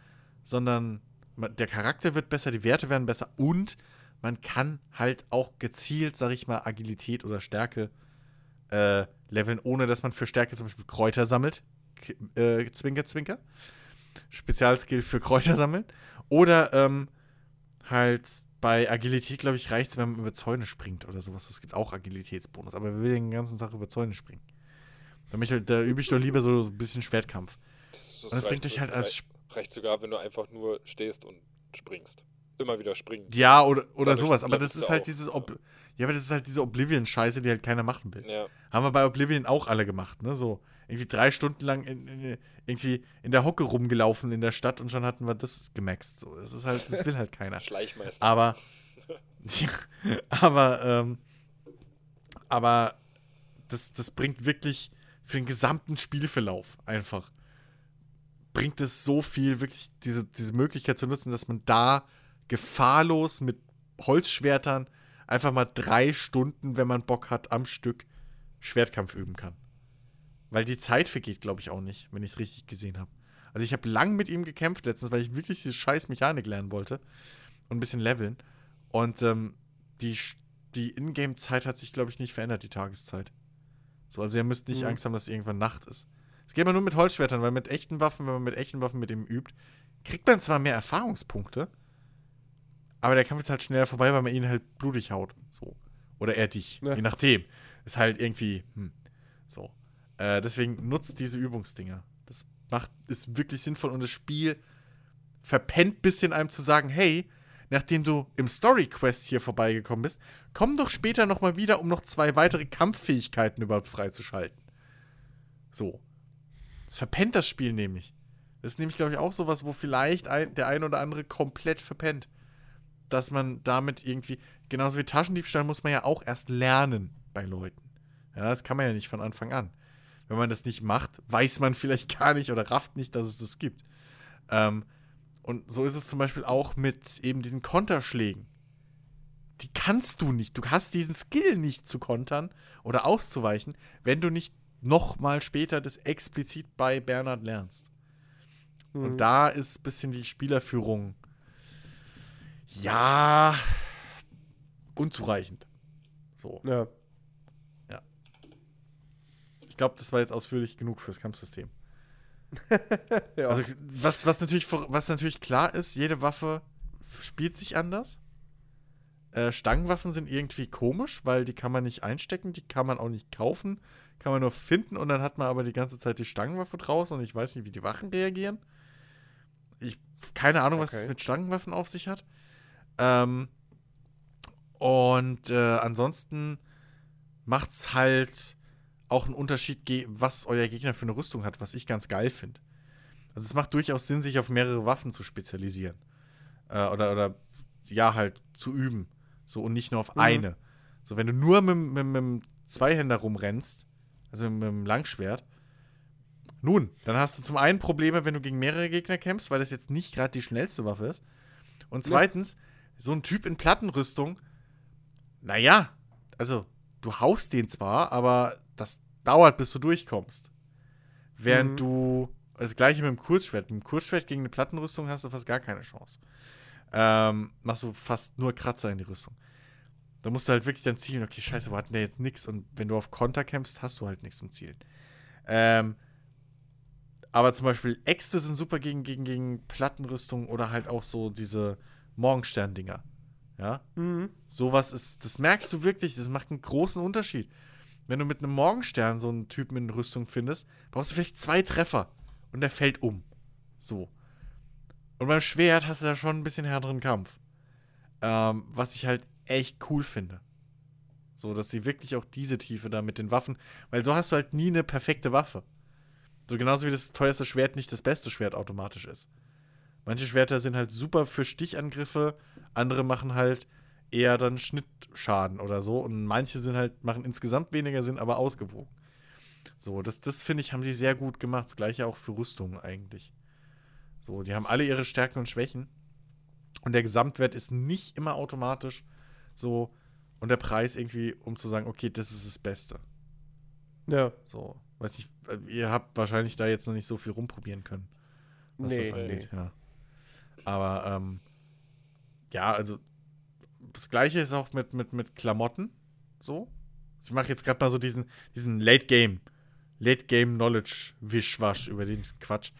sondern der Charakter wird besser, die Werte werden besser und man kann halt auch gezielt, sag ich mal, Agilität oder Stärke äh, leveln, ohne dass man für Stärke zum Beispiel Kräuter sammelt. Äh, zwinker, zwinker. Spezialskill für Kräuter sammeln. Oder ähm, halt bei Agilität, glaube ich, reicht es, wenn man über Zäune springt oder sowas. Es gibt auch Agilitätsbonus, aber wir will den ganzen Tag über Zäune springen. Da, mich, da übe ich doch lieber so ein bisschen Schwertkampf. Das, das Und das bringt dich halt so- als. Reicht sogar, wenn du einfach nur stehst und springst. Immer wieder springen. Ja, oder, oder Dadurch sowas. Aber das ist halt auch, dieses. Ob ja, aber das ist halt diese Oblivion-Scheiße, die halt keiner machen will. Ja. Haben wir bei Oblivion auch alle gemacht, ne? So irgendwie drei Stunden lang in, in, irgendwie in der Hocke rumgelaufen in der Stadt und schon hatten wir das gemaxt. So, das ist halt, das will halt keiner. Schleichmeister. Aber, ja, aber, ähm, aber das, das bringt wirklich für den gesamten Spielverlauf einfach, bringt es so viel, wirklich diese, diese Möglichkeit zu nutzen, dass man da gefahrlos mit Holzschwertern einfach mal drei Stunden, wenn man Bock hat, am Stück Schwertkampf üben kann. Weil die Zeit vergeht, glaube ich, auch nicht, wenn ich es richtig gesehen habe. Also ich habe lang mit ihm gekämpft letztens, weil ich wirklich diese scheiß Mechanik lernen wollte und ein bisschen leveln. Und ähm, die, die Ingame-Zeit hat sich, glaube ich, nicht verändert, die Tageszeit. So, also ihr müsst nicht Mhm. Angst haben, dass irgendwann Nacht ist. Es geht aber nur mit Holzschwertern, weil mit echten Waffen, wenn man mit echten Waffen mit ihm übt, kriegt man zwar mehr Erfahrungspunkte, aber der Kampf ist halt schneller vorbei, weil man ihn halt blutig haut. So. Oder er dich. Ja. Je nachdem. Ist halt irgendwie, hm. So. Äh, deswegen nutzt diese Übungsdinger. Das macht, ist wirklich sinnvoll und das Spiel verpennt bisschen einem zu sagen, hey, nachdem du im Story Quest hier vorbeigekommen bist, komm doch später noch mal wieder, um noch zwei weitere Kampffähigkeiten überhaupt freizuschalten. So. Das verpennt das Spiel nämlich. Das ist nämlich, glaube ich, auch sowas, wo vielleicht ein, der ein oder andere komplett verpennt. Dass man damit irgendwie, genauso wie Taschendiebstahl muss man ja auch erst lernen bei Leuten. Ja, das kann man ja nicht von Anfang an. Wenn man das nicht macht, weiß man vielleicht gar nicht oder rafft nicht, dass es das gibt. Ähm, und so ist es zum Beispiel auch mit eben diesen Konterschlägen. Die kannst du nicht. Du hast diesen Skill nicht zu kontern oder auszuweichen, wenn du nicht nochmal später das explizit bei Bernhard lernst. Mhm. Und da ist ein bisschen die Spielerführung, ja, unzureichend. So. Ja. Ich glaube, das war jetzt ausführlich genug fürs Kampfsystem. ja. Also, was, was, natürlich, was natürlich klar ist, jede Waffe spielt sich anders. Äh, Stangenwaffen sind irgendwie komisch, weil die kann man nicht einstecken, die kann man auch nicht kaufen, kann man nur finden und dann hat man aber die ganze Zeit die Stangenwaffe draußen und ich weiß nicht, wie die Wachen reagieren. Ich keine Ahnung, was es Okay. mit Stangenwaffen auf sich hat. Ähm, und äh, ansonsten macht's halt auch einen Unterschied, was euer Gegner für eine Rüstung hat, was ich ganz geil finde. Also es macht durchaus Sinn, sich auf mehrere Waffen zu spezialisieren. Äh, oder, oder ja, halt zu üben. So und nicht nur auf Mhm. eine. So, wenn du nur mit, mit, mit dem Zweihänder rumrennst, also mit, mit dem Langschwert, nun, dann hast du zum einen Probleme, wenn du gegen mehrere Gegner kämpfst, weil das jetzt nicht gerade die schnellste Waffe ist. Und zweitens, so ein Typ in Plattenrüstung, naja, also du haust den zwar, aber das dauert, bis du durchkommst. Während Mhm. du, das gleiche mit dem Kurzschwert, mit dem Kurzschwert gegen eine Plattenrüstung hast du fast gar keine Chance. Ähm, machst du fast nur Kratzer in die Rüstung. Da musst du halt wirklich dann zielen, okay, scheiße, wo hat denn der jetzt nix? Und wenn du auf Konter kämpfst, hast du halt nichts zum Zielen. Ähm, aber zum Beispiel Äxte sind super gegen, gegen, gegen Plattenrüstung oder halt auch so diese Morgenstern-Dinger. Ja? Mhm. Sowas ist, das merkst du wirklich, das macht einen großen Unterschied. Wenn du mit einem Morgenstern so einen Typen in Rüstung findest, brauchst du vielleicht zwei Treffer und der fällt um. So. Und beim Schwert hast du da schon ein bisschen härteren Kampf. Ähm, was ich halt echt cool finde. So, dass sie wirklich auch diese Tiefe da mit den Waffen, weil so hast du halt nie eine perfekte Waffe. So genauso wie das teuerste Schwert nicht das beste Schwert automatisch ist. Manche Schwerter sind halt super für Stichangriffe, andere machen halt eher dann Schnittschaden oder so und manche sind halt, machen insgesamt weniger Sinn, aber ausgewogen. So, das, das finde ich, haben sie sehr gut gemacht. Das gleiche auch für Rüstungen eigentlich. So, die haben alle ihre Stärken und Schwächen. Und der Gesamtwert ist nicht immer automatisch so und der Preis irgendwie, um zu sagen, okay, das ist das Beste. Ja. So, weiß ich, ihr habt wahrscheinlich da jetzt noch nicht so viel rumprobieren können, was Nee. das angeht, ja. Aber, ähm, ja, also, das Gleiche ist auch mit, mit, mit Klamotten, so. Ich mache jetzt gerade mal so diesen, diesen Late-Game, Late-Game-Knowledge-Wischwasch über den Quatsch,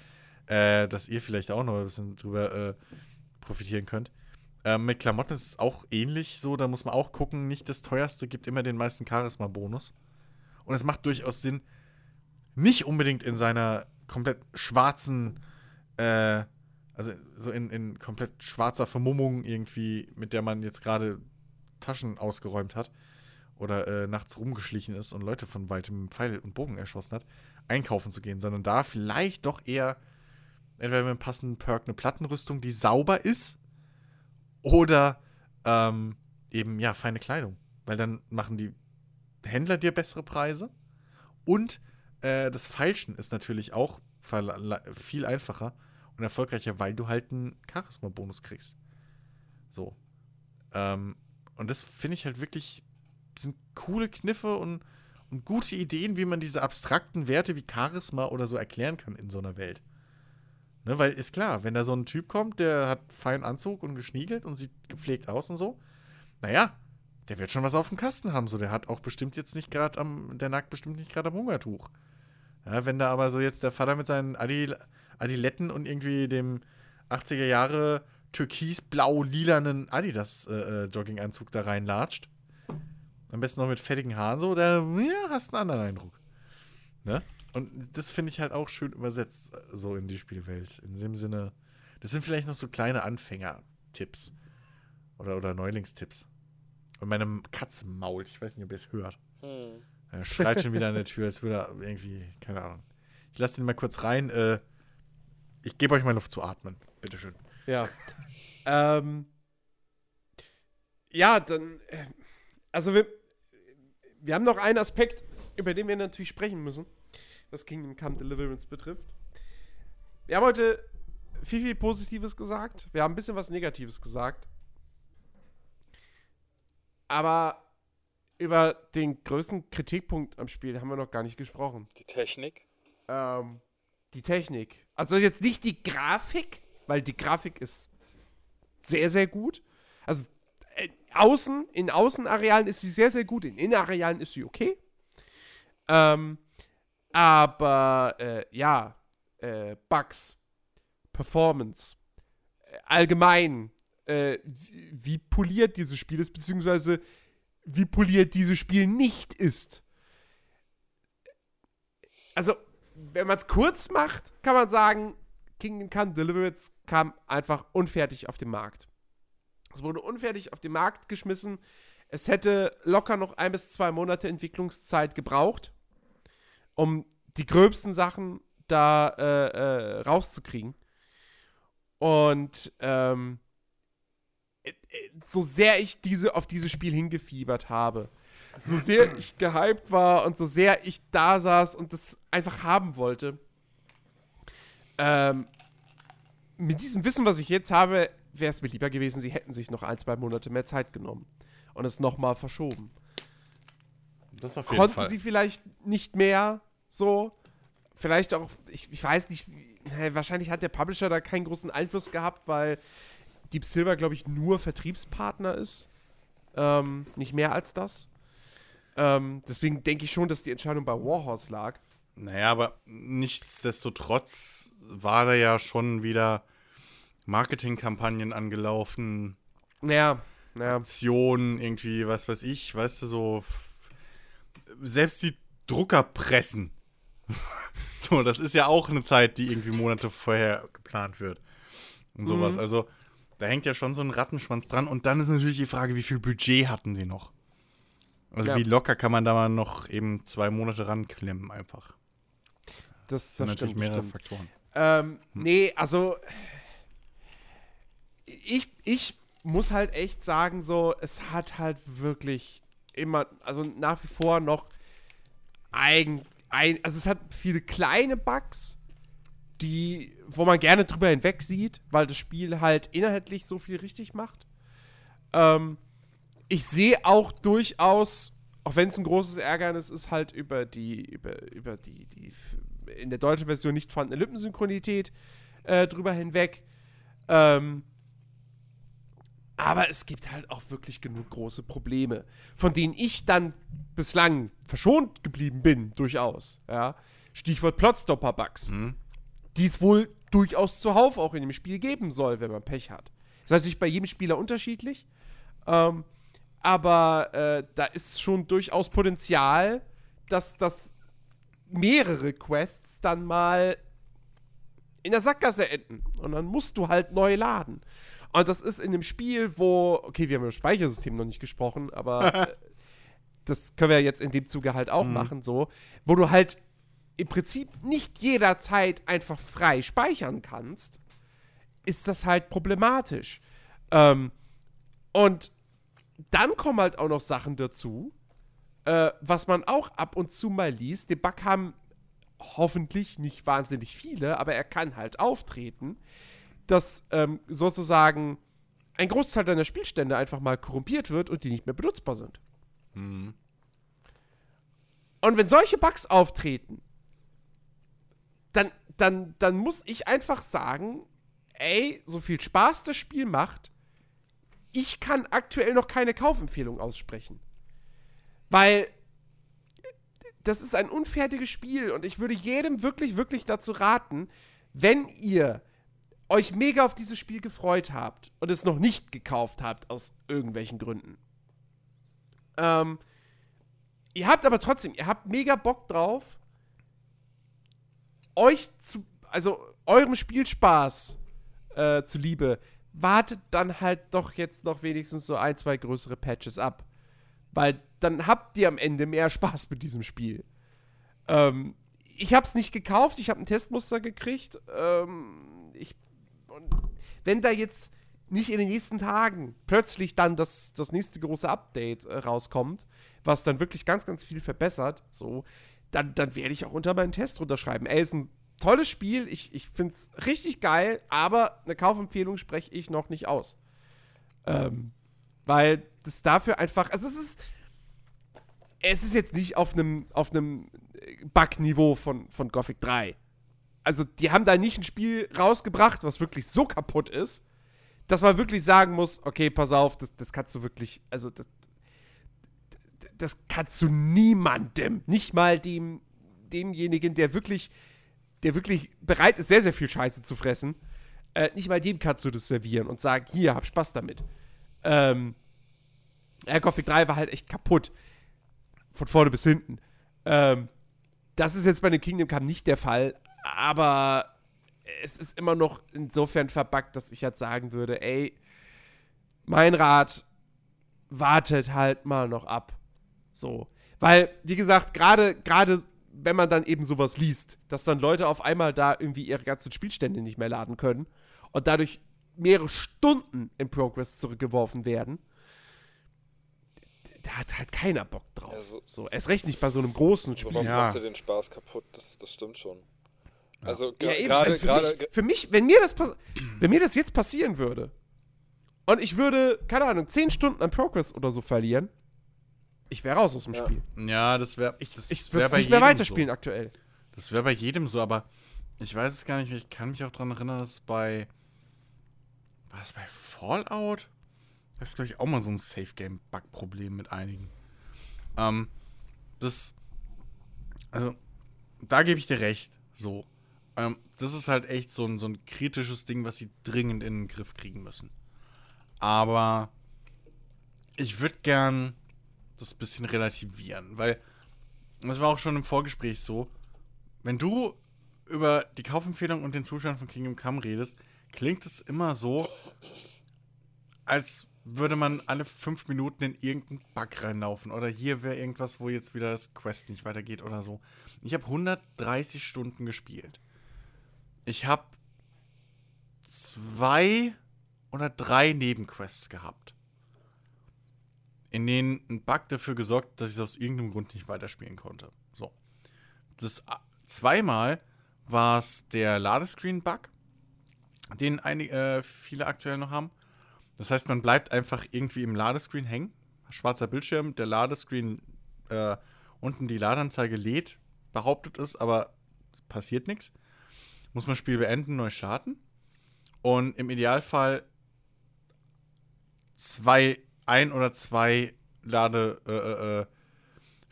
äh, dass ihr vielleicht auch noch ein bisschen drüber äh, profitieren könnt. Ähm, mit Klamotten ist es auch ähnlich so, da muss man auch gucken, nicht das teuerste gibt immer den meisten Charisma-Bonus. Und es macht durchaus Sinn, nicht unbedingt in seiner komplett schwarzen, äh, also so in, in komplett schwarzer Vermummung irgendwie, mit der man jetzt gerade Taschen ausgeräumt hat oder äh, nachts rumgeschlichen ist und Leute von weitem Pfeil und Bogen erschossen hat, einkaufen zu gehen, sondern da vielleicht doch eher entweder mit einem passenden Perk eine Plattenrüstung, die sauber ist, oder ähm, eben, ja, feine Kleidung. Weil dann machen die Händler dir bessere Preise. Und äh, das Feilschen ist natürlich auch viel einfacher und erfolgreicher, weil du halt einen Charisma-Bonus kriegst. So. Ähm, und das finde ich halt wirklich, sind coole Kniffe und, und gute Ideen, wie man diese abstrakten Werte wie Charisma oder so erklären kann in so einer Welt. Ne, weil ist klar, wenn da so ein Typ kommt, der hat feinen Anzug und geschniegelt und sieht gepflegt aus und so, naja, der wird schon was auf dem Kasten haben. So, der hat auch bestimmt jetzt nicht gerade am, der nagt bestimmt nicht gerade am Hungertuch. Ja, wenn da aber so jetzt der Vater mit seinen Adi, Adiletten und irgendwie dem 80er Jahre türkis-blau-lilanen Adidas-Jogginganzug da reinlatscht, am besten noch mit fettigen Haaren so, da ja, hast einen anderen Eindruck. Ne? Und das finde ich halt auch schön übersetzt, äh, so in die Spielwelt. In dem Sinne, das sind vielleicht noch so kleine Anfänger-Tipps. Oder, oder Neulingstipps. Und meine Katze mault, ich weiß nicht, ob ihr es hört. Hm. Er schreit schon wieder an der Tür, als würde er irgendwie, keine Ahnung. Ich lasse den mal kurz rein. Äh, ich gebe euch mal Luft zu atmen. Bitteschön. Ja. ähm, ja, dann. äh, Also, wir, wir haben noch einen Aspekt, über den wir natürlich sprechen müssen, was Kingdom Come Deliverance betrifft. Wir haben heute viel, viel Positives gesagt. Wir haben ein bisschen was Negatives gesagt. Aber über den größten Kritikpunkt am Spiel haben wir noch gar nicht gesprochen. Die Technik. Ähm, die Technik. Also jetzt nicht die Grafik, weil die Grafik ist sehr, sehr gut. Also äh, außen, in Außenarealen ist sie sehr, sehr gut, in Innenarealen ist sie okay. Ähm, aber äh, ja, äh, Bugs, Performance, äh, allgemein, äh, wie, wie poliert dieses Spiel ist, beziehungsweise wie poliert dieses Spiel nicht ist. Also, wenn man es kurz macht, kann man sagen, Kingdom Come Deliverance kam einfach unfertig auf den Markt. Es wurde unfertig auf den Markt geschmissen. Es hätte locker noch ein bis zwei Monate Entwicklungszeit gebraucht, um die gröbsten Sachen da äh, äh, rauszukriegen. Und ähm, äh, äh, so sehr ich diese, auf dieses Spiel hingefiebert habe, so sehr ich gehypt war und so sehr ich da saß und das einfach haben wollte, ähm, mit diesem Wissen, was ich jetzt habe, wäre es mir lieber gewesen, sie hätten sich noch ein, zwei Monate mehr Zeit genommen und es nochmal verschoben. Das auf Konnten sie vielleicht nicht mehr so? Vielleicht auch, ich, ich weiß nicht, wahrscheinlich hat der Publisher da keinen großen Einfluss gehabt, weil Deep Silver, glaube ich, nur Vertriebspartner ist. Ähm, nicht mehr als das. Ähm, deswegen denke ich schon, dass die Entscheidung bei Warhorse lag. Naja, aber nichtsdestotrotz war da ja schon wieder Marketingkampagnen angelaufen, Ja, ja. Aktionen, irgendwie, was weiß ich, weißt du, so. Selbst die Druckerpressen. so, das ist ja auch eine Zeit, die irgendwie Monate vorher geplant wird. Und sowas. Mhm. Also, da hängt ja schon so ein Rattenschwanz dran. Und dann ist natürlich die Frage, wie viel Budget hatten sie noch? Also, Ja. wie locker kann man da mal noch eben zwei Monate ranklemmen, einfach? Das, Das sind das natürlich stimmt. mehrere stimmt. Faktoren. Ähm, nee, also ich, ich muss halt echt sagen, so, es hat halt wirklich immer, also nach wie vor noch eigen, ein, also es hat viele kleine Bugs, die, wo man gerne drüber hinweg sieht, weil das Spiel halt inhaltlich so viel richtig macht. Ähm, ich sehe auch durchaus, auch wenn es ein großes Ärgernis ist, halt über die, über, über die, die in der deutschen Version nicht vorhandene Lippensynchronität äh, drüber hinweg. Ähm, aber es gibt halt auch wirklich genug große Probleme, von denen ich dann bislang verschont geblieben bin, durchaus. Ja? Stichwort Plotstopper-Bugs, die es wohl durchaus zuhauf auch in dem Spiel geben soll, wenn man Pech hat. Ist natürlich bei jedem Spieler unterschiedlich, ähm, aber äh, da ist schon durchaus Potenzial, dass das mehrere Quests dann mal in der Sackgasse enden. Und dann musst du halt neu laden. Und das ist in dem Spiel, wo, okay, wir haben über das Speichersystem noch nicht gesprochen, aber äh, das können wir jetzt in dem Zuge halt auch machen, so, wo du halt im Prinzip nicht jederzeit einfach frei speichern kannst, ist das halt problematisch. Ähm, und dann kommen halt auch noch Sachen dazu, äh, was man auch ab und zu mal liest. Den Bug haben hoffentlich nicht wahnsinnig viele, aber er kann halt auftreten, dass ähm, sozusagen ein Großteil deiner Spielstände einfach mal korrumpiert wird und die nicht mehr benutzbar sind. Und wenn solche Bugs auftreten, dann, dann, dann muss ich einfach sagen, ey, so viel Spaß das Spiel macht, ich kann aktuell noch keine Kaufempfehlung aussprechen. Weil das ist ein unfertiges Spiel und ich würde jedem wirklich, wirklich dazu raten, wenn ihr euch mega auf dieses Spiel gefreut habt und es noch nicht gekauft habt aus irgendwelchen Gründen. Ähm, ihr habt aber trotzdem, ihr habt mega Bock drauf, euch zu, also eurem Spielspaß äh, zuliebe, wartet dann halt doch jetzt noch wenigstens so ein, zwei größere Patches ab. Weil dann habt ihr am Ende mehr Spaß mit diesem Spiel. Ähm, ich hab's nicht gekauft, ich habe ein Testmuster gekriegt. Ähm, ich, und wenn da jetzt nicht in den nächsten Tagen plötzlich dann das, das nächste große Update äh, rauskommt, was dann wirklich ganz, ganz viel verbessert, so, dann, dann werde ich auch unter meinen Test runterschreiben. Ey, ist ein tolles Spiel, ich, ich finde es richtig geil, aber eine Kaufempfehlung spreche ich noch nicht aus. Ähm, weil das dafür einfach, also es ist, es ist jetzt nicht auf einem auf einem Bug-Niveau von, von Gothic 3. Also die haben da nicht ein Spiel rausgebracht, was wirklich so kaputt ist, dass man wirklich sagen muss, okay, pass auf, das, das kannst du wirklich, also das, das kannst du niemandem, nicht mal dem, demjenigen, der wirklich, der wirklich bereit ist, sehr, sehr viel Scheiße zu fressen, äh, nicht mal dem kannst du das servieren und sagen, hier, hab Spaß damit. Ähm, Gothic 3 war halt echt kaputt. Von vorne bis hinten. Ähm, das ist jetzt bei dem Kingdom Come nicht der Fall, aber es ist immer noch insofern verbuggt, dass ich jetzt sagen würde, ey, mein Rat, wartet halt mal noch ab. So. Weil, wie gesagt, gerade, gerade wenn man dann eben sowas liest, dass dann Leute auf einmal da irgendwie ihre ganzen Spielstände nicht mehr laden können und dadurch mehrere Stunden im Progress zurückgeworfen werden, da hat halt keiner Bock drauf. Ja, so- so, erst recht nicht bei so einem großen Spiel. Sowas Ja. macht dir den Spaß kaputt, das, das stimmt schon. Also Ja, eben. gerade, Also für, gerade, mich, für mich, wenn mir das wenn mir das jetzt passieren würde und ich würde, keine Ahnung, 10 Stunden an Progress oder so verlieren, ich wäre raus aus dem Ja. Spiel. Ja, das wäre. Ich, das ich wär würde es bei nicht mehr weiterspielen So. aktuell. Das wäre bei jedem so, aber ich weiß es gar nicht. Ich kann mich auch daran erinnern, dass bei. War es bei Fallout? Da ist, glaube ich, auch mal so ein Safe-Game-Bug-Problem mit einigen. Ähm, das. Also, da gebe ich dir recht. So. Ähm, das ist halt echt so ein, so ein kritisches Ding, was sie dringend in den Griff kriegen müssen. Aber ich würde gern das bisschen relativieren, weil das war auch schon im Vorgespräch so, wenn du über die Kaufempfehlung und den Zustand von Kingdom Come redest, klingt es immer so, als würde man alle fünf Minuten in irgendeinen Bug reinlaufen. Oder hier wäre irgendwas, wo jetzt wieder das Quest nicht weitergeht oder so. Ich habe 130 Stunden gespielt. Ich habe zwei oder drei Nebenquests gehabt. In denen ein Bug dafür gesorgt, dass ich es aus irgendeinem Grund nicht weiterspielen konnte. So. Das zweimal war es der Ladescreen-Bug, den einige, äh, viele aktuell noch haben. Das heißt, man bleibt einfach irgendwie im Ladescreen hängen. Schwarzer Bildschirm, der Ladescreen äh, unten die Ladeanzeige lädt, behauptet es, aber passiert nichts. Muss man Spiel beenden, neu starten. Und im Idealfall zwei, ein oder zwei Ladestände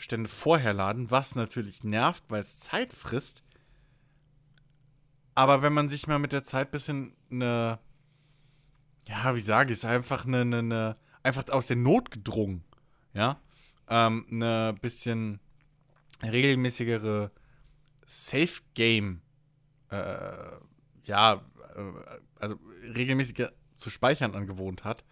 äh, äh, vorher laden, was natürlich nervt, weil es Zeit frisst. Aber wenn man sich mal mit der Zeit ein bisschen eine ja, wie sage ich es, einfach eine, eine, eine, einfach aus der Not gedrungen, ja, ähm, eine bisschen regelmäßigere Safe Game, äh, ja, äh, also regelmäßiger zu speichern angewohnt hat,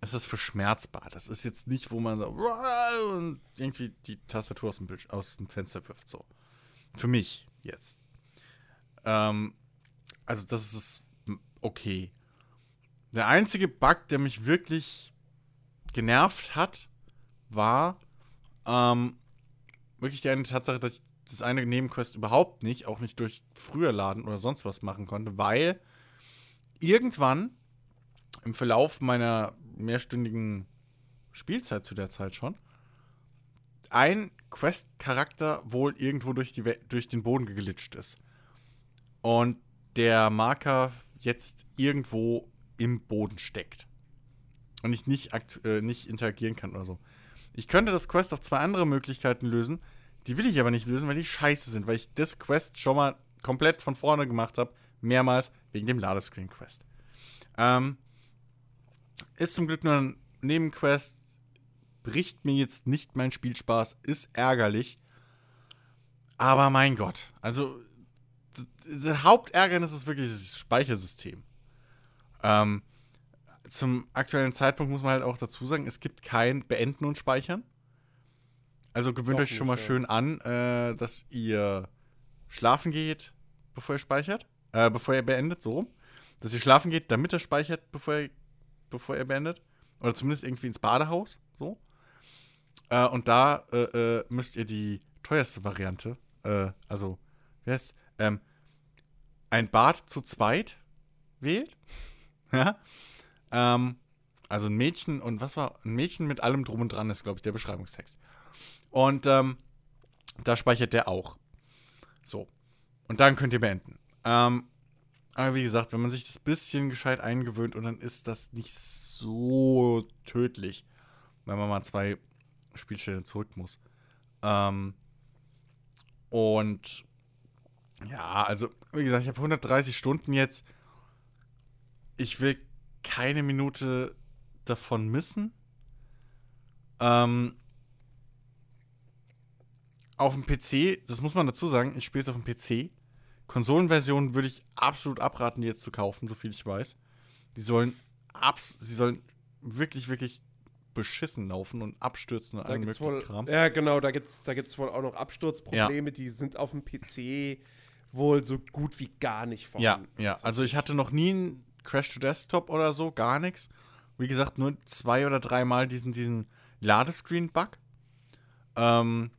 ist das verschmerzbar. Das ist jetzt nicht, wo man so und irgendwie die Tastatur aus dem, Bild, aus dem Fenster wirft, so. Für mich jetzt. Ähm, also das ist okay. Der einzige Bug, der mich wirklich genervt hat, war ähm, wirklich die eine Tatsache, dass ich das eine Nebenquest überhaupt nicht, auch nicht durch früher laden oder sonst was machen konnte, weil irgendwann im Verlauf meiner mehrstündigen Spielzeit zu der Zeit schon ein Quest-Charakter wohl irgendwo durch, die durch den Boden geglitscht ist. Und der Marker jetzt irgendwo im Boden steckt. Und ich nicht, äh, nicht interagieren kann oder so. Ich könnte das Quest auf zwei andere Möglichkeiten lösen. Die will ich aber nicht lösen, weil die scheiße sind, weil ich das Quest schon mal komplett von vorne gemacht habe. Mehrmals wegen dem Ladescreen-Quest. Ähm, ist zum Glück nur ein Nebenquest. Bricht mir jetzt nicht mein Spielspaß. Ist ärgerlich. Aber mein Gott. Also, das Hauptärgernis ist wirklich das Speichersystem. Ähm, zum aktuellen Zeitpunkt muss man halt auch dazu sagen, es gibt kein Beenden und Speichern. Also gewöhnt Doch euch schon mal ja. schön an, äh, dass ihr schlafen geht, bevor ihr speichert. Äh, bevor ihr beendet, so rum. Dass ihr schlafen geht, damit er speichert, bevor ihr, bevor ihr beendet. Oder zumindest irgendwie ins Badehaus, so. Äh, und da äh, äh müsst ihr die teuerste Variante, äh, also, wie heißt ähm, ein Bad zu zweit wählt. Ja. Ähm, also ein Mädchen und was war? Ein Mädchen mit allem drum und dran ist, glaube ich, der Beschreibungstext. Und ähm, da speichert der auch. So. Und dann könnt ihr beenden. Ähm, aber wie gesagt, wenn man sich das bisschen gescheit eingewöhnt und dann ist das nicht so tödlich, wenn man mal zwei Spielstellen zurück muss. Ähm, und ja, also wie gesagt, ich habe 130 Stunden jetzt ich will keine Minute davon missen. Ähm, auf dem PC, das muss man dazu sagen, ich spiele es auf dem PC. Konsolenversionen würde ich absolut abraten, die jetzt zu kaufen, so viel ich weiß. Die sollen abs sie sollen wirklich, wirklich beschissen laufen und abstürzen und allen möglichen wohl, Kram. Ja, genau, da gibt es da gibt's wohl auch noch Absturzprobleme, ja. die sind auf dem PC wohl so gut wie gar nicht vorhanden. Ja, ja. Also ich hatte noch nie ein Crash to Desktop oder so, gar nichts. Wie gesagt, nur zwei oder dreimal diesen, diesen Ladescreen-Bug. Ähm,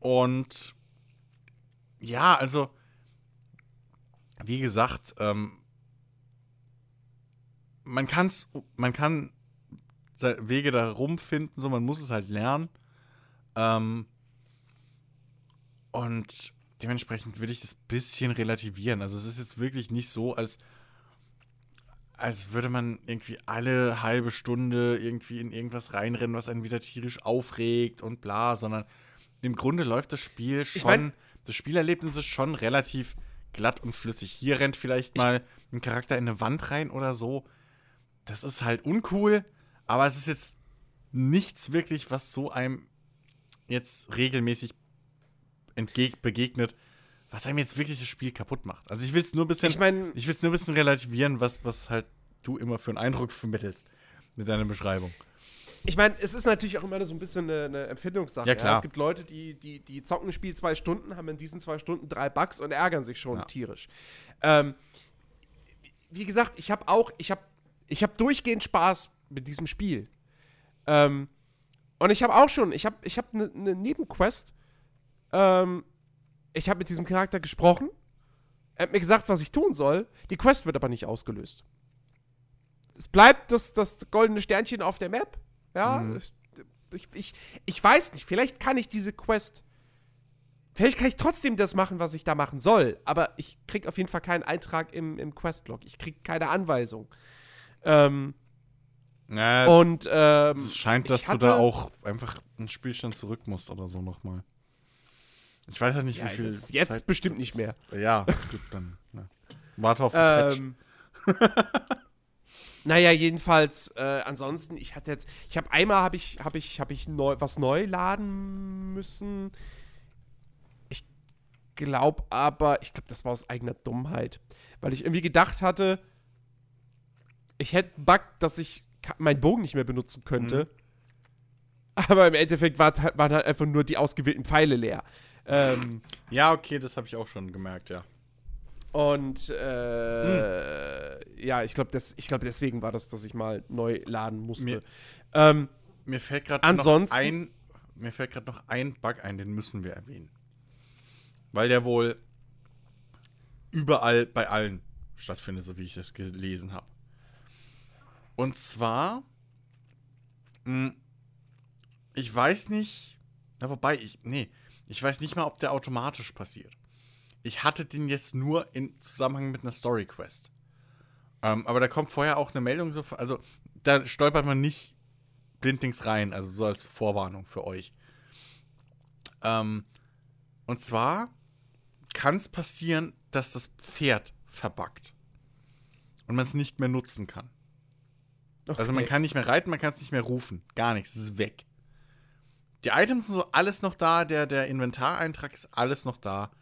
und ja, also, wie gesagt, ähm, man kann's, man kann Wege da rumfinden, so man muss es halt lernen. Ähm, und dementsprechend will ich das bisschen relativieren. Also es ist jetzt wirklich nicht so, als als würde man irgendwie alle halbe Stunde irgendwie in irgendwas reinrennen, was einen wieder tierisch aufregt und bla, sondern im Grunde läuft das Spiel schon, mein- das Spielerlebnis ist schon relativ glatt und flüssig. Hier rennt vielleicht mal ein Charakter in eine Wand rein oder so. Das ist halt uncool, aber es ist jetzt nichts wirklich, was so einem jetzt regelmäßig begegnet, was einem jetzt wirklich das Spiel kaputt macht. Also ich will es nur ein bisschen, Ich mein- ich will es nur bisschen relativieren, was, was halt du immer für einen Eindruck vermittelst mit deiner Beschreibung. Ich meine, es ist natürlich auch immer so ein bisschen eine, eine Empfindungssache. Ja, klar. Es gibt Leute, die, die, die zocken ein Spiel zwei Stunden, haben in diesen zwei Stunden drei Bugs und ärgern sich schon Ja. tierisch. Ähm, wie gesagt, ich habe auch, ich habe ich hab durchgehend Spaß mit diesem Spiel. Ähm, und ich habe auch schon, ich habe ich hab eine ne Nebenquest. Ähm, ich habe mit diesem Charakter gesprochen. Er hat mir gesagt, was ich tun soll. Die Quest wird aber nicht ausgelöst. Es bleibt das, das goldene Sternchen auf der Map. Ja, ich, ich, ich weiß nicht, vielleicht kann ich diese Quest. Vielleicht kann ich trotzdem das machen, was ich da machen soll. Aber ich krieg auf jeden Fall keinen Eintrag im, im Questlog. Ich krieg keine Anweisung. Ähm, Ja, und ähm, es scheint, dass ich du da hatte- auch einfach einen Spielstand zurück musst oder so nochmal. Ich weiß halt nicht, Ja, wie viel. jetzt Zeit bestimmt nicht mehr. Ja, dann. Ne. Warte auf den Patch. Naja, jedenfalls, äh, ansonsten, ich hatte jetzt, ich habe einmal habe ich, habe ich, habe ich neu, was neu laden müssen. Ich glaube aber, ich glaube, das war aus eigener Dummheit, weil ich irgendwie gedacht hatte, ich hätte einen Bug, dass ich meinen Bogen nicht mehr benutzen könnte. Aber im Endeffekt war, waren halt einfach nur die ausgewählten Pfeile leer. Ähm, Ja, okay, das habe ich auch schon gemerkt, ja. Und äh, ja, ich glaube, glaub, deswegen war das, dass ich mal neu laden musste. Mir- ähm, Mir fällt gerade noch ein, mir fällt gerade noch ein Bug ein, den müssen wir erwähnen. Weil der wohl überall bei allen stattfindet, so wie ich das gelesen habe. Und zwar, mh, ich weiß nicht, na wobei ich, nee, ich weiß nicht mal, ob der automatisch passiert. Ich hatte den jetzt nur in Zusammenhang mit einer Story Quest. Ähm, aber da kommt vorher auch eine Meldung, so, also da stolpert man nicht blindlings rein, also so als Vorwarnung für euch. Ähm, und zwar kann es passieren, dass das Pferd verbuggt und man es nicht mehr nutzen kann. Also man okay. kann nicht mehr reiten, man kann es nicht mehr rufen. Gar nichts, es ist weg. Die Items sind so alles noch da, der, der Inventareintrag ist alles noch da.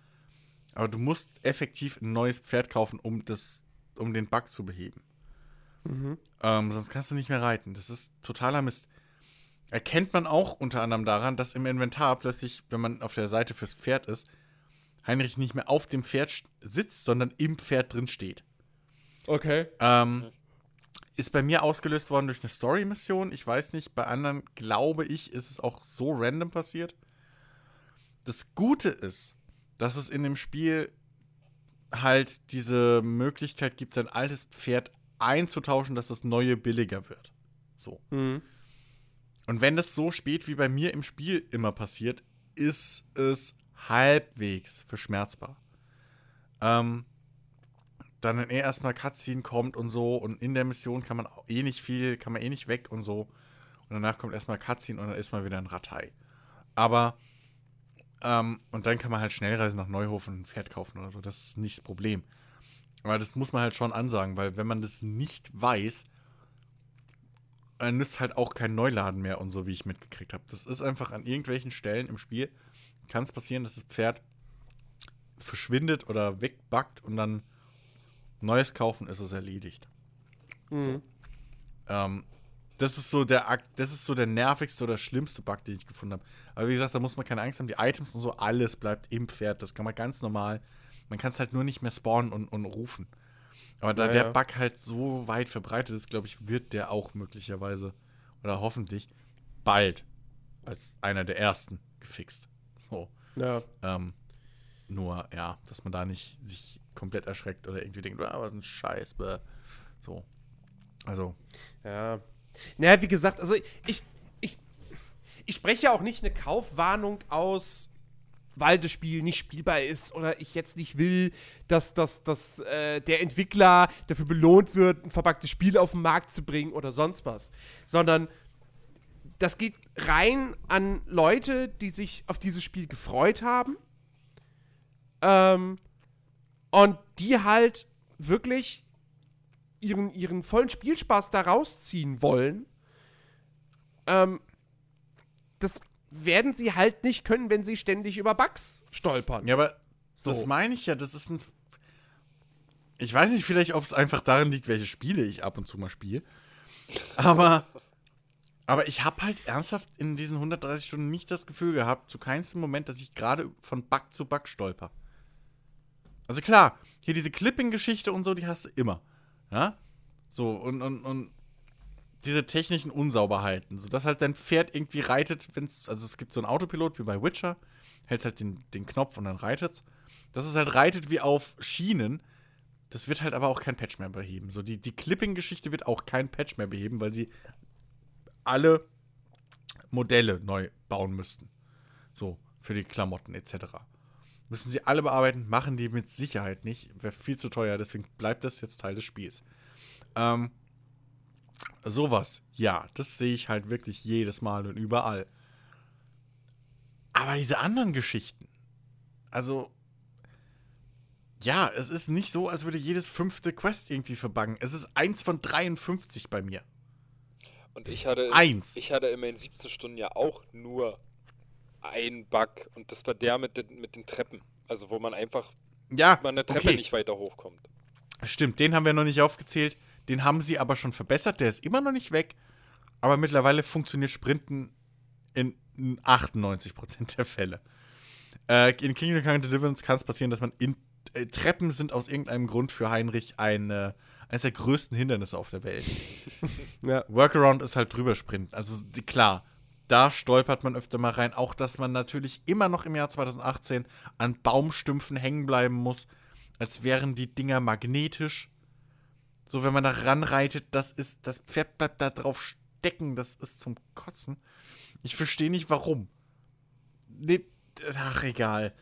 Aber du musst effektiv ein neues Pferd kaufen, um, das, um den Bug zu beheben. Ähm, sonst kannst du nicht mehr reiten. Das ist totaler Mist. Erkennt man auch unter anderem daran, dass im Inventar plötzlich, wenn man auf der Seite fürs Pferd ist, Heinrich nicht mehr auf dem Pferd sitzt, sondern im Pferd drin steht. Okay. Ähm, ist bei mir ausgelöst worden durch eine Story-Mission. Ich weiß nicht, bei anderen, glaube ich, ist es auch so random passiert. Das Gute ist, dass es in dem Spiel halt diese Möglichkeit gibt, sein altes Pferd einzutauschen, dass das neue billiger wird. So. Mhm. Und wenn das so spät wie bei mir im Spiel immer passiert, ist es halbwegs verschmerzbar. Ähm, dann wenn er erstmal Cutscene kommt und so und in der Mission kann man eh nicht viel, kann man eh nicht weg und so. Und danach kommt erstmal Cutscene und dann ist man wieder ein Ratei. Aber, ähm, und dann kann man halt Schnellreisen nach Neuhof und ein Pferd kaufen oder so. Das ist nicht das Problem. Aber das muss man halt schon ansagen, weil wenn man das nicht weiß, dann nützt halt auch kein Neuladen mehr und so, wie ich mitgekriegt habe. Das ist einfach an irgendwelchen Stellen im Spiel, kann es passieren, dass das Pferd verschwindet oder wegbackt und dann neues kaufen ist es erledigt. Mhm. Ähm, das ist so der Akt, das ist so der nervigste oder schlimmste Bug, den ich gefunden habe. Aber wie gesagt, da muss man keine Angst haben. Die Items und so, alles bleibt im Pferd. Das kann man ganz normal. Man kann es halt nur nicht mehr spawnen und, und rufen. Aber da Ja, der ja. Bug halt so weit verbreitet ist, glaube ich, wird der auch möglicherweise oder hoffentlich bald als einer der ersten gefixt. So. Ja. Ähm, nur, ja, dass man da nicht sich komplett erschreckt oder irgendwie denkt, ah, was ein Scheiß. bäh. So. Also, Ja. Naja, wie gesagt, also ich, ich, ich spreche ja auch nicht eine Kaufwarnung aus, weil das Spiel nicht spielbar ist oder ich jetzt nicht will, dass, dass, dass äh, der Entwickler dafür belohnt wird, ein verpacktes Spiel auf den Markt zu bringen oder sonst was. Sondern das geht rein an Leute, die sich auf dieses Spiel gefreut haben. Ähm, und die halt wirklich ihren, ihren vollen Spielspaß da rausziehen wollen. Ähm, das werden sie halt nicht können, wenn sie ständig über Bugs stolpern. Ja, aber So. das meine ich ja, das ist ein. Ich weiß nicht, vielleicht, ob es einfach daran liegt, welche Spiele ich ab und zu mal spiele. Aber, aber ich habe halt ernsthaft in diesen 130 Stunden nicht das Gefühl gehabt, zu keinem Moment, dass ich gerade von Bug zu Bug stolper. Also klar, hier diese Clipping-Geschichte und so, die hast du immer. Ja? So, und, und, und diese technischen Unsauberheiten. So, dass halt dein Pferd irgendwie reitet, wenn es. Also es gibt so einen Autopilot wie bei Witcher, hältst halt den, den Knopf und dann reitet's. Dass es halt reitet wie auf Schienen. Das wird halt aber auch kein Patch mehr beheben. So, die, die Clipping-Geschichte wird auch kein Patch mehr beheben, weil sie alle Modelle neu bauen müssten. So, für die Klamotten etc. Müssen sie alle bearbeiten, machen die mit Sicherheit nicht. Wäre viel zu teuer, deswegen bleibt das jetzt Teil des Spiels. Ähm, sowas, ja, das sehe ich halt wirklich jedes Mal und überall. Aber diese anderen Geschichten, also, ja, es ist nicht so, als würde jedes fünfte Quest irgendwie verbuggen. Es ist eins von 53 bei mir. Und ich hatte, Eins. ich hatte immer in 17 Stunden ja auch nur einen Bug. Und das war der mit den, mit den Treppen. Also wo man einfach Ja, man eine Treppe okay. nicht weiter hochkommt. Stimmt, den haben wir noch nicht aufgezählt. Den haben sie aber schon verbessert. Der ist immer noch nicht weg. Aber mittlerweile funktioniert Sprinten in 98% der Fälle. Äh, in Kingdom Come Deliverance kann es passieren, dass man in äh, Treppen sind aus irgendeinem Grund für Heinrich eine, eines der größten Hindernisse auf der Welt. Ja. Workaround ist halt drüber sprinten. Also klar, da stolpert man öfter mal rein. Auch, dass man natürlich immer noch im Jahr 2018 an Baumstümpfen hängen bleiben muss, als wären die Dinger magnetisch. So, wenn man da ranreitet, das ist, das Pferd bleibt da drauf stecken, das ist zum Kotzen. Ich verstehe nicht, warum. Nee, ach, egal.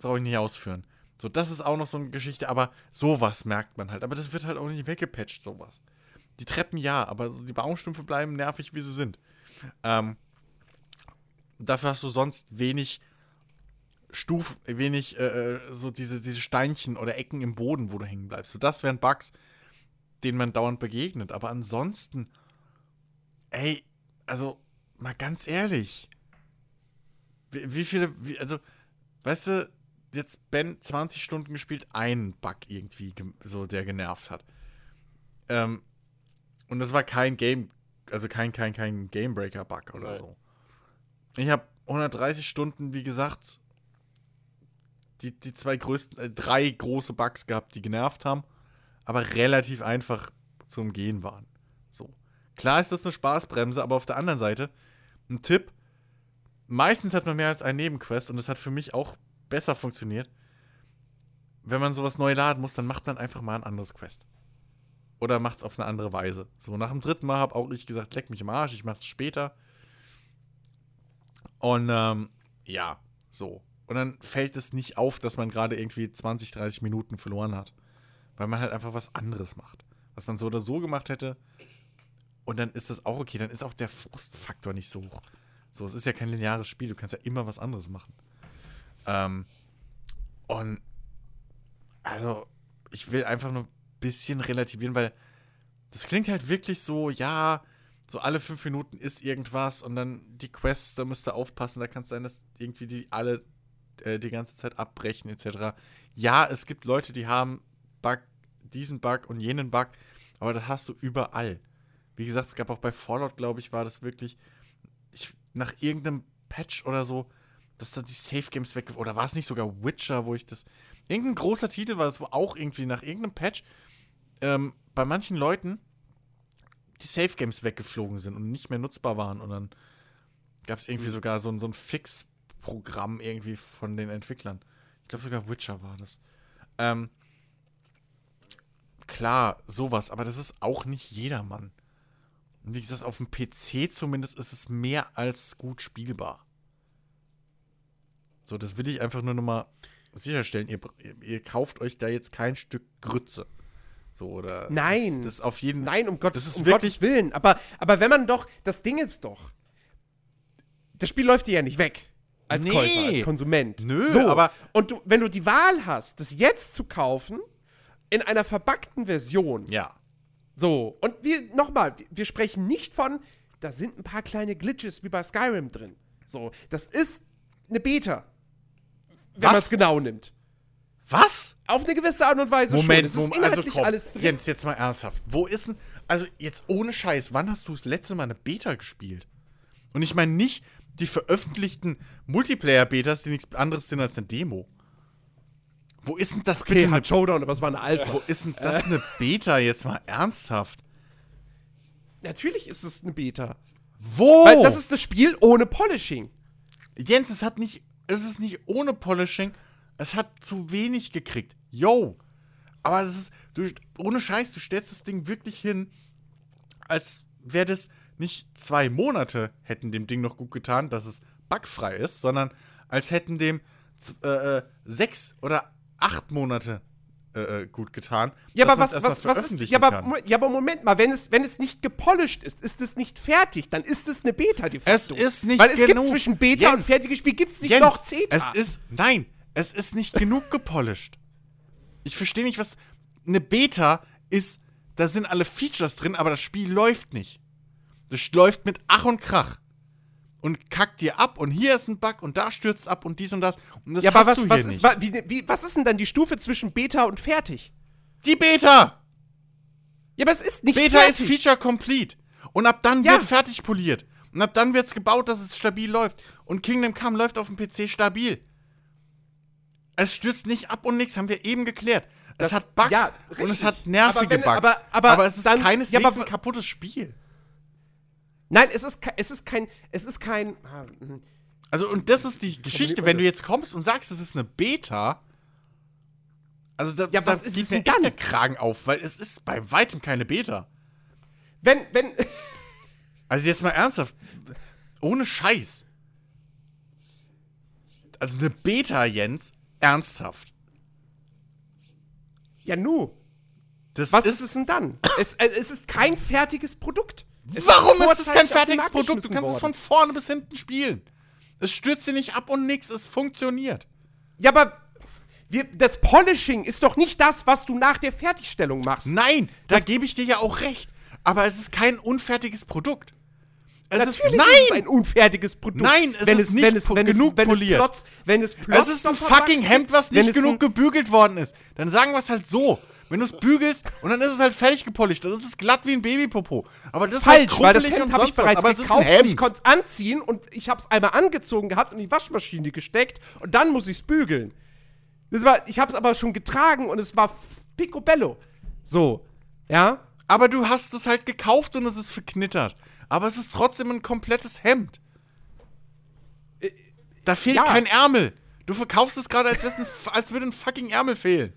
Brauche ich nicht ausführen. So, das ist auch noch so eine Geschichte, aber sowas merkt man halt. Aber das wird halt auch nicht weggepatcht, sowas. Die Treppen ja, aber die Baumstümpfe bleiben nervig, wie sie sind. Ähm, dafür hast du sonst wenig Stuf, wenig äh, äh, so diese, diese Steinchen oder Ecken im Boden, wo du hängen bleibst. So, das wären Bugs, denen man dauernd begegnet. Aber ansonsten, ey, also mal ganz ehrlich, wie, wie viele, wie, also, weißt du, jetzt Ben 20 Stunden gespielt, einen Bug irgendwie, so der genervt hat. Ähm, und das war kein Game, also kein, kein, kein Gamebreaker-Bug oder Nein. so. Ich habe 130 Stunden, wie gesagt, die, die zwei größten, äh, drei große Bugs gehabt, die genervt haben, aber relativ einfach zu umgehen waren. So. Klar ist das eine Spaßbremse, aber auf der anderen Seite, ein Tipp, meistens hat man mehr als einen Nebenquest und das hat für mich auch besser funktioniert. Wenn man sowas neu laden muss, dann macht man einfach mal ein anderes Quest. Oder macht es auf eine andere Weise. So, nach dem dritten Mal habe auch ich gesagt, leck mich im Arsch, ich mach's später. Und ähm, ja, so. Und dann fällt es nicht auf, dass man gerade irgendwie 20, 30 Minuten verloren hat. Weil man halt einfach was anderes macht. Was man so oder so gemacht hätte. Und dann ist das auch okay. Dann ist auch der Frustfaktor nicht so hoch. So, es ist ja kein lineares Spiel. Du kannst ja immer was anderes machen. Ähm, und also, ich will einfach nur ein bisschen relativieren, weil das klingt halt wirklich so, ja, so alle fünf Minuten ist irgendwas und dann die Quests, da müsst ihr aufpassen, da kann es sein, dass irgendwie die alle äh, die ganze Zeit abbrechen, etc. Ja, es gibt Leute, die haben Bug, diesen Bug und jenen Bug, aber das hast du überall. Wie gesagt, es gab auch bei Fallout, glaube ich, war das wirklich ich, nach irgendeinem Patch oder so, dass da die Safe Games weg oder war es nicht sogar Witcher, wo ich das irgendein großer Titel war das, wo auch irgendwie nach irgendeinem Patch ähm, bei manchen Leuten die Safe Games weggeflogen sind und nicht mehr nutzbar waren und dann gab es irgendwie sogar so ein, so ein Fix-Programm irgendwie von den Entwicklern. Ich glaube sogar Witcher war das. Ähm, klar, sowas, aber das ist auch nicht jedermann. Und wie gesagt, auf dem PC zumindest ist es mehr als gut spielbar. So, das will ich einfach nur nochmal sicherstellen. Ihr, ihr, ihr kauft euch da jetzt kein Stück Grütze. So, oder. Nein. Das, das auf jeden Nein, um Gottes, Das ist um wirklich- Gottes Willen. Aber, aber wenn man doch, das Ding ist doch, das Spiel läuft dir ja nicht weg. Als Nee. Käufer, als Konsument. Nö, so. aber- Und du, wenn du die Wahl hast, das jetzt zu kaufen, in einer verbackten Version, Ja. so, und wir, nochmal, wir- sprechen nicht von, da sind ein paar kleine Glitches wie bei Skyrim drin. So, das ist eine Beta. Wenn man es genau nimmt. Was? Auf eine gewisse Art und Weise schon. Moment, ist Moment, also komm, alles drin. Jens, jetzt mal ernsthaft. Wo ist denn, also jetzt ohne Scheiß, wann hast du das letzte Mal eine Beta gespielt? Und ich meine nicht die veröffentlichten Multiplayer-Betas, die nichts anderes sind als eine Demo. Wo ist denn das Okay, bitte? halt Showdown, aber es war eine Alpha. Wo ist denn das eine Beta jetzt mal ernsthaft? Natürlich ist es eine Beta. Wo? Weil das ist das Spiel ohne Polishing. Jens, es hat nicht, es ist nicht ohne Polishing, es hat zu wenig gekriegt. Yo. Aber es ist, du, ohne Scheiß, du stellst das Ding wirklich hin, als wäre das nicht zwei Monate hätten dem Ding noch gut getan, dass es bugfrei ist, sondern als hätten dem äh, äh, sechs oder acht Monate äh, äh, gut getan. Ja, aber was, was, was ist. Ja aber, ja, aber Moment mal, wenn es, wenn es nicht gepolished ist, ist es nicht fertig, dann ist es eine Beta de facto. Es ist nicht Weil es gibt genug. zwischen Beta und Jens, fertiges Spiel gibt es nicht Jens, noch Zeta. Es ist, nein, es ist nicht genug gepolished. Ich verstehe nicht, was. Eine Beta ist, da sind alle Features drin, aber das Spiel läuft nicht. Das läuft mit Ach und Krach. Und kackt dir ab und hier ist ein Bug und da stürzt ab und dies und das. Und das ja, aber was, was, ist, wie, wie, was ist denn dann die Stufe zwischen Beta und fertig? Die Beta! Ja, aber es ist nicht Beta fertig. ist Feature complete. Und ab dann Ja. wird fertig poliert. Und ab dann wird es gebaut, dass es stabil läuft. Und Kingdom Come läuft auf dem PC stabil. Es stürzt nicht ab und nichts, haben wir eben geklärt. Das- es hat Bugs ja, und es hat nervige Aber wenn- Bugs. aber- aber es ist dann- keineswegs ja, aber- ein kaputtes Spiel. Nein, es ist, es ist kein. Es ist kein. ah, hm. Also, und das ist die Geschichte, wenn du jetzt kommst und sagst, es ist eine Beta. Also, da, Ja, da was ist geht es mir dann? der Kragen auf, weil es ist bei weitem keine Beta. Wenn, wenn. Also jetzt mal ernsthaft. Ohne Scheiß. Also eine Beta, Jens, ernsthaft. Ja, nu. Das Was ist, es denn dann? es, äh, es ist kein fertiges Produkt. Es Warum ist ist es kein fertiges Produkt? Du kannst es von worden. vorne bis hinten spielen. Es stürzt dir nicht ab und nix, es funktioniert. Ja, aber wir, das Polishing ist doch nicht das, was du nach der Fertigstellung machst. Nein, da gebe ich dir ja auch recht. Aber es ist kein unfertiges Produkt. Es ist, nein! ist es ein unfertiges Produkt. Nein, es wenn ist nicht po- genug wenn poliert. Es Plot, wenn es Es Plots ist ein fucking Hemd, was wenn nicht es genug gebügelt worden ist. Dann sagen wir es halt so. Wenn du es bügelst und dann ist es halt fertig gepolished, dann ist es glatt wie ein Babypopo. Aber das ist halt Falsch, weil das Hemd und habe ich was. bereits Aber es ist gekauft ich konnte es anziehen und ich habe es einmal angezogen gehabt und in die Waschmaschine gesteckt und dann muss ich es bügeln. Das war, ich habe es aber schon getragen und es war picobello. So, ja? Aber du hast es halt gekauft und es ist verknittert. Aber es ist trotzdem ein komplettes Hemd. Da fehlt ja. kein Ärmel. Du verkaufst es gerade, als, ein als würde ein fucking Ärmel fehlen.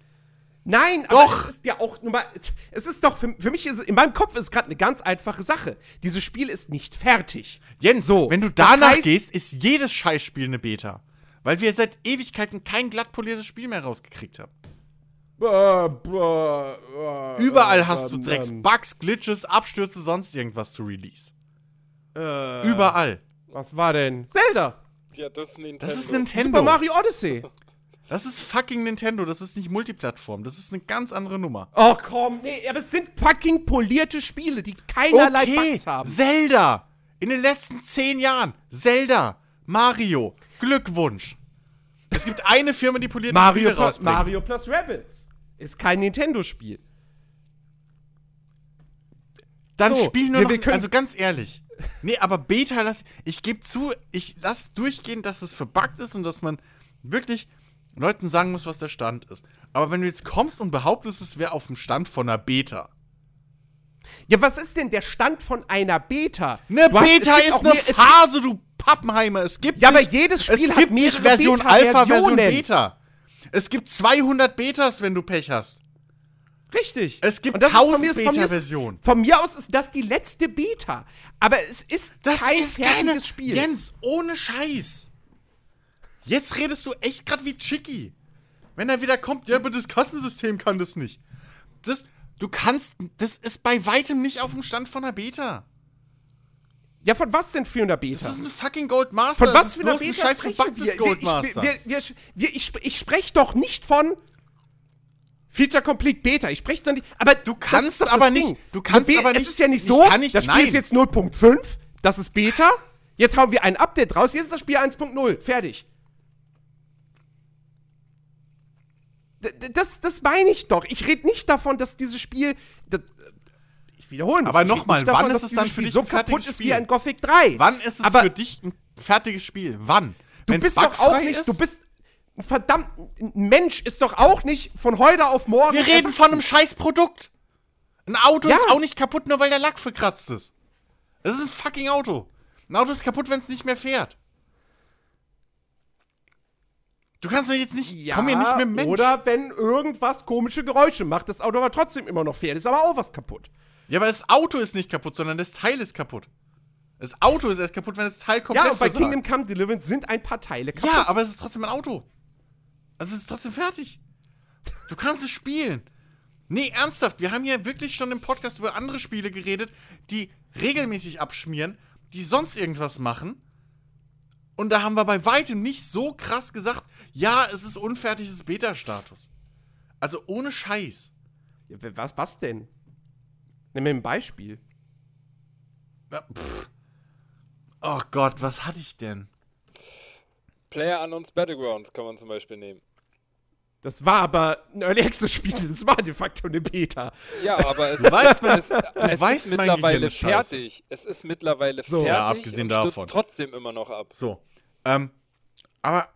Nein, Doch. aber es ist ja auch nur mal, es ist doch, für, für mich ist es, in meinem Kopf ist es gerade eine ganz einfache Sache. Dieses Spiel ist nicht fertig. Jens, So, wenn du danach heißt- gehst, ist jedes Scheißspiel eine Beta. Weil wir seit Ewigkeiten kein glatt poliertes Spiel mehr rausgekriegt haben. Überall hast du Drecks, Bugs, Glitches, Abstürze, sonst irgendwas zu Release. Äh, Überall. Was war denn? Zelda. Ja, das ist Nintendo. Das ist Nintendo. Super Mario Odyssey. Das ist fucking Nintendo, das ist nicht Multiplattform, das ist eine ganz andere Nummer. Oh komm, nee, aber es sind fucking polierte Spiele, die keinerlei Okay, Bugs haben. Zelda. In den letzten zehn Jahren. Zelda. Mario. Glückwunsch. Es gibt eine Firma, die polierte Mario Spiele plus, rausbringt. Mario plus Rabbits ist kein Nintendo-Spiel. Dann So, spiel nur wir- noch, wir können- also ganz ehrlich. Nee, aber Beta lass, ich gebe zu, ich lass durchgehen, dass es verbuggt ist und dass man wirklich Leuten sagen muss, was der Stand ist. Aber wenn du jetzt kommst und behauptest, es wäre auf dem Stand von einer Beta. Ja, was ist denn der Stand von einer Beta? Eine Du hast- Beta gibt ist eine mehr- Phase, du Pappenheimer. Es gibt Ja, aber nicht, jedes Spiel es hat gibt nicht mehrere Version Alpha, Version. Beta. Es gibt 200 Betas, wenn du Pech hast. Richtig. Es gibt Und das ist 1000 von mir- von mir ist- Beta-Versionen. Von mir aus ist das die letzte Beta. Aber es ist Das kein ist fertiges keine Spiel. Jens, ohne Scheiß. Jetzt redest du echt grad wie Chicky. Wenn er wieder kommt, ja, aber das Kassensystem kann das nicht. Das, du kannst, das ist bei weitem nicht auf dem Stand von einer Beta. Ja, von was denn für einer Beta? Das ist ein fucking Gold Master. Von was für einer bloß ein Beta scheiß verbuggtes Gold Master. wir, wir, wir, ich, ich spreche doch nicht von Feature Complete Beta. Ich spreche doch nicht. Aber du kannst aber nicht- du kannst aber Es nicht- ist ja nicht ich so. nicht- das Spiel nein. ist jetzt 0.5. Das ist Beta. Jetzt hauen wir ein Update raus. Jetzt ist das Spiel 1.0. Fertig. D- Das, das meine ich doch. Ich rede nicht davon, dass dieses Spiel. Das, ich wiederhole mich. Aber nochmal, wann ist es dann für dich so ein fertiges kaputt ist Spiel? wie ein Gothic 3? Wann ist es Aber für dich ein fertiges Spiel? Wann? Du Wenn's bist doch auch nicht, ist? du bist verdammt, ein Mensch ist doch auch nicht von heute auf morgen. Wir reden von einem erwachsen. scheiß Produkt. Ein Auto Ja. ist auch nicht kaputt, nur weil der Lack verkratzt ist. Es ist ein fucking Auto. Ein Auto ist kaputt, wenn es nicht mehr fährt. Du kannst doch jetzt nicht. Ja, komm hier nicht dem Mensch. Oder wenn irgendwas komische Geräusche macht, das Auto aber trotzdem immer noch fährt, ist aber auch was kaputt. Ja, aber das Auto ist nicht kaputt, sondern das Teil ist kaputt. Das Auto ist erst kaputt, wenn das Teil komplett Ja, und bei versagt. Kingdom Come Deliverance sind ein paar Teile kaputt. Ja, aber es ist trotzdem ein Auto. Also es ist trotzdem fertig. Du kannst es spielen. Nee, ernsthaft, wir haben hier wirklich schon im Podcast über andere Spiele geredet, die regelmäßig abschmieren, die sonst irgendwas machen. Und da haben wir bei weitem nicht so krass gesagt, ja, es ist unfertiges Beta-Status. Also ohne Scheiß. Ja, Was, was denn? Nimm mir ein Beispiel. Ja. Oh Gott, was hatte ich denn? Player Unknowns Battlegrounds kann man zum Beispiel nehmen. Das war aber ein Early Access Spiel, das war de facto eine Beta. Ja, aber es, weißt, mein- es, es weißt, ist mittlerweile fertig. Es ist mittlerweile So. fertig Ja, abgesehen und stürzt davon. trotzdem immer noch ab. So. Ähm, aber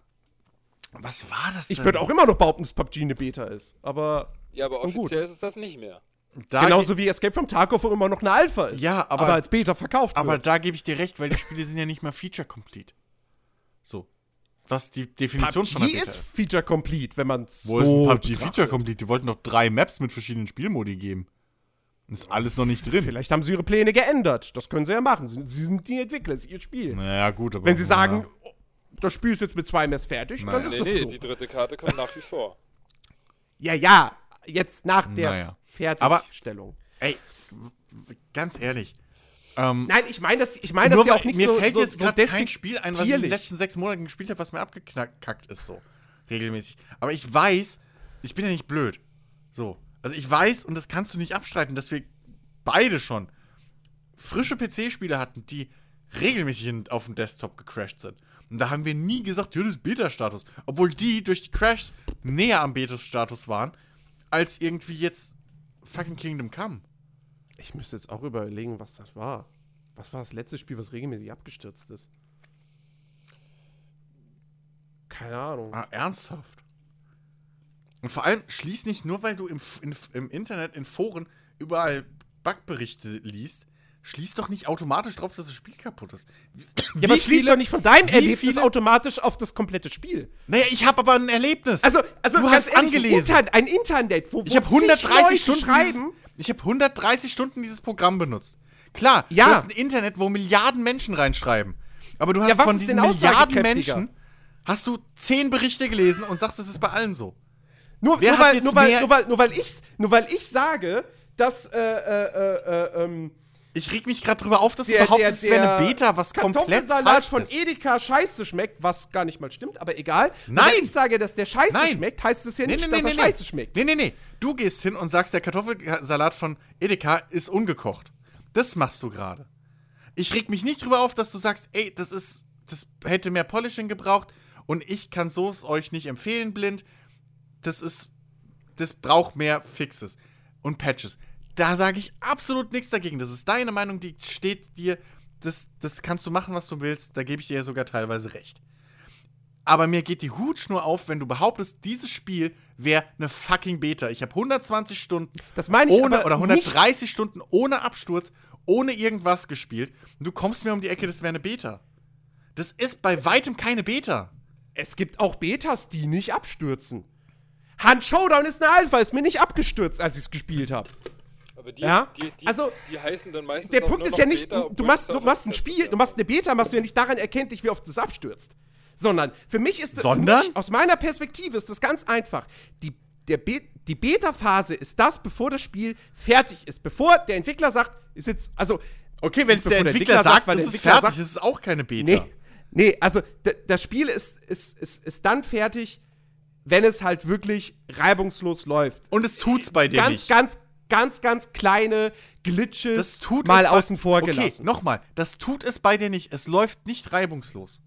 was war das denn? Ich würde auch immer noch behaupten, dass PUBG eine Beta ist. Aber Ja, aber offiziell ist es das nicht mehr. da genauso wie Escape from Tarkov immer noch eine Alpha ist. Ja, aber- als Beta verkauft Aber wird. da gebe ich dir recht, weil die Spiele sind ja nicht mal feature complete. So. Was die Definition von der PUBG Beta ist ist. Feature Complete, wenn man es Wo ist ein PUBG Feature Complete? Die wollten noch drei Maps mit verschiedenen Spielmodi geben. Ist alles noch nicht drin. Vielleicht haben sie ihre Pläne geändert. Das können sie ja machen. Sie, sie sind die Entwickler, es ist ihr Spiel. Naja, gut, aber. Wenn sie sagen, oh, das Spiel ist jetzt mit zwei Maps fertig, dann Nein. ist Nee, das nee, so. die dritte Karte kommt nach wie vor. Ja, ja, jetzt nach der Naja. Fertigstellung. Ey, w- w- ganz ehrlich. Ähm, Nein, ich meine das, ich meine das ja auch nicht mir so fällt so, jetzt so gerade kein Spiel ein, was ich in den letzten sechs Monaten gespielt habe, was mir abgekackt ist, so. Regelmäßig. Aber ich weiß, ich bin ja nicht blöd. So. Also ich weiß, und das kannst du nicht abstreiten, dass wir beide schon frische PC-Spiele hatten, die regelmäßig auf dem Desktop gecrashed sind. Und da haben wir nie gesagt, ja, das ist Beta-Status. Obwohl die durch die Crashs näher am Beta-Status waren, als irgendwie jetzt fucking Kingdom Come. Ich müsste jetzt auch überlegen, was das war. Was war das letzte Spiel, was regelmäßig abgestürzt ist? Keine Ahnung. Ah, ernsthaft? Und vor allem schließ nicht nur, weil du im, in, im Internet, in Foren überall Bugberichte liest, schließ doch nicht automatisch drauf, dass das Spiel kaputt ist. Wie, Ja, aber wie schließt doch nicht von deinem Erlebnis viele- automatisch auf das komplette Spiel. Naja, ich habe aber ein Erlebnis. Also, also du hast ehrlich, angelesen. Ein, Inter ein Internet, wo, wo ich habe zig 130 Leute Stunden schreiben. Ich habe 130 Stunden dieses Programm benutzt. Klar, Ja. du hast ein Internet, wo Milliarden Menschen reinschreiben. Aber du hast Ja, von diesen Milliarden? Menschen hast du 10 Berichte gelesen und sagst, es ist bei allen so. Nur, nur, weil, nur, weil, nur, weil, nur, weil ich, nur weil ich sage, dass äh, äh, äh, ähm, Ich reg mich gerade drüber auf, dass der, du behauptest, der, es wäre eine Beta, was komplett Kartoffelsalat falsch von ist. Edeka scheiße schmeckt, was gar nicht mal stimmt, aber egal. Nein! Wenn ich sage, dass der scheiße Nein. schmeckt, heißt es ja Nee, nicht, nee, dass nee, er scheiße schmeckt. Nee, nee, nee. Du gehst hin und sagst, der Kartoffelsalat von Edeka ist ungekocht. Das machst du gerade. Ich reg mich nicht drüber auf, dass du sagst, ey, das ist, das hätte mehr Polishing gebraucht und ich kann so es euch nicht empfehlen, blind. Das ist, das braucht mehr Fixes und Patches. Da sage ich absolut nichts dagegen. Das ist deine Meinung, die steht dir. Das, das kannst du machen, was du willst. Da gebe ich dir ja sogar teilweise recht. Aber mir geht die Hutschnur auf, wenn du behauptest, dieses Spiel wäre eine fucking Beta. Ich habe 120 Stunden Das meine ich ohne oder nicht- 130 Stunden ohne Absturz, ohne irgendwas gespielt. Und du kommst mir um die Ecke, das wäre eine Beta. Das ist bei weitem keine Beta. Es gibt auch Betas, die nicht abstürzen. Hand Showdown ist eine Alpha, ist mir nicht abgestürzt, als ich es gespielt habe. Aber die, Ja, die, die, also, die heißen dann meistens Der auch Punkt nur ist noch ja nicht, Beta, du machst, du machst ein Spiel, du machst eine Beta, machst du ja nicht daran erkenntlich, wie oft es abstürzt. Sondern für mich ist Sondern? Für mich, aus meiner Perspektive ist das ganz einfach. Die, der Be die Beta-Phase ist das, bevor das Spiel fertig ist. Bevor der Entwickler sagt, ist jetzt, also Okay, wenn es der der Entwickler sagt, sagt, weil ist der es Entwickler fertig, sagt- ist es auch keine Beta. Nee, nee also das Spiel ist, ist, ist, ist dann fertig, wenn es halt wirklich reibungslos läuft. Und es tut's bei dir Ganz, nicht. ganz, ganz, ganz kleine Glitches das tut mal es bei- außen vor Okay, gelassen. nochmal, das tut es bei dir nicht. Es läuft nicht reibungslos.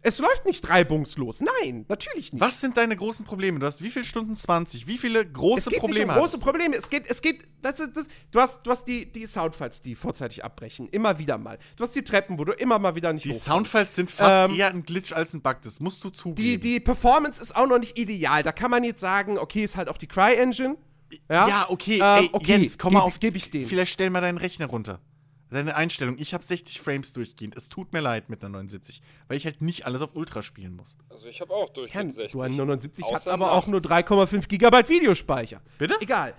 Es läuft nicht reibungslos. Nein, natürlich nicht. Was sind deine großen Probleme? Du hast wie viele Stunden 20? Wie viele Es große geht Probleme nicht um große? Probleme. Es geht, es geht, das ist, das, du hast, du hast die, die Soundfiles, die vorzeitig abbrechen. Immer wieder mal. Du hast die Treppen, wo du immer mal wieder nicht Die. Soundfiles sind fast Ähm, eher ein Glitch als ein Bug. Das musst du zugeben. Die, die Performance ist auch noch nicht ideal. Da kann man jetzt sagen, okay, ist halt auch die Cry-Engine. Ja, ja, okay. Ähm, Ey, okay, Jens, komm mal auf. geb ich denen. Vielleicht stell mal deinen Rechner runter. Deine Einstellung. Ich habe 60 Frames durchgehend. Es tut mir leid mit einer 79, weil ich halt nicht alles auf Ultra spielen muss. Also ich habe auch durchgehend 60. du hast 79 hat Außer aber auch nur nachts. 3,5 Gigabyte Videospeicher. Bitte? Egal.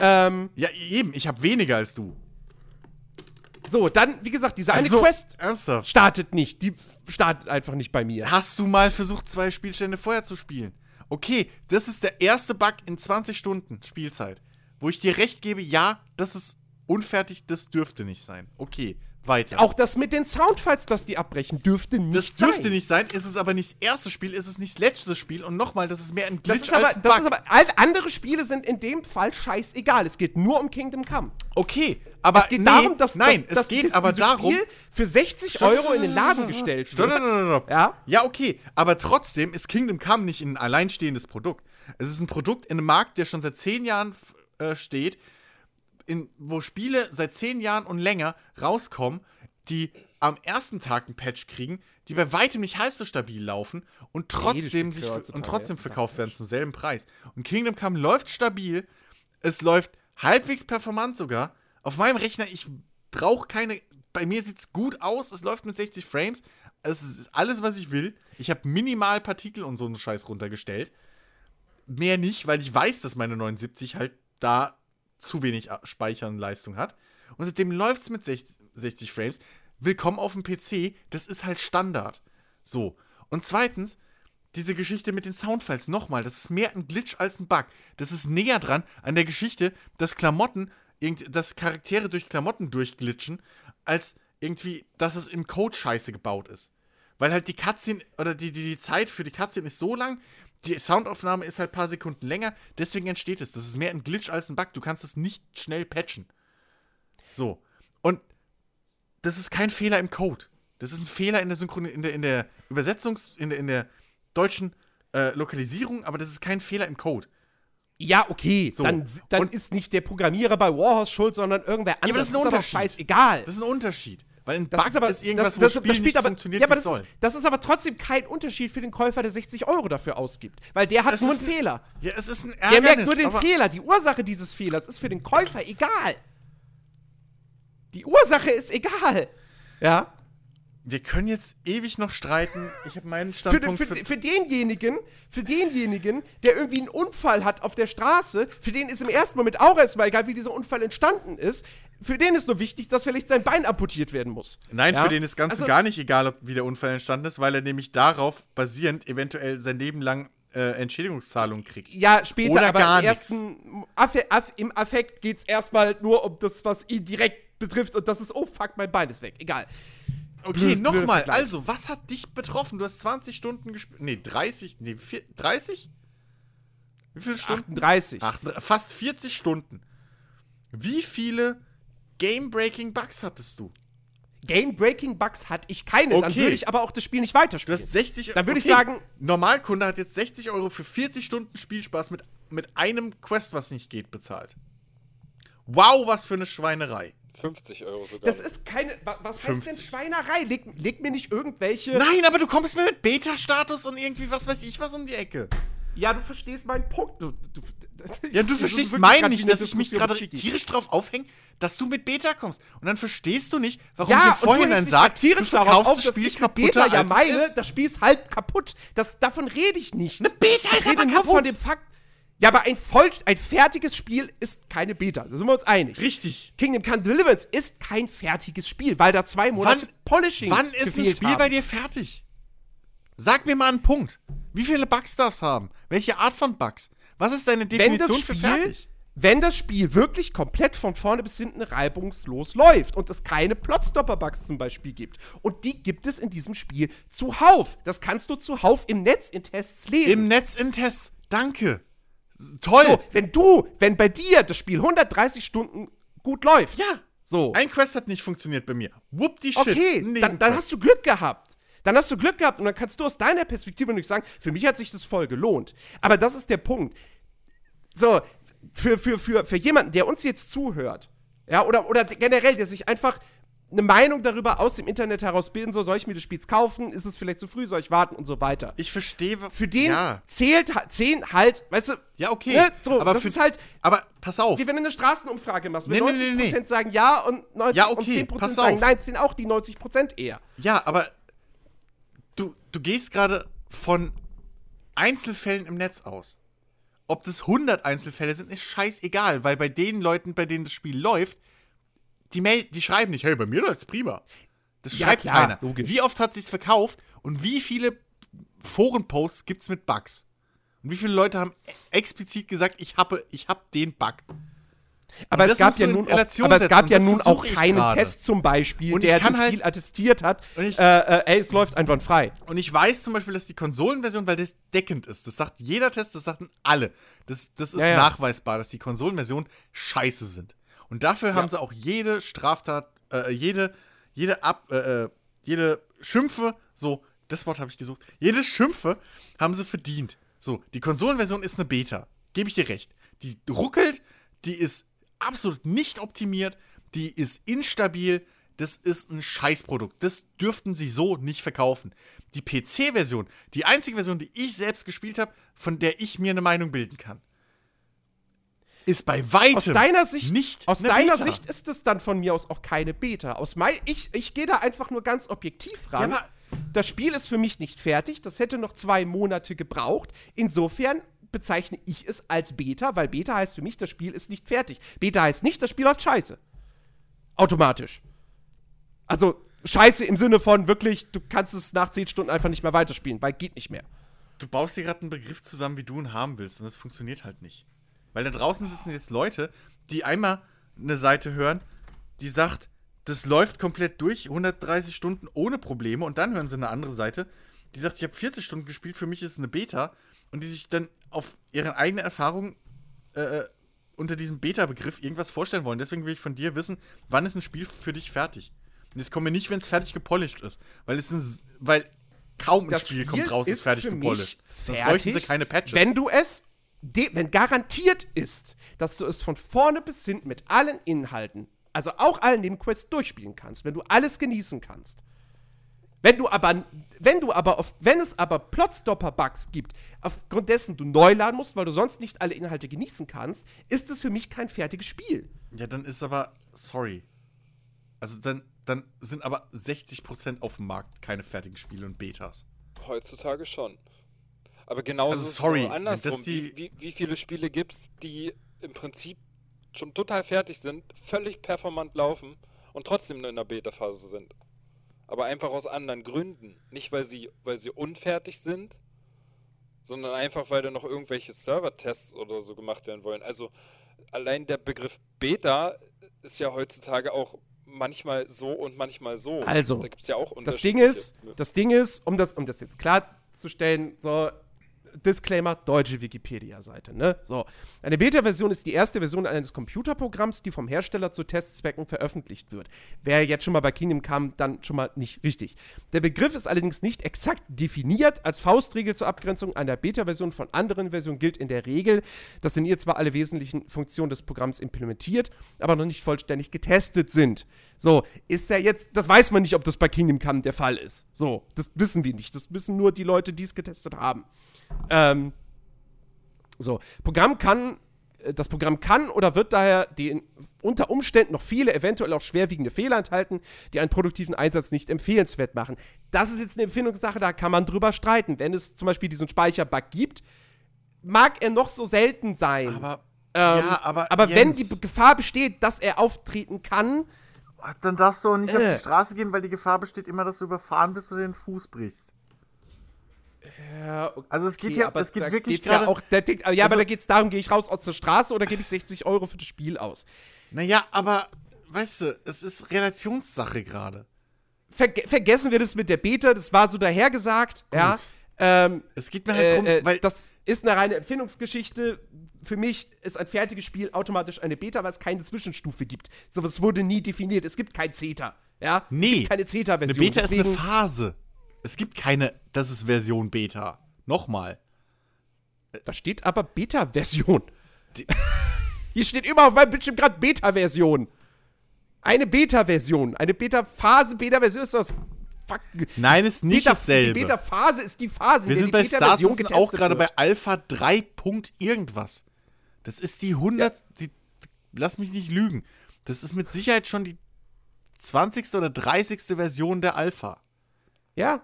Ähm, Ja, eben. Ich habe weniger als du. so, dann, wie gesagt, diese eine Also, Quest Ernsthaft? startet nicht. Die startet einfach nicht bei mir. Hast du mal versucht, zwei Spielstände vorher zu spielen? Okay, das ist der erste Bug in 20 Stunden Spielzeit, wo ich dir recht gebe, ja, das ist unfertig, das dürfte nicht sein. Okay, weiter. Auch das mit den Soundfiles, dass die abbrechen, dürfte nicht das sein. dürfte nicht sein, ist es aber nicht das erste Spiel, ist es nicht das letzte Spiel und nochmal, das ist mehr ein Das Glitch ist, aber, als ein das Bug. ist aber, all andere Spiele sind in dem Fall scheißegal. Es geht nur um Kingdom Come. okay, aber Es geht nee, darum, dass, nein, dass, es dass geht dieses- aber darum, Spiel für 60 Euro in den Laden gestellt stopp, wird. stopp, stopp. Ja? Ja, okay, aber trotzdem ist Kingdom Come nicht ein alleinstehendes Produkt. Es ist ein Produkt in einem Markt, der schon seit zehn Jahren äh, steht, in, wo Spiele seit zehn Jahren und länger rauskommen, die am ersten Tag einen Patch kriegen, die bei weitem nicht halb so stabil laufen und trotzdem, sich, und trotzdem verkauft werden zum selben Preis. Und Kingdom Come läuft stabil, es läuft halbwegs performant sogar. Auf meinem Rechner, ich brauche keine. Bei mir sieht es gut aus, es läuft mit 60 Frames. Es ist alles, was ich will. Ich habe minimal Partikel und so einen Scheiß runtergestellt. Mehr nicht, weil ich weiß, dass meine 79 halt da zu wenig A- Speichernleistung hat. Und seitdem läuft es mit 60, 60 Frames. Willkommen auf dem PC, das ist halt Standard. So. Und zweitens, diese Geschichte mit den Soundfiles, nochmal, das ist mehr ein Glitch als ein Bug. Das ist näher dran an der Geschichte, dass Klamotten, irgend- dass Charaktere durch Klamotten durchglitschen, als irgendwie, dass es im Code scheiße gebaut ist. Weil halt die Cutscene oder die, die, die Zeit für die Cutscene ist so lang, die Soundaufnahme ist halt ein paar Sekunden länger, deswegen entsteht es. Das ist mehr ein Glitch als ein Bug. Du kannst es nicht schnell patchen. So. Und das ist kein Fehler im Code. Das ist ein Fehler in der Synchron in der, in der Übersetzungs-, in der, in der deutschen äh, Lokalisierung, aber das ist kein Fehler im Code. Ja, okay. So. Dann, dann Und- ist nicht der Programmierer bei Warhorse schuld, sondern irgendwer aber anderes. das ist ein aber Unterschied. scheißegal. Das ist ein Unterschied. Weil ein Das Bug ist aber irgendwas, das, wo das, das Spiel das aber, funktioniert, ja, aber das soll. ist, das ist aber trotzdem kein Unterschied für den Käufer, der 60 Euro dafür ausgibt. Weil der hat Es nur ist einen ein- Fehler. Ja, es ist ein Der Ärgernis. merkt nur den aber- Fehler. Die Ursache dieses Fehlers ist für den Käufer egal. Die Ursache ist egal. Ja. Wir können jetzt ewig noch streiten. Ich habe meinen Für, den- Standpunkt für, für denjenigen, für denjenigen, der irgendwie einen Unfall hat auf der Straße, für den ist im ersten Moment auch erstmal egal, wie dieser Unfall entstanden ist. Für den ist nur wichtig, dass vielleicht sein Bein amputiert werden muss. Nein, Ja? für den ist ganz Also- gar nicht egal, wie der Unfall entstanden ist, weil er nämlich darauf basierend eventuell sein Leben lang äh, Entschädigungszahlungen kriegt. Ja, später, Oder aber gar im ersten Affe, Aff, im Affekt geht es erstmal nur um das, was ihn direkt betrifft und das ist, oh fuck, mein Bein ist weg. Egal. Okay, nochmal. Also, was hat dich betroffen? Du hast 20 Stunden gespielt. Nee, 30. Nee, vier, 30? Wie viele Stunden? 38. Ach, fast 40 Stunden. Wie viele Game-Breaking Bugs hattest du? Game-Breaking-Bugs hatte ich keine, dann Okay. würde ich aber auch das Spiel nicht Du weiterspielen. hast 60 Dann würde ich sagen- Normalkunde hat jetzt 60 Euro für 40 Stunden Spielspaß mit, mit einem Quest, was nicht geht, bezahlt. Wow, was für eine Schweinerei. 50 Euro sogar. Das ist keine. wa- Was heißt denn 50. Schweinerei? Leg, leg mir nicht irgendwelche. Nein, aber du kommst mir mit Beta-Status und irgendwie was weiß ich was um die Ecke. Ja, du verstehst meinen Punkt. Du, du, Ja, du verstehst meinen nicht, dass ich mich gerade tierisch drauf aufhänge, dass du mit Beta kommst. Und dann verstehst du nicht, warum Ja, ich du dich sage, grad du tierisch darauf verkaufst auf, das Spiel kaputter Beta ja meine, das Spiel ist halb kaputt. Das, davon rede ich nicht. Eine Beta ich ist rede aber nur kaputt. von dem Fakt. Ja, aber ein, voll, ein fertiges Spiel ist keine Beta. Da sind wir uns einig. Richtig. Kingdom Come Deliverance ist kein fertiges Spiel, weil da zwei Monate Wann- Polishing Wann ist ein Spiel haben. bei dir fertig? Sag mir mal einen Punkt. Wie viele Bugs darf es haben? Welche Art von Bugs? Was ist deine Definition das für Spiel, fertig? wenn das Spiel wirklich komplett von vorne bis hinten reibungslos läuft und es keine Plotstopper-Bugs zum Beispiel gibt. Und die gibt es in diesem Spiel zuhauf. Das kannst du zuhauf im Netz in Tests lesen. Im Netz in Tests. Danke. Toll. so, wenn du, wenn bei dir das Spiel 130 Stunden gut läuft. ja. So. Ein Quest hat nicht funktioniert bei mir. Whoop die Shit. Okay, dann, dann hast du Glück gehabt. Dann hast du Glück gehabt und dann kannst du aus deiner Perspektive nicht sagen, für mich hat sich das voll gelohnt. Aber das ist der Punkt. So, für, für, für, für jemanden, der uns jetzt zuhört, ja, oder, oder generell, der sich einfach eine Meinung darüber aus dem Internet heraus bilden soll, soll ich mir das Spiel kaufen, ist es vielleicht zu früh, soll ich warten und so weiter. Ich verstehe. Für den Ja, zählt, zählen halt, weißt du, ja okay. Ne, so, aber das für, ist halt- Aber pass auf. wie wenn du eine Straßenumfrage machst. Wenn Nee, nee, 90% nee, nee. sagen ja und, 90, Ja, und okay, 10% pass sagen auf. nein, zählen auch die 90% eher. Ja, aber du, du gehst gerade von Einzelfällen im Netz aus. Ob das 100 Einzelfälle sind, ist scheißegal, weil bei den Leuten, bei denen das Spiel läuft, die, mel die schreiben nicht, hey, bei mir läuft's prima. Das Ja, schreibt klar, keiner. logisch. Wie oft hat sich's verkauft und wie viele Forenposts gibt's mit Bugs? Und wie viele Leute haben explizit gesagt, ich habe ich hab den Bug? Aber es das gab ja nun auch, aber es gab ja das nun auch keinen. Test zum Beispiel, Und der dem halt- Spiel attestiert hat, Und ich- äh, äh, ey, es läuft einwandfrei. Und ich weiß zum Beispiel, dass die Konsolenversion, weil das deckend ist, das sagt jeder Test, das sagten alle. Das, das ist Ja, ja. nachweisbar, dass die Konsolenversionen scheiße sind. Und dafür haben sie auch jede Straftat, äh, jede, jede Ab, äh, äh, jede Schimpfe, so, das Wort habe ich gesucht, jede Schimpfe haben sie verdient. So, die Konsolenversion ist eine Beta. Gebe ich dir recht. Die ruckelt, die ist absolut nicht optimiert, die ist instabil, das ist ein Scheißprodukt. Das dürften sie so nicht verkaufen. Die PC-Version, die einzige Version, die ich selbst gespielt habe, von der ich mir eine Meinung bilden kann, ist bei weitem Aus deiner Sicht, nicht aus eine deiner Beta. Sicht ist es dann von mir aus auch keine Beta. Aus mein, ich ich gehe da einfach nur ganz objektiv ran. Ja, aber- das Spiel ist für mich nicht fertig. Das hätte noch zwei Monate gebraucht. Insofern bezeichne ich es als Beta, weil Beta heißt für mich, das Spiel ist nicht fertig. Beta heißt nicht, das Spiel läuft scheiße. Automatisch. Also scheiße im Sinne von wirklich, du kannst es nach 10 Stunden einfach nicht mehr weiterspielen, weil geht nicht mehr. Du baust dir gerade einen Begriff zusammen, wie du ihn haben willst, und das funktioniert halt nicht. Weil da draußen sitzen jetzt Leute, die einmal eine Seite hören, die sagt, das läuft komplett durch, 130 Stunden ohne Probleme, und dann hören sie eine andere Seite, die sagt, ich habe 40 Stunden gespielt, für mich ist es eine Beta, und die sich dann auf ihre eigene Erfahrung äh, unter diesem Beta-Begriff irgendwas vorstellen wollen. Deswegen will ich von dir wissen, wann ist ein Spiel für dich fertig? Und das kommt mir nicht, wenn es fertig gepolished ist, weil es ein, weil kaum ein Das Spiel, kommt raus, ist, fertig gepolished. mich Sonst bräuchten sie fertig, keine Patches. Wenn du es, wenn garantiert ist, dass du es von vorne bis hinten mit allen Inhalten, also auch allen Nebenquests durchspielen kannst, wenn du alles genießen kannst. Wenn du aber, wenn du aber, auf, wenn es aber Plotstopper-Bugs gibt, aufgrund dessen du neu laden musst, weil du sonst nicht alle Inhalte genießen kannst, ist es für mich kein fertiges Spiel. ja, dann ist aber, sorry. Also dann, dann sind aber 60% auf dem Markt keine fertigen Spiele und Betas. Heutzutage schon. Aber genauso Also ist es sorry, so andersrum. wie, wie, wie viele Spiele gibt es, die im Prinzip schon total fertig sind, völlig performant laufen und trotzdem nur in der Beta-Phase sind? Aber einfach aus anderen Gründen. Nicht, weil sie, weil sie unfertig sind, sondern einfach, weil da noch irgendwelche Server-Tests oder so gemacht werden wollen. Also allein der Begriff Beta ist ja heutzutage auch manchmal so und manchmal so. Also, da gibt es ja auch Das Ding ist, das Ding ist, um das, um das jetzt klarzustellen, so Disclaimer, deutsche Wikipedia-Seite, ne? So. Eine Beta-Version ist die erste Version eines Computerprogramms, die vom Hersteller zu Testzwecken veröffentlicht wird. Wer jetzt schon mal bei Kingdom kam, dann schon mal nicht richtig. Der Begriff ist allerdings nicht exakt definiert. Als Faustregel zur Abgrenzung einer Beta-Version von anderen Versionen gilt in der Regel, dass in ihr zwar alle wesentlichen Funktionen des Programms implementiert, aber noch nicht vollständig getestet sind. So, ist ja jetzt, das weiß man nicht, ob das bei Kingdom Come der Fall ist. So, das wissen wir nicht. Das wissen nur die Leute, die es getestet haben. Ähm, so, Programm kann, äh, das Programm kann oder wird daher die unter Umständen noch viele, eventuell auch schwerwiegende Fehler enthalten, die einen produktiven Einsatz nicht empfehlenswert machen. Das ist jetzt eine Empfindungssache, da kann man drüber streiten. Wenn es zum Beispiel diesen Speicherbug gibt, mag er noch so selten sein. Aber, Ähm, ja, aber, aber wenn die Gefahr besteht, dass er auftreten kann, Dann darfst du auch nicht auf die Straße gehen, weil die Gefahr besteht immer, dass du überfahren bist und den Fuß brichst. Ja, okay, Also es geht ja- aber es geht wirklich geht's ja gerade- auch. Da, ja, aber Also- da geht es darum, gehe ich raus aus der Straße oder gebe ich 60 Euro für das Spiel aus? Naja, aber, weißt du, es ist Relationssache gerade. Verge vergessen wir das mit der Beta, das war so dahergesagt, ja. Gut. Ähm, Es geht mir halt äh, drum, äh, weil das ist eine reine Empfindungsgeschichte. Für mich ist ein fertiges Spiel automatisch eine Beta, weil es keine Zwischenstufe gibt. So was wurde nie definiert. Es gibt kein Zeta. Ja? Es Nee. gibt keine eine Zeta-Version. Beta ist eine Deswegen- Phase. Es gibt keine, das ist Version Beta. Nochmal. Da steht aber Beta-Version. Hier steht immer auf meinem Bildschirm gerade Beta-Version. Eine Beta-Version. Eine Beta-Phase, Beta-Version ist das. Fuck. Nein, ist nicht Beta, dasselbe. Die Beta-Phase ist die Phase, Wir in sind der bei Star Citizen auch gerade bei. Alpha 3. Punkt irgendwas. Das ist die 100. Die, lass mich nicht lügen. Das ist mit Sicherheit schon die 20. oder 30. Version der Alpha. Ja.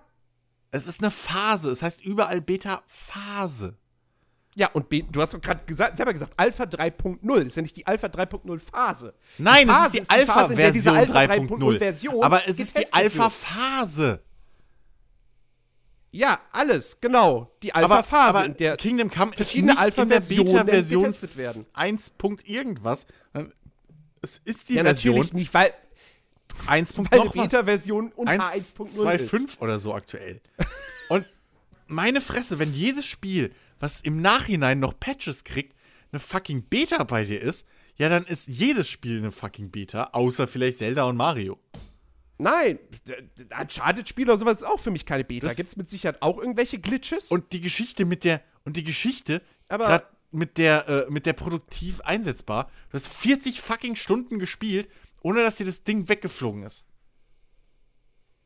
Es ist eine Phase. Es heißt überall Beta-Phase. Ja, und B, du hast doch gerade gesagt, selber gesagt, Alpha 3.0 ist ja nicht die Alpha 3.0 Phase. Neine, es Phase ist die Phase, in der diese Alpha-Version Alpha 3.0 3.0. Version Aber es ist die wird. Alpha-Phase. Ja, alles, genau. Die Aber, Alpha-Phase, aber in der Kingdom Come ist verschiedene der Alpha-Versionen Beta-Version getestet werden. 1. Punkt irgendwas. Es ist die Ja, Version natürlich nicht, weil, 1. Punkt weil eine noch was. Beta-Version unter 1, 1.0 2, ist. 5 oder so aktuell. Und meine Fresse, wenn jedes Spiel, was im Nachhinein noch Patches kriegt, eine fucking Beta bei dir ist, ja, dann ist jedes Spiel eine fucking Beta, außer vielleicht Zelda und Mario. Nein, Uncharted-Spiel oder sowas ist auch für mich keine Beta. Da gibt es mit Sicherheit auch irgendwelche Glitches. Und die Geschichte mit der, und die Geschichte, Aber- mit der, äh, mit der produktiv einsetzbar, du hast 40 fucking Stunden gespielt, ohne dass dir das Ding weggeflogen ist.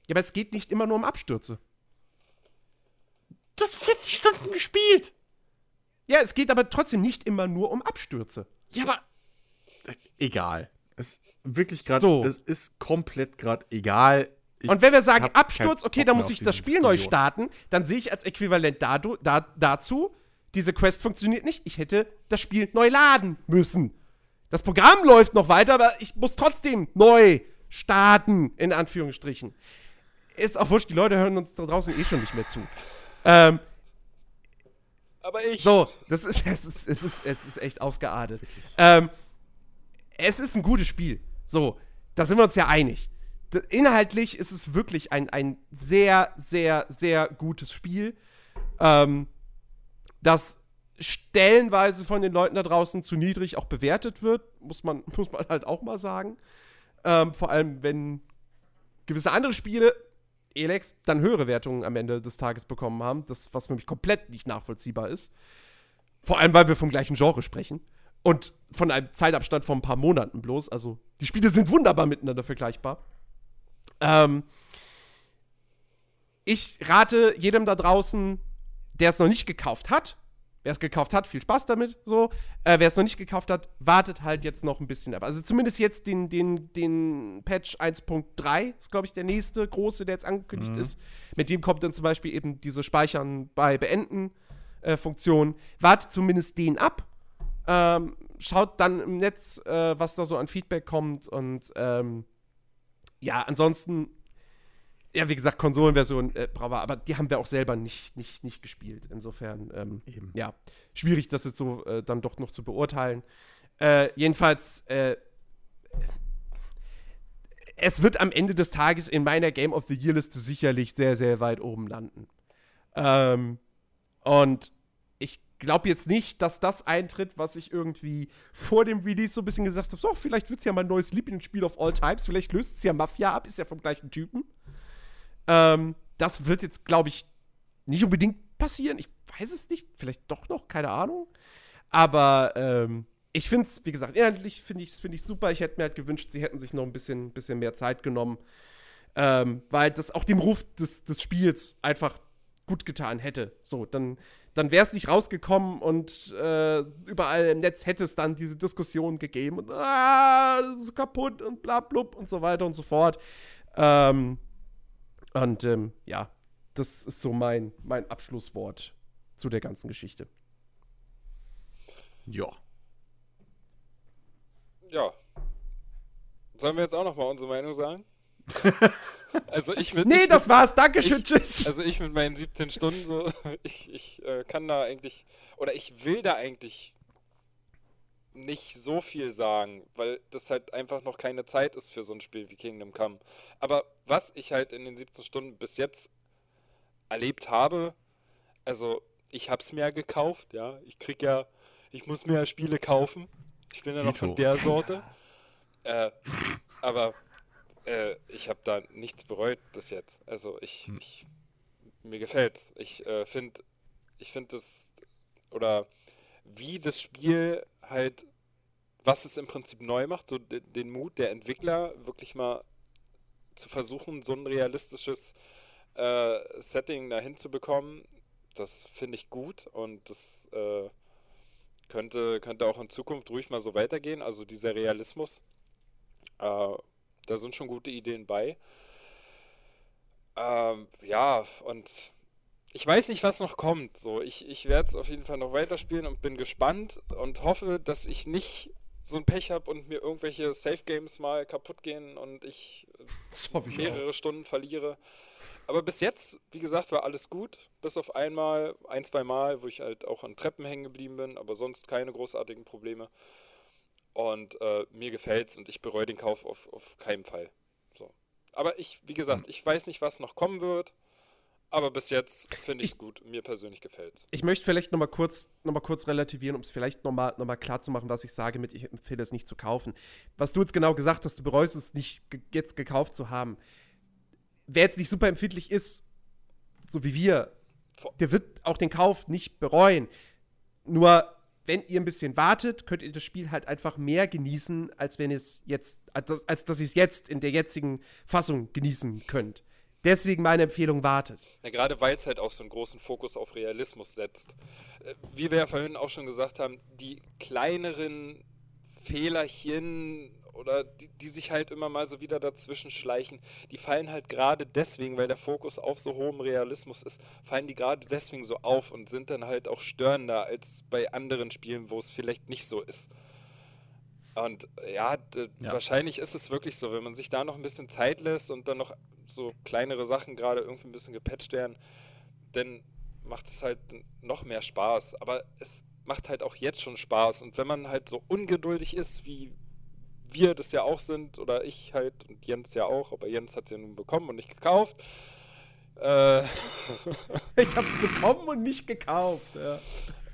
ja, aber es geht nicht immer nur um Abstürze. Du hast 40 Stunden gespielt! Ja, es geht aber trotzdem nicht immer nur um Abstürze. Ja, aber. äh, Egal. Es ist wirklich gerade. So. Es ist komplett gerade egal. Ich Und wenn wir sagen Absturz, okay, dann muss ich das Spiel neu Diskussion. starten, dann sehe ich als Äquivalent dadu, da, dazu, diese Quest funktioniert nicht, ich hätte das Spiel neu laden müssen. Das Programm läuft noch weiter, aber ich muss trotzdem neu starten, in Anführungsstrichen. Ist auch wurscht, die Leute hören uns da draußen eh schon nicht mehr zu. Ähm, Aber ich. so, das ist, es ist, es ist, es ist echt ausgeartet. Ähm, es ist ein gutes Spiel. So, da sind wir uns ja einig. Inhaltlich ist es wirklich ein, ein sehr, sehr, sehr gutes Spiel. Ähm, das stellenweise von den Leuten da draußen zu niedrig auch bewertet wird, muss man, muss man halt auch mal sagen. Ähm, vor allem, wenn gewisse andere Spiele, Elex, dann höhere Wertungen am Ende des Tages bekommen haben, das, was für mich komplett nicht nachvollziehbar ist. Vor allem, weil wir vom gleichen Genre sprechen. Und von einem Zeitabstand von ein paar Monaten bloß. Also, die Spiele sind wunderbar miteinander vergleichbar. Ähm, ich rate jedem da draußen, der es noch nicht gekauft hat. Wer es gekauft hat, viel Spaß damit. So. Äh, wer es noch nicht gekauft hat, wartet halt jetzt noch ein bisschen ab. Also zumindest jetzt den, den, den Patch 1.3 ist, glaube ich, der nächste große, der jetzt angekündigt ist. Mit dem kommt dann zum Beispiel eben diese Speichern bei Beenden äh, Funktion. Wartet zumindest den ab. Ähm, schaut dann im Netz, äh, was da so an Feedback kommt und ähm, ja, ansonsten, ja, wie gesagt, Konsolenversion äh, wir, aber die haben wir auch selber nicht, nicht, nicht gespielt. Insofern, ähm, Eben. ja, schwierig, das jetzt so äh, dann doch noch zu beurteilen. Äh, jedenfalls, äh, es wird am Ende des Tages in meiner Game of the Year Liste sicherlich sehr, sehr weit oben landen. Ähm, und ich glaube jetzt nicht, dass das eintritt, was ich irgendwie vor dem Release so ein bisschen gesagt habe. So, vielleicht wird es ja mein neues Lieblingsspiel of all times. Vielleicht löst es ja Mafia ab, ist ja vom gleichen Typen. Ähm, das wird jetzt, glaube ich, nicht unbedingt passieren. Ich weiß es nicht. Vielleicht doch noch, keine Ahnung. Aber ähm, ich finde es, wie gesagt, inhaltlich finde ich es find super. Ich hätte mir halt gewünscht, sie hätten sich noch ein bisschen, bisschen mehr Zeit genommen. Ähm, weil das auch dem Ruf des, des Spiels einfach gut getan hätte. So, dann, dann wäre es nicht rausgekommen und äh, überall im Netz hätte es dann diese Diskussion gegeben und ah, das ist kaputt und bla blub und so weiter und so fort. Ähm, und ähm, ja, das ist so mein, mein Abschlusswort zu der ganzen Geschichte. Ja. Ja. Sollen wir jetzt auch noch mal unsere Meinung sagen? also ich mit. Nee, ich das mit, war's. Dankeschön, ich- tschüss. Also ich mit meinen 17 Stunden so, ich, ich äh, kann da eigentlich, oder ich will da eigentlich nicht so viel sagen, weil das halt einfach noch keine Zeit ist für so ein Spiel wie Kingdom Come. Aber was ich halt in den 17 Stunden bis jetzt erlebt habe, also ich hab's mir ja gekauft, ja, ich krieg ja, ich muss mir ja Spiele kaufen. Ich bin ja noch von der Sorte. Äh, aber äh, ich habe da nichts bereut bis jetzt. Also ich, ich mir gefällt's. Ich äh, finde, ich finde das oder wie das Spiel halt, was es im Prinzip neu macht, so de- den Mut der Entwickler wirklich mal zu versuchen, so ein realistisches äh, Setting dahin zu bekommen, das finde ich gut und das äh, könnte, könnte auch in Zukunft ruhig mal so weitergehen. Also dieser Realismus, äh, da sind schon gute Ideen bei. Ähm, ja, und ich weiß nicht, was noch kommt. So, ich, ich werde es auf jeden Fall noch weiterspielen und bin gespannt und hoffe, dass ich nicht so ein Pech habe und mir irgendwelche Safe Games mal kaputt gehen und ich ich auch. mehrere Stunden verliere. Aber bis jetzt, wie gesagt, war alles gut. Bis auf einmal, ein, zwei Mal, wo ich halt auch an Treppen hängen geblieben bin, aber sonst keine großartigen Probleme. Und äh, mir gefällt's und ich bereue den Kauf auf, auf keinen Fall. So. Aber ich, wie gesagt, ich weiß nicht, was noch kommen wird. Aber bis jetzt finde ich es gut. Mir persönlich gefällt's. Ich möchte vielleicht noch mal kurz, noch mal kurz relativieren, um es vielleicht noch mal, noch mal klar zu machen, was ich sage mit, ich empfehle es nicht zu kaufen. Was du jetzt genau gesagt hast, du bereust es nicht jetzt gekauft zu haben. Wer jetzt nicht super empfindlich ist, so wie wir, der wird auch den Kauf nicht bereuen. Nur, wenn ihr ein bisschen wartet, könnt ihr das Spiel halt einfach mehr genießen, als wenn es jetzt, als, als dass ihr es jetzt in der jetzigen Fassung genießen könnt. Deswegen meine Empfehlung, wartet. Ja, gerade weil es halt auch so einen großen Fokus auf Realismus setzt. Äh, Wie wir ja vorhin auch schon gesagt haben, die kleineren Fehlerchen oder die, die sich halt immer mal so wieder dazwischen schleichen, die fallen halt gerade deswegen, weil der Fokus auf so hohem Realismus ist, fallen die gerade deswegen so auf und sind dann halt auch störender als bei anderen Spielen, wo es vielleicht nicht so ist. Und ja, Ja. wahrscheinlich ist es wirklich so, wenn man sich da noch ein bisschen Zeit lässt und dann noch so kleinere Sachen gerade irgendwie ein bisschen gepatcht werden, dann macht es halt noch mehr Spaß. Aber es macht halt auch jetzt schon Spaß. Und wenn man halt so ungeduldig ist, wie wir das ja auch sind, oder ich halt und Jens ja auch, aber Jens hat es ja nun bekommen und nicht gekauft. Äh, Ich hab's bekommen und nicht gekauft. Ja.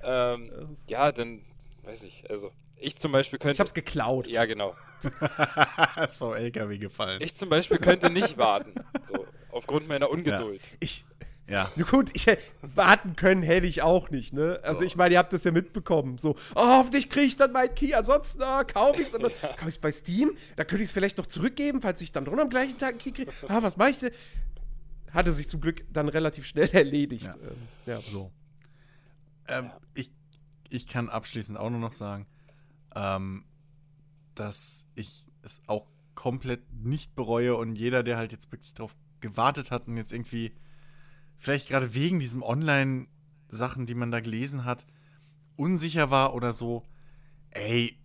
ähm, ja, dann weiß ich. Also, ich zum Beispiel könnte. Ich hab's geklaut. ja, genau. ist vom LKW gefallen. Ich zum Beispiel könnte nicht warten. So, aufgrund meiner Ungeduld. Ich, ja. Gut, ich, warten können hätte ich auch nicht, ne? Also ich meine, ihr habt das ja mitbekommen. So, oh, hoffentlich kriege ich dann mein Key, ansonsten oh, kaufe ich es. Kaufe ich es bei Steam, da könnte ich es vielleicht noch zurückgeben, falls ich dann doch am gleichen Tag einen Key kriege. Ah, was mache ich denn? Hatte sich zum Glück dann relativ schnell erledigt. Ja. Ähm, ja. So. Ähm, ich, ich kann abschließend auch nur noch sagen, ähm, dass ich es auch komplett nicht bereue und jeder, der halt jetzt wirklich drauf gewartet hat und jetzt irgendwie vielleicht gerade wegen diesem Online-Sachen, die man da gelesen hat, unsicher war oder so, ey,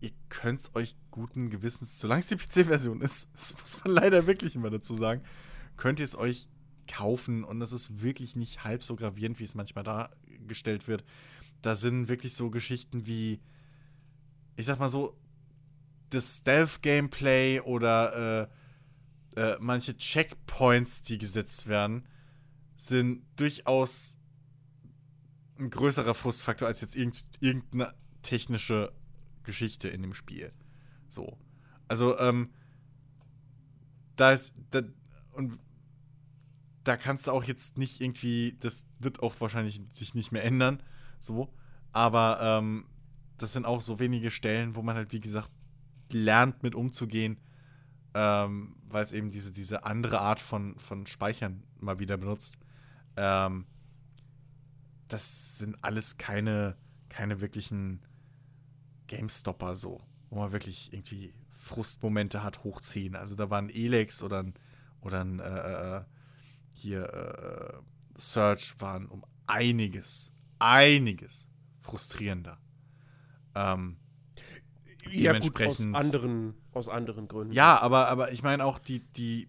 ihr könnt es euch guten Gewissens, solange es die PC-Version ist, das muss man leider wirklich immer dazu sagen, könnt ihr es euch kaufen und es ist wirklich nicht halb so gravierend, wie es manchmal dargestellt wird. Da sind wirklich so Geschichten wie, ich sag mal so, das Stealth-Gameplay oder äh, äh, manche Checkpoints, die gesetzt werden, sind durchaus ein größerer Frustfaktor als jetzt irgend, irgendeine technische Geschichte in dem Spiel. So. Also, ähm, da ist, da, und da kannst du auch jetzt nicht irgendwie, das wird auch wahrscheinlich sich nicht mehr ändern, so. Aber ähm, das sind auch so wenige Stellen, wo man halt, wie gesagt, lernt mit umzugehen, ähm, weil es eben diese, diese andere Art von, von Speichern mal wieder benutzt. Ähm, das sind alles keine, keine wirklichen GameStopper so, wo man wirklich irgendwie Frustmomente hat hochziehen. Also da war ein Elex oder ein, oder ein äh, äh, hier äh, Search waren um einiges, einiges frustrierender. Ähm, Ja, gut, aus anderen, aus anderen Gründen. Ja, aber, aber ich meine auch die, die,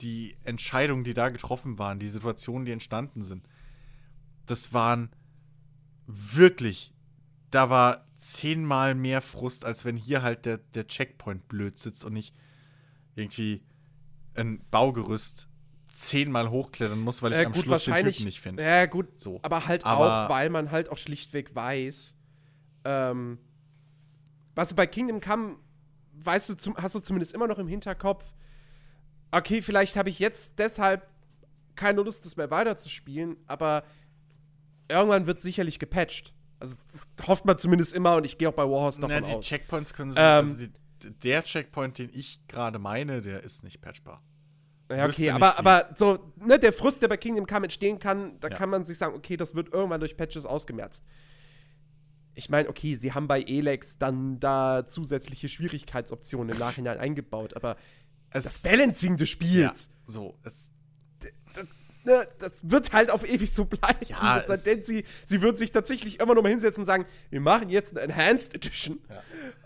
die Entscheidungen, die da getroffen waren, die Situationen, die entstanden sind, das waren wirklich, da war zehnmal mehr Frust, als wenn hier halt der, der Checkpoint blöd sitzt und nicht irgendwie ein Baugerüst zehnmal hochklettern muss, weil ich Äh, am gut, Schluss den. Typen nicht finde. Ja, gut, So. aber halt Aber- auch, weil man halt auch schlichtweg weiß, ähm, was du bei Kingdom Come, weißt du, zum, hast du zumindest immer noch im Hinterkopf, okay, vielleicht habe ich jetzt deshalb keine Lust, das mehr weiterzuspielen, aber irgendwann wird sicherlich gepatcht. Also das hofft man zumindest immer und ich gehe auch bei Warhorse davon Na, die aus. Checkpoints können sie, Ähm, also die, der Checkpoint, den ich gerade meine, der ist nicht patchbar. Ja, okay, aber, aber so, ne, der Frust, der bei Kingdom Come entstehen kann, da Ja. kann man sich sagen, okay, das wird irgendwann durch Patches ausgemerzt. Ich meine, okay, sie haben bei Elex dann da zusätzliche Schwierigkeitsoptionen im Nachhinein eingebaut, aber das Es, Balancing des ja, Spiels, so, es, ne, das wird halt auf ewig so bleiben. Ja, es- denn, sie, sie würden sich tatsächlich immer noch mal hinsetzen und sagen, wir machen jetzt eine Enhanced Edition.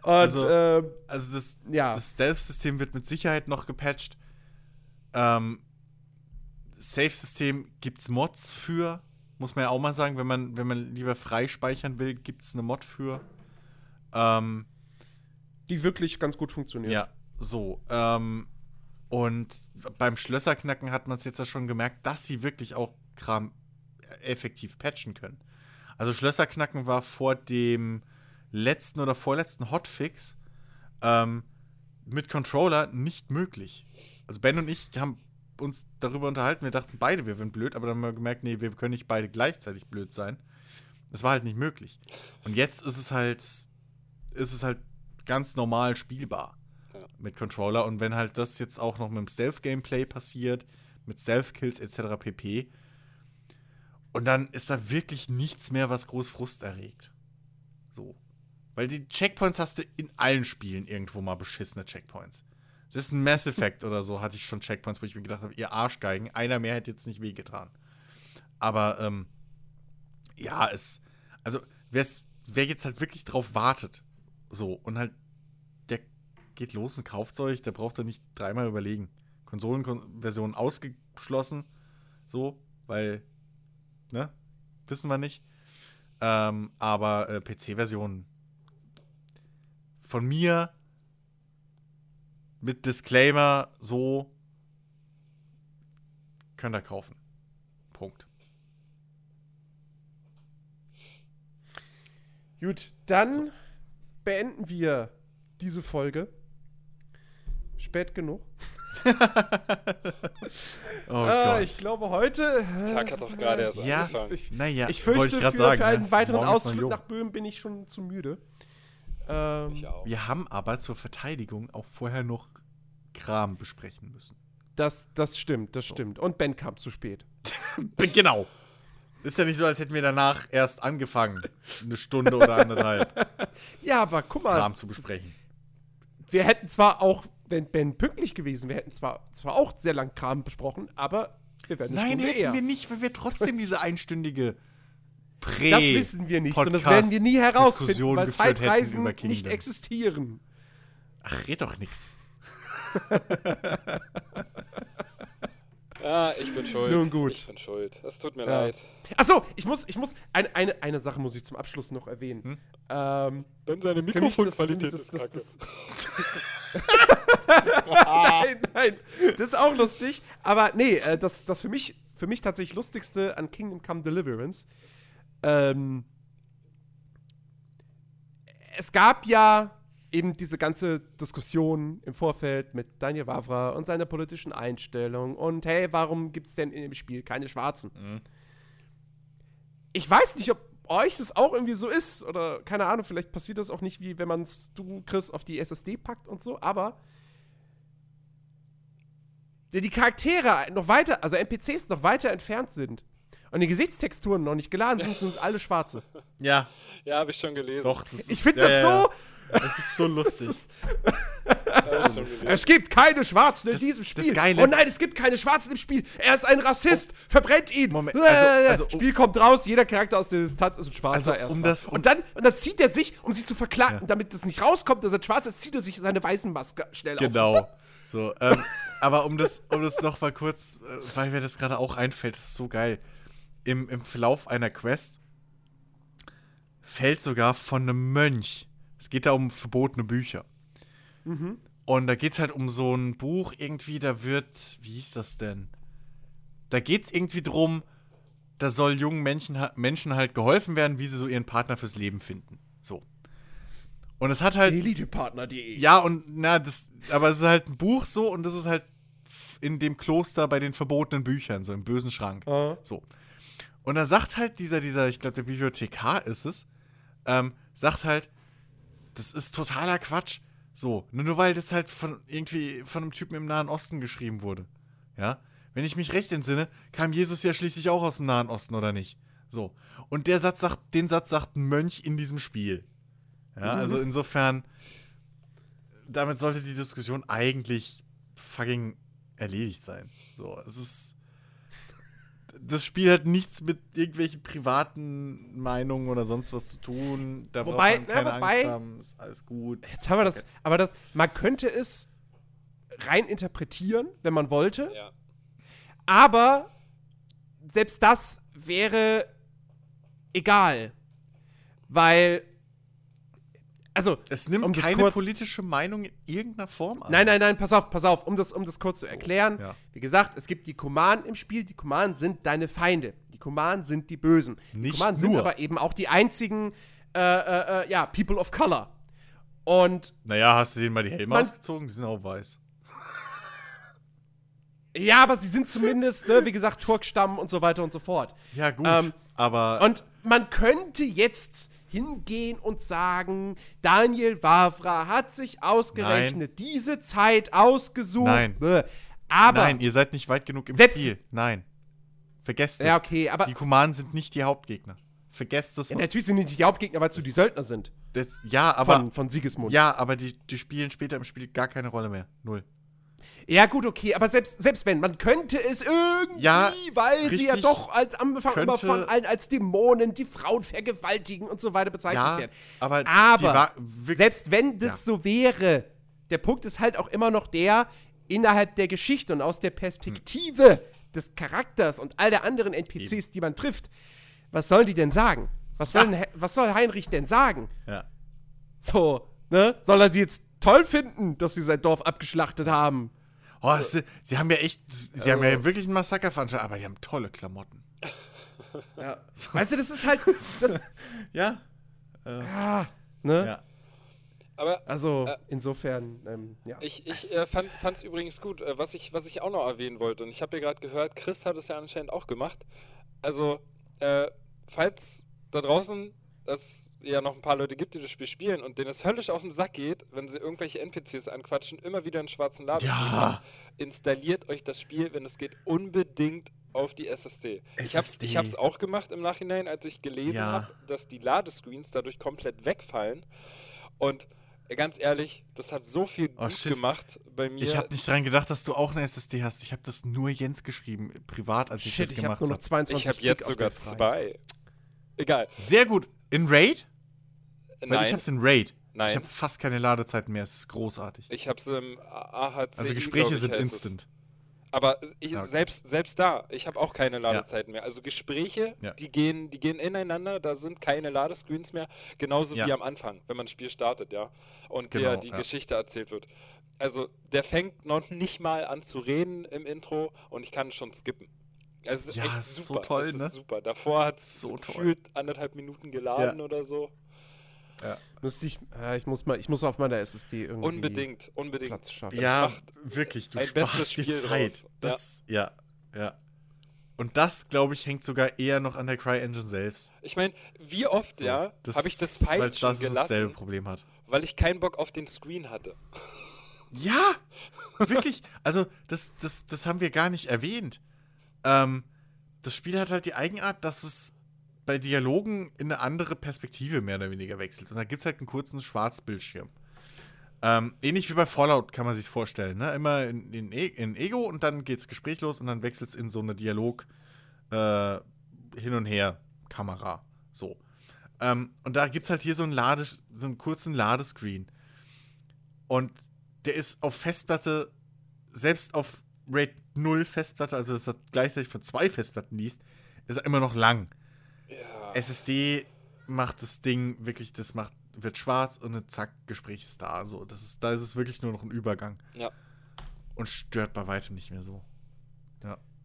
Und, Also- ähm, Also das, Ja. das Stealth-System wird mit Sicherheit noch gepatcht. Ähm, Safe-System gibt's Mods für, muss man ja auch mal sagen, wenn man, wenn man lieber frei speichern will, gibt's eine Mod für. Ähm, die wirklich ganz gut funktioniert. ja, so. Ähm, und beim Schlösserknacken hat man es jetzt ja schon gemerkt, dass sie wirklich auch Kram effektiv patchen können. Also Schlösserknacken war vor dem letzten oder vorletzten Hotfix ähm, mit Controller nicht möglich. Also Ben und ich haben uns darüber unterhalten, wir dachten beide, wir wären blöd, aber dann haben wir gemerkt, nee, wir können nicht beide gleichzeitig blöd sein. Das war halt nicht möglich. Und jetzt ist es halt, ist es halt ganz normal spielbar Ja. mit Controller. Und wenn halt das jetzt auch noch mit dem Stealth-Gameplay passiert, mit Stealth-Kills etc. pp. Und dann ist da wirklich nichts mehr, was groß Frust erregt. So. Weil die Checkpoints hast du in allen Spielen irgendwo mal beschissene Checkpoints. Das ist ein Mass Effect oder so, hatte ich schon Checkpoints, wo ich mir gedacht habe, ihr Arschgeigen, einer mehr hätte jetzt nicht wehgetan. Aber, ähm, ja, es, also, wer jetzt halt wirklich drauf wartet, so, und halt, der geht los und kauft euch, der braucht da nicht dreimal überlegen. Konsolenversion ausgeschlossen, so, weil, ne, wissen wir nicht. Ähm, aber äh, PC-Version von mir mit Disclaimer so könnt ihr kaufen. Punkt. Gut, dann beenden wir diese Folge. Spät genug. Oh äh, Gott. ich glaube heute. Der Tag hat doch gerade erst ja, angefangen. Ich, naja, ich fürchte, grad für, sagen, für einen ne? weiteren Ausflug nach Böhmen bin ich schon zu müde. Ähm, Ich auch. Wir haben aber zur Verteidigung auch vorher noch Kram besprechen müssen. das, das stimmt, das stimmt. Und Ben kam zu spät. Genau. Ist ja nicht so, als hätten wir danach erst angefangen, eine Stunde oder anderthalb Ja, aber guck mal. Kram zu besprechen. Wir hätten zwar auch, wenn Ben pünktlich gewesen wäre, hätten zwar, zwar auch sehr lang Kram besprochen, aber wir werden eine Nein, Stunde hätten eher. wir nicht, weil wir trotzdem diese einstündige Prä das wissen wir nicht und das Podcast werden wir nie herausfinden, weil Zeitreisen nicht existieren. Ach, red doch nix. Ah, ich bin schuld. Nun gut. Ich bin schuld. Es tut mir Ja. leid. Achso, ich muss, ich muss, eine, eine, eine Sache muss ich zum Abschluss noch erwähnen. Hm? Dann Ähm, seine mich das- Mikrofonqualität ist das- kacke. das- nein, nein, das ist auch lustig. Aber nee, äh, das, das für mich, für mich tatsächlich lustigste an Kingdom Come Deliverance. Ähm, es gab ja eben diese ganze Diskussion im Vorfeld mit Daniel Wavra und seiner politischen Einstellung und hey, warum gibt es denn in dem Spiel keine Schwarzen? Ich weiß nicht, ob euch das auch irgendwie so ist oder keine Ahnung, vielleicht passiert das auch nicht, wie wenn man es, du, Chris, auf die SSD packt und so, aber die Charaktere noch weiter, also NPCs noch weiter entfernt sind und die Gesichtstexturen noch nicht geladen sind, sind es alle schwarze. Ja, Ja, habe ich schon gelesen. doch. Das Ich ist- finde ja, das ja, so. Es ist so lustig. Ist. Es gibt keine Schwarzen in Das- diesem das Spiel. Geile- oh nein, es gibt keine Schwarzen im Spiel. Er ist ein Rassist. Verbrennt ihn. Moment, Äh, also- also, um- Spiel kommt raus, jeder Charakter aus der Distanz ist ein Schwarzer Also, um erstmal. das- um- und, dann, und dann zieht er sich, um sich zu verklagen, damit das nicht rauskommt, dass er schwarz ist, zieht er sich seine weißen Maske schnell auf. Genau. So, ähm, aber um das, um das noch mal kurz, äh, weil mir das gerade auch einfällt, das ist so geil. Im, Im Verlauf einer Quest fällt sogar von einem Mönch. Es geht da um verbotene Bücher. Und da geht es halt um so ein Buch irgendwie, da wird, wie hieß das denn? Da geht es irgendwie drum, da soll jungen Menschen, Menschen halt geholfen werden, wie sie so ihren Partner fürs Leben finden. So. Und es hat halt. Elitepartner.de. Ja, und na, das, aber es ist halt ein Buch so und das ist halt in dem Kloster bei den verbotenen Büchern, so im bösen Schrank. Ah. So. Und da sagt halt dieser, dieser, ich glaube, der Bibliothekar ist es, ähm, sagt halt, das ist totaler Quatsch. So, nur, weil das halt von irgendwie von einem Typen im Nahen Osten geschrieben wurde. Ja. Wenn ich mich recht entsinne, kam Jesus ja schließlich auch aus dem Nahen Osten, oder nicht? So. Und der Satz sagt, den Satz sagt ein Mönch in diesem Spiel. Ja, also insofern, damit sollte die Diskussion eigentlich fucking erledigt sein. So, es ist. Das Spiel hat nichts mit irgendwelchen privaten Meinungen oder sonst was zu tun. Da Wobei- braucht man keine ja, wobei- Angst haben, ist alles gut. Jetzt haben wir das. Aber das, man könnte es rein interpretieren, wenn man wollte. Ja. Aber selbst das wäre egal. Weil. Also, Es nimmt um keine kurz- politische Meinung in irgendeiner Form an. Nein, nein, nein, pass auf, pass auf, um das, um das kurz zu erklären. ja. Wie gesagt, es gibt die Kumanen im Spiel, die Kumanen sind deine Feinde. Die Kumanen sind die Bösen. Die Nicht Kumanen sind aber eben auch die einzigen, äh, äh, äh, ja, People of Color. Und Naja, hast du denen mal die Helme ausgezogen? Die sind auch weiß. ja, aber sie sind zumindest, ne, wie gesagt, Turkstamm und so weiter und so fort. Ja, gut. Ähm, aber. Und man könnte jetzt hingehen und sagen, Daniel Wavra hat sich ausgerechnet diese Zeit ausgesucht. Nein. Aber nein, ihr seid nicht weit genug im Spiel. Nein. Vergesst es. Ja, okay, aber- Die Kumanen sind nicht die Hauptgegner. Vergesst es. ja, natürlich sind die nicht die Hauptgegner, weil es die Söldner sind. das, ja, aber. Von, von Sigismund. ja, aber die, die spielen später im Spiel gar keine Rolle mehr. Null. Ja, gut, okay, aber selbst, selbst wenn, man könnte es irgendwie, Ja, weil sie ja doch als am Anfang immer von allen als Dämonen, die Frauen vergewaltigen und so weiter bezeichnet Ja, werden. aber aber selbst wenn das Ja. so wäre, der Punkt ist halt auch immer noch der, innerhalb der Geschichte und aus der Perspektive des Charakters und all der anderen NPCs, die man trifft, was sollen die denn sagen? Was, sollen, was soll Heinrich denn sagen? Ja. So, ne? Soll er sie jetzt toll finden, dass sie sein Dorf abgeschlachtet haben? Oh, sie, sie haben ja echt. Sie haben ja wirklich ein Massaker veranstaltet, aber die haben tolle Klamotten. Ja. Weißt du, das ist halt. Das, Ja. ah, ne? Ja. Aber Also, Äh, insofern, ähm, ja. ich, ich äh, fand es übrigens gut, äh, was, ich, was ich auch noch erwähnen wollte. Und ich habe ja gerade gehört, Chris hat es ja anscheinend auch gemacht. Also, äh, falls da draußen es ja noch ein paar Leute gibt, die das Spiel spielen und denen es höllisch auf den Sack geht, wenn sie irgendwelche NPCs anquatschen, immer wieder einen schwarzen Ladescreen Ja. haben, installiert euch das Spiel, wenn es geht, unbedingt auf die SSD. Ich habe SSD. ich hab's auch gemacht im Nachhinein, als ich gelesen Ja. habe, dass die Ladescreens dadurch komplett wegfallen. Und äh, ganz ehrlich, das hat so viel Oh, gut shit. gemacht bei mir. Ich habe nicht dran gedacht, dass du auch eine SSD hast. Ich habe das nur Jens geschrieben, privat, als ich Shit, das ich habe gemacht nur noch habe. 22 ich habe jetzt sogar zwei. Egal. Sehr gut. In Raid? Weil Nein, ich hab's in Raid. Nein. Ich habe fast keine Ladezeiten mehr. Es ist großartig. ich habe es im AHC. Also Gespräche ich, sind heißt es. instant. Aber ich, Ja, okay. selbst, selbst da, ich habe auch keine Ladezeiten mehr. Also Gespräche, Ja. die, gehen, die gehen ineinander, da sind keine Ladescreens mehr, genauso Ja. wie am Anfang, wenn man ein Spiel startet, ja. Und Genau, der die ja. Geschichte erzählt wird. Also der fängt noch nicht mal an zu reden im Intro und ich kann schon skippen. Also, Es ist Ja, echt ist so super. toll, es ne? ist super. Davor hat es So toll. gefühlt anderthalb Minuten geladen oder so. Müsste ich, äh, ich, muss mal, ich muss auf meiner SSD irgendwie Unbedingt, unbedingt. Platz schaffen. Das ja, macht wirklich. Du ein sparst dir Zeit. Das, ja. ja, Und das, glaube ich, hängt sogar eher noch an der CryEngine selbst. Ich meine, wie oft, ja, habe ich das weil Pfeilchen das dasselbe gelassen, Problem hat. weil ich keinen Bock auf den Screen hatte. Ja, wirklich. Also, das, das, das haben wir gar nicht erwähnt. Ähm, das Spiel hat halt die Eigenart, dass es bei Dialogen in eine andere Perspektive mehr oder weniger wechselt. Und da gibt es halt einen kurzen Schwarzbildschirm. Ähm, ähnlich wie bei Fallout kann man sich vorstellen. Ne? Immer in, in, E- in Ego und dann geht's Gespräch los und dann wechselt es in so eine Dialog äh, hin und her Kamera. So. Ähm, und da gibt es halt hier so einen, Lade, so einen kurzen Ladescreen. Und der ist auf Festplatte, selbst auf RAID 0 Festplatte, also dass er gleichzeitig von zwei Festplatten liest, ist er immer noch lang. Ja. SSD macht das Ding wirklich, das macht, wird schwarz und dann zack, Gespräch ist da. So, das ist, da ist es wirklich nur noch ein Übergang. Ja. Und stört bei weitem nicht mehr so.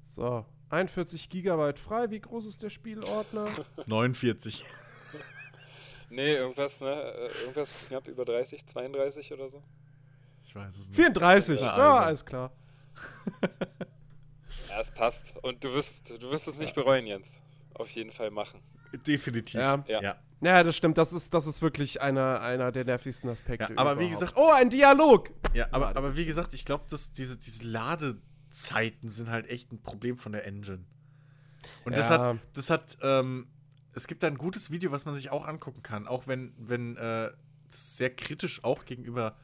So, 41 Gigabyte frei. Wie groß ist der Spielordner? 49. Nee, irgendwas, ne? äh, Irgendwas knapp über 30, 32 oder so. Ich weiß es nicht. 34. Ja, Ja, also. alles klar. Ja, es passt. Und du wirst, du wirst es nicht bereuen, Jens. Auf jeden Fall machen. Definitiv. Ja. Ja. ja. Ja, das stimmt. Das ist, das ist wirklich einer, einer der nervigsten Aspekte. Ja, aber wie überhaupt. gesagt- Oh, ein Dialog! Ja, aber, aber wie gesagt, ich glaube, dass diese, diese Ladezeiten sind halt echt ein Problem von der Engine. Und das Ja. hat, das hat, ähm, es gibt da ein gutes Video, was man sich auch angucken kann, auch wenn, wenn äh, das sehr kritisch auch gegenüber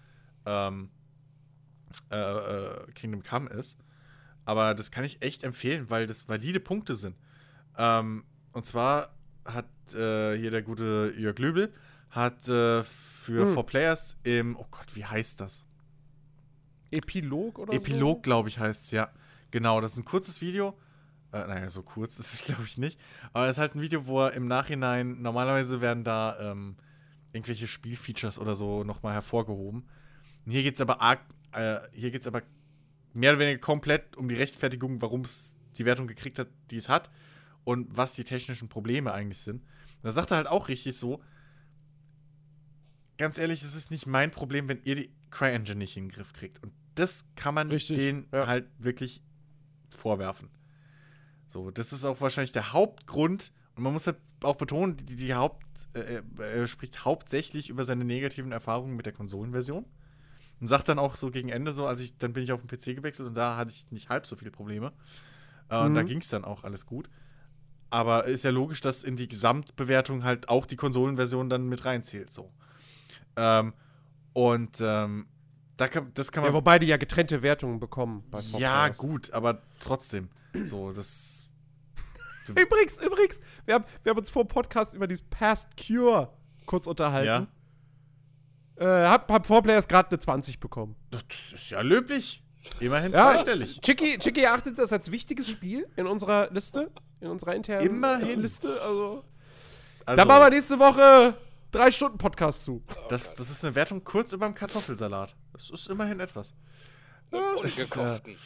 ähm, äh, äh, Kingdom Come ist. Aber das kann ich echt empfehlen, weil das valide Punkte sind. Ähm, und zwar hat äh, hier der gute Jörg Löbel hat äh, für Hm. Four Players im, oh Gott, wie heißt das? Epilog oder Epilog, so? glaube ich, heißt es, ja. Genau, das ist ein kurzes Video. Äh, naja, so kurz ist es, glaube ich, nicht. Aber es ist halt ein Video, wo er im Nachhinein, normalerweise werden da ähm, irgendwelche Spielfeatures oder so nochmal hervorgehoben. Und hier geht es aber arg, äh, hier geht es aber mehr oder weniger komplett um die Rechtfertigung, warum es die Wertung gekriegt hat, die es hat und was die technischen Probleme eigentlich sind. Da sagt er halt auch richtig so, ganz ehrlich, es ist nicht mein Problem, wenn ihr die CryEngine nicht in den Griff kriegt. Und das kann man Richtig, denen ja. halt wirklich vorwerfen. So, das ist auch wahrscheinlich der Hauptgrund. Und man muss halt auch betonen, die, die Haupt, äh, er spricht hauptsächlich über seine negativen Erfahrungen mit der Konsolenversion. Und sagt dann auch so gegen Ende so, als ich, dann bin ich auf den PC gewechselt und da hatte ich nicht halb so viele Probleme. Äh, Und da Mhm. ging es dann auch alles gut. Aber ist ja logisch, dass in die Gesamtbewertung halt auch die Konsolenversion dann mit reinzählt. So. Ähm, und ähm, da kann, das kann man. Ja, wobei die ja getrennte Wertungen bekommen bei ja, gut, aber trotzdem. So, das. Übrigens, übrigens, wir haben, wir haben uns vor dem Podcast über dieses Past Cure kurz unterhalten. Ja. Äh, hab, hab Four Players gerade eine 20 bekommen. Das ist ja löblich. Immerhin Ja. zweistellig. Chicky, Chicky erachtet das als wichtiges Spiel in unserer Liste, in unserer internen Immerhin. Liste. Also, Also, da machen wir nächste Woche drei Stunden Podcast zu. das, das ist eine Wertung kurz über dem Kartoffelsalat. Das ist immerhin etwas. Das ist, äh, ungekochten.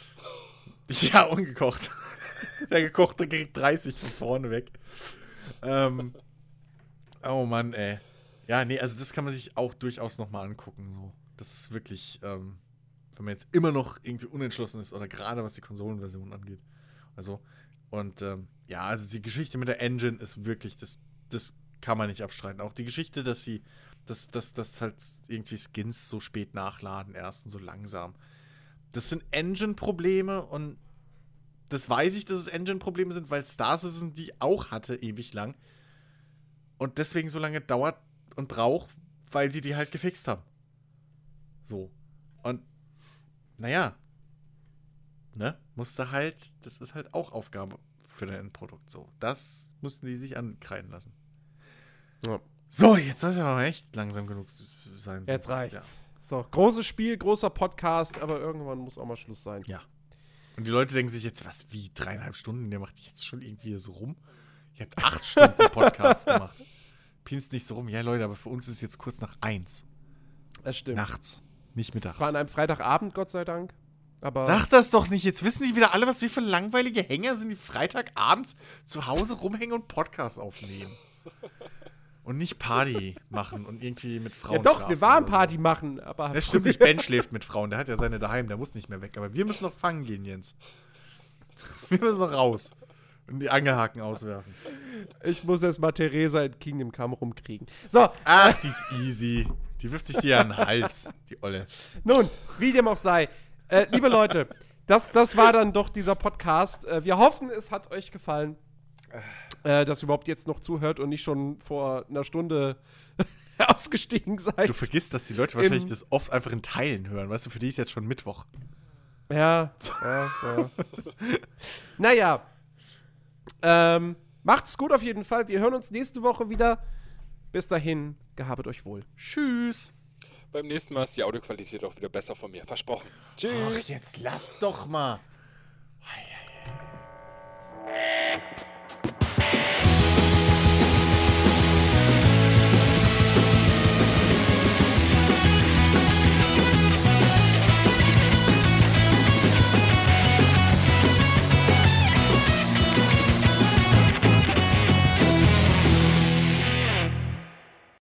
Ja, ungekocht. Der gekochte kriegt 30 von vorne weg. Ähm, oh Mann, ey. Ja, nee, also das kann man sich auch durchaus nochmal angucken. So. Das ist wirklich, ähm, wenn man jetzt immer noch irgendwie unentschlossen ist oder gerade was die Konsolenversion angeht. Also, und ähm, ja, also die Geschichte mit der Engine ist wirklich, das, das kann man nicht abstreiten. Auch die Geschichte, dass sie, dass, dass, dass halt irgendwie Skins so spät nachladen erst und so langsam. Das sind Engine-Probleme und das weiß ich, dass es Engine-Probleme sind, weil Star Citizen die auch hatte ewig lang und deswegen so lange dauert und braucht, weil sie die halt gefixt haben. So. Und naja, ne, musste halt, das ist halt auch Aufgabe für dein Endprodukt. So, das mussten die sich ankreiden lassen. Ja. So, jetzt soll es aber echt langsam genug sein. Jetzt reicht's. Ja. So, großes Spiel, großer Podcast, aber irgendwann muss auch mal Schluss sein. Ja. Und die Leute denken sich jetzt, was, wie dreieinhalb Stunden? Der macht jetzt schon irgendwie hier so rum. Ihr habt acht Stunden Podcast gemacht. Pinst nicht so rum. Ja, Leute, aber für uns ist es jetzt kurz nach eins. Das stimmt. Nachts. Nicht mittags. Es war an einem Freitagabend, Gott sei Dank. Aber Sag das doch nicht. Jetzt wissen die wieder alle, was wir für langweilige Hänger sind, die Freitagabends zu Hause rumhängen und Podcast aufnehmen. Und nicht Party machen und irgendwie mit Frauen ja doch, wir waren so. Party machen, aber Das stimmt nicht, Ben schläft mit Frauen, der hat ja seine daheim, der muss nicht mehr weg. Aber wir müssen noch fangen gehen, Jens. Wir müssen noch raus und die Angelhaken auswerfen. Ich muss erst mal Theresa in Kingdom Come rumkriegen. So, Ach, die ist easy. Die wirft sich dir an den Hals, die Olle. Nun, wie dem auch sei. Äh, liebe Leute, das, das war dann doch dieser Podcast. Äh, wir hoffen, es hat euch gefallen. äh, das überhaupt jetzt noch zuhört und nicht schon vor einer Stunde ausgestiegen seid. Du vergisst, dass die Leute wahrscheinlich das oft einfach in Teilen hören. Weißt du, für die ist jetzt schon Mittwoch. Ja, ja, ja. naja. Ähm, Macht's gut auf jeden Fall. Wir hören uns nächste Woche wieder. Bis dahin, gehabet euch wohl. Tschüss. Beim nächsten Mal ist die Audioqualität auch wieder besser von mir. Versprochen. Tschüss. Ach, jetzt lass doch mal.